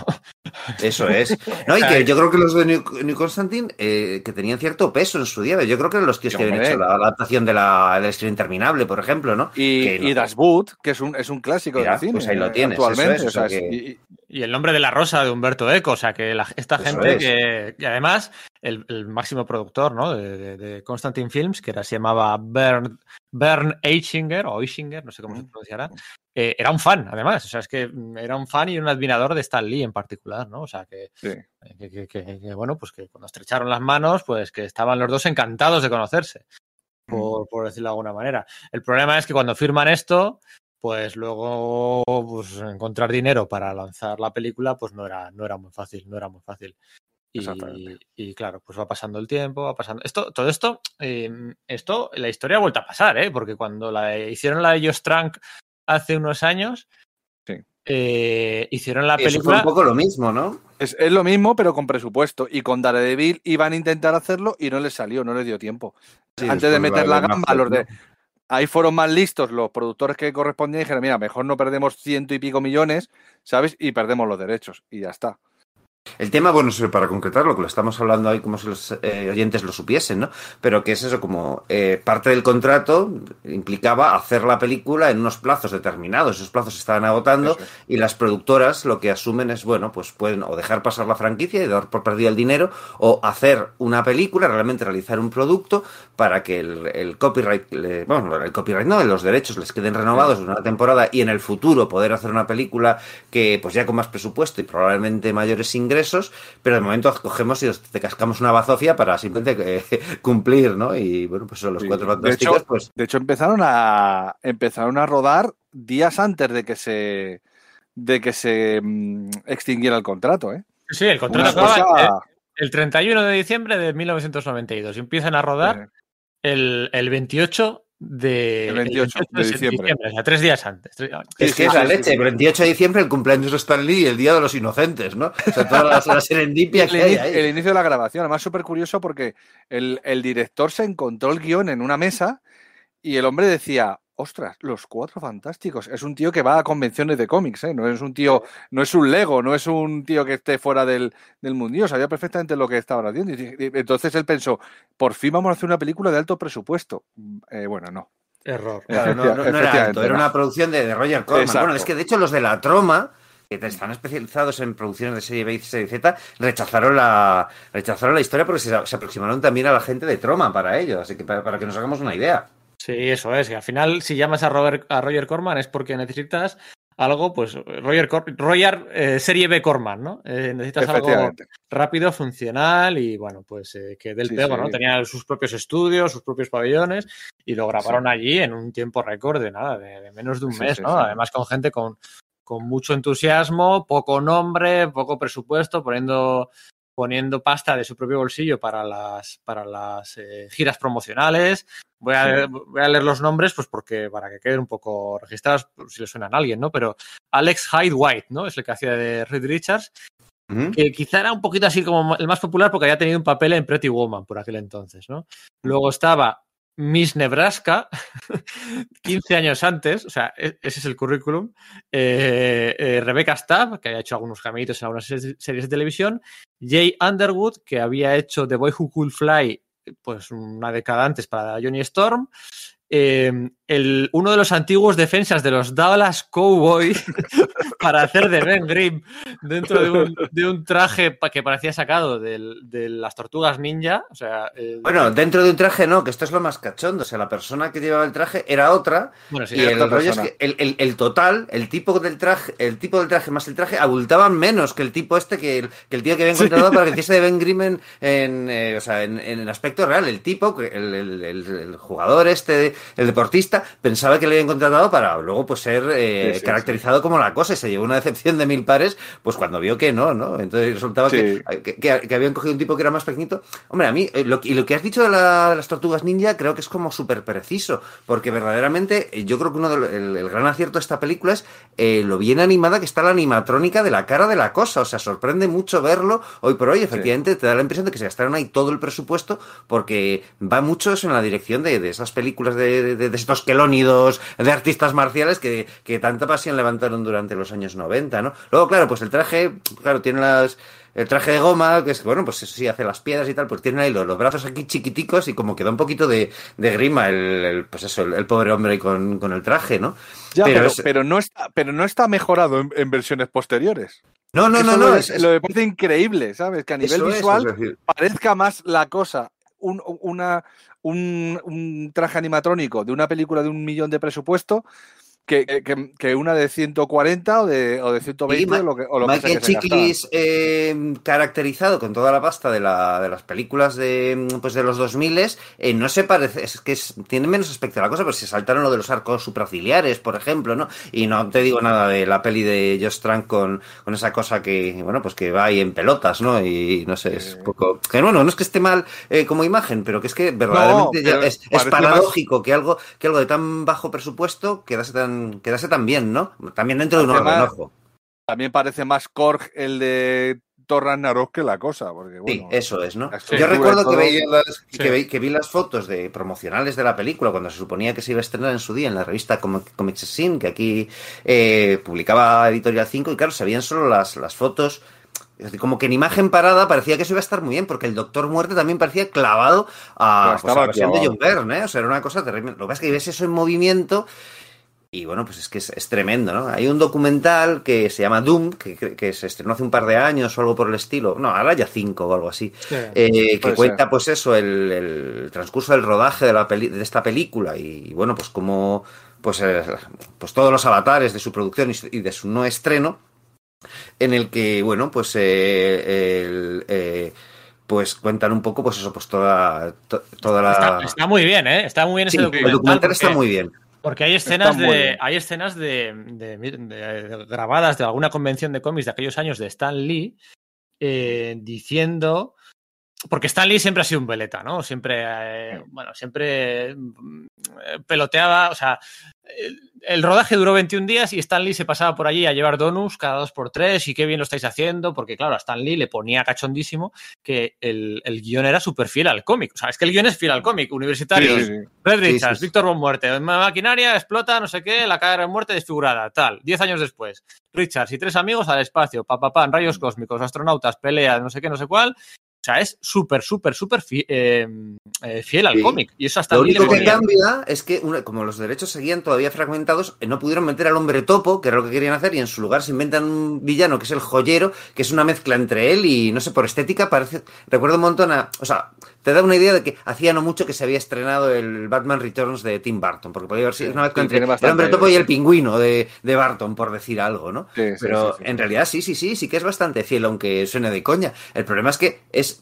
<laughs> Eso es. No, y que yo creo que los de New, Constantine, eh, que tenían cierto peso en su día. Yo creo que eran los tíos que habían hecho la, adaptación de la, la historia interminable, por ejemplo, ¿no? Y, y Das Boot, que es un, es un clásico de cine. Pues ahí lo tienes. Actualmente. y, el nombre de la rosa de Humberto Eco, o sea, que esta gente que. Y además, el, máximo productor ¿no? de, de, Constantine Films, que era, se llamaba Bern, Bern Eichinger, o Eichinger, no sé cómo se pronunciará, eh, era un fan, además. O sea, es que mm, era un fan y un admirador de Stan Lee en particular, ¿no? O sea, que, que, bueno, pues que cuando estrecharon las manos, pues que estaban los dos encantados de conocerse, por, por decirlo de alguna manera. El problema es que cuando firman esto, pues luego pues, encontrar dinero para lanzar la película, pues no era, no era muy fácil, no era muy fácil. Y, claro, pues va pasando el tiempo, va pasando. Esto, todo esto, em, esto, la historia ha vuelto a pasar, ¿eh? Porque cuando la hicieron la de Josh Trank hace unos años, eh, hicieron la película. Fue un poco lo mismo, ¿no? Es, lo mismo, pero con presupuesto. Y con Daredevil iban a intentar hacerlo y no les salió, no les dio tiempo. Antes de meter la gamba, los de. Ahí fueron más listos los productores que correspondían y dijeron, mira, mejor no perdemos ciento y pico millones, ¿sabes? Y perdemos los derechos. Y ya está. El tema, bueno, para concretarlo, que lo estamos hablando ahí como si los eh, oyentes lo supiesen, ¿no? Pero que es eso, como eh, parte del contrato implicaba hacer la película en unos plazos determinados. Esos plazos se estaban agotando y las productoras lo que asumen es, bueno, pues pueden o dejar pasar la franquicia y dar por perdido el dinero o hacer una película, realmente realizar un producto para que el, copyright, bueno, el copyright no, los derechos les queden renovados en una temporada y en el futuro poder hacer una película que, pues ya con más presupuesto y probablemente mayores ingresos ingresos, pero de momento cogemos y te cascamos una bazofia para simplemente eh, <laughs> cumplir, ¿no? Y bueno, pues son los cuatro fantásticos, de hecho, pues. De hecho, empezaron a empezaron a rodar días antes de que se de que se mm, extinguiera el contrato, ¿eh? Sí, el contrato acaba el, 31 de diciembre de 1992 y empiezan a rodar el, el 28 de, 28, de, diciembre. O sea, tres días antes. Es que es la leche. El 28 de diciembre, el cumpleaños de Stan Lee y el Día de los Inocentes, ¿no? O sea, toda la, serendipia <laughs> que hay ahí. El inicio de la grabación. Además, súper curioso porque el, el director se encontró el guion en una mesa y el hombre decía, ostras, los cuatro fantásticos. Es un tío que va a convenciones de cómics, ¿eh? No es un tío, no es un Lego, no es un tío que esté fuera del, del mundillo, sabía perfectamente lo que estaban haciendo. entonces él pensó, por fin vamos a hacer una película de alto presupuesto. Mm, eh, bueno, no. Error. no, era alto, era una producción de, Roger Corman. Bueno, es que de hecho los de la troma que están especializados en producciones de serie B y serie Z, rechazaron la, rechazaron la historia porque se, aproximaron también a la gente de Troma para ello, así que para que nos hagamos una idea. Sí, eso es. Y al final, si llamas a, Robert, a Roger Corman es porque necesitas algo, pues Roger, Roger eh, Serie B Corman, ¿no? Eh, necesitas algo rápido, funcional y bueno, pues eh, que del pego, ¿no? Tenía sus propios estudios, sus propios pabellones y lo grabaron allí en un tiempo récord de nada, de, menos de un mes, ¿no? Además con gente con, con mucho entusiasmo, poco nombre, poco presupuesto, poniendo poniendo pasta de su propio bolsillo para las, para las eh, giras promocionales. Voy a, voy a, leer los nombres, pues porque para que queden un poco registrados, si le suenan a alguien, ¿no? Pero Alex Hyde White, ¿no? Es el que hacía de Reed Richards, que quizá era un poquito así como el más popular porque había tenido un papel en Pretty Woman por aquel entonces, ¿no? Luego estaba Miss Nebraska, <laughs> 15 años antes, o sea, e-, ese es el currículum. Eh, eh, Rebecca Stabb, que había hecho algunos caminitos en algunas series de televisión. Jay Underwood, que había hecho The Boy Who Could Fly, pues una década antes para Johnny Storm. Em, el, uno de los antiguos defensas de los Dallas Cowboys <laughs> para hacer de Ben Grimm dentro de un, traje que parecía sacado de las tortugas ninja. O sea, bueno, dentro de un traje no, que esto es lo más cachondo. O sea, la persona que llevaba el traje era otra. y el rollo es que el, total, el tipo del traje, el tipo del traje más el traje abultaban menos que el tipo este que el, tío que había encontrado para que hiciese de Ben Grimm en, eh, o sea, en, el aspecto real. El tipo, el, jugador este el deportista, pensaba que le habían contratado para luego pues ser eh, caracterizado como la cosa y se llevó una decepción de mil pares, pues cuando vio que no, ¿no? Entonces resultaba que, que, habían cogido un tipo que era más pequeñito. Hombre, a mí, eh, lo, y lo que has dicho de, las tortugas ninja creo que es como súper preciso, porque verdaderamente yo creo que uno del el, gran acierto de esta película es lo bien animada que está la animatrónica de la cara de la cosa, o sea, sorprende mucho verlo hoy por hoy, efectivamente te da la impresión de que se gastaron ahí todo el presupuesto porque va mucho eso en la dirección de, esas películas de, de, estos quelónidos de artistas marciales que, que, tanta pasión levantaron durante los años 90, ¿no? Luego, claro, pues el traje, claro, tiene las... El traje de goma, que es, bueno, pues eso sí hace las piedras y tal, pues tiene ahí los, brazos aquí chiquiticos y como que da un poquito de, grima el, pues eso, el, pobre hombre con, con el traje, ¿no? pero, pero, no está, pero no está mejorado en versiones posteriores. No, no, no, no. Lo, es, lo me parece increíble, ¿sabes? Que a nivel visual parezca más la cosa un, una, un, un, traje animatrónico de una película de un millón de presupuesto que, que, una de 140 o de, o de 120 o lo que, o lo Michael que Chiklis eh, caracterizado con toda la pasta de, la, de las películas de, pues de los 2000 eh, no se parece, es que tiene menos aspecto de la cosa, pero se saltaron lo de los arcos supraciliares, por ejemplo, ¿no? Y no te digo nada de la peli de Josh Trank con, con esa cosa que, bueno, pues que va ahí en pelotas, ¿no? Y no sé, es un poco... Que bueno, no es que esté mal eh, como imagen, pero que es que verdaderamente es, es paradójico que, algo, que algo de tan bajo presupuesto quedase tan quedase también, ¿no? También dentro de un orden, También parece más Korg el de Thor Ragnarok que la cosa. Porque, sí, eso es, ¿no? Yo recuerdo que, que, vi las fotos de promocionales de la película cuando se suponía que se iba a estrenar en su día en la revista Comics Sin, que aquí eh, publicaba Editorial 5, y claro, se veían solo las, las fotos como que en imagen parada parecía que eso iba a estar muy bien, porque el Doctor Muerte también parecía clavado a, pues, la versión de John Byrne, ¿eh? O sea, era una cosa terrible. Lo que pasa es que ves eso en movimiento y bueno, pues es que es, tremendo, ¿no? Hay un documental que se llama Doom, que, que, se estrenó hace un par de años o algo por el estilo. No, ahora ya cinco o algo así. Eh, que cuenta, pues eso, el, transcurso del rodaje de, la de esta película. Y, bueno, pues como. Pues, eh, pues todos los avatares de su producción y de su no estreno. En el que, bueno, pues. Eh, pues cuentan un poco, pues eso, pues toda, toda la. Está, muy bien, ¿eh? Está muy bien ese documental. El documental está muy bien. Porque hay escenas de. Hay escenas de, grabadas de alguna convención de cómics de aquellos años de Stan Lee eh, diciendo. Porque Stan Lee siempre ha sido un veleta, ¿no? Siempre, eh, bueno, siempre mm, peloteaba, o sea, el, rodaje duró 21 días y Stan Lee se pasaba por allí a llevar donuts cada dos por tres y qué bien lo estáis haciendo, porque claro, a Stan Lee le ponía cachondísimo que el, el guion era súper fiel al cómic. O sea, es que el guion es fiel al cómic. Universitarios, Red Richards, Víctor Von Muerte, maquinaria, explota, no sé qué, la cara de muerte desfigurada, tal. Diez años después, Richards y tres amigos al espacio, papapá, rayos cósmicos, astronautas, pelea, no sé qué, no sé cuál, o sea, es súper, súper, súper eh, eh, fiel al cómic. Y eso hasta Lo único que cambia es que, como los derechos seguían todavía fragmentados, eh, no pudieron meter al hombre topo, que era lo que querían hacer, y en su lugar se inventan un villano que es el joyero, que es una mezcla entre él y, no sé, por estética, parece. Recuerdo un montón a. O sea, te da una idea de que hacía no mucho que se había estrenado el Batman Returns de Tim Burton, porque podía haber sido una mezcla entre el hombre topo y el pingüino de, de Barton, por decir algo, ¿no? Pero en realidad sí, sí, sí, sí que es bastante fiel, aunque suene de coña. El problema es que es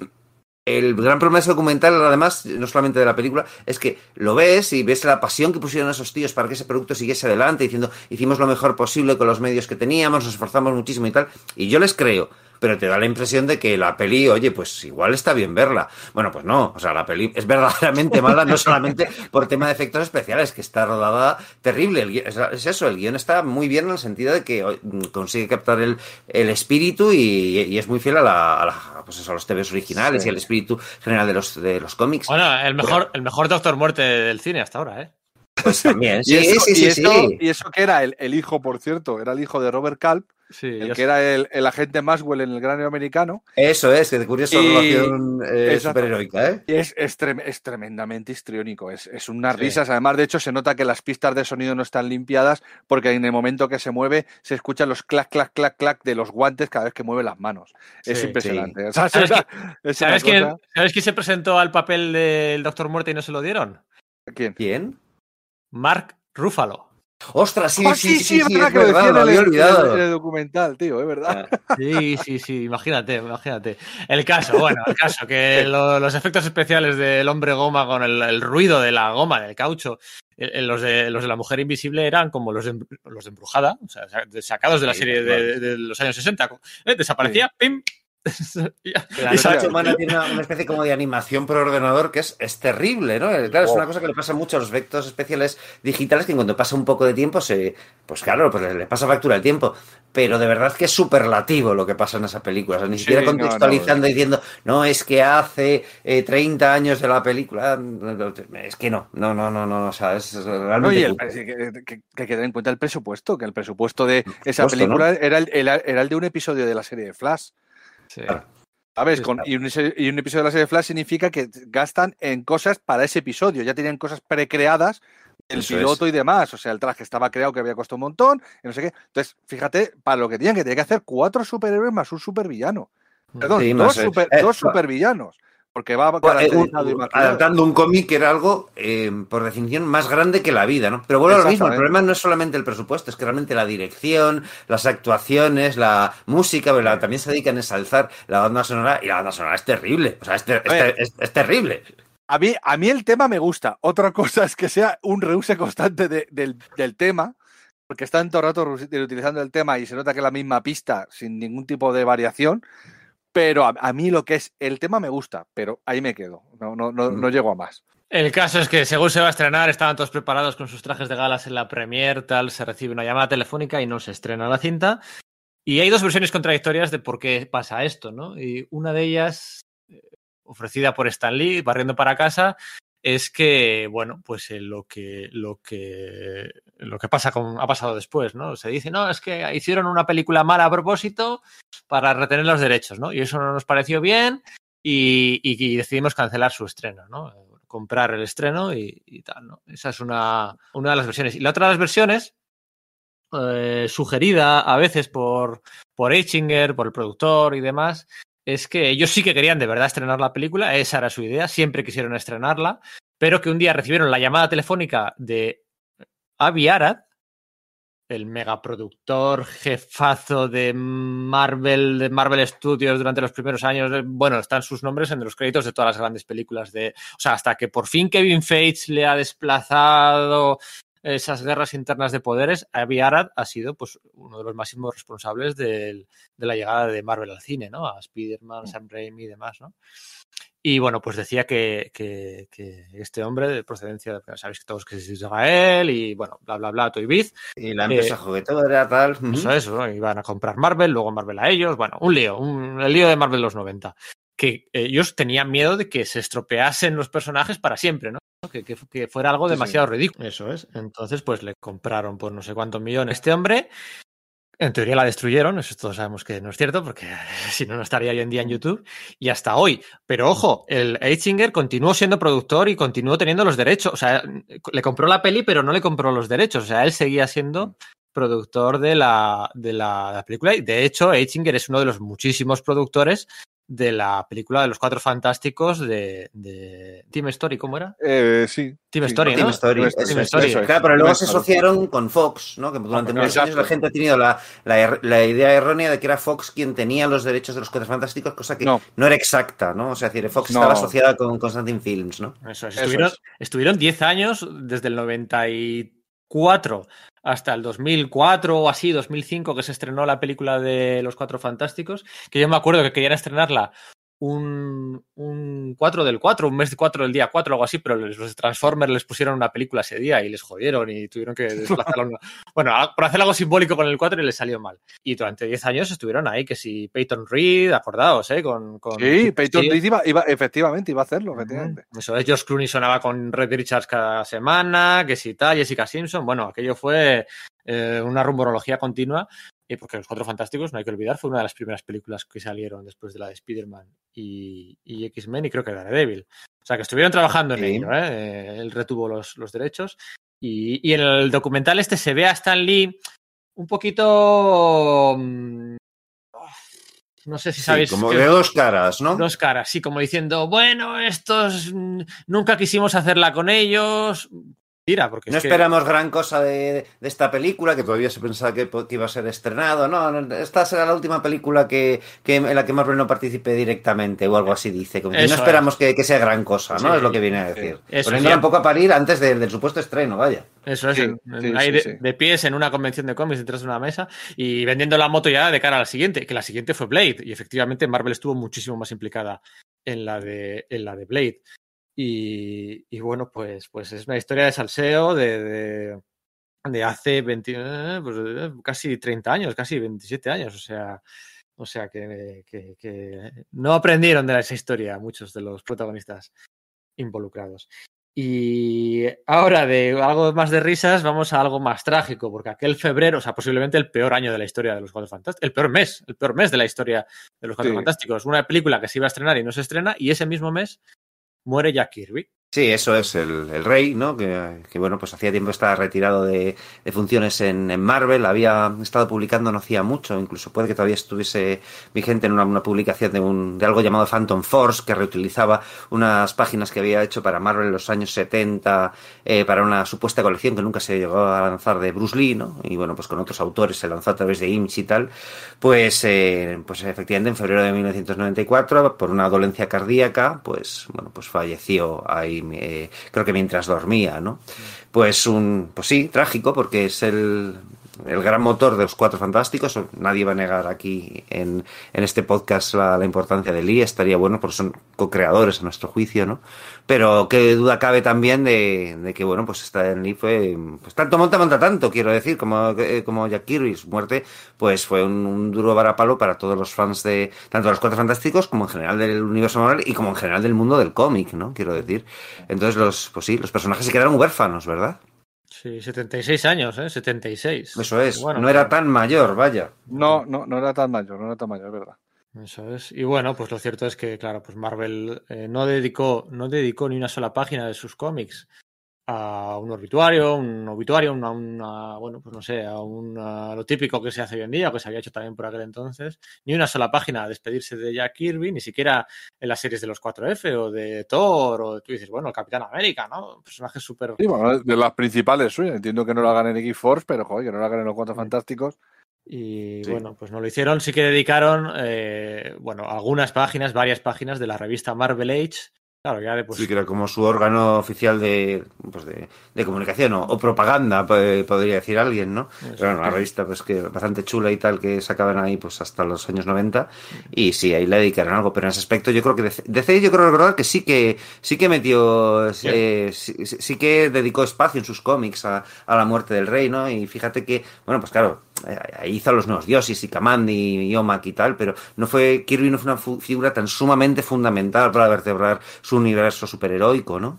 el gran problema de ese documental, además, no solamente de la película, es que lo ves y ves la pasión que pusieron esos tíos para que ese producto siguiese adelante, diciendo, hicimos lo mejor posible con los medios que teníamos, nos esforzamos muchísimo y tal. Y yo les creo pero te da la impresión de que la peli, oye, pues igual está bien verla. Bueno, pues no, o sea, la peli es verdaderamente mala, no solamente por tema de efectos especiales, que está rodada terrible. es, eso, el guion está muy bien en el sentido de que consigue captar el, el espíritu y, es muy fiel a, la, pues a los TVs originales y al espíritu general de los, de los cómics. Bueno, el mejor, el mejor Doctor Muerte del cine hasta ahora, ¿eh? Pues también, <laughs> sí, sí, sí, sí, y, eso, que era el, el, hijo, por cierto, era el hijo de Robert Calp, el que era el, el, agente Maxwell en el gran americano. Eso es, que de curiosa relación eh, superheroica, ¿eh? es, es, es, tremendamente histriónico, es, es unas risas. Además, de hecho, se nota que las pistas de sonido no están limpiadas porque en el momento que se mueve se escuchan los clac, clac, clac, clac de los guantes cada vez que mueve las manos. Es impresionante. ¿Sabes, <laughs> ¿sabes, quién, ¿Sabes quién se presentó al papel del Doctor Muerte y no se lo dieron? ¿Quién? ¿Quién? Mark Ruffalo. Ostras, sí, Ah, sí, sí, sí, es es verdad que lo lo en había el, olvidado. en el documental, tío, es verdad. <laughs> Sí, sí, sí, imagínate, imagínate. El caso, bueno, el caso, que lo- los efectos especiales del hombre goma con el, el ruido de la goma, del caucho, eh, eh, los, de, los de la mujer invisible eran como los de, los de Embrujada, o sea, sa- sacados de la Sí, serie de los años 60. Eh, desaparecía, pim. Y ya. La Y sa- noche humana tiene una, una especie como de animación por ordenador que es, es terrible, ¿no? Eh, Claro, es Oh. una cosa que le pasa mucho a los efectos especiales digitales que cuando pasa un poco de tiempo se... Pues claro, pues le, pasa factura el tiempo. Pero de verdad que es superlativo lo que pasa en esa película. O sea, ni Sí, siquiera no, no, contextualizando diciendo, no, es que hace eh, 30 años de la película. Es que no, no, no, no, no, o sea, es realmente... El- que, que- que hay que tener en cuenta el presupuesto, que el presupuesto de esa película era, el, era el de un episodio de la serie de Flash. Sí. Claro. ¿Sabes? Sí, Con- y, un, se- y un episodio de la serie de Flash significa que gastan en cosas para ese episodio. Ya tenían cosas precreadas, el Eso piloto y demás. O sea, el traje estaba creado que había costado un montón, y no sé qué. Entonces, fíjate, para lo que tenían que tenían que hacer cuatro superhéroes más un supervillano. Perdón, Sí, dos, super- eh, dos supervillanos. Porque va eh, un- adaptando un cómic que era algo, eh, por definición, más grande que la vida, ¿no? Pero bueno, lo mismo, el problema no es solamente el presupuesto, es que realmente la dirección, las actuaciones, la música, también se dedican a ensalzar la banda sonora y la banda sonora es terrible, o sea, es, ter- es A ver. ter- es- es terrible. A mí, a mí el tema me gusta. Otra cosa es que sea un reuse constante de- del, del tema, porque están todo el rato utilizando el tema y se nota que es la misma pista sin ningún tipo de variación. Pero a, a mí lo que es el tema me gusta, pero ahí me quedo. No, no, no, no llego a más. El caso es que según se va a estrenar, estaban todos preparados con sus trajes de galas en la premier, tal, se recibe una llamada telefónica y no se estrena la cinta. Y hay dos versiones contradictorias de por qué pasa esto, ¿no? Y una de ellas, eh, ofrecida por Stan Lee, barriendo para casa, es que, bueno, pues eh, lo que lo que lo que pasa con ha pasado después, ¿no? Se dice, no, es que hicieron una película mala a propósito para retener los derechos, ¿no? Y eso no nos pareció bien y, y- decidimos cancelar su estreno, ¿no? Comprar el estreno y, y tal, ¿no? Esa es una, una de las versiones. Y la otra de las versiones, eh, sugerida a veces por, por Eichinger, por el productor y demás, es que ellos sí que querían de verdad estrenar la película, esa era su idea, siempre quisieron estrenarla, pero que un día recibieron la llamada telefónica de Avi Arad, el megaproductor jefazo de Marvel, de Marvel Studios durante los primeros años. eh, Bueno, están sus nombres en los créditos de todas las grandes películas de. O sea, hasta que por fin Kevin Feige le ha desplazado esas guerras internas de poderes, Avi Arad ha sido pues uno de los máximos responsables del- de la llegada de Marvel al cine, ¿no? A Spider-Man, Sam Raimi y demás, ¿no? Y bueno, pues decía que, que- que este hombre de procedencia, de- sabéis que todos que es Israel y bueno, bla, bla, bla, Toy Biz, Y la empresa Eh, juguetera, tal. eso es, ¿no? iban a comprar Marvel, luego Marvel a ellos, bueno, un lío, un, el lío de Marvel los 90. Que ellos tenían miedo de que se estropeasen los personajes para siempre, ¿no? Que, que- que fuera algo Sí, sí. demasiado ridículo. Eso es. Entonces, pues le compraron por no sé cuántos millones a este hombre. En teoría la destruyeron, eso todos sabemos que no es cierto, porque <laughs> si no, no estaría hoy en día en YouTube. Y hasta hoy. Pero ojo, el Eitzinger continuó siendo productor y continuó teniendo los derechos. O sea, le compró la peli, pero no le compró los derechos. O sea, él seguía siendo productor de la, de la, de la película. Y de hecho, Eitzinger es uno de los muchísimos productores de la película de los Cuatro Fantásticos de, de Team Story, ¿cómo era? Eh, sí. Team Sí, Story, Team ¿no? Story, Team Story, es, Story. eso es. Claro, pero luego se Story. asociaron con Fox, ¿no? Que durante muchos exacto. años la gente ha tenido la, la er- la idea errónea de que era Fox quien tenía los derechos de los Cuatro Fantásticos, cosa que no, No. era exacta, ¿no? O sea, es decir, Fox No. estaba asociada con Constantin Films, ¿no? Eso es. Estuvieron, es. estuvieron 10 años, desde el 94 hasta el 2004 o así, 2005, que se estrenó la película de Los Cuatro Fantásticos, que yo me acuerdo que querían estrenarla un, un 4 del 4, un mes de 4 del día 4, algo así, pero los Transformers les pusieron una película ese día y les jodieron y tuvieron que desplazarla. <laughs> Bueno, por hacer algo simbólico con el 4 y les salió mal. Y durante 10 años estuvieron ahí, que si Peyton Reed, acordaos, ¿eh? Con, con Sí, Peyton. Reed iba, iba- efectivamente iba a hacerlo, efectivamente. Eso es, George Clooney sonaba con Red Richards cada semana, que si tal, Jessica Simpson. Bueno, aquello fue eh, una rumorología continua, y porque Los Cuatro Fantásticos, no hay que olvidar, fue una de las primeras películas que salieron después de la de Spider-Man y, y X-Men y creo que Daredevil. O sea, que estuvieron trabajando en Sí. ello, ¿eh? Eh, Él retuvo los, los derechos. Y, y en el documental este se ve a Stan Lee un poquito... mm, No sé si Sí, sabéis... como que- de dos caras, ¿no? Dos caras, sí, como diciendo, bueno, estos mm, nunca quisimos hacerla con ellos. Porque no esperamos gran cosa de, esta película, que todavía se pensaba que, iba a ser estrenado. No, esta será la última película que, en la que Marvel no participe directamente o algo así, dice. Como no esperamos que, sea gran cosa, ¿no? es lo que viene a decir. Poniéndola un poco a parir antes del supuesto estreno, vaya. Eso es, de, pies en una convención de cómics detrás de una mesa y vendiendo la moto ya de cara a la siguiente, que la siguiente fue Blade. Y efectivamente Marvel estuvo muchísimo más implicada en la de, en la de Blade. Y, bueno, pues, pues es una historia de salseo de, de, hace 20, eh, pues, eh, casi 30 años, casi 27 años. O sea, o sea que, que, no aprendieron de esa historia muchos de los protagonistas involucrados. Y ahora de algo más de risas, vamos a algo más trágico, porque aquel febrero, o sea, posiblemente el peor año de la historia de los Cuatro Fantásticos, el peor mes, el peor mes de la historia de los Cuatro Fantásticos. Una película que se iba a estrenar y no se estrena, y ese mismo mes muere Jack Kirby. Sí, eso es el, rey, ¿no? Que, bueno, pues hacía tiempo estaba retirado de, funciones en, Marvel, había estado publicando no hacía mucho, incluso puede que todavía estuviese vigente en una, publicación de, un, de algo llamado Phantom Force, que reutilizaba unas páginas que había hecho para Marvel en los años 70, eh, para una supuesta colección que nunca se llegó a lanzar de Bruce Lee, ¿no? Y bueno, pues con otros autores se lanzó a través de Image y tal. Pues, eh, pues efectivamente en febrero de 1994, por una dolencia cardíaca, pues bueno, pues falleció ahí creo que mientras dormía, ¿no? Pues un, pues sí, trágico, porque es el, el gran motor de los Cuatro Fantásticos. Nadie va a negar aquí en, en este podcast la, importancia de Lee. Estaría bueno porque son co-creadores a nuestro juicio, ¿no? Pero qué duda cabe también de, que, bueno, pues Stan Lee fue, pues tanto monta, monta tanto, quiero decir, como, eh, como Jack Kirby. Su muerte, pues fue un, duro varapalo para todos los fans de, tanto de los Cuatro Fantásticos como en general del universo Marvel y como en general del mundo del cómic, ¿no? Quiero decir. Entonces los, pues sí, los personajes se quedaron huérfanos, ¿verdad? Sí, 76 años, ¿eh? 76. Eso es, no era tan mayor, vaya. No, no, no era tan mayor, no era tan mayor, verdad. Eso es. Y bueno, pues lo cierto es que, claro, pues Marvel eh, no dedicó, no dedicó ni una sola página de sus cómics a un obituario, un obituario, una, una, bueno, pues no sé, a, una, lo típico que se hace hoy en día, que se había hecho también por aquel entonces, ni una sola página a despedirse de Jack Kirby, ni siquiera en las series de los 4F o de Thor, o tú dices, bueno, el Capitán América, ¿no? Personajes súper... Sí, bueno, de las principales suyas, entiendo que no lo hagan en X-Force, pero joder, que no lo hagan en los Cuatro Fantásticos. Y bueno, pues no lo hicieron, sí que dedicaron, eh, bueno, algunas páginas, varias páginas de la revista Marvel Age, Claro, ya pues... Sí, que era como su órgano oficial de, pues de, comunicación o, propaganda, podría decir alguien, ¿no? Pero bueno, la revista pues que bastante chula y tal que sacaban ahí pues hasta los años 90 y sí, ahí le dedicaron algo, pero en ese aspecto yo creo que DC, yo creo recordar que sí que sí que metió, eh, sí, que dedicó espacio en sus cómics a, a la muerte del rey, ¿no? Y fíjate que, bueno, pues claro, hizo a los nuevos dioses y Kamandi y Omak y tal, pero no fue Kirby no fue una figura tan sumamente fundamental para vertebrar su universo superheroico, ¿no?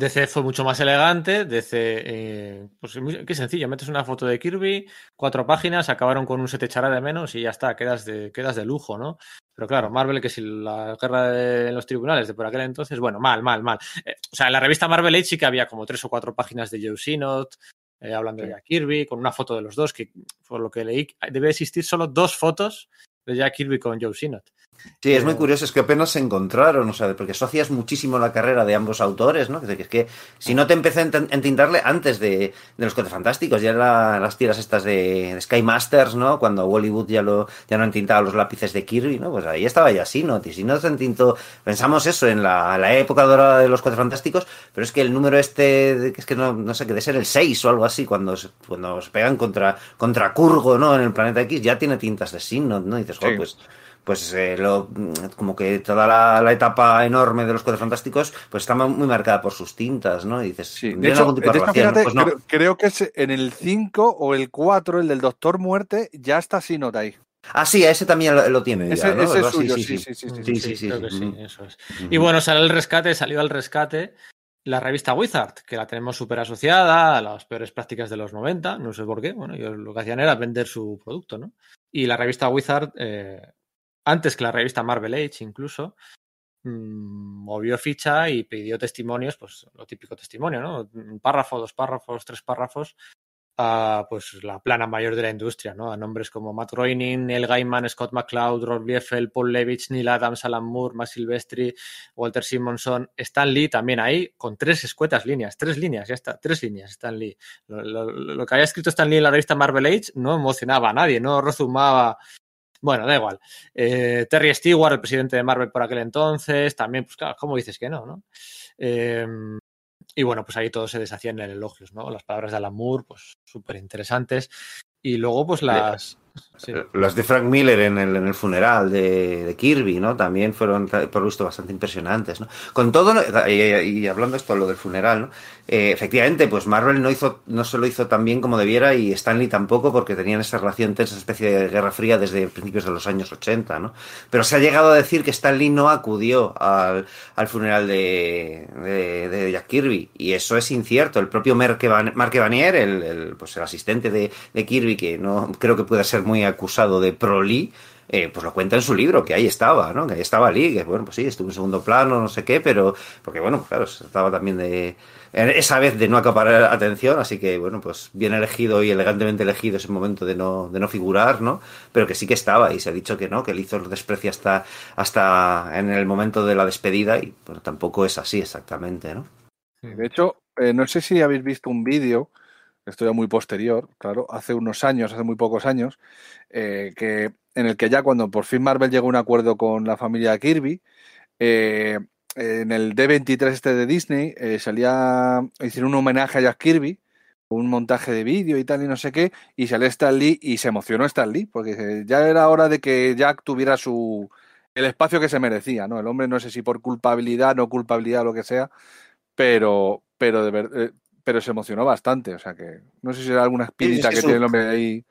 DC fue mucho más elegante, DC, eh, pues qué sencillo, metes una foto de Kirby, cuatro páginas, acabaron con un se te echará de menos y ya está, quedas de, quedas de lujo, ¿no? Pero claro, Marvel, que si la guerra de los tribunales de por aquel entonces, bueno, mal, mal, mal. Eh, o sea, en la revista Marvel Age sí que había como tres o cuatro páginas de Joe Sinot, eh, hablando de Jack Kirby, con una foto de los dos, que por lo que leí, debe existir solo dos fotos de Jack Kirby con Joe Sinot. Sí, es muy curioso, es que apenas se encontraron, o sea, porque asocias muchísimo la carrera de ambos autores, ¿no? Que es que si no te empecé a entintarle antes de, los Cuatro Fantásticos, ya las tiras estas de, Sky Masters, ¿no? Cuando Hollywood ya lo ya no entintaba los lápices de Kirby, ¿no? Pues ahí estaba ya Sinot, y si no se entintó, pensamos eso en la, la, época dorada de los Cuatro Fantásticos, pero es que el número este, que es que no, no sé, que debe ser el 6 o algo así, cuando, cuando se pegan contra, contra Kurgo, ¿no? En el planeta X, ya tiene tintas de Sinot, ¿no? Y dices, joder, pues pues eh, lo, como que toda la, etapa enorme de los Cuatro Fantásticos pues está muy marcada por sus tintas, ¿no? Y dices, sí. de hecho, pues creo, que es en el 5 o el 4, el del Doctor Muerte, ya está sin nota ahí. Ah, sí, ese también lo, tiene. Ese, ¿no? es suyo, sí, sí, sí. sí, sí, eso es. Y bueno, salió el rescate, salió al rescate la revista Wizard, que la tenemos súper asociada a las peores prácticas de los 90, no sé por qué, bueno, ellos lo que hacían era vender su producto, ¿no? Y la revista Wizard eh, antes que la revista Marvel Age incluso, mmm, movió ficha y pidió testimonios, pues lo típico testimonio, ¿no? Un párrafo, dos párrafos, tres párrafos, a pues la plana mayor de la industria, ¿no? A nombres como Matt Groening, Neil Gaiman, Scott McCloud, Rob Liefeld, Paul Levitz, Neil Adams, Alan Moore, Matt Silvestri, Walter Simonson, Stan Lee también ahí con tres escuetas líneas, tres líneas, ya está, tres líneas Stan Lee. Lo, que había escrito Stan Lee en la revista Marvel Age no emocionaba a nadie, no rezumaba bueno, da igual. Eh, Terry Stewart, el presidente de Marvel por aquel entonces, también, pues claro, ¿cómo dices que no? no? Eh, y bueno, pues ahí todo se deshacía en elogios, ¿no? Las palabras de Alan Moore, pues súper interesantes. Y luego, pues las. Sí. Las de Frank Miller en el, en el funeral de, Kirby, ¿no? También fueron, por visto, bastante impresionantes, ¿no? Con todo, y, y hablando esto, lo del funeral, ¿no? Eh, efectivamente, pues Marvel no hizo, no se lo hizo tan bien como debiera y Stanley tampoco, porque tenían esa relación tensa, especie de guerra fría desde principios de los años 80, ¿no? Pero se ha llegado a decir que Stanley no acudió al, al funeral de, de, de, Jack Kirby, y eso es incierto. El propio Mark Evanier, el, el, pues el asistente de, de Kirby, que no creo que pueda ser muy acusado de pro-Lee, eh, pues lo cuenta en su libro, que ahí estaba, ¿no? Que ahí estaba Lee, que bueno, pues sí, estuvo en segundo plano, no sé qué, pero, porque bueno, claro, se trataba también de, esa vez de no acaparar atención, así que bueno, pues bien elegido y elegantemente elegido ese momento de no, de no figurar, ¿no? Pero que sí que estaba y se ha dicho que no, que el hizo el desprecio hasta, hasta en el momento de la despedida y bueno, tampoco es así exactamente, ¿no? De hecho, eh, no sé si habéis visto un vídeo esto ya muy posterior, claro, hace unos años, hace muy pocos años, eh, que en el que ya cuando por fin Marvel llegó a un acuerdo con la familia Kirby, eh, en el D23 este de Disney eh, salía, hicieron un homenaje a Jack Kirby, un montaje de vídeo y tal y no sé qué, y salió Stan Lee y se emocionó Stan Lee, porque ya era hora de que Jack tuviera su el espacio que se merecía, ¿no? El hombre no sé si por culpabilidad, no culpabilidad, lo que sea, pero, pero de verdad pero se emocionó bastante. O sea que no sé si era alguna espinita es que, que tiene el hombre ahí.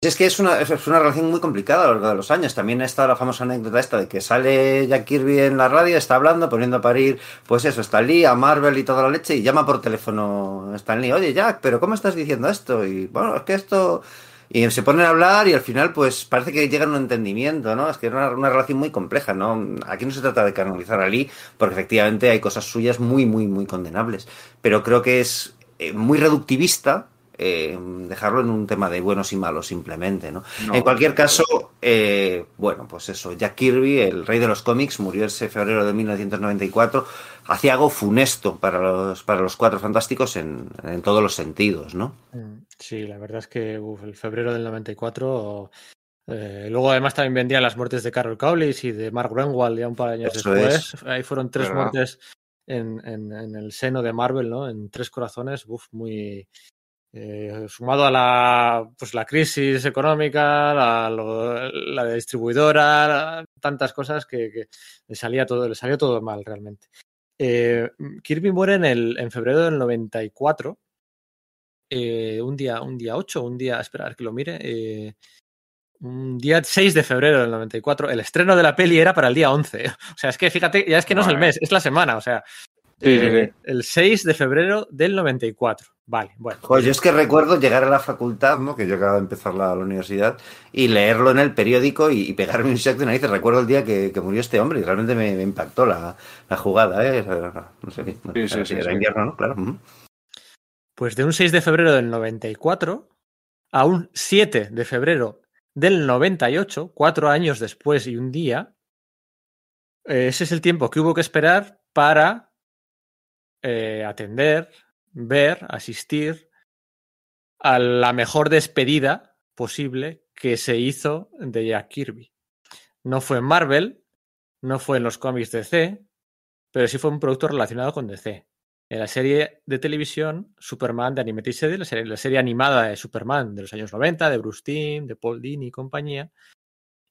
Es que es una, es una relación muy complicada a lo largo de los años. También está la famosa anécdota esta de que sale Jack Kirby en la radio, está hablando, poniendo a parir, pues eso, Stan Lee, a Marvel y toda la leche, y llama por teléfono Stan Lee, oye Jack, pero ¿cómo estás diciendo esto? Y bueno, es que esto... Y se ponen a hablar y al final pues parece que llegan a un entendimiento, ¿no? Es que es una, una, relación muy compleja, ¿no? Aquí no se trata de canalizar a Lee, porque efectivamente hay cosas suyas muy, muy, muy condenables. Pero creo que es eh, muy reductivista eh, dejarlo en un tema de buenos y malos simplemente, ¿no? no en cualquier caso, eh, bueno, pues eso, Jack Kirby, el rey de los cómics, murió ese febrero de 1994, hacía algo funesto para los, para los cuatro fantásticos en, en todos los sentidos, ¿no? Sí, la verdad es que uf, el febrero del 94... Eh, luego además también vendrían las muertes de Carol Cowlis y de Mark Greenwald ya un par de años Eso después. Es. Ahí fueron tres ¿verdad? muertes en, en, en, el seno de Marvel, ¿no? En tres corazones, uf, muy, eh, sumado a la, pues, la crisis económica, la, lo, la distribuidora, la, tantas cosas que, que, le, salía todo, le salió todo mal realmente. Eh, Kirby muere en, el, en febrero del 94, eh, un día un día 8, un día, esperar que lo mire, eh, un día 6 de febrero del 94. El estreno de la peli era para el día 11. <laughs> O sea, es que fíjate, ya es que no vale. es el mes, es la semana. O sea, eh, sí, sí. El 6 de febrero del 94. Vale, bueno. Pues yo es que recuerdo llegar a la facultad, ¿no? Que yo acababa de empezar la, la universidad, y leerlo en el periódico y, y pegarme un shock de narices. Recuerdo el día que, que, murió este hombre y realmente me, me impactó la, la, jugada, ¿eh? No sé qué. Sí, sí, sí, era invierno, ¿no? Claro. Uh -huh. Pues de un 6 de febrero del 94 a un 7 de febrero del 98, cuatro años después y un día, eh, ese es el tiempo que hubo que esperar para eh, atender, ver, asistir a la mejor despedida posible que se hizo de Jack Kirby. No fue en Marvel, no fue en los cómics DC, pero sí fue un producto relacionado con DC. En la serie de televisión Superman de Animated Series, la serie, la serie animada de Superman de los años 90, de Bruce Timm, de Paul Dini y compañía.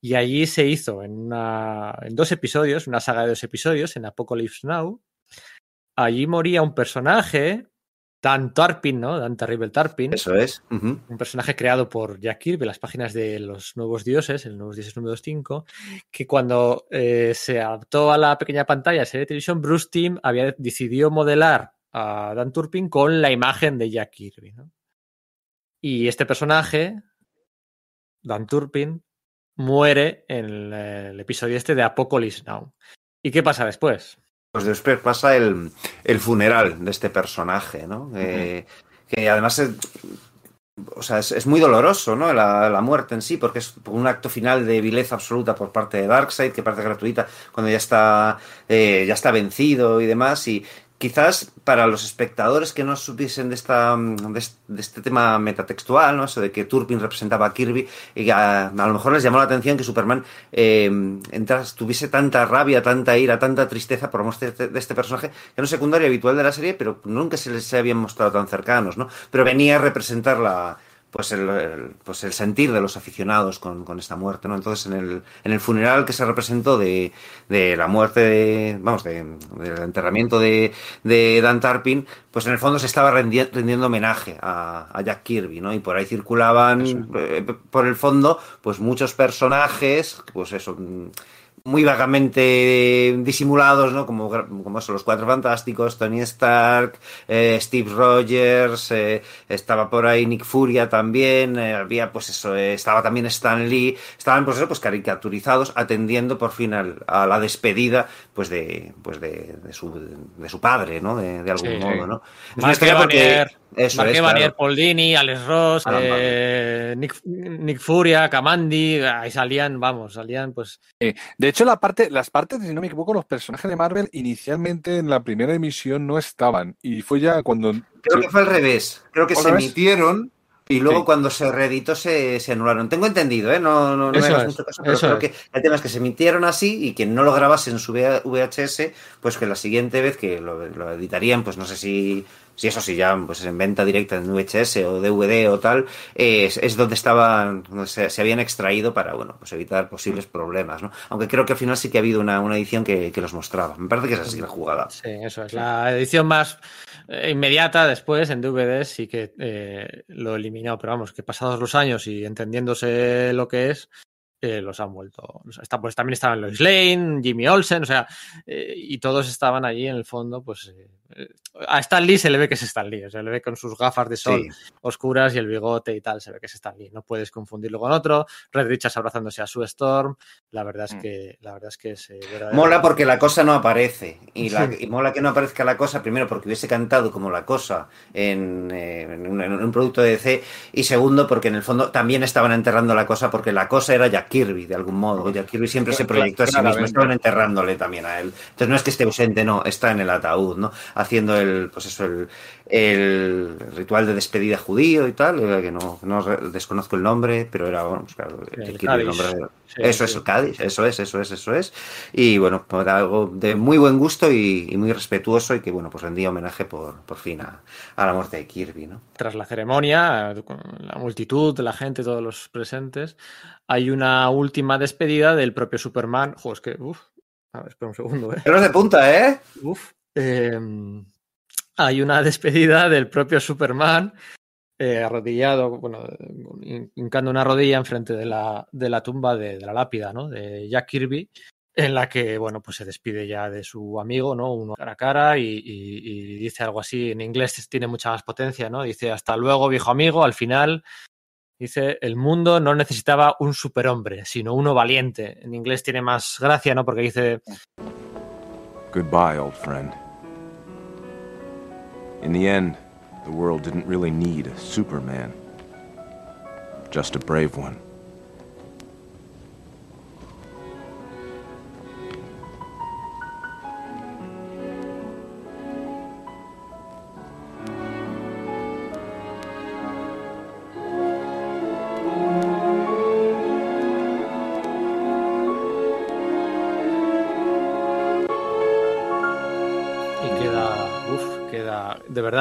Y allí se hizo en, en dos episodios, una saga de dos episodios, en Apocalypse Now, allí moría un personaje, Dan Tarpin, ¿no? Dan Terrible Tarpin. Eso es. Uh -huh. Un personaje creado por Jack Kirby, las páginas de los nuevos dioses, el Nuevos Dioses número 5, que cuando eh, se adaptó a la pequeña pantalla, serie de televisión, Bruce Timm había decidido modelar a Dan Turpin con la imagen de Jack Kirby, ¿no? Y este personaje, Dan Turpin, muere en el, el episodio este de Apocalypse Now. ¿Y qué pasa después? Pues después pasa el, el funeral de este personaje, ¿no? Uh -huh. eh, que además o sea, es, muy doloroso, ¿no? La, muerte en sí, porque es un acto final de vileza absoluta por parte de Darkseid, que parece gratuita cuando ya está, eh, ya está vencido y demás. Y, quizás para los espectadores que no supiesen de, esta, de, este tema metatextual, ¿no? Eso de que Turpin representaba a Kirby, y a, lo mejor les llamó la atención que Superman eh, tuviese tanta rabia, tanta ira, tanta tristeza por mostrar de este personaje, que no es secundario habitual de la serie, pero nunca se les habían mostrado tan cercanos, ¿no? Pero venía a representar la, pues el, pues el sentir de los aficionados con, con, esta muerte, ¿no? Entonces, en el, en el funeral que se representó de, de la muerte, de, vamos, de, del enterramiento de, de, Dan Tarpin, pues en el fondo se estaba rendiendo homenaje a, a, Jack Kirby, ¿no? Y por ahí circulaban, eh, por el fondo, pues muchos personajes, pues eso muy vagamente disimulados, ¿no? Como, como son los Cuatro Fantásticos, Tony Stark, eh, Steve Rogers, eh, estaba por ahí Nick Furia también, eh, había pues eso, estaba también Stan Lee, estaban pues eso, pues caricaturizados, atendiendo por fin a la despedida pues de, pues de, de, su, de su padre, ¿no? De, algún modo, ¿no? Es una historia porque... Eso Marqué Banier, Paul Dini, Alex Ross, eh, Nick, Nick, Furia, Kamandi, ahí salían, vamos, salían pues... de hecho, la parte, las partes, si no me equivoco, los personajes de Marvel inicialmente en la primera emisión no estaban. Y fue ya cuando... Creo que fue al revés, creo que se emitieron y luego cuando se reeditó se, se, anularon. Tengo entendido, ¿eh? No, no, no me hagas mucho caso, pero creo que el tema es que se emitieron así y quien no lo grabase en su VHS, pues que la siguiente vez que lo, lo editarían, pues no sé si si eso sí ya pues en venta directa en VHS o DVD o tal, es, es donde estaban, se, se, habían extraído para, bueno, pues evitar posibles problemas, ¿no? Aunque creo que al final sí que ha habido una, una edición que, que, los mostraba. Me parece que es así la jugada. Sí, eso es. La edición más eh, inmediata después en DVD sí que eh, lo eliminó, pero vamos, que pasados los años y entendiéndose lo que es, eh, los han vuelto. Está, pues también estaban Lois Lane, Jimmy Olsen, o sea, eh, y todos estaban allí en el fondo, pues eh, a Stan Lee se le ve que es Stan Lee, o sea, le ve con sus gafas de sol oscuras y el bigote y tal, se ve que es Stan Lee. No puedes confundirlo con otro. Red Richards abrazándose a su Storm. La verdad es mm. que, la verdad es que es Mola porque la cosa no aparece. Y, la, y, mola que no aparezca la cosa, primero porque hubiese cantado como la cosa en, en, un, en, un, producto de DC. Y segundo, porque en el fondo también estaban enterrando la cosa porque la cosa era ya Kirby, de algún modo. Jack Kirby siempre se proyectó a sí mismo, estaban enterrándole también a él. Entonces no es que esté ausente, no, está en el ataúd, ¿no? Haciendo el, pues eso, el, el ritual de despedida judío y tal, eh, que no, no desconozco el nombre, pero era, bueno, pues claro, el Kirby, el nombre de... Sí, eso sí. es el Cádiz, eso es, eso es, eso es. Y bueno, pues algo de muy buen gusto y, y, muy respetuoso y que bueno, pues rendía homenaje por, por fin a, a, la muerte de Kirby, ¿no? Tras la ceremonia, la multitud, la gente, todos los presentes, hay una última despedida del propio Superman. Jo, es que, uff, a ver, espera un segundo, ¿eh? Pero de punta, ¿eh? Uf. Eh, hay una <laughs> despedida del propio Superman eh, arrodillado, bueno, hincando una rodilla enfrente de la, de la tumba de, la lápida, ¿no? De Jack Kirby, en la que, bueno, pues se despide ya de su amigo, ¿no? Uno cara a cara y, y dice algo así, en inglés tiene mucha más potencia, ¿no? Dice, hasta luego, viejo amigo, al final Dice, el mundo no necesitaba un superhombre, sino uno valiente. En inglés tiene más gracia, ¿no? Porque dice... Goodbye, old friend. In the end, the world didn't really need a Superman. Just a brave one.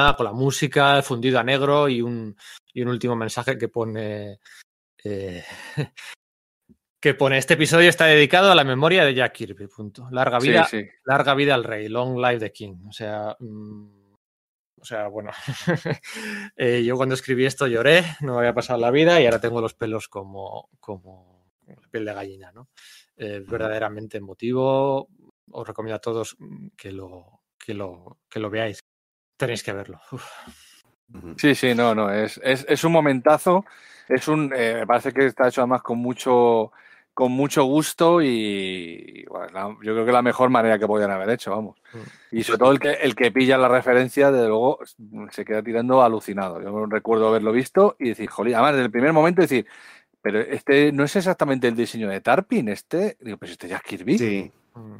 Verdad, con la música, el fundido a negro y un, y un último mensaje que pone. Eh, <laughs> que pone este episodio está dedicado a la memoria de Jack Kirby. Punto. Larga vida, sí, sí. larga vida al rey, long life the king. O sea, mmm, o sea, bueno, <laughs> eh, yo cuando escribí esto lloré, no me había pasado la vida y ahora tengo los pelos como, como piel de gallina, ¿no? Eh, verdaderamente emotivo. Os recomiendo a todos que lo, que lo, que lo veáis. Tenéis que verlo. Uf. Sí, sí, no, no, es, es, es un momentazo. Es un, eh, me parece que está hecho además con mucho con mucho gusto y bueno, yo creo que la mejor manera que podían haber hecho, vamos. Mm. Y sobre todo el que, el que pilla la referencia, desde luego, se queda tirando alucinado. Yo recuerdo haberlo visto y decir, jolín, además desde el primer momento decir, pero este no es exactamente el diseño de Tarpin, este, digo, pues este ya es Kirby. Sí. Mm,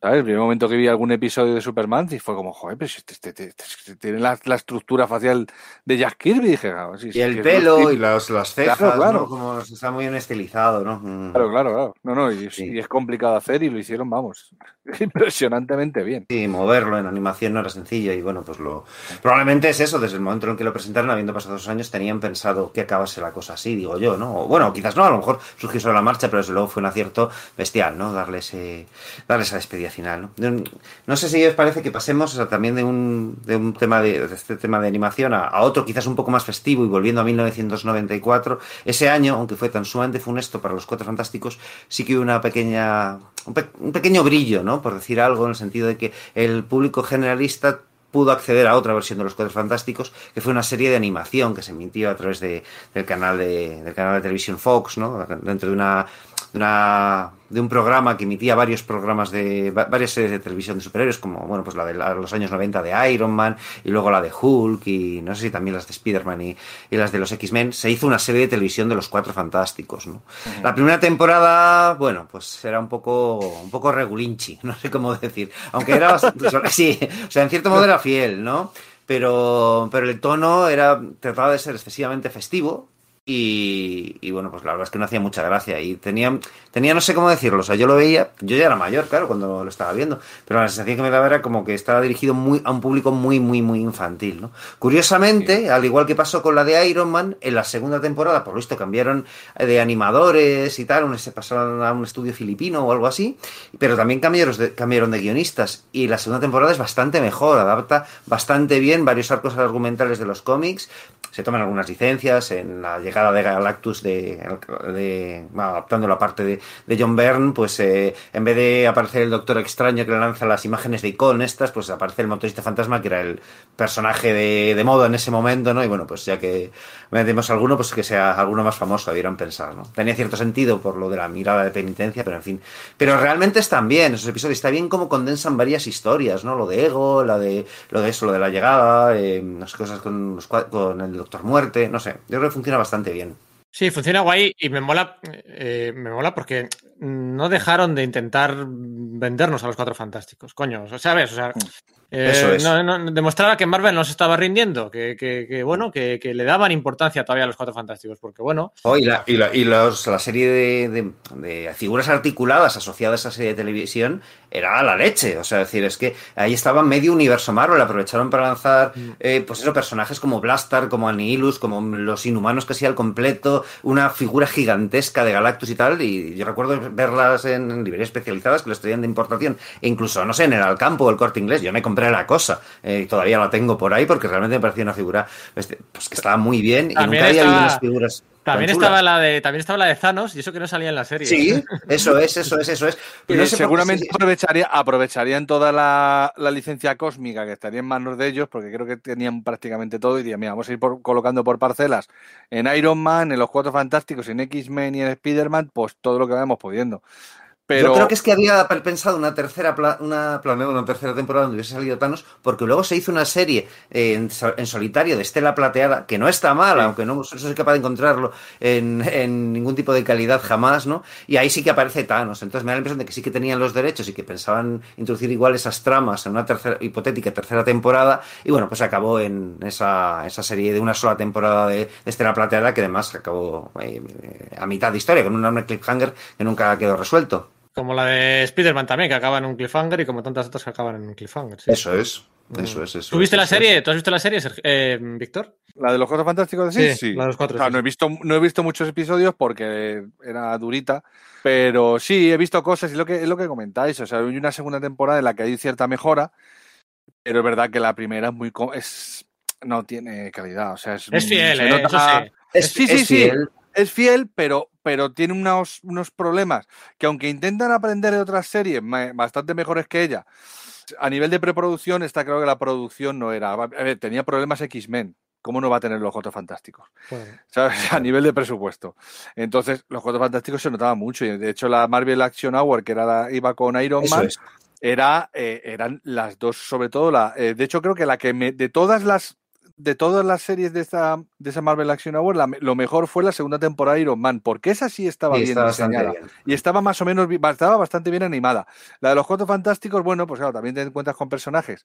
¿Sabes? El primer momento que vi algún episodio de Superman y fue como, joder, pero si este, este, este, este tiene la, la, estructura facial de Jack Kirby, dije, ah, sí, Y el pelo y los, las cejas, claro, claro. ¿no? Como está muy bien estilizado, ¿no? Mm. Claro, claro, claro. No, no, y, sí. y, es complicado hacer y lo hicieron, vamos, <laughs> impresionantemente bien. Sí, moverlo en animación no era sencillo y bueno, pues lo... Probablemente es eso, desde el momento en que lo presentaron, habiendo pasado dos años, tenían pensado que acabase la cosa así, digo yo, ¿no? O, bueno, quizás no, a lo mejor surgió sobre la marcha, pero desde luego fue un acierto bestial, ¿no? Darle ese darle esa despedida final. ¿no? no sé si os parece que pasemos también de un, de un tema de, de, este tema de animación a, otro quizás un poco más festivo y volviendo a 1994. Ese año, aunque fue tan sumamente funesto para los Cuatro Fantásticos, sí que hubo una pequeña, un, un pequeño brillo, ¿no? Por decir algo, en el sentido de que el público generalista pudo acceder a otra versión de los Cuatro Fantásticos, que fue una serie de animación que se emitió a través de, del, canal de, del canal de televisión Fox, ¿no? dentro de una, de una de un programa que emitía varios programas de varias series de televisión de superhéroes, como bueno, pues la de la, los años 90 de Iron Man y luego la de Hulk y no sé si también las de Spider-Man y, y, las de los X-Men, se hizo una serie de televisión de los Cuatro Fantásticos, ¿no? Uh -huh. La primera temporada, bueno, pues era un poco un poco regulinchi, <laughs> no sé cómo decir, aunque era bastante, sí, o sea, en cierto modo era fiel, ¿no? Pero, pero el tono era trataba de ser excesivamente festivo, y, y, bueno, pues la verdad es que no hacía mucha gracia. Y tenía, tenía, no sé cómo decirlo, o sea, yo lo veía, yo ya era mayor, claro, cuando lo estaba viendo, pero la sensación que me daba era como que estaba dirigido muy, a un público muy, muy, muy infantil, ¿no? Curiosamente, sí. al igual que pasó con la de Iron Man, en la segunda temporada, por lo visto, cambiaron de animadores y tal, se pasaron a un estudio filipino o algo así, pero también cambiaron de, cambiaron de guionistas. Y la segunda temporada es bastante mejor, adapta bastante bien varios arcos argumentales de los cómics, se toman algunas licencias en la llegada de Galactus de, adaptando la parte de, de John Byrne pues eh, en vez de aparecer el Doctor Extraño que le lanza las imágenes de Icon estas pues aparece el motorista fantasma que era el personaje de, de moda en ese momento no y bueno pues ya que metemos alguno pues que sea alguno más famoso debieran pensar no tenía cierto sentido por lo de la mirada de penitencia pero en fin pero realmente están bien esos episodios está bien como condensan varias historias no lo de Ego la de lo de eso lo de la llegada eh, las cosas con, los, con el Doctor Muerte, no sé, yo creo que funciona bastante bien. Sí, funciona guay y me mola, eh, me mola porque no dejaron de intentar vendernos a los cuatro fantásticos, coño, ¿sabes? O sea, eh, Eso es. no, no, demostraba que Marvel no se estaba rindiendo, que, que, que bueno, que, que, le daban importancia todavía a los cuatro fantásticos, porque bueno. Oh, y la, y la, y los, la serie de, de, de, figuras articuladas asociadas a esa serie de televisión era la leche. O sea, es decir, es que ahí estaba medio universo Marvel, aprovecharon para lanzar, eh, pues eso, personajes como Blastar, como Annihilus, como los inhumanos casi al completo, una figura gigantesca de Galactus y tal. Y yo recuerdo verlas en, librerías especializadas que les traían de importación, e incluso, no sé, en el Alcampo o el corte inglés. Yo me compré la cosa, eh, todavía la tengo por ahí porque realmente me parecía una figura pues, que estaba muy bien y También nunca había estaba... habido unas figuras. También estaba, la de, también estaba la de Thanos y eso que no salía en la serie. Sí, <laughs> eso es, eso es, eso es. Pero no sé seguramente si... aprovecharía, aprovecharían toda la, la, licencia cósmica que estaría en manos de ellos, porque creo que tenían prácticamente todo y dirían, mira, vamos a ir por, colocando por parcelas en Iron Man, en los Cuatro Fantásticos, en X-Men y en Spider-Man, pues todo lo que vayamos pudiendo. Pero... Yo creo que es que había pensado una tercera una planeado una tercera temporada donde hubiese salido Thanos, porque luego se hizo una serie en, en solitario de Estela Plateada, que no está mal, sí. aunque no, no, soy capaz de encontrarlo en, en, ningún tipo de calidad jamás, ¿no? Y ahí sí que aparece Thanos. Entonces me da la impresión de que sí que tenían los derechos y que pensaban introducir igual esas tramas en una tercera, hipotética tercera temporada. Y bueno, pues acabó en esa, esa serie de una sola temporada de, de Estela Plateada, que además acabó eh, a mitad de historia, con un enorme cliffhanger que nunca quedó resuelto. Como la de Spider-Man también, que acaba en un cliffhanger y como tantas otras que acaban en un cliffhanger. Sí. Eso es. Eso es, eso ¿Tú viste es, la eso serie? es. ¿Tú has visto la serie, eh, Víctor? ¿La de los Cuatro Fantásticos de sí? Sí, la de los cuatro. O sea, no, he visto, no he visto muchos episodios porque era durita, pero sí, he visto cosas y lo que, es lo que comentáis. O sea, hay una segunda temporada en la que hay cierta mejora, pero es verdad que la primera es muy. Es, no tiene calidad. O sea, es, es fiel, eh, nota, eso sí. Es, sí, sí, sí. Es fiel, pero, pero tiene unos, unos problemas que aunque intentan aprender de otras series bastante mejores que ella, a nivel de preproducción está claro que la producción no era. A ver, tenía problemas X-Men ¿cómo no va a tener los Cuatro Fantásticos? <laughs> A nivel de presupuesto. Entonces, los Cuatro Fantásticos se notaban mucho. Y de hecho, la Marvel Action Hour, que era iba con Iron Man, era, eh, eran las dos, sobre todo la. Eh, de hecho, creo que la que me, de todas las de todas las series de esa, de esa Marvel Action Hour, lo mejor fue la segunda temporada de Iron Man, porque esa sí estaba bien diseñada y estaba más o menos, estaba bastante bien animada. La de los Cuatro Fantásticos, bueno, pues claro, también te encuentras con personajes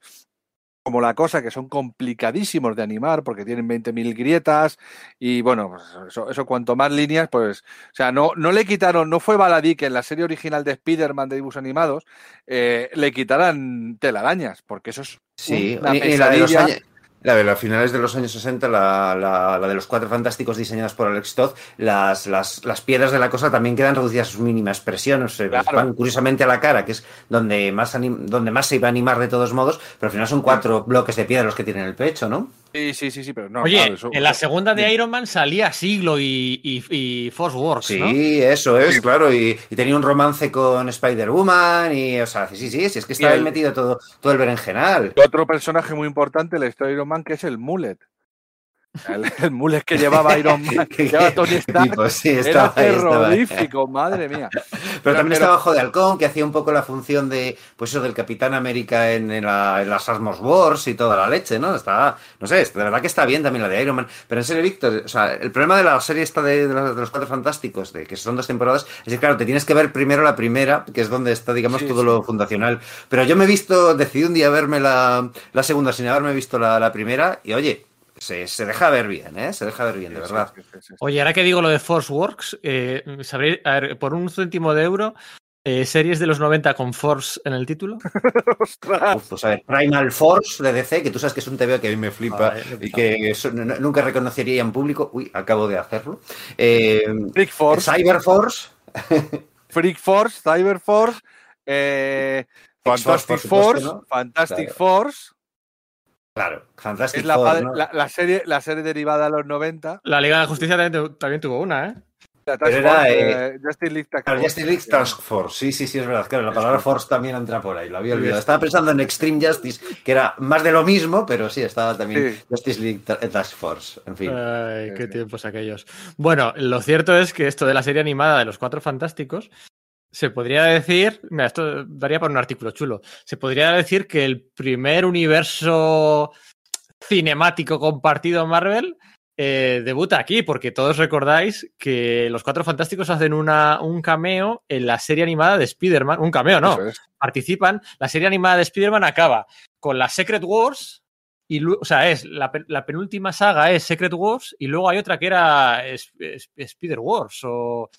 como la cosa, que son complicadísimos de animar porque tienen 20.000 grietas y bueno, pues eso, cuanto más líneas, pues, o sea, no, no le quitaron, no fue baladí que en la serie original de Spider-Man de dibujos animados eh, le quitaran telarañas, porque eso es sí, una pesadilla. La de los finales de los años 60, la, la, de los cuatro fantásticos diseñados por Alex Todd, las, las, las, piedras de la cosa también quedan reducidas a su mínima expresión, o sea, van curiosamente a la cara, que es donde más, donde más se iba a animar de todos modos, pero al final son cuatro bloques de piedra los que tienen el pecho, ¿no? Sí, sí, sí, sí, pero no. Oye, en la segunda de Iron Man salía Siglo y, y, Force Wars. Sí, eso es, claro. Y, tenía un romance con Spider-Woman. Y, o sea, sí, sí, sí, es que estaba ahí metido todo, todo el berenjenal. Otro personaje muy importante de la historia de Iron Man que es el Mullet. El, el que llevaba <laughs> Iron Man, que llevaba Tony Stark, sí, era terrorífico, madre mía. Pero, también estaba Ojo de Halcón, que hacía un poco la función de, pues eso, del Capitán América en, en, las Armos Wars y toda la leche, ¿no? Está, no sé, de verdad que está bien también la de Iron Man. Pero en serio, Víctor, o sea, el problema de la serie esta de, los, Cuatro Fantásticos, de que son dos temporadas, es que, claro, te tienes que ver primero la primera, que es donde está, digamos, todo lo fundacional. Pero yo me he visto, decidí un día verme la, la segunda sin haberme visto la, la primera, y oye, se, deja ver bien, ¿eh? Se deja ver bien, de verdad. Oye, ahora que digo lo de Force Works, eh, a ver, por un céntimo de euro, eh, series de los 90 con Force en el título. <laughs> pues a ver, Primal Force de DC, que tú sabes que es un TV que a mí me flipa y que nunca reconocería en público. Uy, acabo de hacerlo. Eh, Freak Force. Cyber Force. <laughs> Freak Force, Cyber Force. Eh, Fantastic Force, Fantastic Force. Claro, Fantastic la, la, serie, la serie derivada de los 90. La Liga de Justicia también, tuvo una, ¿eh? era eh, Justice League Task Force. Justice League Task Force, sí, sí, sí, es verdad. Claro, la palabra Force también entra por ahí, lo había olvidado. Estaba pensando en Extreme Justice, que era más de lo mismo, pero sí, estaba también Justice League Task Force, en fin. Ay, qué tiempos aquellos. Bueno, lo cierto es que esto de la serie animada de los Cuatro Fantásticos se podría decir, mira, esto daría para un artículo chulo, se podría decir que el primer universo cinemático compartido Marvel eh, debuta aquí, porque todos recordáis que los Cuatro Fantásticos hacen una, un cameo en la serie animada de Spider-Man, un cameo no, participan, la serie animada de Spider-Man acaba con la Secret Wars, y, o sea, es la, penúltima saga es Secret Wars y luego hay otra que era Spider Wars o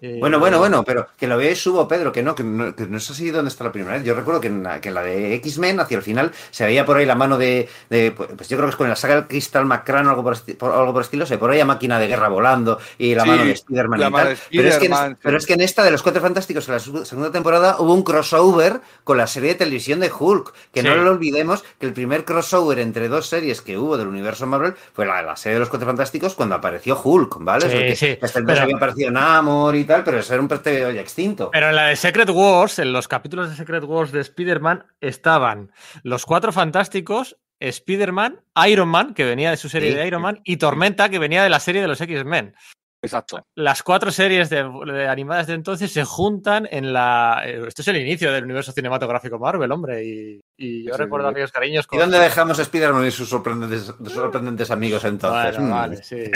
eh, bueno, bueno, bueno, pero que lo veáis subo, Pedro, que no, que no, que no sé si dónde está la primera vez. Yo recuerdo que en la, que la de X-Men, hacia el final, se veía por ahí la mano de, pues yo creo que es con la saga Crystal McCran o algo por, algo por estilo, se por ahí a máquina de guerra volando y la mano de Spider-Man y tal. pero, es que en, pero es que en esta de los Cuatro Fantásticos, en la segunda temporada, hubo un crossover con la serie de televisión de Hulk, que no lo olvidemos que el primer crossover entre dos series que hubo del universo Marvel fue la, la serie de los Cuatro Fantásticos cuando apareció Hulk, ¿vale? Sí, Hasta entonces había aparecido Namor y tal, pero eso era un preteo ya extinto. Pero en la de Secret Wars, en los capítulos de Secret Wars de Spider-Man, estaban los cuatro fantásticos, Spider-Man, Iron Man, que venía de su serie de Iron Man, y Tormenta, que venía de la serie de los X-Men. Exacto. Las cuatro series de, animadas de entonces se juntan en la. Eh, esto es el inicio del universo cinematográfico Marvel, hombre. Y, yo recuerdo aquellos cariños. Con... ¿Y dónde dejamos Spider-Man y sus sorprendentes, sorprendentes amigos entonces? Mm. vale, sí. <laughs>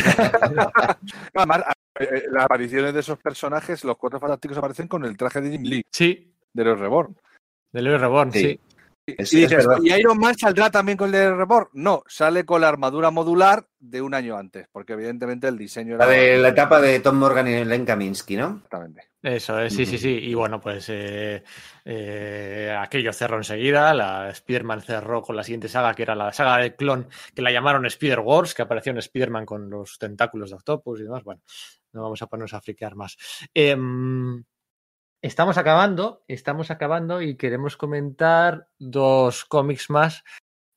<laughs> Además, eh, eh, las apariciones de esos personajes, los cuatro fantásticos aparecen con el traje de Jim Lee. Sí. De los Reborn. De los Reborn, sí. y, Iron Man saldrá también con el de Reborn? No, sale con la armadura modular de un año antes, porque evidentemente el diseño era... La de la etapa de Tom Morgan y Len Kaminsky, ¿no? Exactamente. Eso es, sí, sí, sí. Y bueno, pues eh, aquello cerró enseguida. La Spider-Man cerró con la siguiente saga, que era la saga de clon, que la llamaron Spider-Wars, que apareció en Spider-Man con los tentáculos de Octopus y demás. Bueno, no vamos a ponernos a friquear más. Em, estamos acabando, estamos acabando y queremos comentar dos cómics más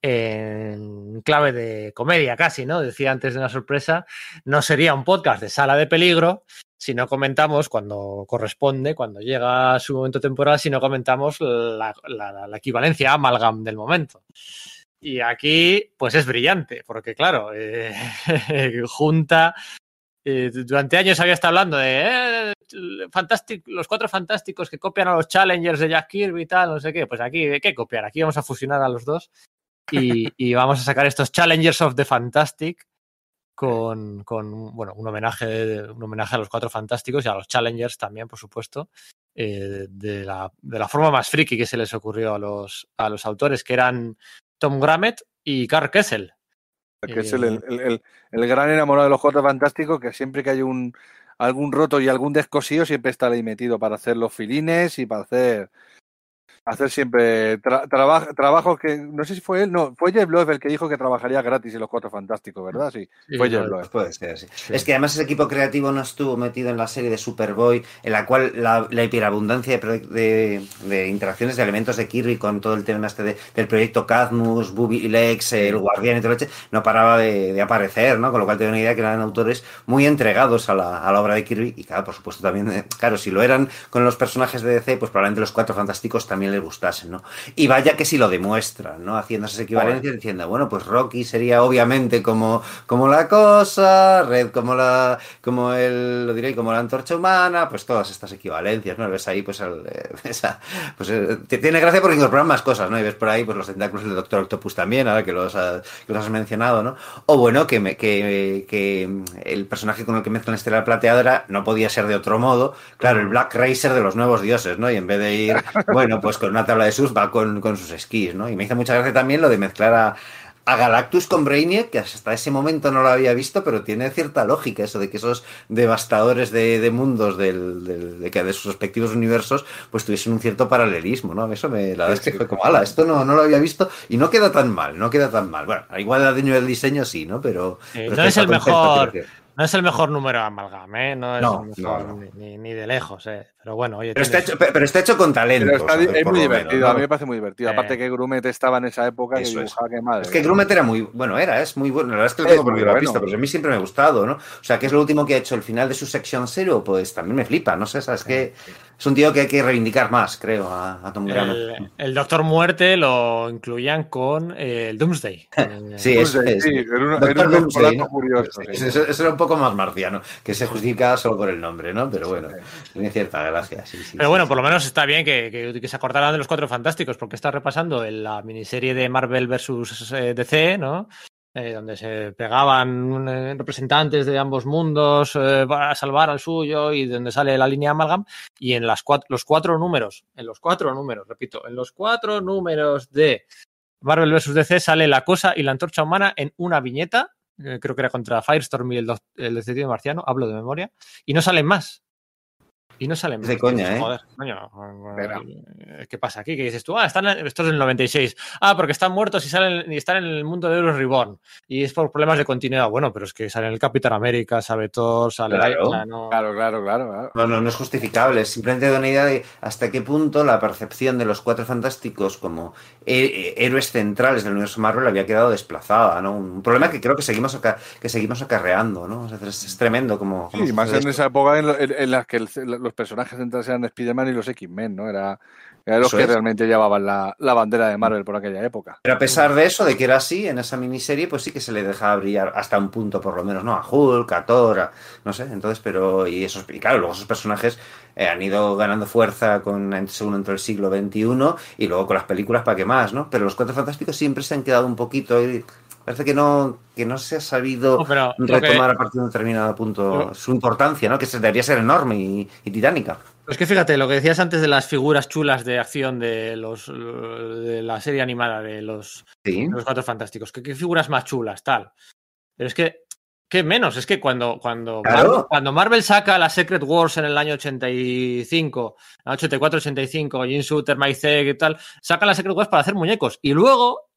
en clave de comedia casi, ¿no? Decía antes de una sorpresa, no sería un podcast de sala de peligro si no comentamos cuando corresponde, cuando llega su momento temporal, si no comentamos la, equivalencia amalgam del momento. Y aquí, pues es brillante, porque claro, eh, <laughs> junta. eh, durante años había estado hablando de eh, los cuatro fantásticos que copian a los Challengers de Jack Kirby y tal, no sé qué. Pues aquí, ¿qué copiar? Aquí vamos a fusionar a los dos y vamos a sacar estos Challengers of the Fantastic con, con, bueno, un homenaje, un homenaje a los cuatro fantásticos y a los Challengers también, por supuesto, eh, de, la, de la forma más friki que se les ocurrió a los, a los autores, que eran Tom Grammett y Carl Kessel. Que es el, el- el- el gran enamorado de los cuatro fantásticos, que siempre que hay un algún roto y algún descosío, siempre está ahí metido para hacer los filines y para hacer hacer siempre tra- traba- trabajos que no sé si fue él, no, fue Jeff Loeb el que dijo que trabajaría gratis en los cuatro fantásticos, ¿verdad? Sí, Sí, fue Jeff Loeb. Puede ser, sí. Es que además ese equipo creativo no estuvo metido en la serie de Superboy, en la cual la, la hiperabundancia de, de- de interacciones de elementos de Kirby con todo el tema este de- del proyecto Cadmus, Booby Legs, el Guardián y todo lo que no paraba de, de aparecer, ¿no? Con lo cual te da una idea que eran autores muy entregados a la, a la obra de Kirby y claro, por supuesto también, eh, claro, si lo eran con los personajes de DC, pues probablemente los cuatro fantásticos también les gustasen, ¿no? Y vaya que si lo demuestran, ¿no? Haciendo esas equivalencias, diciendo, bueno, pues Rocky sería obviamente como, como la cosa, Red como la, como el, lo diré, como la antorcha humana, pues todas estas equivalencias, ¿no? Ves ahí, pues, el, eh, <laughs> esa, pues eh, t- tiene gracia porque incorporan más cosas, ¿no? Y ves por ahí, pues los tentáculos del Doctor Octopus también, ahora que los, ha- que los has mencionado, ¿no? O bueno, que, me, que, que el personaje con el que mezclan Estelar Plateadora no podía ser de otro modo, claro, el Black Racer de los nuevos dioses, ¿no? Y en vez de ir, <laughs> bueno, pues con una tabla de surf, va con, con sus esquís, ¿no? Y me hizo mucha gracia también lo de mezclar a, a Galactus con Brainiac, que hasta ese momento no lo había visto, pero tiene cierta lógica eso de que esos devastadores de, de mundos del, del- de, que de sus respectivos universos pues tuviesen un cierto paralelismo, ¿no? Eso me, la verdad es que fue como, ala, esto no, no lo había visto y no queda tan mal, no queda tan mal. Bueno, igual a nivel del diseño sí, ¿no? Pero... Pero no es el mejor- No es el mejor número de Amalgam, ¿eh? No es No, el mejor no, ni- ni de lejos, ¿eh? Pero bueno, oye. Pero está, hecho, pe- pero está hecho con talento. Pero está- ¿sabes? es Por muy menos, divertido, ¿no? a mí me parece muy divertido. Eh. Aparte que Grumet estaba en esa época que Eso es. dibujaba que madre. Es que. Grumet era muy bueno, era, es muy bueno. La verdad es que lo tengo he bueno. visto, pero a mí siempre me ha gustado, ¿no? O sea, que es lo último que ha hecho el final de su sección cero, pues también me flipa, no sé, sabes que es un tío que hay que reivindicar más, creo, a, a Tom Grammett. el, el Doctor Muerte lo incluían con eh, el Doomsday. Eh, <laughs> Sí, es, Doomsday, es- sí, era un- Doctor era un Doomsday, polaco ¿no? curioso, Sí, sí. Eso, eso era un poco más marciano, que se justifica solo por el nombre, ¿no? Pero bueno, tiene cierta gracia, sí, sí. Pero bueno, por lo menos está bien que, que- que se acordaran de los cuatro fantásticos, porque está repasando en la miniserie de Marvel vs. eh, DC, ¿no? Eh, donde se pegaban eh, representantes de ambos mundos eh, para salvar al suyo y donde sale la línea Amalgam. Y en las cuatro, los cuatro números, en los cuatro números, repito, en los cuatro números de Marvel vs. DC sale la cosa y la antorcha humana en una viñeta. eh, creo que era contra Firestorm y el, el detective marciano, hablo de memoria, y no salen más. Y no salen Es de más. coña, Dices, ¿eh? Joder, coño. Eh, ¿Qué pasa aquí? Que dices tú, ah, están, esto es del 96. Ah, porque están muertos y, salen, y están en el mundo de Euros Reborn. Y es por problemas de continuidad. Bueno, pero es que sale el Capitán América, sabe Thor, sale. Claro. o sea, no- Claro, claro, claro. claro. No, no, no es justificable, es simplemente da una idea de hasta qué punto la percepción de los cuatro fantásticos como he- eh, héroes centrales del universo Marvel había quedado desplazada, ¿no? Un problema que creo que seguimos que seguimos acarreando, ¿no? O sea, es, es tremendo como... como Sí, más en esto. esa época en, lo- en- en las que el- los personajes centrales eran Spider-Man y los X-Men, ¿no? Era, eran los Eso que es. realmente llevaban la, la bandera de Marvel por aquella época. Pero a pesar de eso, de que era así, en esa miniserie, pues sí que se le dejaba brillar hasta un punto, por lo menos, ¿no? A Hulk, a Thor, a- no sé, entonces, pero... Y, esos, y claro, luego esos personajes eh, han ido ganando fuerza con, según entró el siglo XXI y luego con las películas, ¿para qué más, no? Pero los Cuatro Fantásticos siempre se han quedado un poquito... ahí, Parece que no, que no se ha sabido No, que- retomar a partir de un determinado punto su importancia, ¿no? Que se- debería ser enorme y, y titánica. Es que fíjate, lo que decías antes de las figuras chulas de acción de los de la serie animada de los, Sí. de los cuatro fantásticos. ¿Qué, qué figuras más chulas, tal? Pero es que, ¿qué menos? Es que cuando, cuando, Claro. Marvel, cuando Marvel saca la Secret Wars en el año 85, 84-85, Jim Shooter, Mike y tal, sacan la Secret Wars para hacer muñecos. Y luego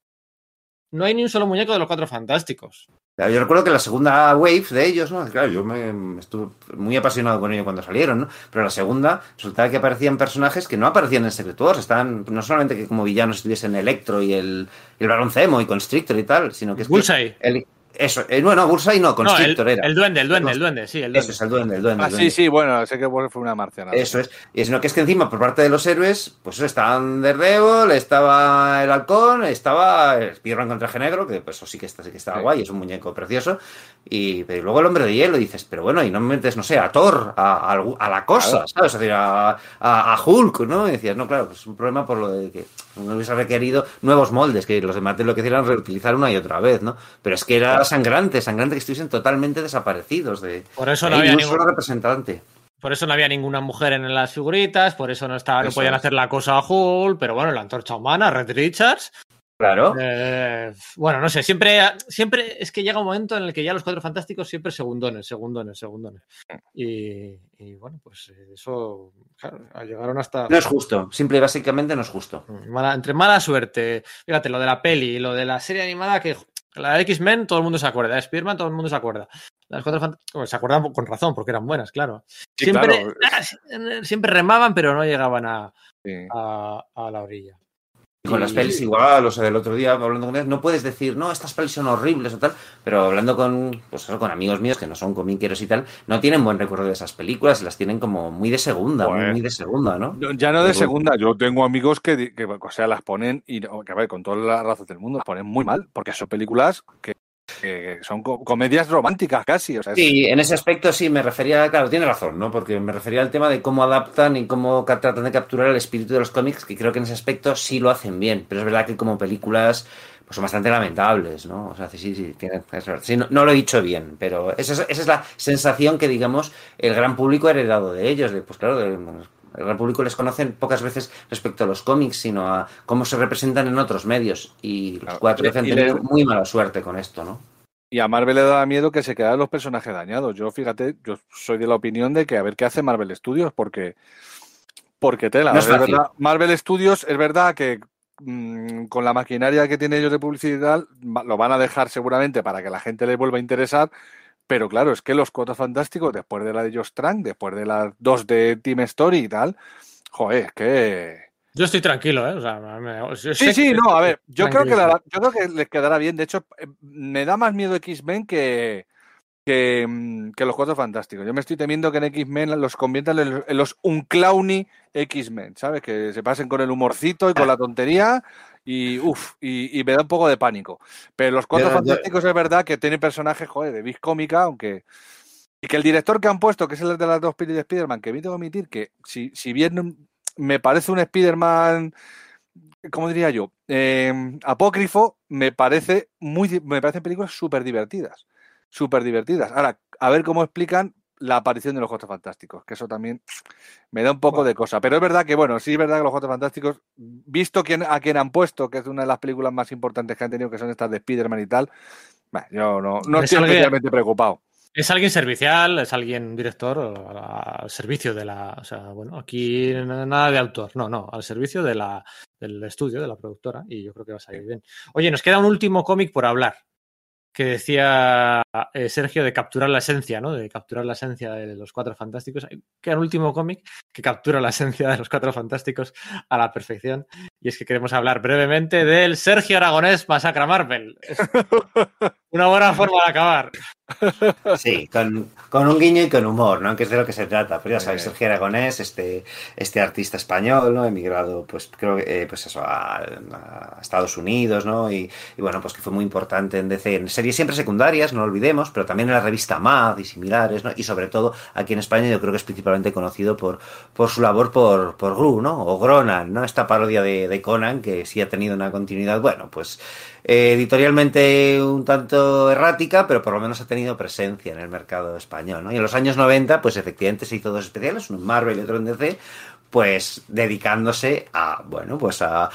no hay ni un solo muñeco de los cuatro fantásticos. Yo recuerdo que la segunda wave de ellos, ¿no? Claro, yo me, me estuve muy apasionado con ello cuando salieron, ¿no? Pero la segunda resultaba que aparecían personajes que no aparecían en Secret Wars, estaban no solamente que como villanos estuviesen Electro y el, el Barón Zemo y Constrictor y tal, sino que es que el- eso, eh, bueno, Bullseye no, Constrictor no, el, era. El duende, el duende, el duende, sí, el duende. Eso es el duende, el duende. Ah, el duende. sí, sí, bueno, sé que fue una marciana. Eso es. Y sino que es que encima, por parte de los héroes, pues eso, estaban Daredevil, estaba el halcón, estaba Spider-Man con traje negro, que pues eso sí que, está, sí que estaba Sí. guay, es un muñeco precioso. Y pero luego el hombre de hielo, dices, pero bueno, y no me metes, no sé, a Thor, a, a- a la cosa, Claro. ¿sabes? Es decir, a, a- a Hulk, ¿no? Y decías, no, claro, pues es un problema por lo de que no hubiese requerido nuevos moldes, que los de Mattel lo que hicieron era reutilizar una y otra vez, ¿no? Pero es que era sangrante, sangrante que estuviesen totalmente desaparecidos de. Por eso no había ningún- solo representante. Por eso no había ninguna mujer en las figuritas, por eso no estaba, no Eso podían es. hacer la cosa a Hulk, pero bueno, la antorcha humana, Red Richards. Claro. eh, bueno, no sé, siempre, siempre es que llega un momento en el que ya los cuatro fantásticos siempre segundones, segundones, segundones. Y, y bueno, pues eh, eso, claro, llegaron hasta. No es justo, simple y básicamente no es justo. Mala- entre mala suerte. Fíjate, lo de la peli y lo de la serie animada, que la de X-Men todo el mundo se acuerda, de Spearman todo el mundo se acuerda. Las cuatro fant- bueno, se acuerdan con razón, porque eran buenas, claro. Sí, siempre, claro. ah, siempre remaban, pero no llegaban a, Sí. a, a la orilla. Y con las pelis igual, o sea, del otro día hablando con ellos, no puedes decir, no, estas pelis son horribles o tal, pero hablando con, pues eso, con amigos míos que no son comiqueros y tal, no tienen buen recuerdo de esas películas, las tienen como muy de segunda, muy, muy de segunda, ¿no? Ya no de segunda, yo tengo amigos que, o sea, las ponen, y no, que a ver, con todas las razas del mundo, las ponen muy mal, porque son películas que, que son co- comedias románticas casi. O sea, Sí, en ese aspecto sí me refería, claro, tiene razón, ¿no? Porque me refería al tema de cómo adaptan y cómo tratan de capturar el espíritu de los cómics, que creo que en ese aspecto sí lo hacen bien, pero es verdad que como películas pues son bastante lamentables, ¿no? O sea, sí, sí, tiene- es verdad. Sí, no, no lo he dicho bien, pero esa es, esa es la sensación que, digamos, el gran público ha heredado de ellos, de, pues claro, de- el público les conocen pocas veces respecto a los cómics, sino a cómo se representan en otros medios, y los cuatro y- han tenido le- muy mala suerte con esto, ¿no? Y a Marvel le da miedo que se quedaran los personajes dañados. Yo, fíjate, yo soy de la opinión de que a ver qué hace Marvel Studios, porque, porque tela. No es Es fácil. verdad, Marvel Studios es verdad que mm, con la maquinaria que tienen ellos de publicidad lo van a dejar seguramente para que la gente les vuelva a interesar. Pero claro, es que los Cuatro Fantásticos, después de la de Josh Trank, después de las dos de Team Story y tal, joder, es que Yo estoy tranquilo, ¿eh? O sea, me- Sí, sí, que- no, a ver, yo creo que, la- yo creo que les quedará bien. De hecho, eh, me da más miedo X-Men que, que, mm, que los Cuatro Fantásticos. Yo me estoy temiendo que en X-Men los conviertan en los, en los unclowny X-Men, ¿sabes? Que se pasen con el humorcito y con la tontería y, uf, y, y me da un poco de pánico. Pero los Cuatro yo- Fantásticos es verdad que tienen personajes, joder, de vis cómica, aunque... Y que el director que han puesto, que es el de las dos pelis de Spider-Man, que me tengo que admitir que si, si bien me parece un Spider-Man ¿cómo diría yo? Eh, apócrifo me parece muy me parecen películas súper divertidas. Súper divertidas. Ahora, a ver cómo explican la aparición de los Cuatro Fantásticos, que eso también <sniffs> me da un poco de cosa. Pero es verdad que, bueno, sí es verdad que los Cuatro Fantásticos, visto quién, a quién han puesto, que es una de las películas más importantes que han tenido, que son estas de Spider-Man y tal, yo no, no Es estoy alguien- especialmente preocupado. Es alguien servicial, es alguien director al servicio de la. O sea, bueno, aquí nada de autor, no, no, al servicio de la, del estudio, de la productora, y yo creo que va a salir bien. Oye, nos queda un último cómic por hablar, que decía eh, Sergio de capturar la esencia, ¿no? De capturar la esencia de los cuatro fantásticos. Queda un último cómic que captura la esencia de los cuatro fantásticos a la perfección, y es que queremos hablar brevemente del Sergio Aragonés Masacra Marvel. <laughs> Una buena forma de acabar. Sí, con, con un guiño y con humor, ¿no? Que es de lo que se trata. Pues ya sabéis. Sergio Aragonés, este, este artista español, ¿no? Emigrado, pues creo que, eh, pues eso, a, a Estados Unidos, ¿no? Y, y bueno, pues que fue muy importante en DC, en series siempre secundarias, no lo olvidemos, pero también en la revista Mad y similares, ¿no? Y sobre todo aquí en España yo creo que es principalmente conocido por, por su labor por, por Gru, ¿no? O Gronan, ¿no? Esta parodia de, de Conan que sí ha tenido una continuidad, bueno, pues eh, editorialmente un tanto errática, pero por lo menos ha tenido presencia en el mercado español. Y en los años 90, pues efectivamente se hizo dos especiales, uno en Marvel y otro en DC, pues dedicándose a, bueno, pues a,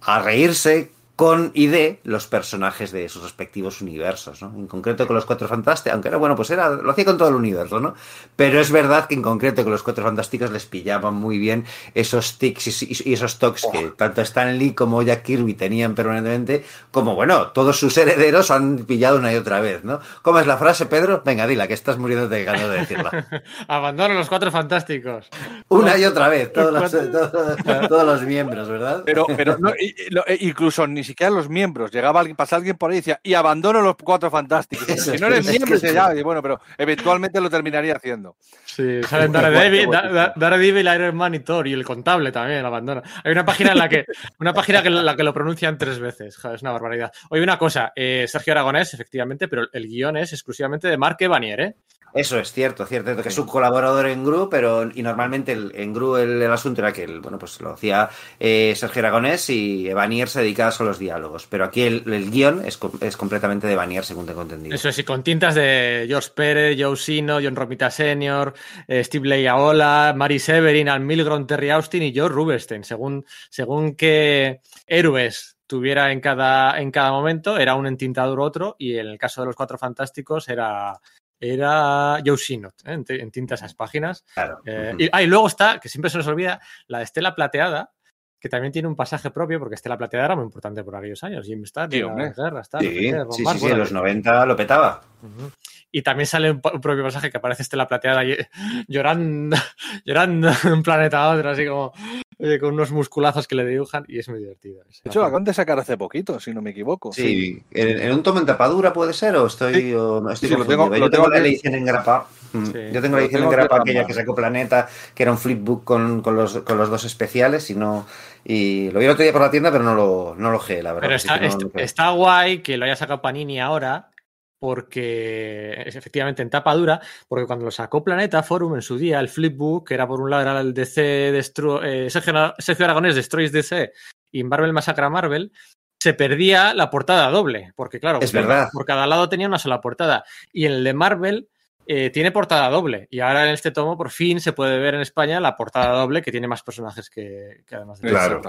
a reírse con y de los personajes de sus respectivos universos, ¿no? En concreto con los Cuatro Fantásticos, aunque era bueno, pues era, lo hacía con todo el universo, ¿no? Pero es verdad que en concreto con los Cuatro Fantásticos les pillaban muy bien esos tics y, esos tocs que tanto Stan Lee como Jack Kirby tenían permanentemente, como bueno, todos sus herederos han pillado una y otra vez, ¿no? ¿Cómo es la frase, Pedro? Venga, dila, que estás muriendo de ganas de decirla. <laughs> Abandono los cuatro fantásticos. Una y otra vez, todos los, todos, todos los miembros, ¿verdad? Pero, no, <laughs> e- incluso ni siquiera los miembros. Llegaba alguien, pasaba alguien por ahí y decía, y abandono los cuatro fantásticos. <laughs> si no eres miembro, ya, y bueno, pero eventualmente lo terminaría haciendo. Sí, salen Daredevil, Daredevil, Iron Man y Thor, y el contable también abandona. Hay una página en la que, una página en la que lo pronuncian tres veces. es una barbaridad. Oye, una cosa, eh, Sergio Aragonés, efectivamente, pero el guion es exclusivamente de Marc Evanier, ¿eh? Eso es cierto, cierto, que es un colaborador en Gru, pero y normalmente en Gru el, asunto era que el, bueno, pues lo hacía eh, Sergio Aragonés y Evanier se dedicaba solo a los diálogos, pero aquí el, guion es, es, completamente de Evanier, según tengo entendido. Eso es, y con tintas de George Pérez, Joe Sino, John Romita Sr., eh, Steve Leiaola, Mary Severin, Al Milgrom, Terry Austin y George Rubinstein, según, según qué héroes tuviera en cada, en cada momento, era un entintador otro, y en el caso de los Cuatro Fantásticos era era Joe Sinot, ¿eh? en, tinta esas páginas. Eh, y, ah, y, luego está, que siempre se nos olvida, la Estela Plateada, que también tiene un pasaje propio, porque Estela Plateada era muy importante por aquellos años. Jim Starr, sí, Guerra, sí, sí, sí, en los 90 lo petaba. Y también sale un, propio pasaje que aparece Estela Plateada <laughs> llorando, <laughs> llorando de un planeta a otro, así como con unos musculazos que le dibujan y es muy divertido. De hecho, acaban de sacar hace poquito, si no me equivoco. Sí, ¿En, un tomo en tapadura puede ser o estoy, o estoy lo tengo, Yo tengo la edición en grapa. Mm. Yo tengo la edición en grapa aquella que sacó Planeta, que era un flipbook con, con, los, con los dos especiales y no y lo vi el otro día por la tienda, pero no lo, no lo la verdad. Pero está, está guay que lo haya sacado Panini ahora, porque es efectivamente en tapa dura, porque cuando lo sacó Planeta Forum en su día, el flipbook, que era por un lado era el DC eh, Sergio, Aragonés Destroys DC y Marvel Masacra Marvel, se perdía la portada doble, porque claro, es verdad. por cada lado tenía una sola portada. Y en el de Marvel eh, tiene portada doble. Y ahora en este tomo, por fin, se puede ver en España la portada doble que tiene más personajes que, además de Claro.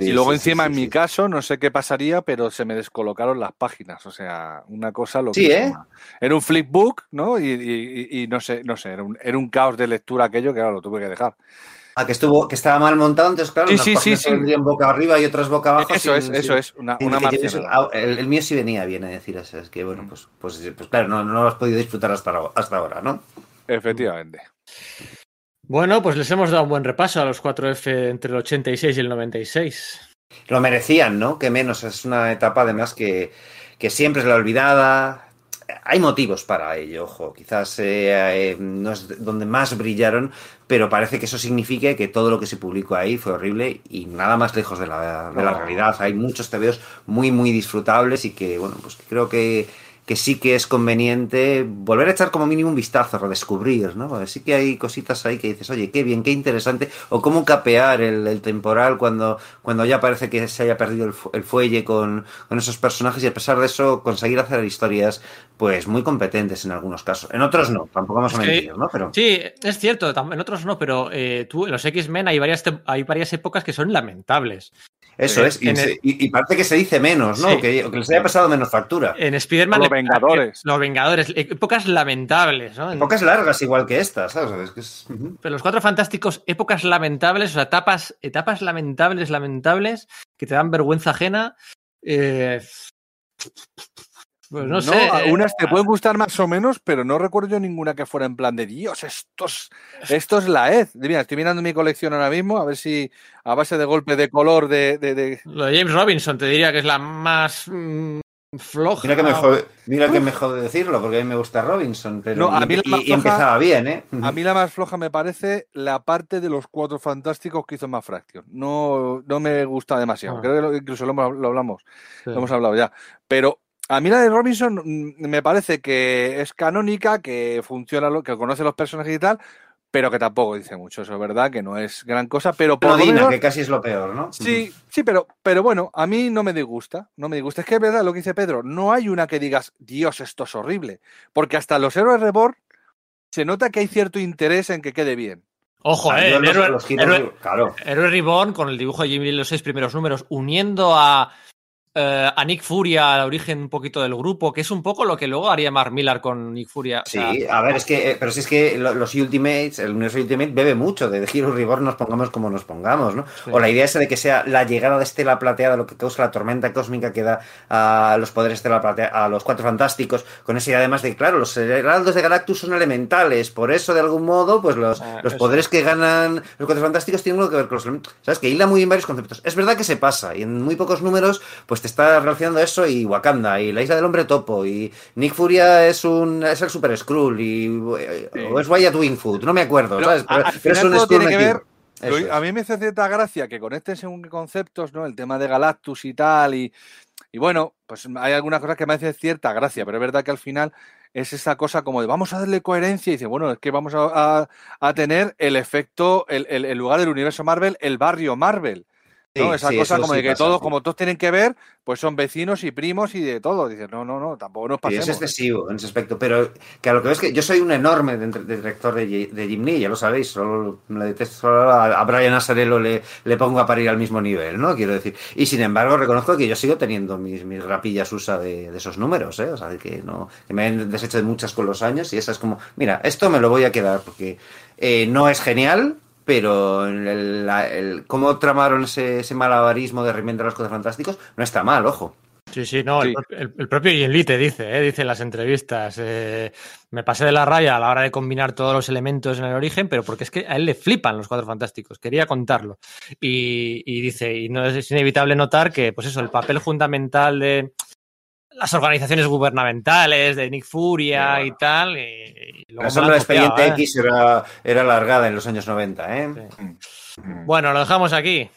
y luego, encima, en mi caso, no sé qué pasaría, pero se me descolocaron las páginas. O sea, una cosa lo que. ¿eh? Era un flipbook, ¿no? Y, no sé, no sé, era un, era un caos de lectura aquello que ahora lo tuve que dejar. Ah, que estuvo, que estaba mal montado, entonces claro, sí, sí, sí, boca arriba y otras boca abajo. Eso es, eso es, una, una ah, el, mío sí venía bien a decir eso, es que bueno, pues, pues, pues claro, no, no, lo has podido disfrutar hasta, hasta ahora, ¿no? Efectivamente. Bueno, pues les hemos dado un buen repaso a los 4F entre el 86 y el 96. Lo merecían, ¿no? Que menos, es una etapa además que, que siempre es la olvidada, hay motivos para ello, ojo, quizás eh, eh, no es donde más brillaron, pero parece que eso significa que todo lo que se publicó ahí fue horrible y nada más lejos de la, de la realidad. Hay muchos TVOs muy, muy disfrutables y que, bueno, pues creo que que sí que es conveniente volver a echar como mínimo un vistazo, redescubrir, ¿no? sí que hay cositas ahí que dices, oye, qué bien, qué interesante, o cómo capear el, temporal cuando, cuando ya parece que se haya perdido el, fuelle con, esos personajes y a pesar de eso conseguir hacer historias pues muy competentes en algunos casos. En otros no, tampoco vamos a mentir, ¿no? Pero... Sí, es cierto, en otros no, pero eh, tú, en los X-Men hay varias, hay varias épocas que son lamentables. Eso es, y, parece que se dice menos, ¿no? Que, les haya pasado menos factura. En Spider-Man. Los Vengadores. Los Vengadores, épocas lamentables, ¿no? Épocas largas, igual que estas, ¿sabes? Pero los cuatro fantásticos, épocas lamentables, o sea, etapas, etapas lamentables, lamentables, que te dan vergüenza ajena. Eh, pues no, sé. Eh, unas te pueden gustar más o menos, pero no recuerdo yo ninguna que fuera en plan de Dios, estos, esto es la Ed. Mira, estoy mirando mi colección ahora mismo, a ver si a base de golpe de color de. Lo de James Robinson te diría que es la más mm, floja. Mira que, me jode, mira que me jode decirlo, porque a mí me gusta Robinson, pero a mí y, empezaba bien, ¿eh? A mí la más floja me parece la parte de los cuatro fantásticos que hizo más Fraction. No, no me gusta demasiado. Ah. Creo que incluso lo, lo hablamos, lo hemos hablado ya. Pero a mí la de Robinson mm, me parece que es canónica, que funciona, que conoce los personajes y tal, pero que tampoco dice mucho, eso es verdad, que no es gran cosa, pero por lo que casi es lo peor, ¿no? Sí, sí, pero, pero bueno, a mí no me disgusta, no me disgusta. Es que es verdad lo que dice Pedro, no hay una que digas, Dios, esto es horrible, porque hasta los héroes reborn se nota que hay cierto interés en que quede bien. Ojo, eh, el héroe, claro. Reborn con el dibujo de Jimmy los seis primeros números, uniendo a eh, a Nick Furia al origen un poquito del grupo, que es un poco lo que luego haría Mark Millar con Nick Furia. Sí, a ver, es que, eh, pero si es que los Ultimates, el universo Ultimate bebe mucho de Hero Reborn, nos pongamos como nos pongamos, ¿no? O la idea esa de que sea la llegada de Estela Plateada lo que causa la tormenta cósmica que da a los poderes de Estela Plateada, a los Cuatro Fantásticos, con esa idea además de, claro, los heraldos de Galactus son elementales, por eso de algún modo, pues los, ah, los poderes que ganan los Cuatro Fantásticos tienen algo que ver con los ¿Sabes? Que hila muy en varios conceptos. Es verdad que se pasa, y en muy pocos números, pues te está relacionando eso y Wakanda y la isla del hombre topo y Nick Furia es un es el Super Skrull y o es Wyatt Wingfoot, no me acuerdo, ¿sabes? Pero, tiene que ver a mí me hace cierta gracia que conecten según conceptos, ¿no? El tema de Galactus y tal, y, y bueno, pues hay algunas cosas que me hacen cierta gracia, pero es verdad que al final es esa cosa como de vamos a darle coherencia y dice, bueno, es que vamos a, a, tener el efecto, el, el, lugar del universo Marvel, el barrio Marvel. Esa cosa como de que todos, como todos tienen que ver, pues son vecinos y primos y de todo. Dices, no, no, no, tampoco nos pasemos. es excesivo en ese aspecto, pero que a lo que ves que yo soy un enorme director de, de Jim Lee, ya lo sabéis, solo, a, Brian Asarello le, le pongo a parir al mismo nivel, ¿no? Quiero decir. Y sin embargo, reconozco que yo sigo teniendo mis, mis rapillas usa de, esos números, ¿eh? O sea, que, no, que me han deshecho de muchas con los años y esa es como, mira, esto me lo voy a quedar porque eh, no es genial, pero el, cómo tramaron ese, malabarismo de reinventar los cosas fantásticos no está mal, ojo. Sí, sí, no, El, propio Ian Lee te dice, ¿eh? dice en las entrevistas, eh, me pasé de la raya a la hora de combinar todos los elementos en el origen, pero porque es que a él le flipan los cuadros fantásticos, quería contarlo. Y, y dice, y no es inevitable notar que, pues eso, el papel fundamental de, las organizaciones gubernamentales de Nick Furia y tal. Y, la sombra de Expediente ¿eh? X era, era alargada en los años 90, ¿eh? Mm. Bueno, lo dejamos aquí.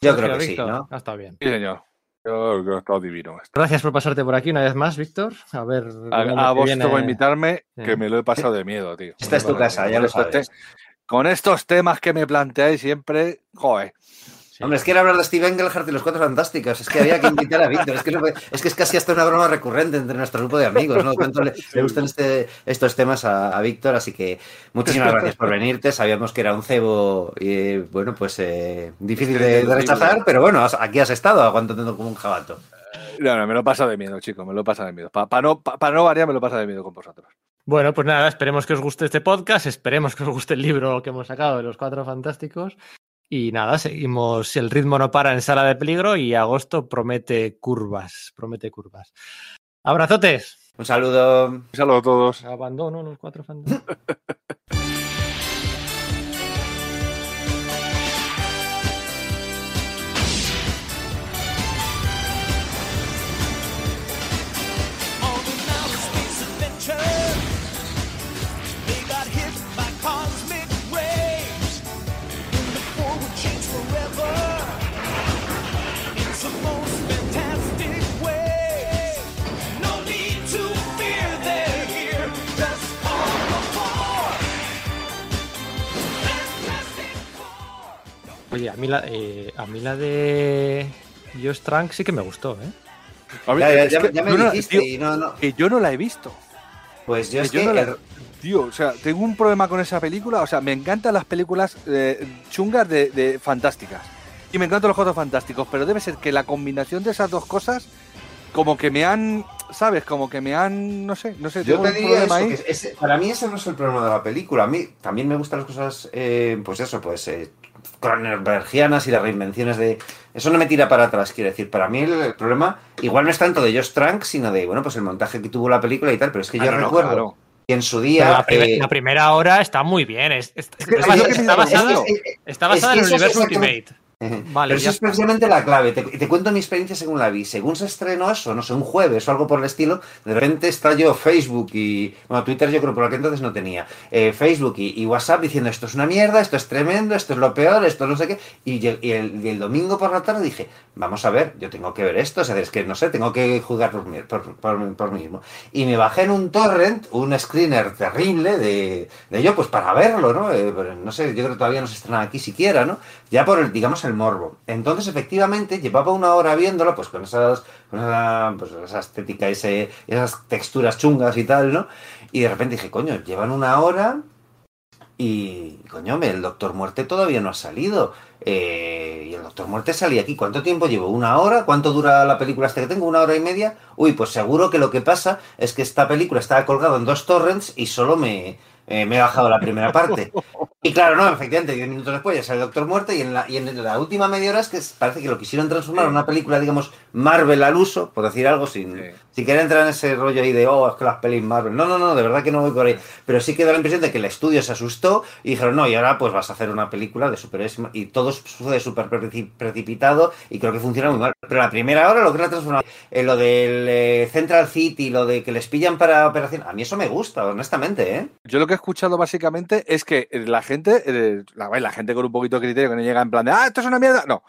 Yo creo que sí, ¿no? Ha estado bien. Sí, señor. Yo creo que ha estado divino. Gracias por pasarte por aquí una vez más, Víctor. A ver. A, vos viene... por invitarme, que me lo he pasado de miedo, tío. Esta es tu casa, ya lo sabes. Con estos temas que me planteáis siempre, joder. Hombre, es que era hablar de Steve Engelhardt y los Cuatro Fantásticos. Es que había que invitar a Víctor. Es que, es que es casi hasta una broma recurrente entre nuestro grupo de amigos, ¿no? Cuánto le, gustan este, estos temas a, Víctor. Así que muchísimas gracias por venirte. Sabíamos que era un cebo y, bueno, pues eh, difícil de, rechazar, pero bueno, aquí has estado aguantando como un jabato. No, no, me lo pasa de miedo, chico, me lo pasa de miedo. Para no, no variar, me lo pasa de miedo con vosotros. Bueno, pues nada, esperemos que os guste este podcast, esperemos que os guste el libro que hemos sacado de los Cuatro Fantásticos y nada, seguimos. El ritmo no para en sala de peligro y agosto promete curvas. Promete curvas. Abrazotes. Un saludo. Un saludo a todos. Abandono los cuatro fantásticos. <laughs> Oye, a mí la, eh, a mí la de Josh Trank sí que me gustó, ¿eh? ya, me dijiste y no, no. Que yo no la he visto. Pues yo es que... No la... Tío, o sea, tengo un problema con esa película. O sea, me encantan las películas eh, chungas de, fantásticas. Y me encantan los juegos fantásticos. Pero debe ser que la combinación de esas dos cosas, como que me han. ¿Sabes? Como que me han. No sé, no sé. Yo te diría eso, para mí ese no es el problema de la película. A mí también me gustan las cosas, eh, pues eso, pues eh, Cronenbergianas y las reinvenciones de... Eso no me tira para atrás, quiero decir. Para mí el, problema igual no es tanto de Josh Trank, sino de, bueno, pues el montaje que tuvo la película y tal, pero es que yo recuerdo... que en su día. Eh, la, primera hora está muy bien. está, basada, en el universo Ultimate. Vale, Pero eso es precisamente la clave. Te, te, cuento mi experiencia según la vi. Según se estrenó eso, no sé, un jueves o algo por el estilo, de repente yo Facebook y. Bueno, Twitter yo creo por aquel entonces no tenía. Eh, Facebook y, WhatsApp diciendo esto es una mierda, esto es tremendo, esto es lo peor, esto no sé qué. Y, el, domingo por la tarde dije, vamos a ver, yo tengo que ver esto. O sea, es que no sé, tengo que jugar por, por, por, mí mismo. Y me bajé en un torrent, un screener terrible de, de ello, pues para verlo, ¿no? Eh, no sé, yo creo que todavía no se estrena aquí siquiera, ¿no? Ya por el, digamos, el morbo. Entonces, efectivamente, llevaba una hora viéndolo, pues con esas, con esa, pues, esa estética, ese, esas texturas chungas y tal, ¿no? Y de repente dije, coño, llevan una hora y, coño, el Doctor Muerte todavía no ha salido. Eh, y el Doctor Muerte salía aquí. ¿Cuánto tiempo llevo? ¿Una hora? ¿Cuánto dura la película hasta que tengo? ¿Una hora y media? Uy, pues seguro que lo que pasa es que esta película estaba colgada en dos torrents y solo me, eh, me he bajado la primera parte. <laughs> Y claro, no, efectivamente, diez minutos después ya sale Doctor Muerte y en la, y en la última media hora es que parece que lo quisieron transformar en una película, digamos, Marvel al uso, por decir algo, sin, sí. Sin querer entrar en ese rollo ahí de, oh, es que las pelis Marvel. No, no, no, de verdad que no voy por ahí. Pero sí que da la impresión de que el estudio se asustó y dijeron, no, y ahora pues vas a hacer una película de superhéroes y todo sucede súper precipitado y creo que funciona muy mal. Pero la primera hora, lo que la transformación, eh, lo del eh, Central City, lo de que les pillan para operación, a mí eso me gusta, honestamente, ¿eh? Yo lo que he escuchado básicamente es que la gente, eh, la, gente con un poquito de criterio que no llega en plan de, ah, esto es una mierda. No,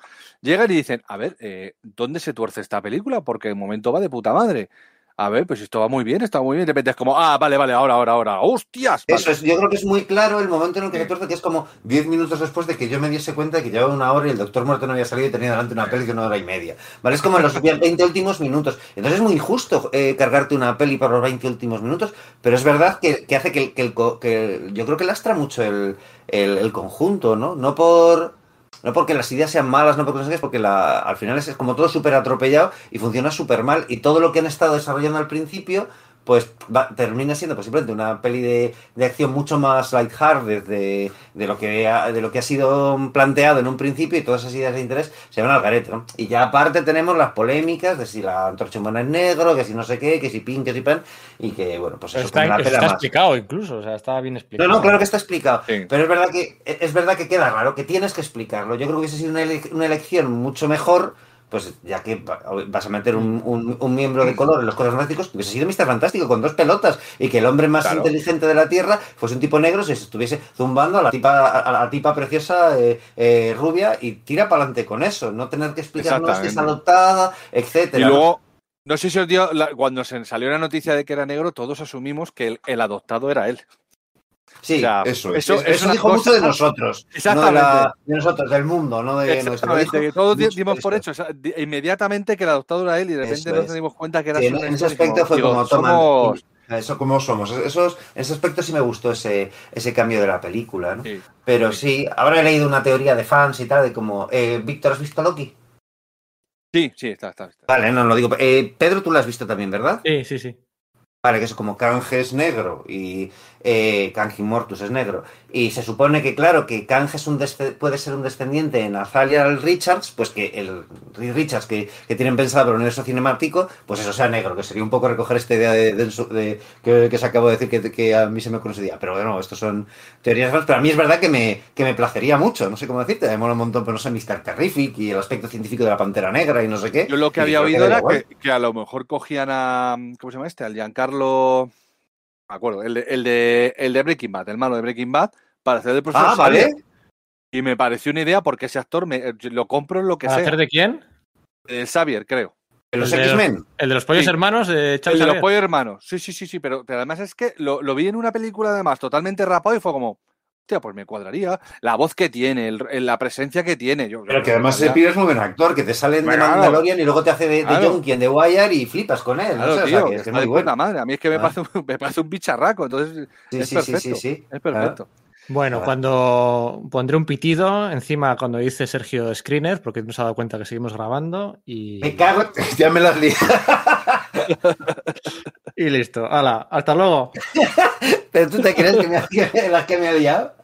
llegan y dicen, a ver, eh, ¿dónde se tuerce esta película? Porque en momento va de puta madre. A ver, pues esto va muy bien, está muy bien. De repente es como, ah, vale, vale, ahora, ahora, ahora. ¡Hostias! Vale. Eso es, yo creo que es muy claro el momento en el que se tuerce, que es como 10 minutos después de que yo me diese cuenta de que llevaba una hora y el doctor muerto no había salido y tenía delante una peli de una hora y media. ¿Vale? Es como en los 20 últimos minutos. Entonces es muy injusto eh, cargarte una peli por los 20 últimos minutos, pero es verdad que, que hace que, que, el, que, yo creo que lastra mucho el, el, el conjunto, ¿no? No por no porque las ideas sean malas, no porque no sé qué, es porque la, al final es, es como todo súper atropellado y funciona súper mal. Y todo lo que han estado desarrollando al principio, pues va, termina siendo pues, simplemente una peli de, de acción mucho más lighthearted de, de, lo que ha, de lo que ha sido planteado en un principio y todas esas ideas de interés se van al garete, ¿no? Y ya aparte tenemos las polémicas de si la antorcha humana es negro, que si no sé qué, que si pin, que si pan, y que, bueno, pues eso está, está más. explicado incluso, o sea, está bien explicado. No, no, claro que está explicado, sí. pero es verdad que es verdad que queda raro, que tienes que explicarlo. Yo creo que hubiese sido una, ele una elección mucho mejor pues ya que vas a meter un, un, un, miembro de color en los Cuatro Fantásticos, hubiese sido Mr. Fantástico con dos pelotas y que el hombre más claro. inteligente de la Tierra fuese un tipo negro, se estuviese zumbando a la tipa, a la tipa preciosa eh, eh, rubia y tira para adelante con eso, no tener que explicarnos que es adoptada, etcétera. Y luego, no sé si os dio, la, cuando se salió la noticia de que era negro, todos asumimos que el, el adoptado era él. Sí, o sea, eso, eso, eso, eso dijo cosa... mucho de nosotros. Exactamente. No de, la, de, nosotros, del mundo, no de Exactamente, que todos dimos por hecho. O sea, inmediatamente que el adoptado era él y de repente nos dimos cuenta que era sí, En, en ese aspecto fue como, toma, somos... eso como somos. Eso, en ese aspecto sí me gustó ese, ese cambio de la película, ¿no? Sí, Pero sí. sí, ahora he leído una teoría de fans y tal, de como, eh, Víctor, ¿has visto Loki? Sí, sí, está, está, está. Vale, no, lo digo. Eh, Pedro, tú lo has visto también, ¿verdad? Sí, sí, sí. Vale, que es como es negro y eh, Kanji Mortus es negro. Y se supone que, claro, que Kange es un puede ser un descendiente en Azaliel Richards, pues que el Richards que, que, tienen pensado para el universo cinemático, pues eso sea negro, que sería un poco recoger esta idea de, de, de que, que, se acabó de decir que, que, a mí se me ocurrió ese día. Pero bueno, estos son teorías. Pero a mí es verdad que me, que me placería mucho, no sé cómo decirte, me mola un montón, pero no sé, Mr. Terrific y el aspecto científico de la pantera negra y no sé qué. Yo lo que había oído era que, que, a lo mejor cogían a. ¿Cómo se llama este? Al Giancarlo me acuerdo, el de, el de, el de Breaking Bad, el malo de Breaking Bad, para hacer de profesor ah, ¿vale? Y me pareció una idea porque ese actor me, lo compro en lo que ¿Para sea. hacer de quién? De Xavier, creo. ¿De los X-Men? El de los pollos sí. hermanos de Charles El de los pollos hermanos. Sí, sí, sí, sí, pero, pero además es que lo, lo, vi en una película además totalmente rapado y fue como, hostia, pues me cuadraría. La voz que tiene, el, la presencia que tiene. Yo, pero que además se pide es muy buen actor, que te sale de bueno, Mandalorian y luego te hace de, de claro. Junkie de Wire y flipas con él. Claro, no sé, tío, o sea, que es, que es muy bueno. Madre. A mí es que me, ah. parece, un, me parece un bicharraco, entonces sí, es sí, perfecto. Sí, es perfecto. Ah. Bueno, cuando pondré un pitido encima cuando dice Sergio Screener, porque nos ha dado cuenta que seguimos grabando y. Me cago, <laughs> ya me las lié. <laughs> y listo. Hala, hasta luego. <laughs> Pero tú te crees que me, las que me ha liado.